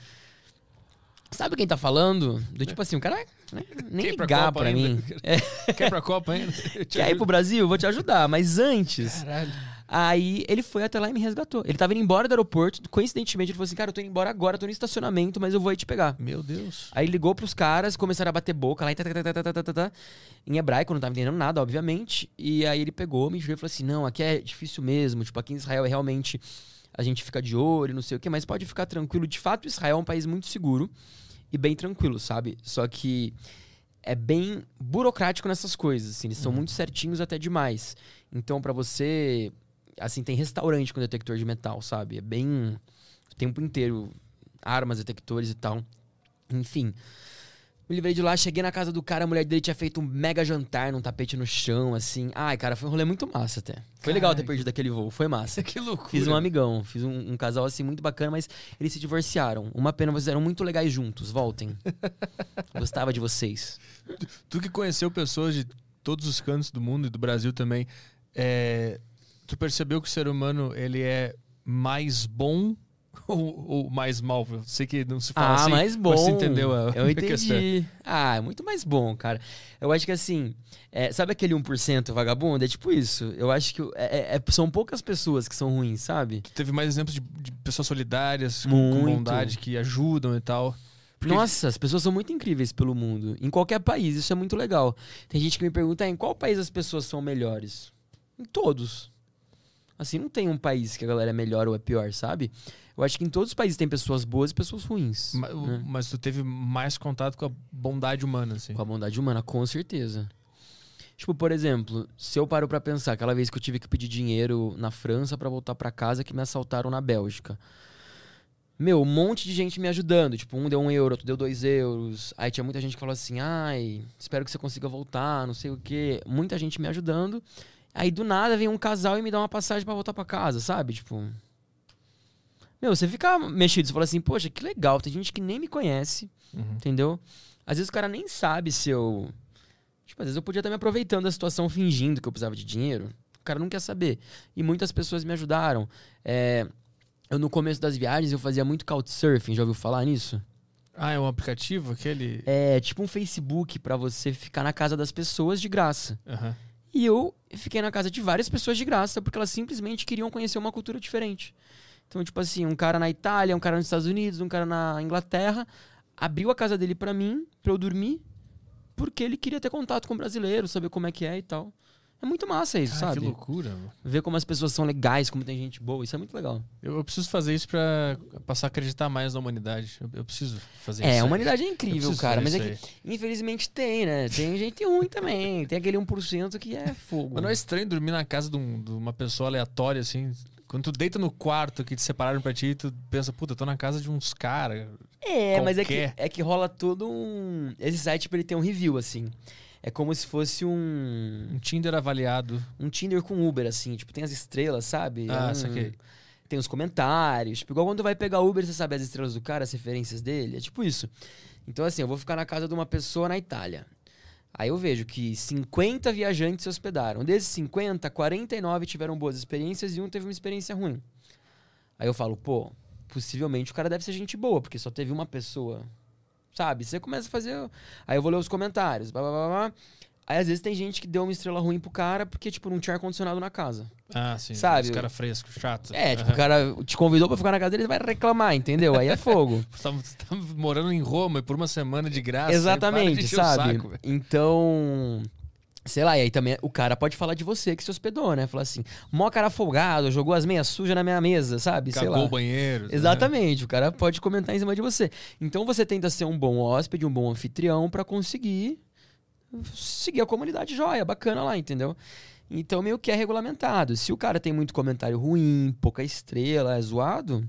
Sabe quem tá falando? Do tipo assim, o cara né, nem Quer ligar pra, pra mim. É. Quer ir pra Copa ainda? Quer ir pro Brasil? Vou te ajudar. Mas antes. Caralho. Aí ele foi até lá e me resgatou. Ele tava indo embora do aeroporto. Coincidentemente, ele falou assim: Cara, eu tô indo embora agora, tô no estacionamento, mas eu vou aí te pegar. Meu Deus. Aí ligou pros caras, começaram a bater boca lá e tá tá, tá, tá, tá, tá, tá, tá, tá, em hebraico, não tava entendendo nada, obviamente. E aí ele pegou, me jurou e falou assim: Não, aqui é difícil mesmo. Tipo, aqui em Israel é realmente a gente fica de olho, não sei o quê, mas pode ficar tranquilo. De fato, Israel é um país muito seguro e bem tranquilo, sabe? Só que é bem burocrático nessas coisas, assim, eles são muito certinhos até demais. Então, pra você. Assim, tem restaurante com detector de metal, sabe? É bem. O tempo inteiro. Armas, detectores e tal. Enfim. Me livrei de lá, cheguei na casa do cara, a mulher dele tinha feito um mega jantar num tapete no chão, assim. Ai, cara, foi um rolê muito massa até. Foi legal ter perdido aquele voo, foi massa. Que loucura. Fiz um amigão, fiz um, um casal assim muito bacana, mas eles se divorciaram. Uma pena, vocês eram muito legais juntos, voltem. Gostava de vocês. Tu que conheceu pessoas de todos os cantos do mundo e do Brasil também, é, tu percebeu que o ser humano ele é mais bom ou, ou mais mal? Eu sei que não se fala ah, assim, mais bom. tu entendeu a, Eu a questão. entendi. Ah, é muito mais bom, cara. Eu acho que assim, é, sabe aquele 1% vagabundo? É tipo isso. Eu acho que é- é- são poucas pessoas que são ruins, sabe? Teve mais exemplos de, de pessoas solidárias, com, com bondade, que ajudam e tal. Porque- Nossa, as pessoas são muito incríveis pelo mundo. Em qualquer país, isso é muito legal. Tem gente que me pergunta, "Ah, em qual país as pessoas são melhores? Em todos. Assim, não tem um país que a galera é melhor ou é pior, sabe? Eu acho que em todos os países tem pessoas boas e pessoas ruins. Ma- né? Mas tu teve mais contato com a bondade humana, assim. Com a bondade humana, com certeza. Tipo, por exemplo, se eu paro pra pensar, aquela vez que eu tive que pedir dinheiro na França pra voltar pra casa que me assaltaram na Bélgica. Meu, um monte de gente me ajudando. Tipo, um deu um euro, outro deu dois euros. Aí tinha muita gente que falou assim, ai, espero que você consiga voltar, não sei o quê. Muita gente me ajudando. Aí do nada vem um casal e me dá uma passagem pra voltar pra casa, sabe? Tipo. Meu, você fica mexido, você fala assim, poxa, que legal, tem gente que nem me conhece, Uhum. entendeu? Às vezes o cara nem sabe se eu. Tipo, às vezes eu podia estar me aproveitando da situação fingindo que eu precisava de dinheiro. O cara não quer saber. E muitas pessoas me ajudaram. É, Eu, no começo das viagens, eu fazia muito couchsurfing. Já ouviu falar nisso? Ah, é um aplicativo? Aquele. É tipo um Facebook pra você ficar na casa das pessoas de graça. Aham. E eu fiquei na casa de várias pessoas de graça porque elas simplesmente queriam conhecer uma cultura diferente. Então, tipo assim, um cara na Itália, um cara nos Estados Unidos, um cara na Inglaterra, abriu a casa dele pra mim, pra eu dormir, porque ele queria ter contato com o brasileiro, saber como é que é e tal. É muito massa isso, Cara, sabe? que loucura. mano. Ver como as pessoas são legais, como tem gente boa, isso é muito legal. Eu, eu preciso fazer isso pra passar a acreditar mais na humanidade. Eu, eu preciso fazer É, isso. a aí. humanidade é incrível, cara, mas é que infelizmente tem, né? Tem gente ruim também. Tem aquele 1% que é fogo. Mas não é estranho dormir na casa de, um- de uma pessoa aleatória, assim? Quando tu deita no quarto que te separaram pra ti, tu pensa, puta, eu tô na casa de uns caras. É, mas é que, qualquer. é que rola todo um. Esse site, tipo, ele tem um review, assim. É como se fosse um, Um Tinder avaliado. um Tinder com Uber, assim. Tipo, tem as estrelas, sabe? É Ah, um- saquei. Tem os comentários. Tipo, igual quando tu vai pegar Uber, você sabe as estrelas do cara, as referências dele. É tipo isso. Então, assim, eu vou ficar na casa de uma pessoa na Itália. Aí eu vejo que 50 viajantes se hospedaram. Desses 50, 49 tiveram boas experiências e um teve uma experiência ruim. Aí eu falo, pô, possivelmente o cara deve ser gente boa, porque só teve uma pessoa. Sabe? Você começa a fazer. Aí eu vou ler os comentários. Blá, blá, blá, blá. Aí às vezes tem gente que deu uma estrela ruim pro cara porque, tipo, não tinha ar-condicionado na casa. Ah, sim. Sabe? Os caras frescos, chatos. É, tipo, o cara te convidou pra ficar na casa dele, ele vai reclamar, entendeu? Aí é fogo. Você tá, tá morando em Roma e por uma semana de graça. Exatamente, para de sabe? saco, então, sei lá, e aí também o cara pode falar de você que se hospedou, né? Falar assim, mó cara folgado, jogou as meias sujas na minha mesa, sabe? sei Cagou lá. o banheiro. né? Exatamente, o cara pode comentar em cima de você. Então você tenta ser um bom hóspede, um bom anfitrião pra conseguir seguir a comunidade joia, bacana lá, entendeu? Então meio que é regulamentado. Se o cara tem muito comentário ruim, pouca estrela, é zoado,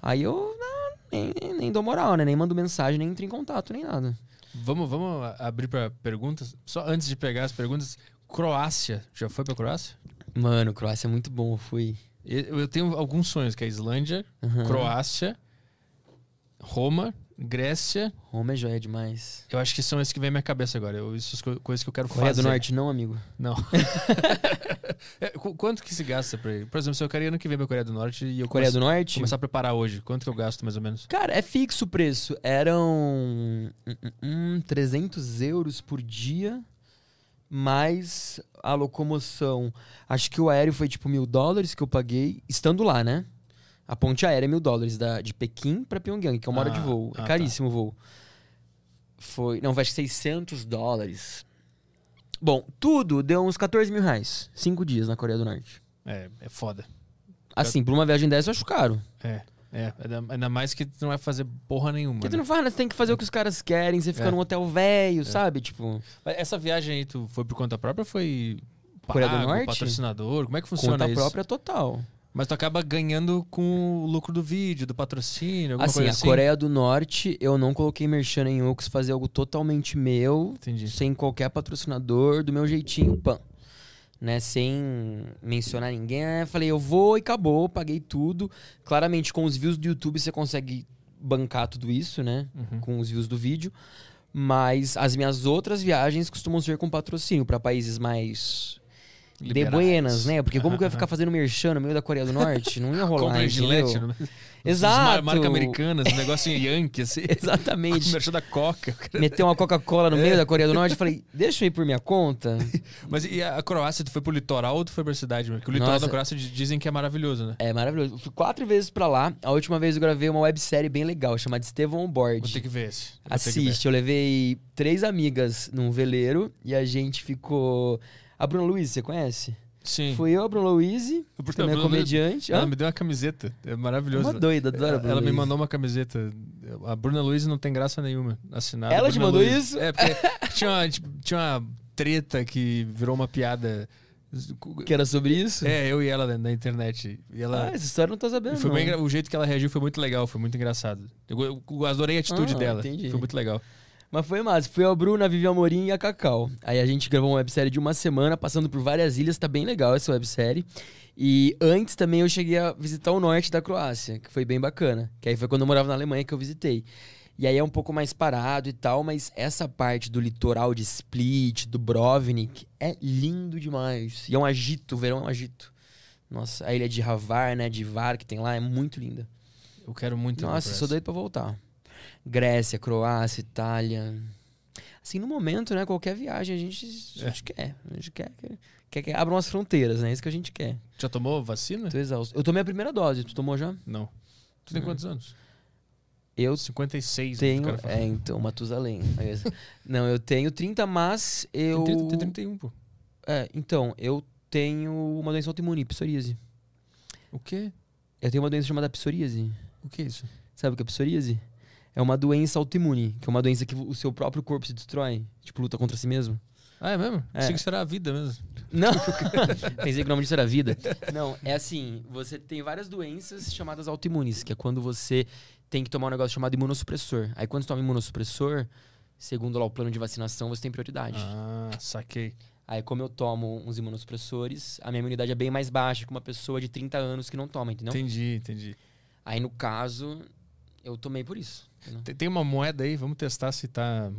aí eu não, nem, nem dou moral, né? Nem mando mensagem, nem entro em contato, nem nada. Vamos, vamos abrir pra perguntas. Só antes de pegar as perguntas. Croácia. Já foi pra Croácia? Mano, Croácia é muito bom, eu fui. Eu eu tenho alguns sonhos, que é Islândia, Uhum. Croácia, Roma, Grécia. Roma é joia demais. Eu acho que são esses que vem à minha cabeça agora. Eu, essas co- coisas que eu quero Coreia fazer. do Norte não, amigo. Não. É, qu- quanto que se gasta pra ir? Por exemplo, se eu queria ano que vem pra Coreia do Norte e eu Coreia do Norte? começar a preparar hoje, quanto que eu gasto mais ou menos? Cara, é fixo o preço. Eram hum, hum, hum, 300 euros por dia, mais a locomoção. Acho que o aéreo foi tipo mil dólares que eu paguei, estando lá, né? A ponte aérea é mil dólares, da, de Pequim pra Pyongyang, que é uma hora de Ah, voo. ah, É caríssimo o voo. Foi. Não, vai acho que 600 dólares. Bom, tudo deu uns 14 mil reais. Cinco dias na Coreia do Norte. É, é foda. Assim, por uma viagem dessa eu acho caro. É, é. Ainda, mais que tu não vai fazer porra nenhuma. Porque tu né? não faz, né? Você tem que fazer o que os caras querem, você fica É. num hotel velho, sabe? Tipo, Essa viagem aí, tu foi por conta própria ou foi Coreia do pago, Norte? patrocinador? Como é que funciona conta isso? própria total. Mas tu acaba ganhando com o lucro do vídeo, do patrocínio, alguma Assim, coisa a assim? Coreia do Norte, eu não coloquei merchan eu quis fazer algo totalmente meu, Entendi. sem qualquer patrocinador, do meu jeitinho, pã. Né, sem mencionar ninguém, né? falei, eu vou e acabou, paguei tudo. Claramente, com os views do YouTube, você consegue bancar tudo isso, né? Uhum. Com os views do vídeo. Mas as minhas outras viagens costumam ser com patrocínio para países mais de Liberais. buenas, né? Porque como que eu ia ficar fazendo merchan no meio da Coreia do Norte? Não ia rolar, Compra? Gillette, né? Exato. Mar- Marca americana, esse negócio em Yankee, assim. Exatamente. Merchan da Coca. Meter uma Coca-Cola no É. meio da Coreia do Norte, falei, deixa eu ir por minha conta. Mas e a Croácia, tu foi pro litoral ou tu foi pra cidade? Porque o litoral Nossa. da Croácia di- dizem que é maravilhoso, né? É maravilhoso. Eu fui quatro vezes pra lá. A última vez eu gravei uma websérie bem legal, chamada Estevão On Board. Vou ter que ver esse. Vou que ver. Assiste, eu levei três amigas num veleiro e a gente ficou. A Bruna Luiz, você conhece? Sim. Fui eu, a Bruna Luiz, Porque que também é comediante. Ela Hã? me deu uma camiseta. É maravilhoso. Uma doida, adoro a Ela, Bruna ela me mandou uma camiseta. A Bruna Luiz não tem graça nenhuma. Assinada. Ela te mandou Luiz. isso? É, porque tinha uma, tipo, tinha uma treta que virou uma piada. Que era sobre isso? É, eu e ela na, na internet. E ela. Ah, essa história não e sabendo. foi não. bem o jeito que ela reagiu foi muito legal, foi muito engraçado. Eu, eu adorei a atitude Ah, dela. entendi. Foi muito legal. Mas foi massa. Fui a Bruna, a Vivi Amorim e a Cacau. Aí a gente gravou uma websérie de uma semana, passando por várias ilhas. Tá bem legal essa websérie. E antes também eu cheguei a visitar o norte da Croácia, que foi bem bacana. Que aí foi quando eu morava na Alemanha que eu visitei. E aí é um pouco mais parado e tal, mas essa parte do litoral de Split, do Brovnik, é lindo demais. E é um agito, o verão é um agito. Nossa, a ilha de Havar, né, de Var, que tem lá, é muito linda. Eu quero muito Nossa, sou doido pra voltar. Grécia, Croácia, Itália. Assim, no momento, né? Qualquer viagem a gente, a gente quer. A gente quer, quer, quer que abram as fronteiras, né? Isso que a gente quer. Já tomou vacina? Tô exausto. Eu tomei a primeira dose. Tu tomou já? Não. Tu tem Hum. quantos anos? Eu 56. tenho. o cara fala. É, então, Matusalém. É. Não, eu tenho 30, mas eu. Tem, 30, tem 31, pô. É, então, eu tenho uma doença autoimune, psoríase. O quê? Eu tenho uma doença chamada psoríase. O que é isso? Sabe o que é psoríase? É uma doença autoimune, que é uma doença que o seu próprio corpo se destrói. Tipo, luta contra si mesmo. Ah, é mesmo? É. Pensei que será a vida mesmo. Não. Pensei que o nome disso era vida. Não, é assim, você tem várias doenças chamadas autoimunes, que é quando você tem que tomar um negócio chamado imunossupressor. Aí quando você toma imunossupressor, segundo lá o plano de vacinação, você tem prioridade. Ah, saquei. Aí como eu tomo uns imunossupressores, a minha imunidade é bem mais baixa que uma pessoa de 30 anos que não toma, entendeu? Entendi, entendi. Aí no caso, eu tomei por isso. Entendeu? Tem, tem uma moeda aí, vamos testar se tá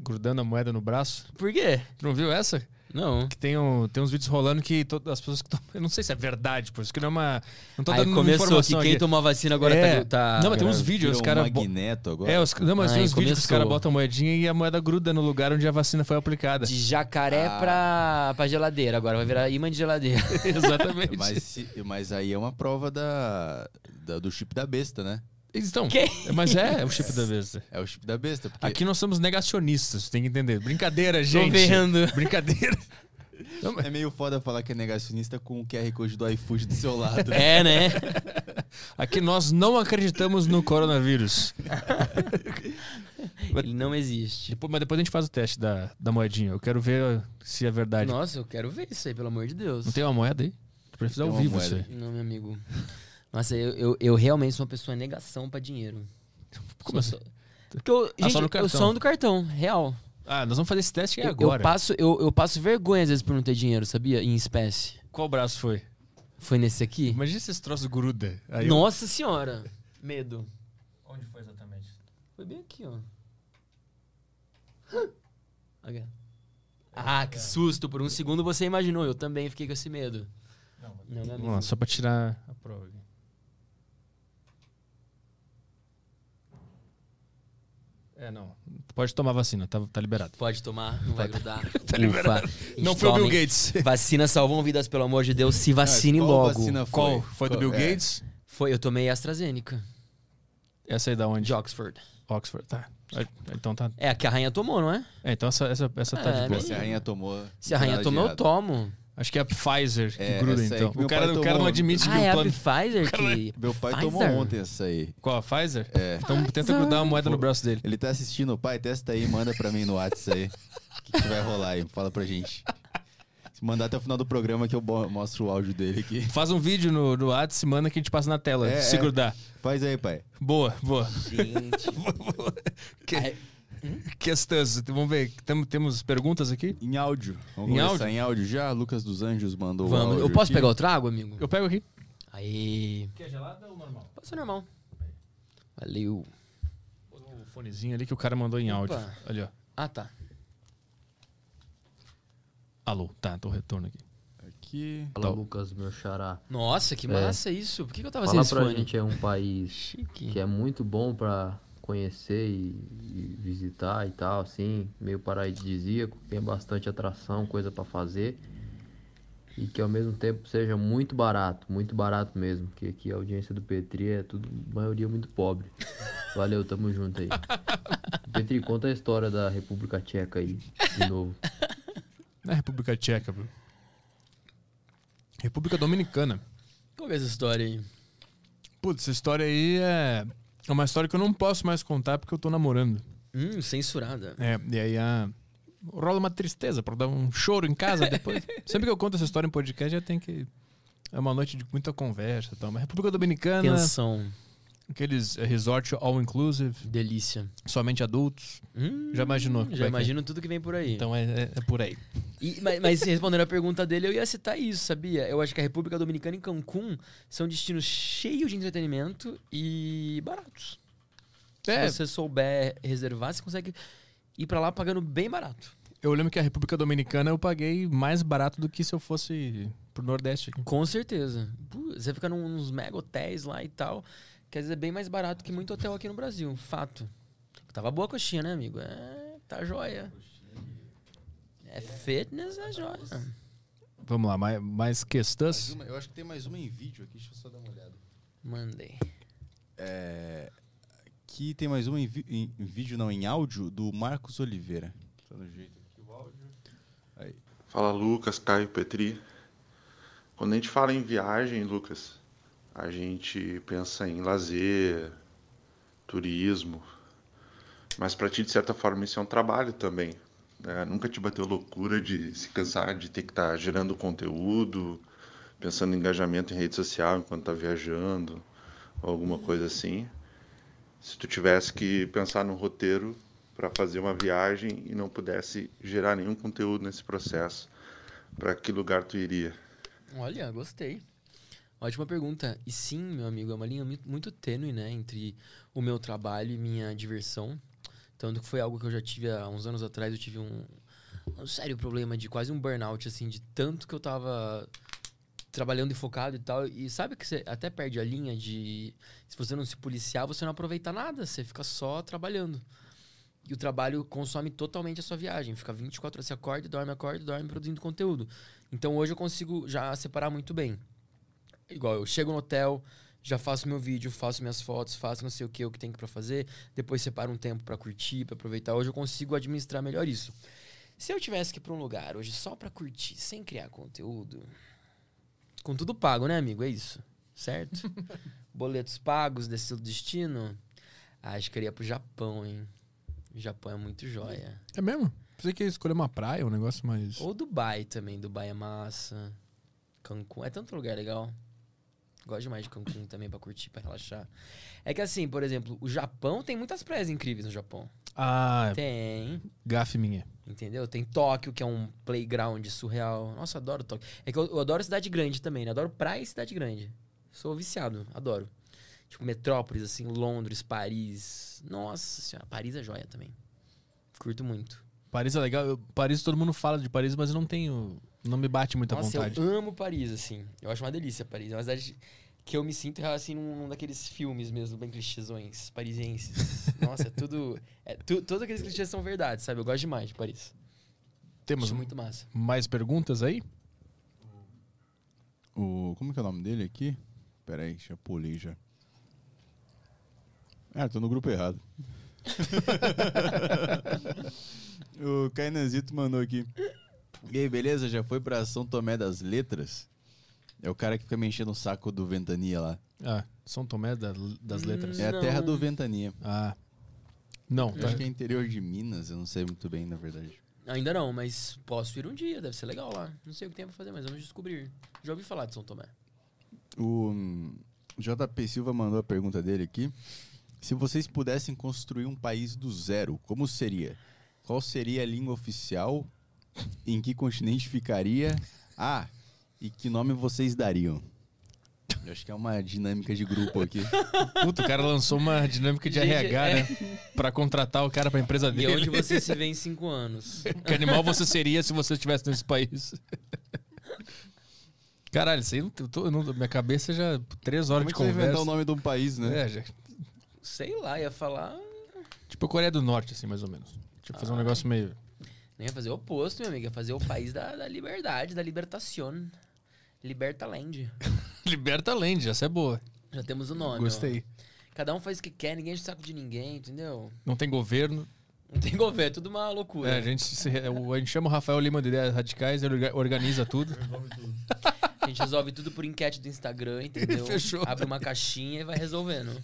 grudando a moeda no braço. Por quê? Tu não viu essa? Não. Que tem, um, tem uns vídeos rolando que to- as pessoas que tomam. Eu não sei se é verdade, por isso que não é uma. Não tô Aí dando começou que quem aqui. tomou a vacina agora É. tá, tá- Não, mas tem uns vídeos, os caras. um magneto agora. É, os, não, mas tem Ai, uns vídeos que os caras botam moedinha e a moeda gruda no lugar onde a vacina foi aplicada. de jacaré Ah. pra, pra geladeira. Agora vai virar imã de geladeira. Exatamente. Mas, mas aí é uma prova da, da- do chip da besta, né? Então, Que? mas é, é o chip da besta. É o chip da besta. Porque Aqui nós somos negacionistas, tem que entender. Brincadeira, Tô gente. vendo. Brincadeira. É meio foda falar que é negacionista com o QR Code do iFood do seu lado. É, né? Aqui nós não acreditamos no coronavírus. Ele não existe. Depois- mas depois a gente faz o teste da, da moedinha. Eu quero ver se é verdade. Nossa, eu quero ver isso aí, pelo amor de Deus. Não tem uma moeda aí? Tu precisa ao vivo isso aí. Não, meu amigo. Nossa, eu, eu, eu realmente sou uma pessoa negação pra dinheiro. Como Sou- assim? Porque eu, Ah, gente, só no eu cartão. sou do cartão, real. Ah, nós vamos fazer esse teste Eu, eu agora. passo, eu, eu passo vergonha às vezes por não ter dinheiro, sabia? Em espécie. Qual braço foi? Foi nesse aqui? Imagina esses troços gruda. Aí eu- Nossa senhora. Medo. Onde foi exatamente? Foi bem aqui, ó. Aqui. Ah, que susto. Por um segundo você imaginou. Eu também fiquei com esse medo. Não, Não, meu amigo. Vamos lá, só pra tirar a prova É, não. Pode tomar vacina, tá, tá liberado. Pode tomar, não vai grudar. Tá liberado. Ufa. Não foi o Bill. Gates. Vacinas salvam vidas, pelo amor de Deus. Se vacine Ah, qual logo. vacina foi? Qual? Foi do Qual- Bill é. Gates? Foi, eu tomei AstraZeneca, Essa aí da onde? de Oxford. Oxford, tá. Então tá. É, a que a rainha tomou, não é? É, então essa, essa, essa tá É, de boa. Se a rainha tomou. Se a rainha de tomou, eu tomo. Acho que é a Pfizer que É, gruda, então. que O meu cara, pai o cara não admite que Ah, é o a plano. Pfizer cara que... Meu pai Pfizer? tomou ontem essa aí. Qual, a Pfizer? É. Então tenta grudar uma moeda no braço dele. Ele tá assistindo, pai, testa aí, manda pra mim no WhatsApp aí. O que, que vai rolar aí? Fala pra gente. Se mandar até o final do programa que eu mostro o áudio dele aqui. Faz um vídeo no, no WhatsApp, manda que a gente passa na tela. É, se é. grudar. Faz aí, pai. Boa, boa. Gente. Que, Ai. Questões. Vamos ver. Tem, temos perguntas aqui? Em áudio. Vamos Em começar áudio? em áudio já? Lucas dos Anjos mandou o Vamos. áudio Eu posso aqui. pegar o trago, amigo? Eu pego aqui. Aí. Quer gelada ou normal? Pode ser normal. Valeu. O fonezinho ali que o cara mandou em áudio. Opa. Ali, ó. Ah, tá. Alô, tá, tô retorno aqui. Aqui. Fala, Tá. Lucas, meu xará. Nossa, que massa isso. Por que, que eu tava sem Fala esse pra fone? gente, é um país Chique. que é muito bom pra conhecer e, e visitar e tal, assim, meio paradisíaco, tem bastante atração, coisa pra fazer. E que ao mesmo tempo seja muito barato, muito barato mesmo, porque aqui a audiência do Petri é tudo, maioria muito pobre. Valeu, tamo junto aí. Petri, conta a história da República Tcheca aí, de novo. Na República Tcheca, bro. República Dominicana. Qual é essa história aí? Putz, essa história aí é é uma história que eu não posso mais contar porque eu tô namorando. Hum, censurada. É, e aí a... rola uma tristeza pra dar um choro em casa depois. Sempre que eu conto essa história em podcast, já tem que. É uma noite de muita conversa e tal. Mas República Dominicana, Tensão. Aqueles é, resort all inclusive, Delícia. somente adultos. Hum, Já imaginou é que Já é? imagino tudo que vem por aí. Então é, é- é por aí. E- mas, mas respondendo a pergunta dele, eu ia citar isso, sabia? Eu acho que a República Dominicana e Cancún são destinos cheios de entretenimento e baratos. É, Se você souber reservar, você consegue ir pra lá pagando bem barato. eu lembro que a República Dominicana eu paguei mais barato do que se eu fosse pro Nordeste aqui. Com certeza. Você fica nos mega hotéis lá e tal, que às vezes é bem mais barato que muito hotel aqui no Brasil. Fato. Tava boa a coxinha, né, amigo? É, tá joia. É fitness, é joia. Vamos lá, mais, mais Mais questões. uma- eu acho que tem mais uma em vídeo aqui, deixa eu só dar uma olhada. Mandei. É, aqui tem mais uma em, em- em vídeo, não, em áudio, do Marcos Oliveira. Tá no jeito aqui o áudio. Aí. Fala Lucas, Caio Petri. Quando a gente fala em viagem, Lucas, a gente pensa em lazer, turismo. Mas para ti, de certa forma, isso é um trabalho também. né? Nunca te bateu loucura de se cansar de ter que estar gerando conteúdo, pensando em engajamento em rede social enquanto tá viajando, ou alguma coisa assim. Se tu tivesse que pensar num roteiro para fazer uma viagem e não pudesse gerar nenhum conteúdo nesse processo, para que lugar tu iria? Olha, gostei. Ótima pergunta. E sim, meu amigo, é uma linha muito, tênue, né, entre o meu trabalho e minha diversão. Tanto que foi algo que eu já tive há uns anos atrás, eu tive um, um sério problema de quase um burnout, assim, de tanto que eu tava trabalhando e focado e tal. E sabe que você até perde a linha de. Se você não se policiar, você não aproveita nada, você fica só trabalhando. E o trabalho consome totalmente a sua viagem. Fica 24 horas, você acorda, dorme, acorda, dorme produzindo conteúdo. Então hoje eu consigo já separar muito bem. Igual, eu chego no hotel, já faço meu vídeo, faço minhas fotos, faço não sei o que, o que tem que pra fazer. Depois separo um tempo pra curtir, pra aproveitar. Hoje eu consigo administrar melhor isso. Se eu tivesse que ir pra um lugar hoje só pra curtir, sem criar conteúdo, com tudo pago, né, amigo? É isso. Certo? Boletos pagos, desse destino. Ah, acho que eu iria pro Japão, hein? O Japão é muito joia. É mesmo? Pensei que ia escolher uma praia, um negócio mais. Ou Dubai também. Dubai é massa. Cancún. É tanto lugar legal. Gosto demais de Cancún também pra curtir, pra relaxar. É que assim, por exemplo, o Japão tem muitas praias incríveis no Japão. Ah, Tem. gafe minha. Entendeu? Tem Tóquio, que é um playground surreal. Nossa, adoro Tóquio. É que eu, eu adoro cidade grande também, né? Adoro praia e cidade grande. Sou viciado, adoro. Tipo, metrópoles, assim, Londres, Paris. Nossa senhora, Paris é joia também. Curto muito. Paris é legal. Eu- Paris, todo mundo fala de Paris, mas eu não tenho. Não me bate muita Nossa, vontade. eu amo Paris, assim. Eu acho uma delícia Paris. É uma cidade que eu me sinto assim num, num daqueles filmes mesmo, bem clichêsões, parisienses. Nossa, é tudo. É, tu, todos aqueles clichês são verdade, sabe? Eu gosto demais de Paris. Temos Acho muito massa. mais perguntas aí? O, como que é o nome dele aqui? Pera aí, já pulei já. Ah, tô no grupo errado. o Cainanzito mandou aqui. E aí, beleza? Já foi pra São Tomé das Letras? É o cara que fica me enchendo o saco do Ventania lá. Ah, São Tomé da- das Letras. É a terra do Ventania. Ah. Não, Eu tá. acho que é interior de Minas, eu não sei muito bem, na verdade. Ainda não, mas posso ir um dia, deve ser legal lá. Não sei o que tem pra fazer, mas vamos descobrir. Já ouvi falar de São Tomé. O hum, JP Silva mandou a pergunta dele aqui. Se vocês pudessem construir um país do zero, como seria? Qual seria a língua oficial? Em que continente ficaria? Ah, e que nome vocês dariam? Eu acho que é uma dinâmica de grupo aqui. Puta, o cara lançou uma dinâmica de Gente, RH, é. né? Pra contratar o cara pra empresa E dele. onde você se vê em cinco anos? Que animal você seria se você estivesse nesse país? Caralho, isso aí não, eu tô- eu não- minha cabeça já três horas Como é de você vai inventar conversa. o nome de um país, né? É, já- Sei lá, ia falar. tipo a Coreia do Norte, assim, mais ou menos. Tipo, fazer um negócio meio. Nem ia fazer o oposto, minha amiga. Ia fazer o país da, da liberdade, da libertação. Liberta Land. Liberta Land, essa é boa. Já temos o nome. ó. Gostei. Cada um faz o que quer, ninguém enche o saco de ninguém, entendeu? Não tem governo. Não tem governo, é tudo uma loucura. É, a, gente se- o- a gente chama o Rafael Lima de Ideias Radicais, ele orga- organiza tudo. A gente resolve tudo por enquete do Instagram, entendeu? Fechou. Abre uma caixinha e vai resolvendo.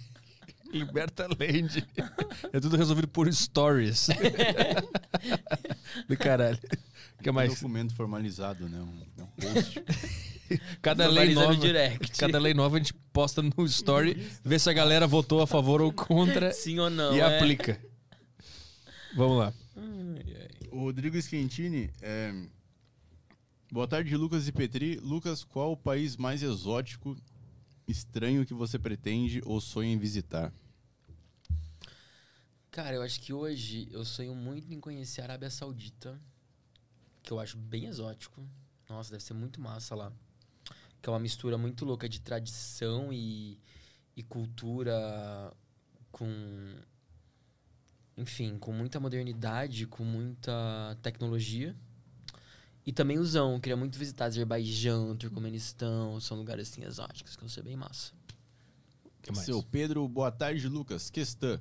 Liberta Land. É tudo resolvido por stories. Do caralho. O que Um mais? documento formalizado, né? Um, um post. Cada lei nova. direct. Cada lei nova a gente posta no story, vê se a galera votou a favor ou contra Sim ou não? e é? aplica. Vamos lá. O Rodrigo Schentini, é... boa tarde, Lucas e Petri. Lucas, qual o país mais exótico, estranho que você pretende ou sonha em visitar? Cara, eu acho que hoje eu sonho muito em conhecer a Arábia Saudita, que eu acho bem exótico. Nossa, deve ser muito massa lá. Que é uma mistura muito louca de tradição e, e cultura com. Enfim, com muita modernidade, com muita tecnologia. E também o Zão, eu queria muito visitar Azerbaijão, Turcomenistão, são lugares assim exóticos que vão ser bem massa. que mais? Seu Pedro, boa tarde, Lucas. Questão.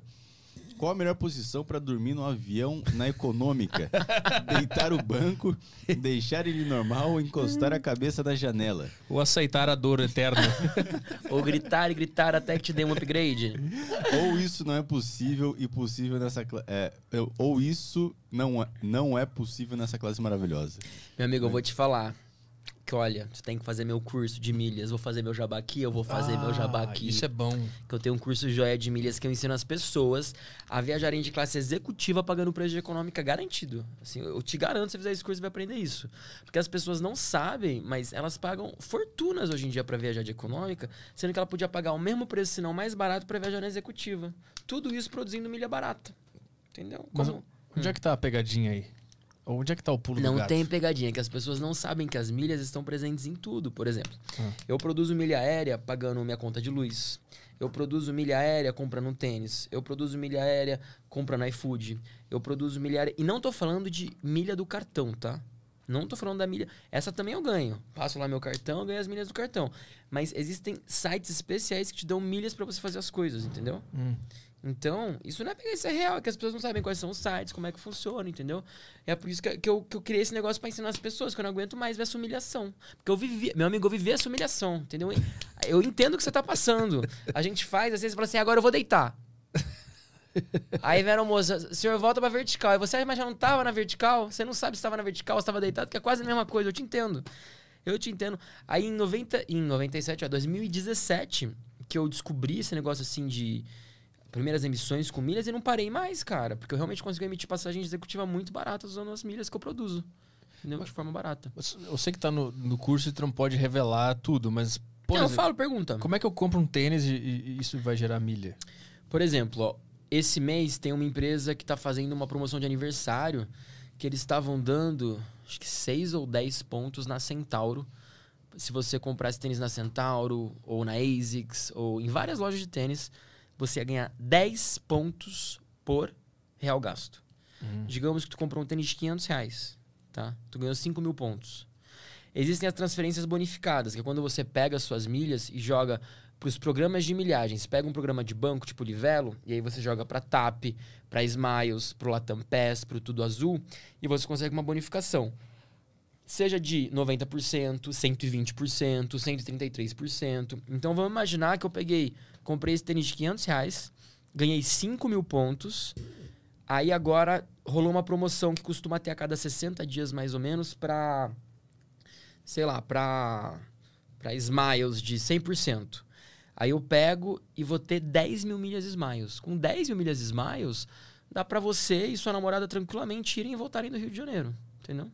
Qual a melhor posição para dormir no avião na econômica? Deitar o banco, deixar ele normal ou encostar a cabeça na janela? Ou aceitar a dor eterna. Ou gritar e gritar até que te dê um upgrade. Ou isso não é possível e possível nessa é, ou isso não é, não é possível nessa classe maravilhosa. Meu amigo, eu vou te falar. Que olha, você tem que fazer meu curso de milhas. Vou fazer meu jabá aqui, eu vou fazer meu jabá Ah, aqui. Isso é bom. Que eu tenho um curso joia de milhas que eu ensino as pessoas a viajarem de classe executiva pagando preço de econômica garantido. Assim, eu te garanto, se você fizer esse curso, você vai aprender isso. Porque as pessoas não sabem, mas elas pagam fortunas hoje em dia para viajar de econômica, sendo que ela podia pagar o mesmo preço, se não mais barato, para viajar na executiva. Tudo isso produzindo milha barata. Entendeu? Mas Como- onde é que tá a pegadinha aí? Onde é que tá o pulo do Não gato? tem pegadinha, que as pessoas não sabem que as milhas estão presentes em tudo. Por exemplo, Ah. eu produzo milha aérea pagando minha conta de luz. Eu produzo milha aérea comprando um tênis. Eu produzo milha aérea comprando iFood. Eu produzo milha aérea. E não tô falando de milha do cartão, tá? Não tô falando da milha. Essa também eu ganho. Passo lá meu cartão, eu ganho as milhas do cartão. Mas existem sites especiais que te dão milhas pra você fazer as coisas, entendeu? Hum. Então, isso não é porque isso é real, é que as pessoas não sabem quais são os sites, como é que funciona, entendeu? É por isso que, que eu, que eu criei esse negócio pra ensinar as pessoas, que eu não aguento mais ver essa humilhação. Porque eu vivi, meu amigo, eu vivi essa humilhação, entendeu? Eu entendo o que você tá passando. A gente faz, às vezes, fala assim, agora eu vou deitar. Aí vem a moça, o senhor volta pra vertical. E você mas já não tava na vertical? Você não sabe se tava na vertical ou se tava deitado, que é quase a mesma coisa, eu te entendo. Eu te entendo. Aí em 90, em 97, ó, 2017, que eu descobri esse negócio assim de primeiras emissões com milhas e não parei mais, cara. Porque eu realmente consegui emitir passagem executiva muito barata usando as milhas que eu produzo. De forma barata. Eu sei que tá no, no curso e tu não pode revelar tudo, mas. Por não, eu exemplo, falo, pergunta. como é que eu compro um tênis e, e isso vai gerar milha? Por exemplo, ó, esse mês tem uma empresa que está fazendo uma promoção de aniversário que eles estavam dando, acho que 6 ou 10 pontos na Centauro. Se você comprasse tênis na Centauro, ou na ASICS, ou em várias lojas de tênis, você ia ganhar 10 pontos por real gasto. Digamos que tu comprou um tênis de 500 reais, tá? Tu ganhou 5 mil pontos. Existem as transferências bonificadas, que é quando você pega as suas milhas e joga para os programas de milhagem. Você pega um programa de banco, tipo Livelo, e aí você joga para TAP, para Smiles, para o Latam Pass, para o Tudo Azul, e você consegue uma bonificação. Seja de 90%, 120%, 133%. Então vamos imaginar que eu peguei, comprei esse tênis de 500 reais, ganhei 5 mil pontos, aí agora rolou uma promoção que costuma ter a cada 60 dias mais ou menos para sei lá, para para Smiles de 100%. Aí eu pego e vou ter 10 mil milhas Smiles. Com 10 mil milhas Smiles, dá pra você e sua namorada tranquilamente irem e voltarem do Rio de Janeiro. Entendeu?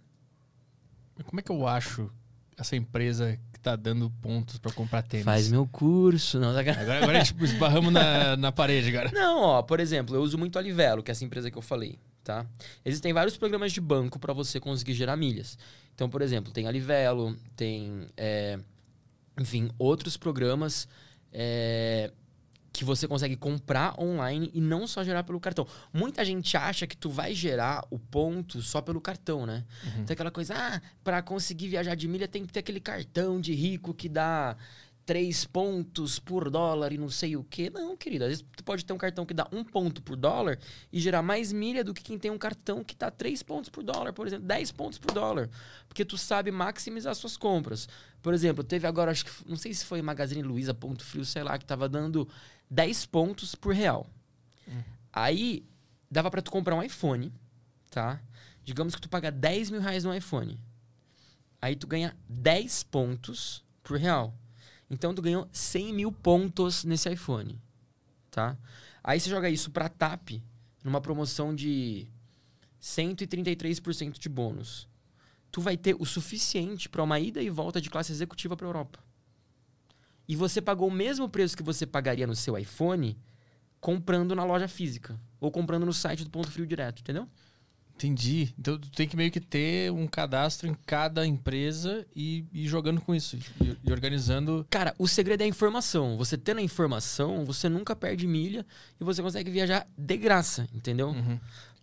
Como é que eu acho essa empresa que tá dando pontos pra comprar tênis? Faz meu curso. Não, tá... Agora, agora tipo, esbarramos na, na parede, cara. Não, ó, por exemplo, eu uso muito a Livelo, que é essa empresa que eu falei, tá? Existem vários programas de banco para você conseguir gerar milhas. Então, por exemplo, tem a Livelo, tem, é, enfim, outros programas é, que você consegue comprar online e não só gerar pelo cartão. Muita gente acha que tu vai gerar o ponto só pelo cartão, né? Tem aquela coisa, ah, para conseguir viajar de milha tem que ter aquele cartão de rico que dá três pontos por dólar e não sei o quê. Não, querido. Às vezes tu pode ter um cartão que dá um ponto por dólar e gerar mais milha do que quem tem um cartão que dá três pontos por dólar, por exemplo, 10 pontos por dólar. Porque tu sabe maximizar suas compras. Por exemplo, teve agora, acho que, não sei se foi Magazine Luiza, Ponto Frio, sei lá, que tava dando 10 pontos por real. Aí, dava pra tu comprar um iPhone, tá? Digamos que tu paga 10 mil reais no iPhone. Aí tu ganha 10 pontos por real. Então tu ganhou 100 mil pontos nesse iPhone, tá? Aí você joga isso pra TAP numa promoção de 133% de bônus. Tu vai ter o suficiente para uma ida e volta de classe executiva para Europa. E você pagou o mesmo preço que você pagaria no seu iPhone comprando na loja física ou comprando no site do Ponto Frio direto, entendeu? Entendi. Então tu tem que meio que ter um cadastro em cada empresa e ir jogando com isso. E, e organizando. Cara, o segredo é a informação. Você tendo a informação, você nunca perde milha e você consegue viajar de graça, entendeu? Uhum.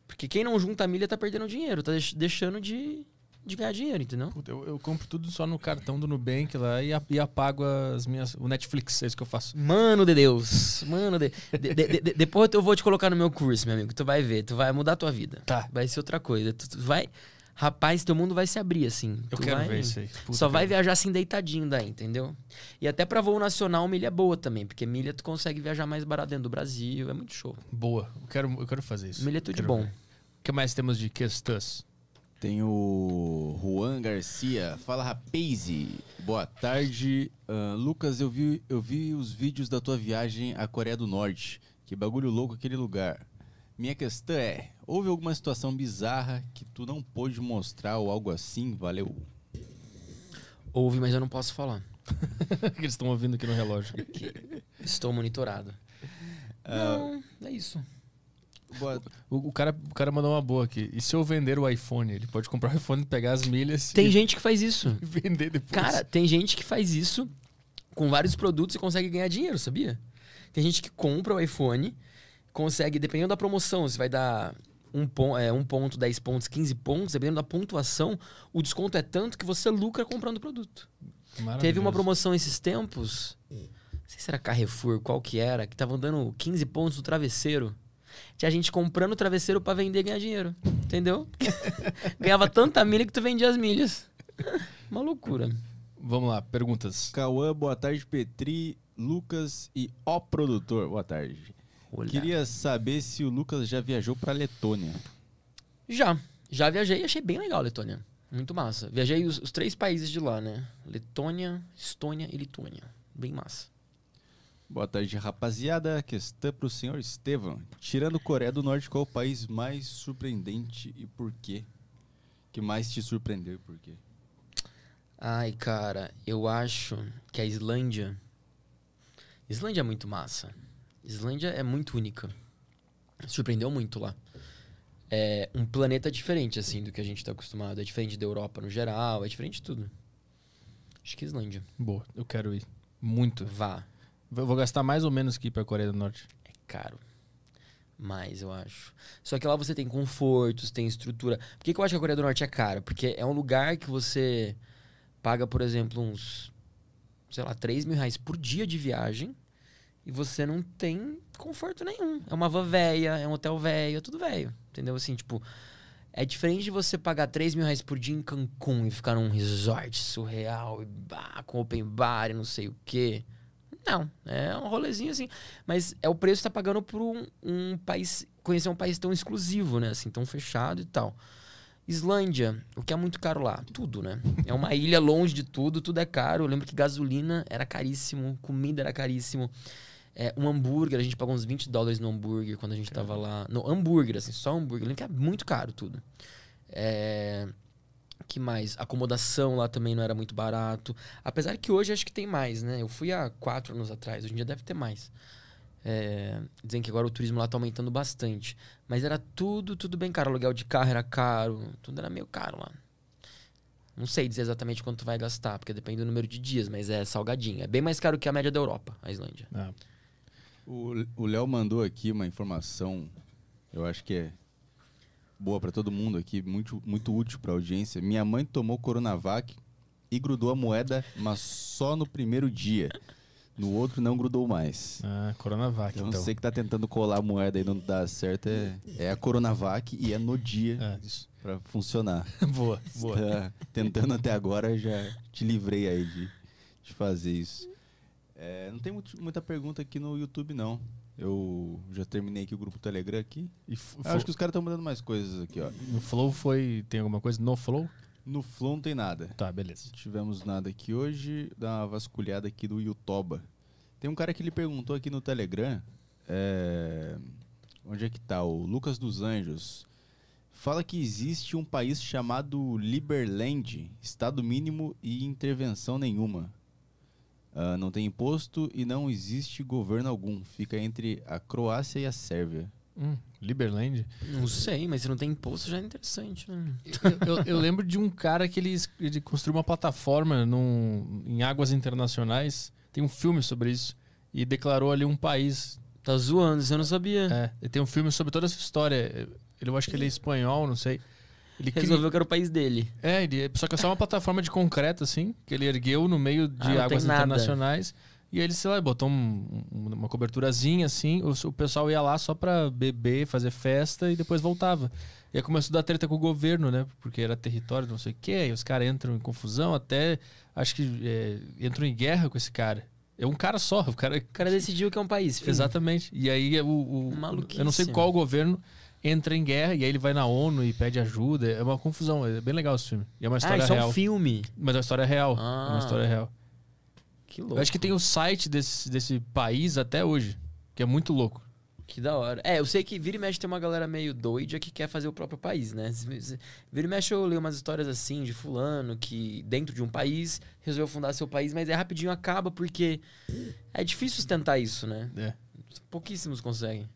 Porque quem não junta milha tá perdendo dinheiro, tá deix- deixando de, de ganhar dinheiro, entendeu? Eu, eu compro tudo só no cartão do Nubank lá e, e apago as minhas. O Netflix, é isso que eu faço. Mano de Deus, mano de... de- de- de- Depois eu vou te colocar no meu curso, meu amigo. Tu vai ver, tu vai mudar a tua vida. Tá. Vai ser outra coisa. Tu, tu vai... Rapaz, teu mundo vai se abrir, assim. Eu Tu quero vai- ver isso aí. Puta, Só vai cara. viajar assim deitadinho daí, entendeu? E até pra voo nacional, milha é boa também. Porque milha tu consegue viajar mais barato dentro do Brasil. É muito show. Boa. Eu quero, eu quero fazer isso. Milha é tudo de bom. ver. O que mais temos de questões? Tem o Juan Garcia. Fala, rapaz. Boa tarde. Ah, Lucas, eu vi, eu vi os vídeos da tua viagem à Coreia do Norte. Que bagulho louco aquele lugar. Minha questão é, houve alguma situação bizarra que tu não pôde mostrar ou algo assim? Valeu. Ouve, mas eu não posso falar. eles estão ouvindo aqui no relógio. Estou monitorado. Não, é isso. Boa- O, o cara, o cara mandou uma boa aqui. E se eu vender o iPhone? Ele pode comprar o iPhone, pegar as milhas Tem e gente que faz isso. vender depois. Cara, tem gente que faz isso com vários produtos e consegue ganhar dinheiro, sabia? Tem gente que compra o iPhone, consegue, dependendo da promoção, se vai dar um, pon é, um ponto, 10 pontos, 15 pontos, dependendo da pontuação, o desconto é tanto que você lucra comprando o produto. Teve uma promoção esses tempos, não sei se era Carrefour, qual que era, que tava dando 15 pontos no travesseiro. Tinha gente comprando travesseiro pra vender e ganhar dinheiro. Entendeu? Ganhava tanta milha que tu vendia as milhas. Uma loucura. Vamos lá, perguntas. Cauã, boa tarde, Petri, Lucas e ó produtor. Boa tarde. Olha. Queria saber se o Lucas já viajou pra Letônia. Já. Já viajei e achei bem legal a Letônia. Muito massa. Viajei os, os três países de lá, né? Letônia, Estônia e Litônia. Bem massa. Boa tarde, rapaziada. Questão pro senhor Estevam. Tirando Coreia do Norte, qual o país mais surpreendente e por quê? Que mais te surpreendeu e por quê? Ai, cara, eu acho que a Islândia. Islândia é muito massa. Islândia é muito única. Surpreendeu muito lá. É um planeta diferente, assim, do que a gente tá acostumado. É diferente da Europa no geral, é diferente de tudo. Acho que Islândia. Boa, eu quero ir. Muito. Vá. Eu vou gastar mais ou menos que ir pra Coreia do Norte. É caro. Mais, eu acho. Só que lá você tem confortos, tem estrutura. Por que, que eu acho que a Coreia do Norte é cara? Porque é um lugar que você paga, por exemplo, uns, sei lá, 3 mil reais por dia de viagem e você não tem conforto nenhum. É uma van é um hotel velho, é tudo velho. Entendeu? Assim, tipo, é diferente de você pagar 3 mil reais por dia em Cancún e ficar num resort surreal e bah, com open bar e não sei o quê. Não, é um rolezinho assim. Mas é o preço que tá pagando por um, um país. Conhecer um país tão exclusivo, né? Assim, tão fechado e tal. Islândia, o que é muito caro lá? Tudo, né? É uma ilha longe de tudo, tudo é caro. Eu lembro que gasolina era caríssimo, comida era caríssimo. É, um hambúrguer, a gente pagou uns 20 dólares no hambúrguer quando a gente tava lá. No hambúrguer, assim, só hambúrguer. Eu lembro que é muito caro tudo. É que mais? Acomodação lá também não era muito barato. Apesar que hoje acho que tem mais, né? Eu fui há quatro anos atrás, hoje em dia deve ter mais. É, dizem que agora o turismo lá tá aumentando bastante. Mas era tudo, tudo bem caro. Aluguel de carro era caro, tudo era meio caro lá. Não sei dizer exatamente quanto vai gastar, porque depende do número de dias, mas é salgadinho. É bem mais caro que a média da Europa, a Islândia. Ah, O o Léo mandou aqui uma informação, eu acho que é boa pra todo mundo aqui, muito, muito útil pra audiência. Minha mãe tomou Coronavac e grudou a moeda, mas só no primeiro dia. No outro não grudou mais. ah, Coronavac, Então, então. você que tá tentando colar a moeda e não dá certo, é, é a Coronavac e é no dia Ah, isso. pra funcionar. boa, boa. Tá tentando até agora, já te livrei aí de, de fazer isso. É, não tem muito- muita pergunta aqui no YouTube, não. Eu já terminei aqui o grupo Telegram aqui. E acho que os caras estão mandando mais coisas aqui, ó. no Flow foi. Tem alguma coisa? No Flow? No Flow não tem nada. Tá, beleza. Não tivemos nada aqui hoje. Dá uma vasculhada aqui do Yutoba. Tem um cara que ele perguntou aqui no Telegram. é, Onde é que tá? O Lucas dos Anjos. Fala que existe um país chamado Liberland, estado mínimo e intervenção nenhuma. Ah, não tem imposto e não existe governo algum. Fica entre a Croácia e a Sérvia. Hum, Liberland. Não sei, mas se não tem imposto já é interessante, né? eu, eu- eu lembro de um cara que ele, ele construiu uma plataforma num, em águas internacionais. Tem um filme sobre isso. E declarou ali um país. Tá zoando, você não sabia. É, e tem um filme sobre toda essa história. Ele, eu acho que ele é espanhol, não sei. Ele cri- Resolveu que era o país dele. É, ele, só que é só uma plataforma de concreto, assim, que ele ergueu no meio de Ah, águas internacionais. E aí ele, sei lá, botou um- um- uma coberturazinha, assim. O, o pessoal ia lá só pra beber, fazer festa e depois voltava. E aí começou a dar treta com o governo, né? Porque era território, não sei o quê. E os caras entram em confusão, até acho que é, entram em guerra com esse cara. É um cara só, o cara. O cara decidiu que é um país. fim. Exatamente. E aí o, o- eu não sei qual governo entra em guerra e aí ele vai na ONU e pede ajuda. É uma confusão. É bem legal esse filme. E é uma Ah, história isso é real. um filme. Mas é uma história real. É Ah. uma história real. Que louco. Eu acho que tem o site desse, desse país até hoje, que é muito louco. Que da hora. É, eu sei que vira e mexe tem uma galera meio doida que quer fazer o próprio país, né? Vira e mexe eu leio umas histórias assim de fulano que dentro de um país resolveu fundar seu país, mas é rapidinho acaba porque é difícil sustentar isso, né? É. Pouquíssimos conseguem.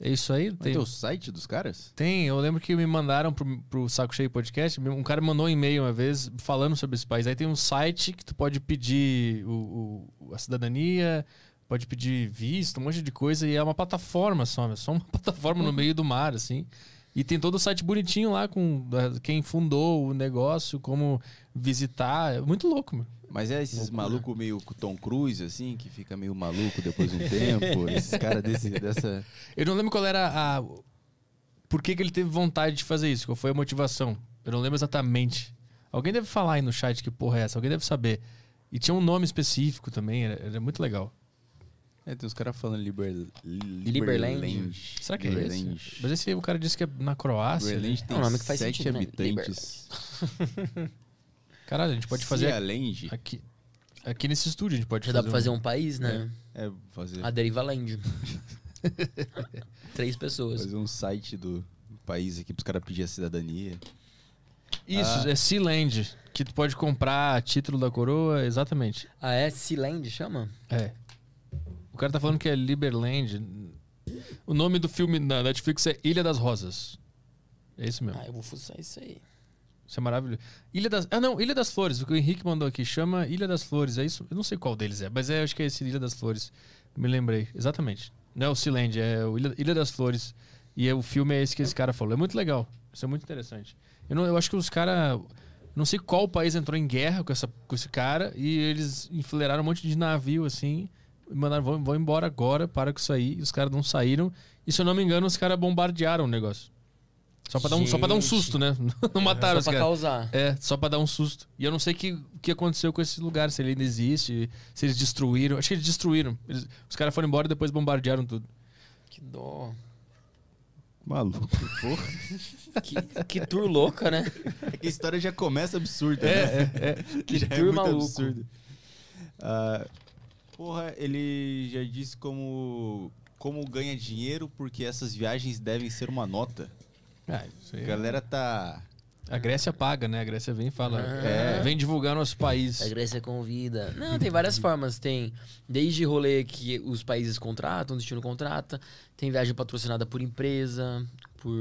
É isso aí. Mas Tem, o site dos caras? tem, eu lembro que me mandaram pro, pro Saco Cheio Podcast. Um cara mandou um e-mail uma vez falando sobre esse país. Aí tem um site que tu pode pedir o, o- a cidadania, pode pedir visto, um monte de coisa. E é uma plataforma só, é só uma plataforma no meio do mar, assim. E tem todo o site bonitinho lá com quem fundou o negócio, como visitar. É muito louco, mano. Mas é esses malucos meio com Tom Cruise, assim, que fica meio maluco depois de um tempo. Esses caras desse, dessa. Eu não lembro qual era a. Por que, que ele teve vontade de fazer isso? Qual foi a motivação? Eu não lembro exatamente. Alguém deve falar aí no chat que porra é essa, alguém deve saber. E tinha um nome específico também, era, era muito legal. É, tem os caras falando Liber... Liberland. Liberland. Será que é Liberland. esse? Mas esse aí o cara disse que é na Croácia. Liberland né? tem É um nome que faz sete sentido, né? Caralho, a gente pode fazer Cialand. aqui, aqui nesse estúdio, a gente pode Já dá fazer. pra fazer um país, né? É, fazer, A Deriva Land. Três pessoas. fazer um site do país aqui pros caras pedirem a cidadania. Isso, Ah. é Sealand, que tu pode comprar título da coroa, exatamente. Ah, é? Sealand chama? É. O cara tá falando que é Liberland. O nome do filme na Netflix é Ilha das Rosas. É isso mesmo. Ah, eu vou fuçar isso aí. Isso é maravilhoso. Ilha das. Ah, não, Ilha das Flores. O que o Henrique mandou aqui chama Ilha das Flores. É isso? Eu não sei qual deles é, mas é, acho que é esse Ilha das Flores. Me lembrei. Exatamente. Não é o Sealand, é o Ilha, Ilha das Flores. E é, o filme é esse que esse cara falou. É muito legal. Isso é muito interessante. Eu, não, eu acho que os caras. Não sei qual país entrou em guerra com, essa, com esse cara e eles enfileiraram um monte de navio assim. E mandaram, vão, vão embora agora, para com isso aí. E os caras não saíram. E se eu não me engano, os caras bombardearam o negócio. Só pra, dar um, só pra dar um susto, né? Não mataram Só os pra caras. causar. É, só pra dar um susto. E eu não sei o que, que aconteceu com esse lugar, se ele ainda existe, se eles destruíram. Acho que eles destruíram. Eles- os caras foram embora e depois bombardearam tudo. Que dó. Maluco, porra. Que, que tour louca, né? É que a história já começa absurda, né? É, é. Que já é muito maluco. absurdo. Ah, porra, ele já disse como, como ganha dinheiro porque essas viagens devem ser uma nota. Ah, aí A é- galera tá. A Grécia paga, né? A Grécia vem e fala. Ah. Vem divulgar nosso país. A Grécia convida. Não, tem várias formas. Tem desde rolê que os países contratam, o destino contrata. Tem viagem patrocinada por empresa, por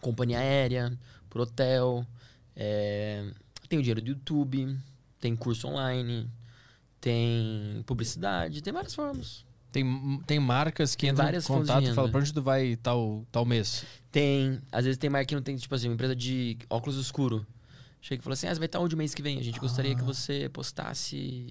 companhia aérea, por hotel. é, Tem o dinheiro do YouTube, tem curso online, tem publicidade, tem várias formas. Tem, tem marcas que Tem entram em contato e falam pra onde tu vai tal, tal mês. Tem, às vezes tem marca que não tem, tipo assim, uma empresa de óculos escuro. Chega e fala assim, ah, você vai estar onde mês que vem? A gente gostaria que você postasse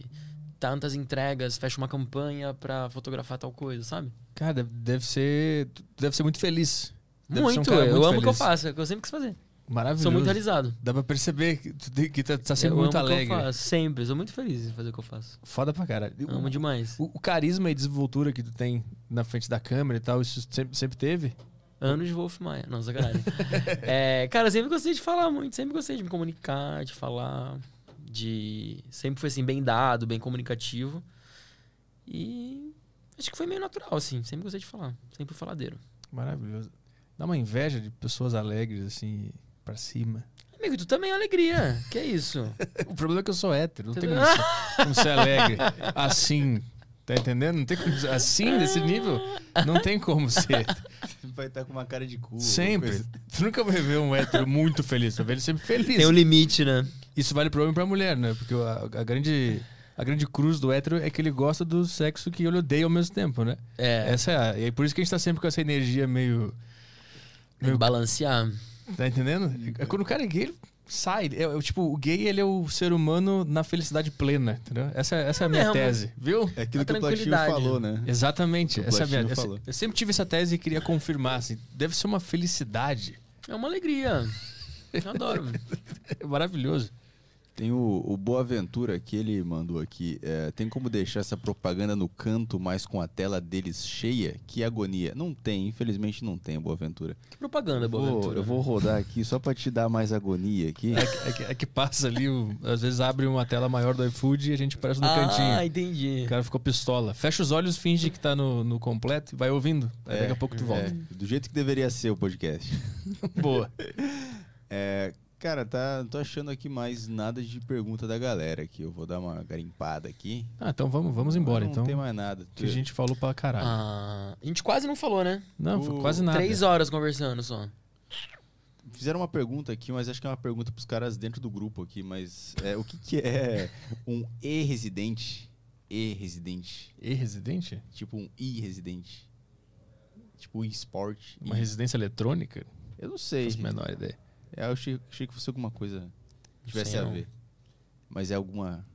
tantas entregas, fecha uma campanha pra fotografar tal coisa, sabe? Cara, deve, deve ser. tu Deve ser muito feliz. Deve um muito, cara eu muito amo o que eu faço, é o que eu sempre quis fazer. Maravilhoso. Sou muito realizado. Dá pra perceber que tu, que tá, tá sempre eu muito amo o que alegre. eu faço, sempre. Sou muito feliz em fazer o que eu faço. Foda pra caralho. Eu amo demais. O, o carisma e desenvoltura que tu tem na frente da câmera e tal, isso sempre, sempre teve? Anos de Wolf Maia. Não, sacanagem. é, cara, eu sempre gostei de falar muito, sempre gostei de me comunicar, de falar, de. Sempre foi assim, bem dado, bem comunicativo. E acho que foi meio natural, assim. Sempre gostei de falar. Sempre fui faladeiro. Maravilhoso. Dá uma inveja de pessoas alegres, assim, pra cima. Amigo, tu também é alegria. Que é isso? O problema é que eu sou hétero, não tem como ser, como ser alegre assim. Tá entendendo? Não tem como ser assim, desse nível. Não tem como ser. Vai estar com uma cara de cu. Sempre. Tu nunca vai ver um hétero muito feliz. Tu vai ver ele sempre feliz. Tem um limite, né? Isso vale pro homem e pra mulher, né? Porque a, a grande, a grande cruz do hétero é que ele gosta do sexo que ele odeia ao mesmo tempo, né? É. Essa é a, E é por isso que a gente tá sempre com essa energia meio. Que balancear. Tá entendendo? É quando o cara é gay, ele sai. É, é, tipo, o gay, ele é o ser humano na felicidade plena, entendeu? Essa, essa é a minha mesmo. tese, viu? É aquilo A que o Platinho falou, né? Exatamente. O Essa é a minha, falou. eu sempre tive essa tese e queria confirmar. Assim, deve ser uma felicidade. É uma alegria. Eu adoro. É maravilhoso. Tem o, o Boaventura que ele mandou aqui. é, tem como deixar essa propaganda no canto, mas com a tela deles cheia? Que agonia. Não tem, infelizmente não tem, Boaventura. Que propaganda, vou, Boaventura. eu vou rodar aqui só pra te dar mais agonia aqui. É que, é que- é que passa ali, o- às vezes abre uma tela maior do iFood e a gente parece no cantinho. Ah, entendi. O cara ficou pistola. Fecha os olhos, finge que tá no, no completo e vai ouvindo. Aí daqui a pouco tu volta. É, do jeito que deveria ser o podcast. Boa. É, Cara, tá, não tô achando aqui mais nada de pergunta da galera aqui. Eu vou dar uma garimpada aqui. Ah, então vamos, vamos embora, não então. tem mais nada. Que a gente falou pra caralho. Ah, a gente quase não falou, né? Não, foi o- quase nada. Três horas conversando só. Fizeram uma pergunta aqui, mas acho que é uma pergunta pros caras dentro do grupo aqui. Mas é, o que, que é um E-residente? E-residente. E residente? Tipo um I-residente. Tipo um eSport. Uma residência eletrônica? Eu não sei. Faço a menor ideia. É, eu achei, achei que fosse alguma coisa que tivesse Sei a ver. Mas é alguma,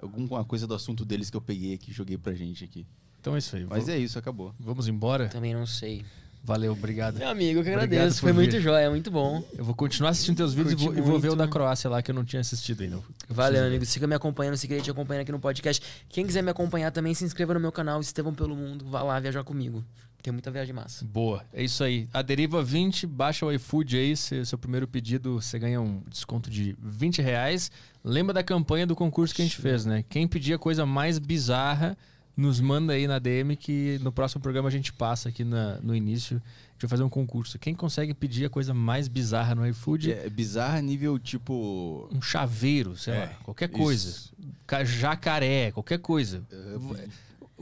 alguma coisa do assunto deles que eu peguei aqui e joguei pra gente aqui. Então é isso aí. Mas Vamos- é isso, acabou. Vamos embora? Também não sei. Valeu, obrigado. Meu amigo, eu que Obrigado agradeço. Foi muito jóia, muito bom. Eu vou continuar assistindo teus vídeos e vou, e vou ver o da Croácia lá que eu não tinha assistido ainda. Eu Valeu, preciso amigo. Siga me acompanhando, se querer te acompanhar aqui no podcast. Quem quiser me acompanhar também, se inscreva no meu canal, Estevão Pelo Mundo. Vá lá viajar comigo. Tem muita viagem massa. Boa, é isso aí. A Deriva 20, baixa o iFood aí, se- seu primeiro pedido você ganha um desconto de 20 reais. Lembra da campanha do concurso que a gente fez, né? Quem pedir a coisa mais bizarra, nos manda aí na DM que no próximo programa a gente passa aqui na- no início. A gente vai fazer um concurso. Quem consegue pedir a coisa mais bizarra no iFood, É bizarra nível tipo. um chaveiro, sei É, lá, qualquer coisa. isso. Ca- Jacaré, qualquer coisa.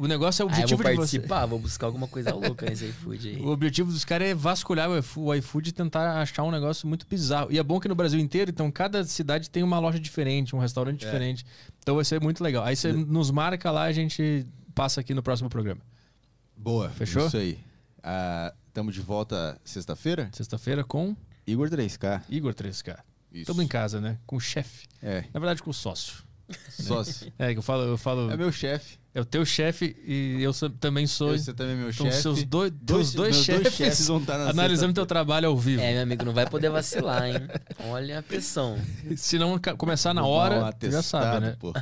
O negócio é o Ah, eu vou objetivo de você. participar, vou buscar alguma coisa louca nesse iFood aí. O objetivo dos caras é vasculhar o iFo- o iFood e tentar achar um negócio muito bizarro. E é bom que no Brasil inteiro, então, cada cidade tem uma loja diferente, um restaurante É. diferente. Então vai ser muito legal. Aí você nos marca lá, a gente passa aqui no próximo programa. Boa. Fechou? Isso aí. Ah, tamo de volta sexta-feira? Sexta-feira com Igor 3K. Igor 3K. Isso. Estamos em casa, né? Com o chefe. É, Na verdade, com o sócio. sócio. É, que eu falo, eu falo. é meu chefe. É o teu chefe e eu sou- também sou. Você também é meu Então, chefe. seus dois, Dois- dois chefes, dois chefes vão estar na analisando teu trabalho ao vivo. É, meu amigo, não vai poder vacilar, hein? Olha a pressão. Se não começar na hora, tu já sabe, né? pô.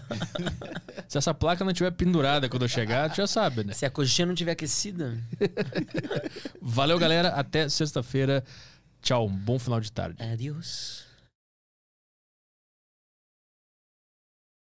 Se essa placa não estiver pendurada quando eu chegar, tu já sabe, né? Se a coxinha não tiver aquecida, Valeu, galera. Até sexta-feira. Tchau. Um bom final de tarde. adeus.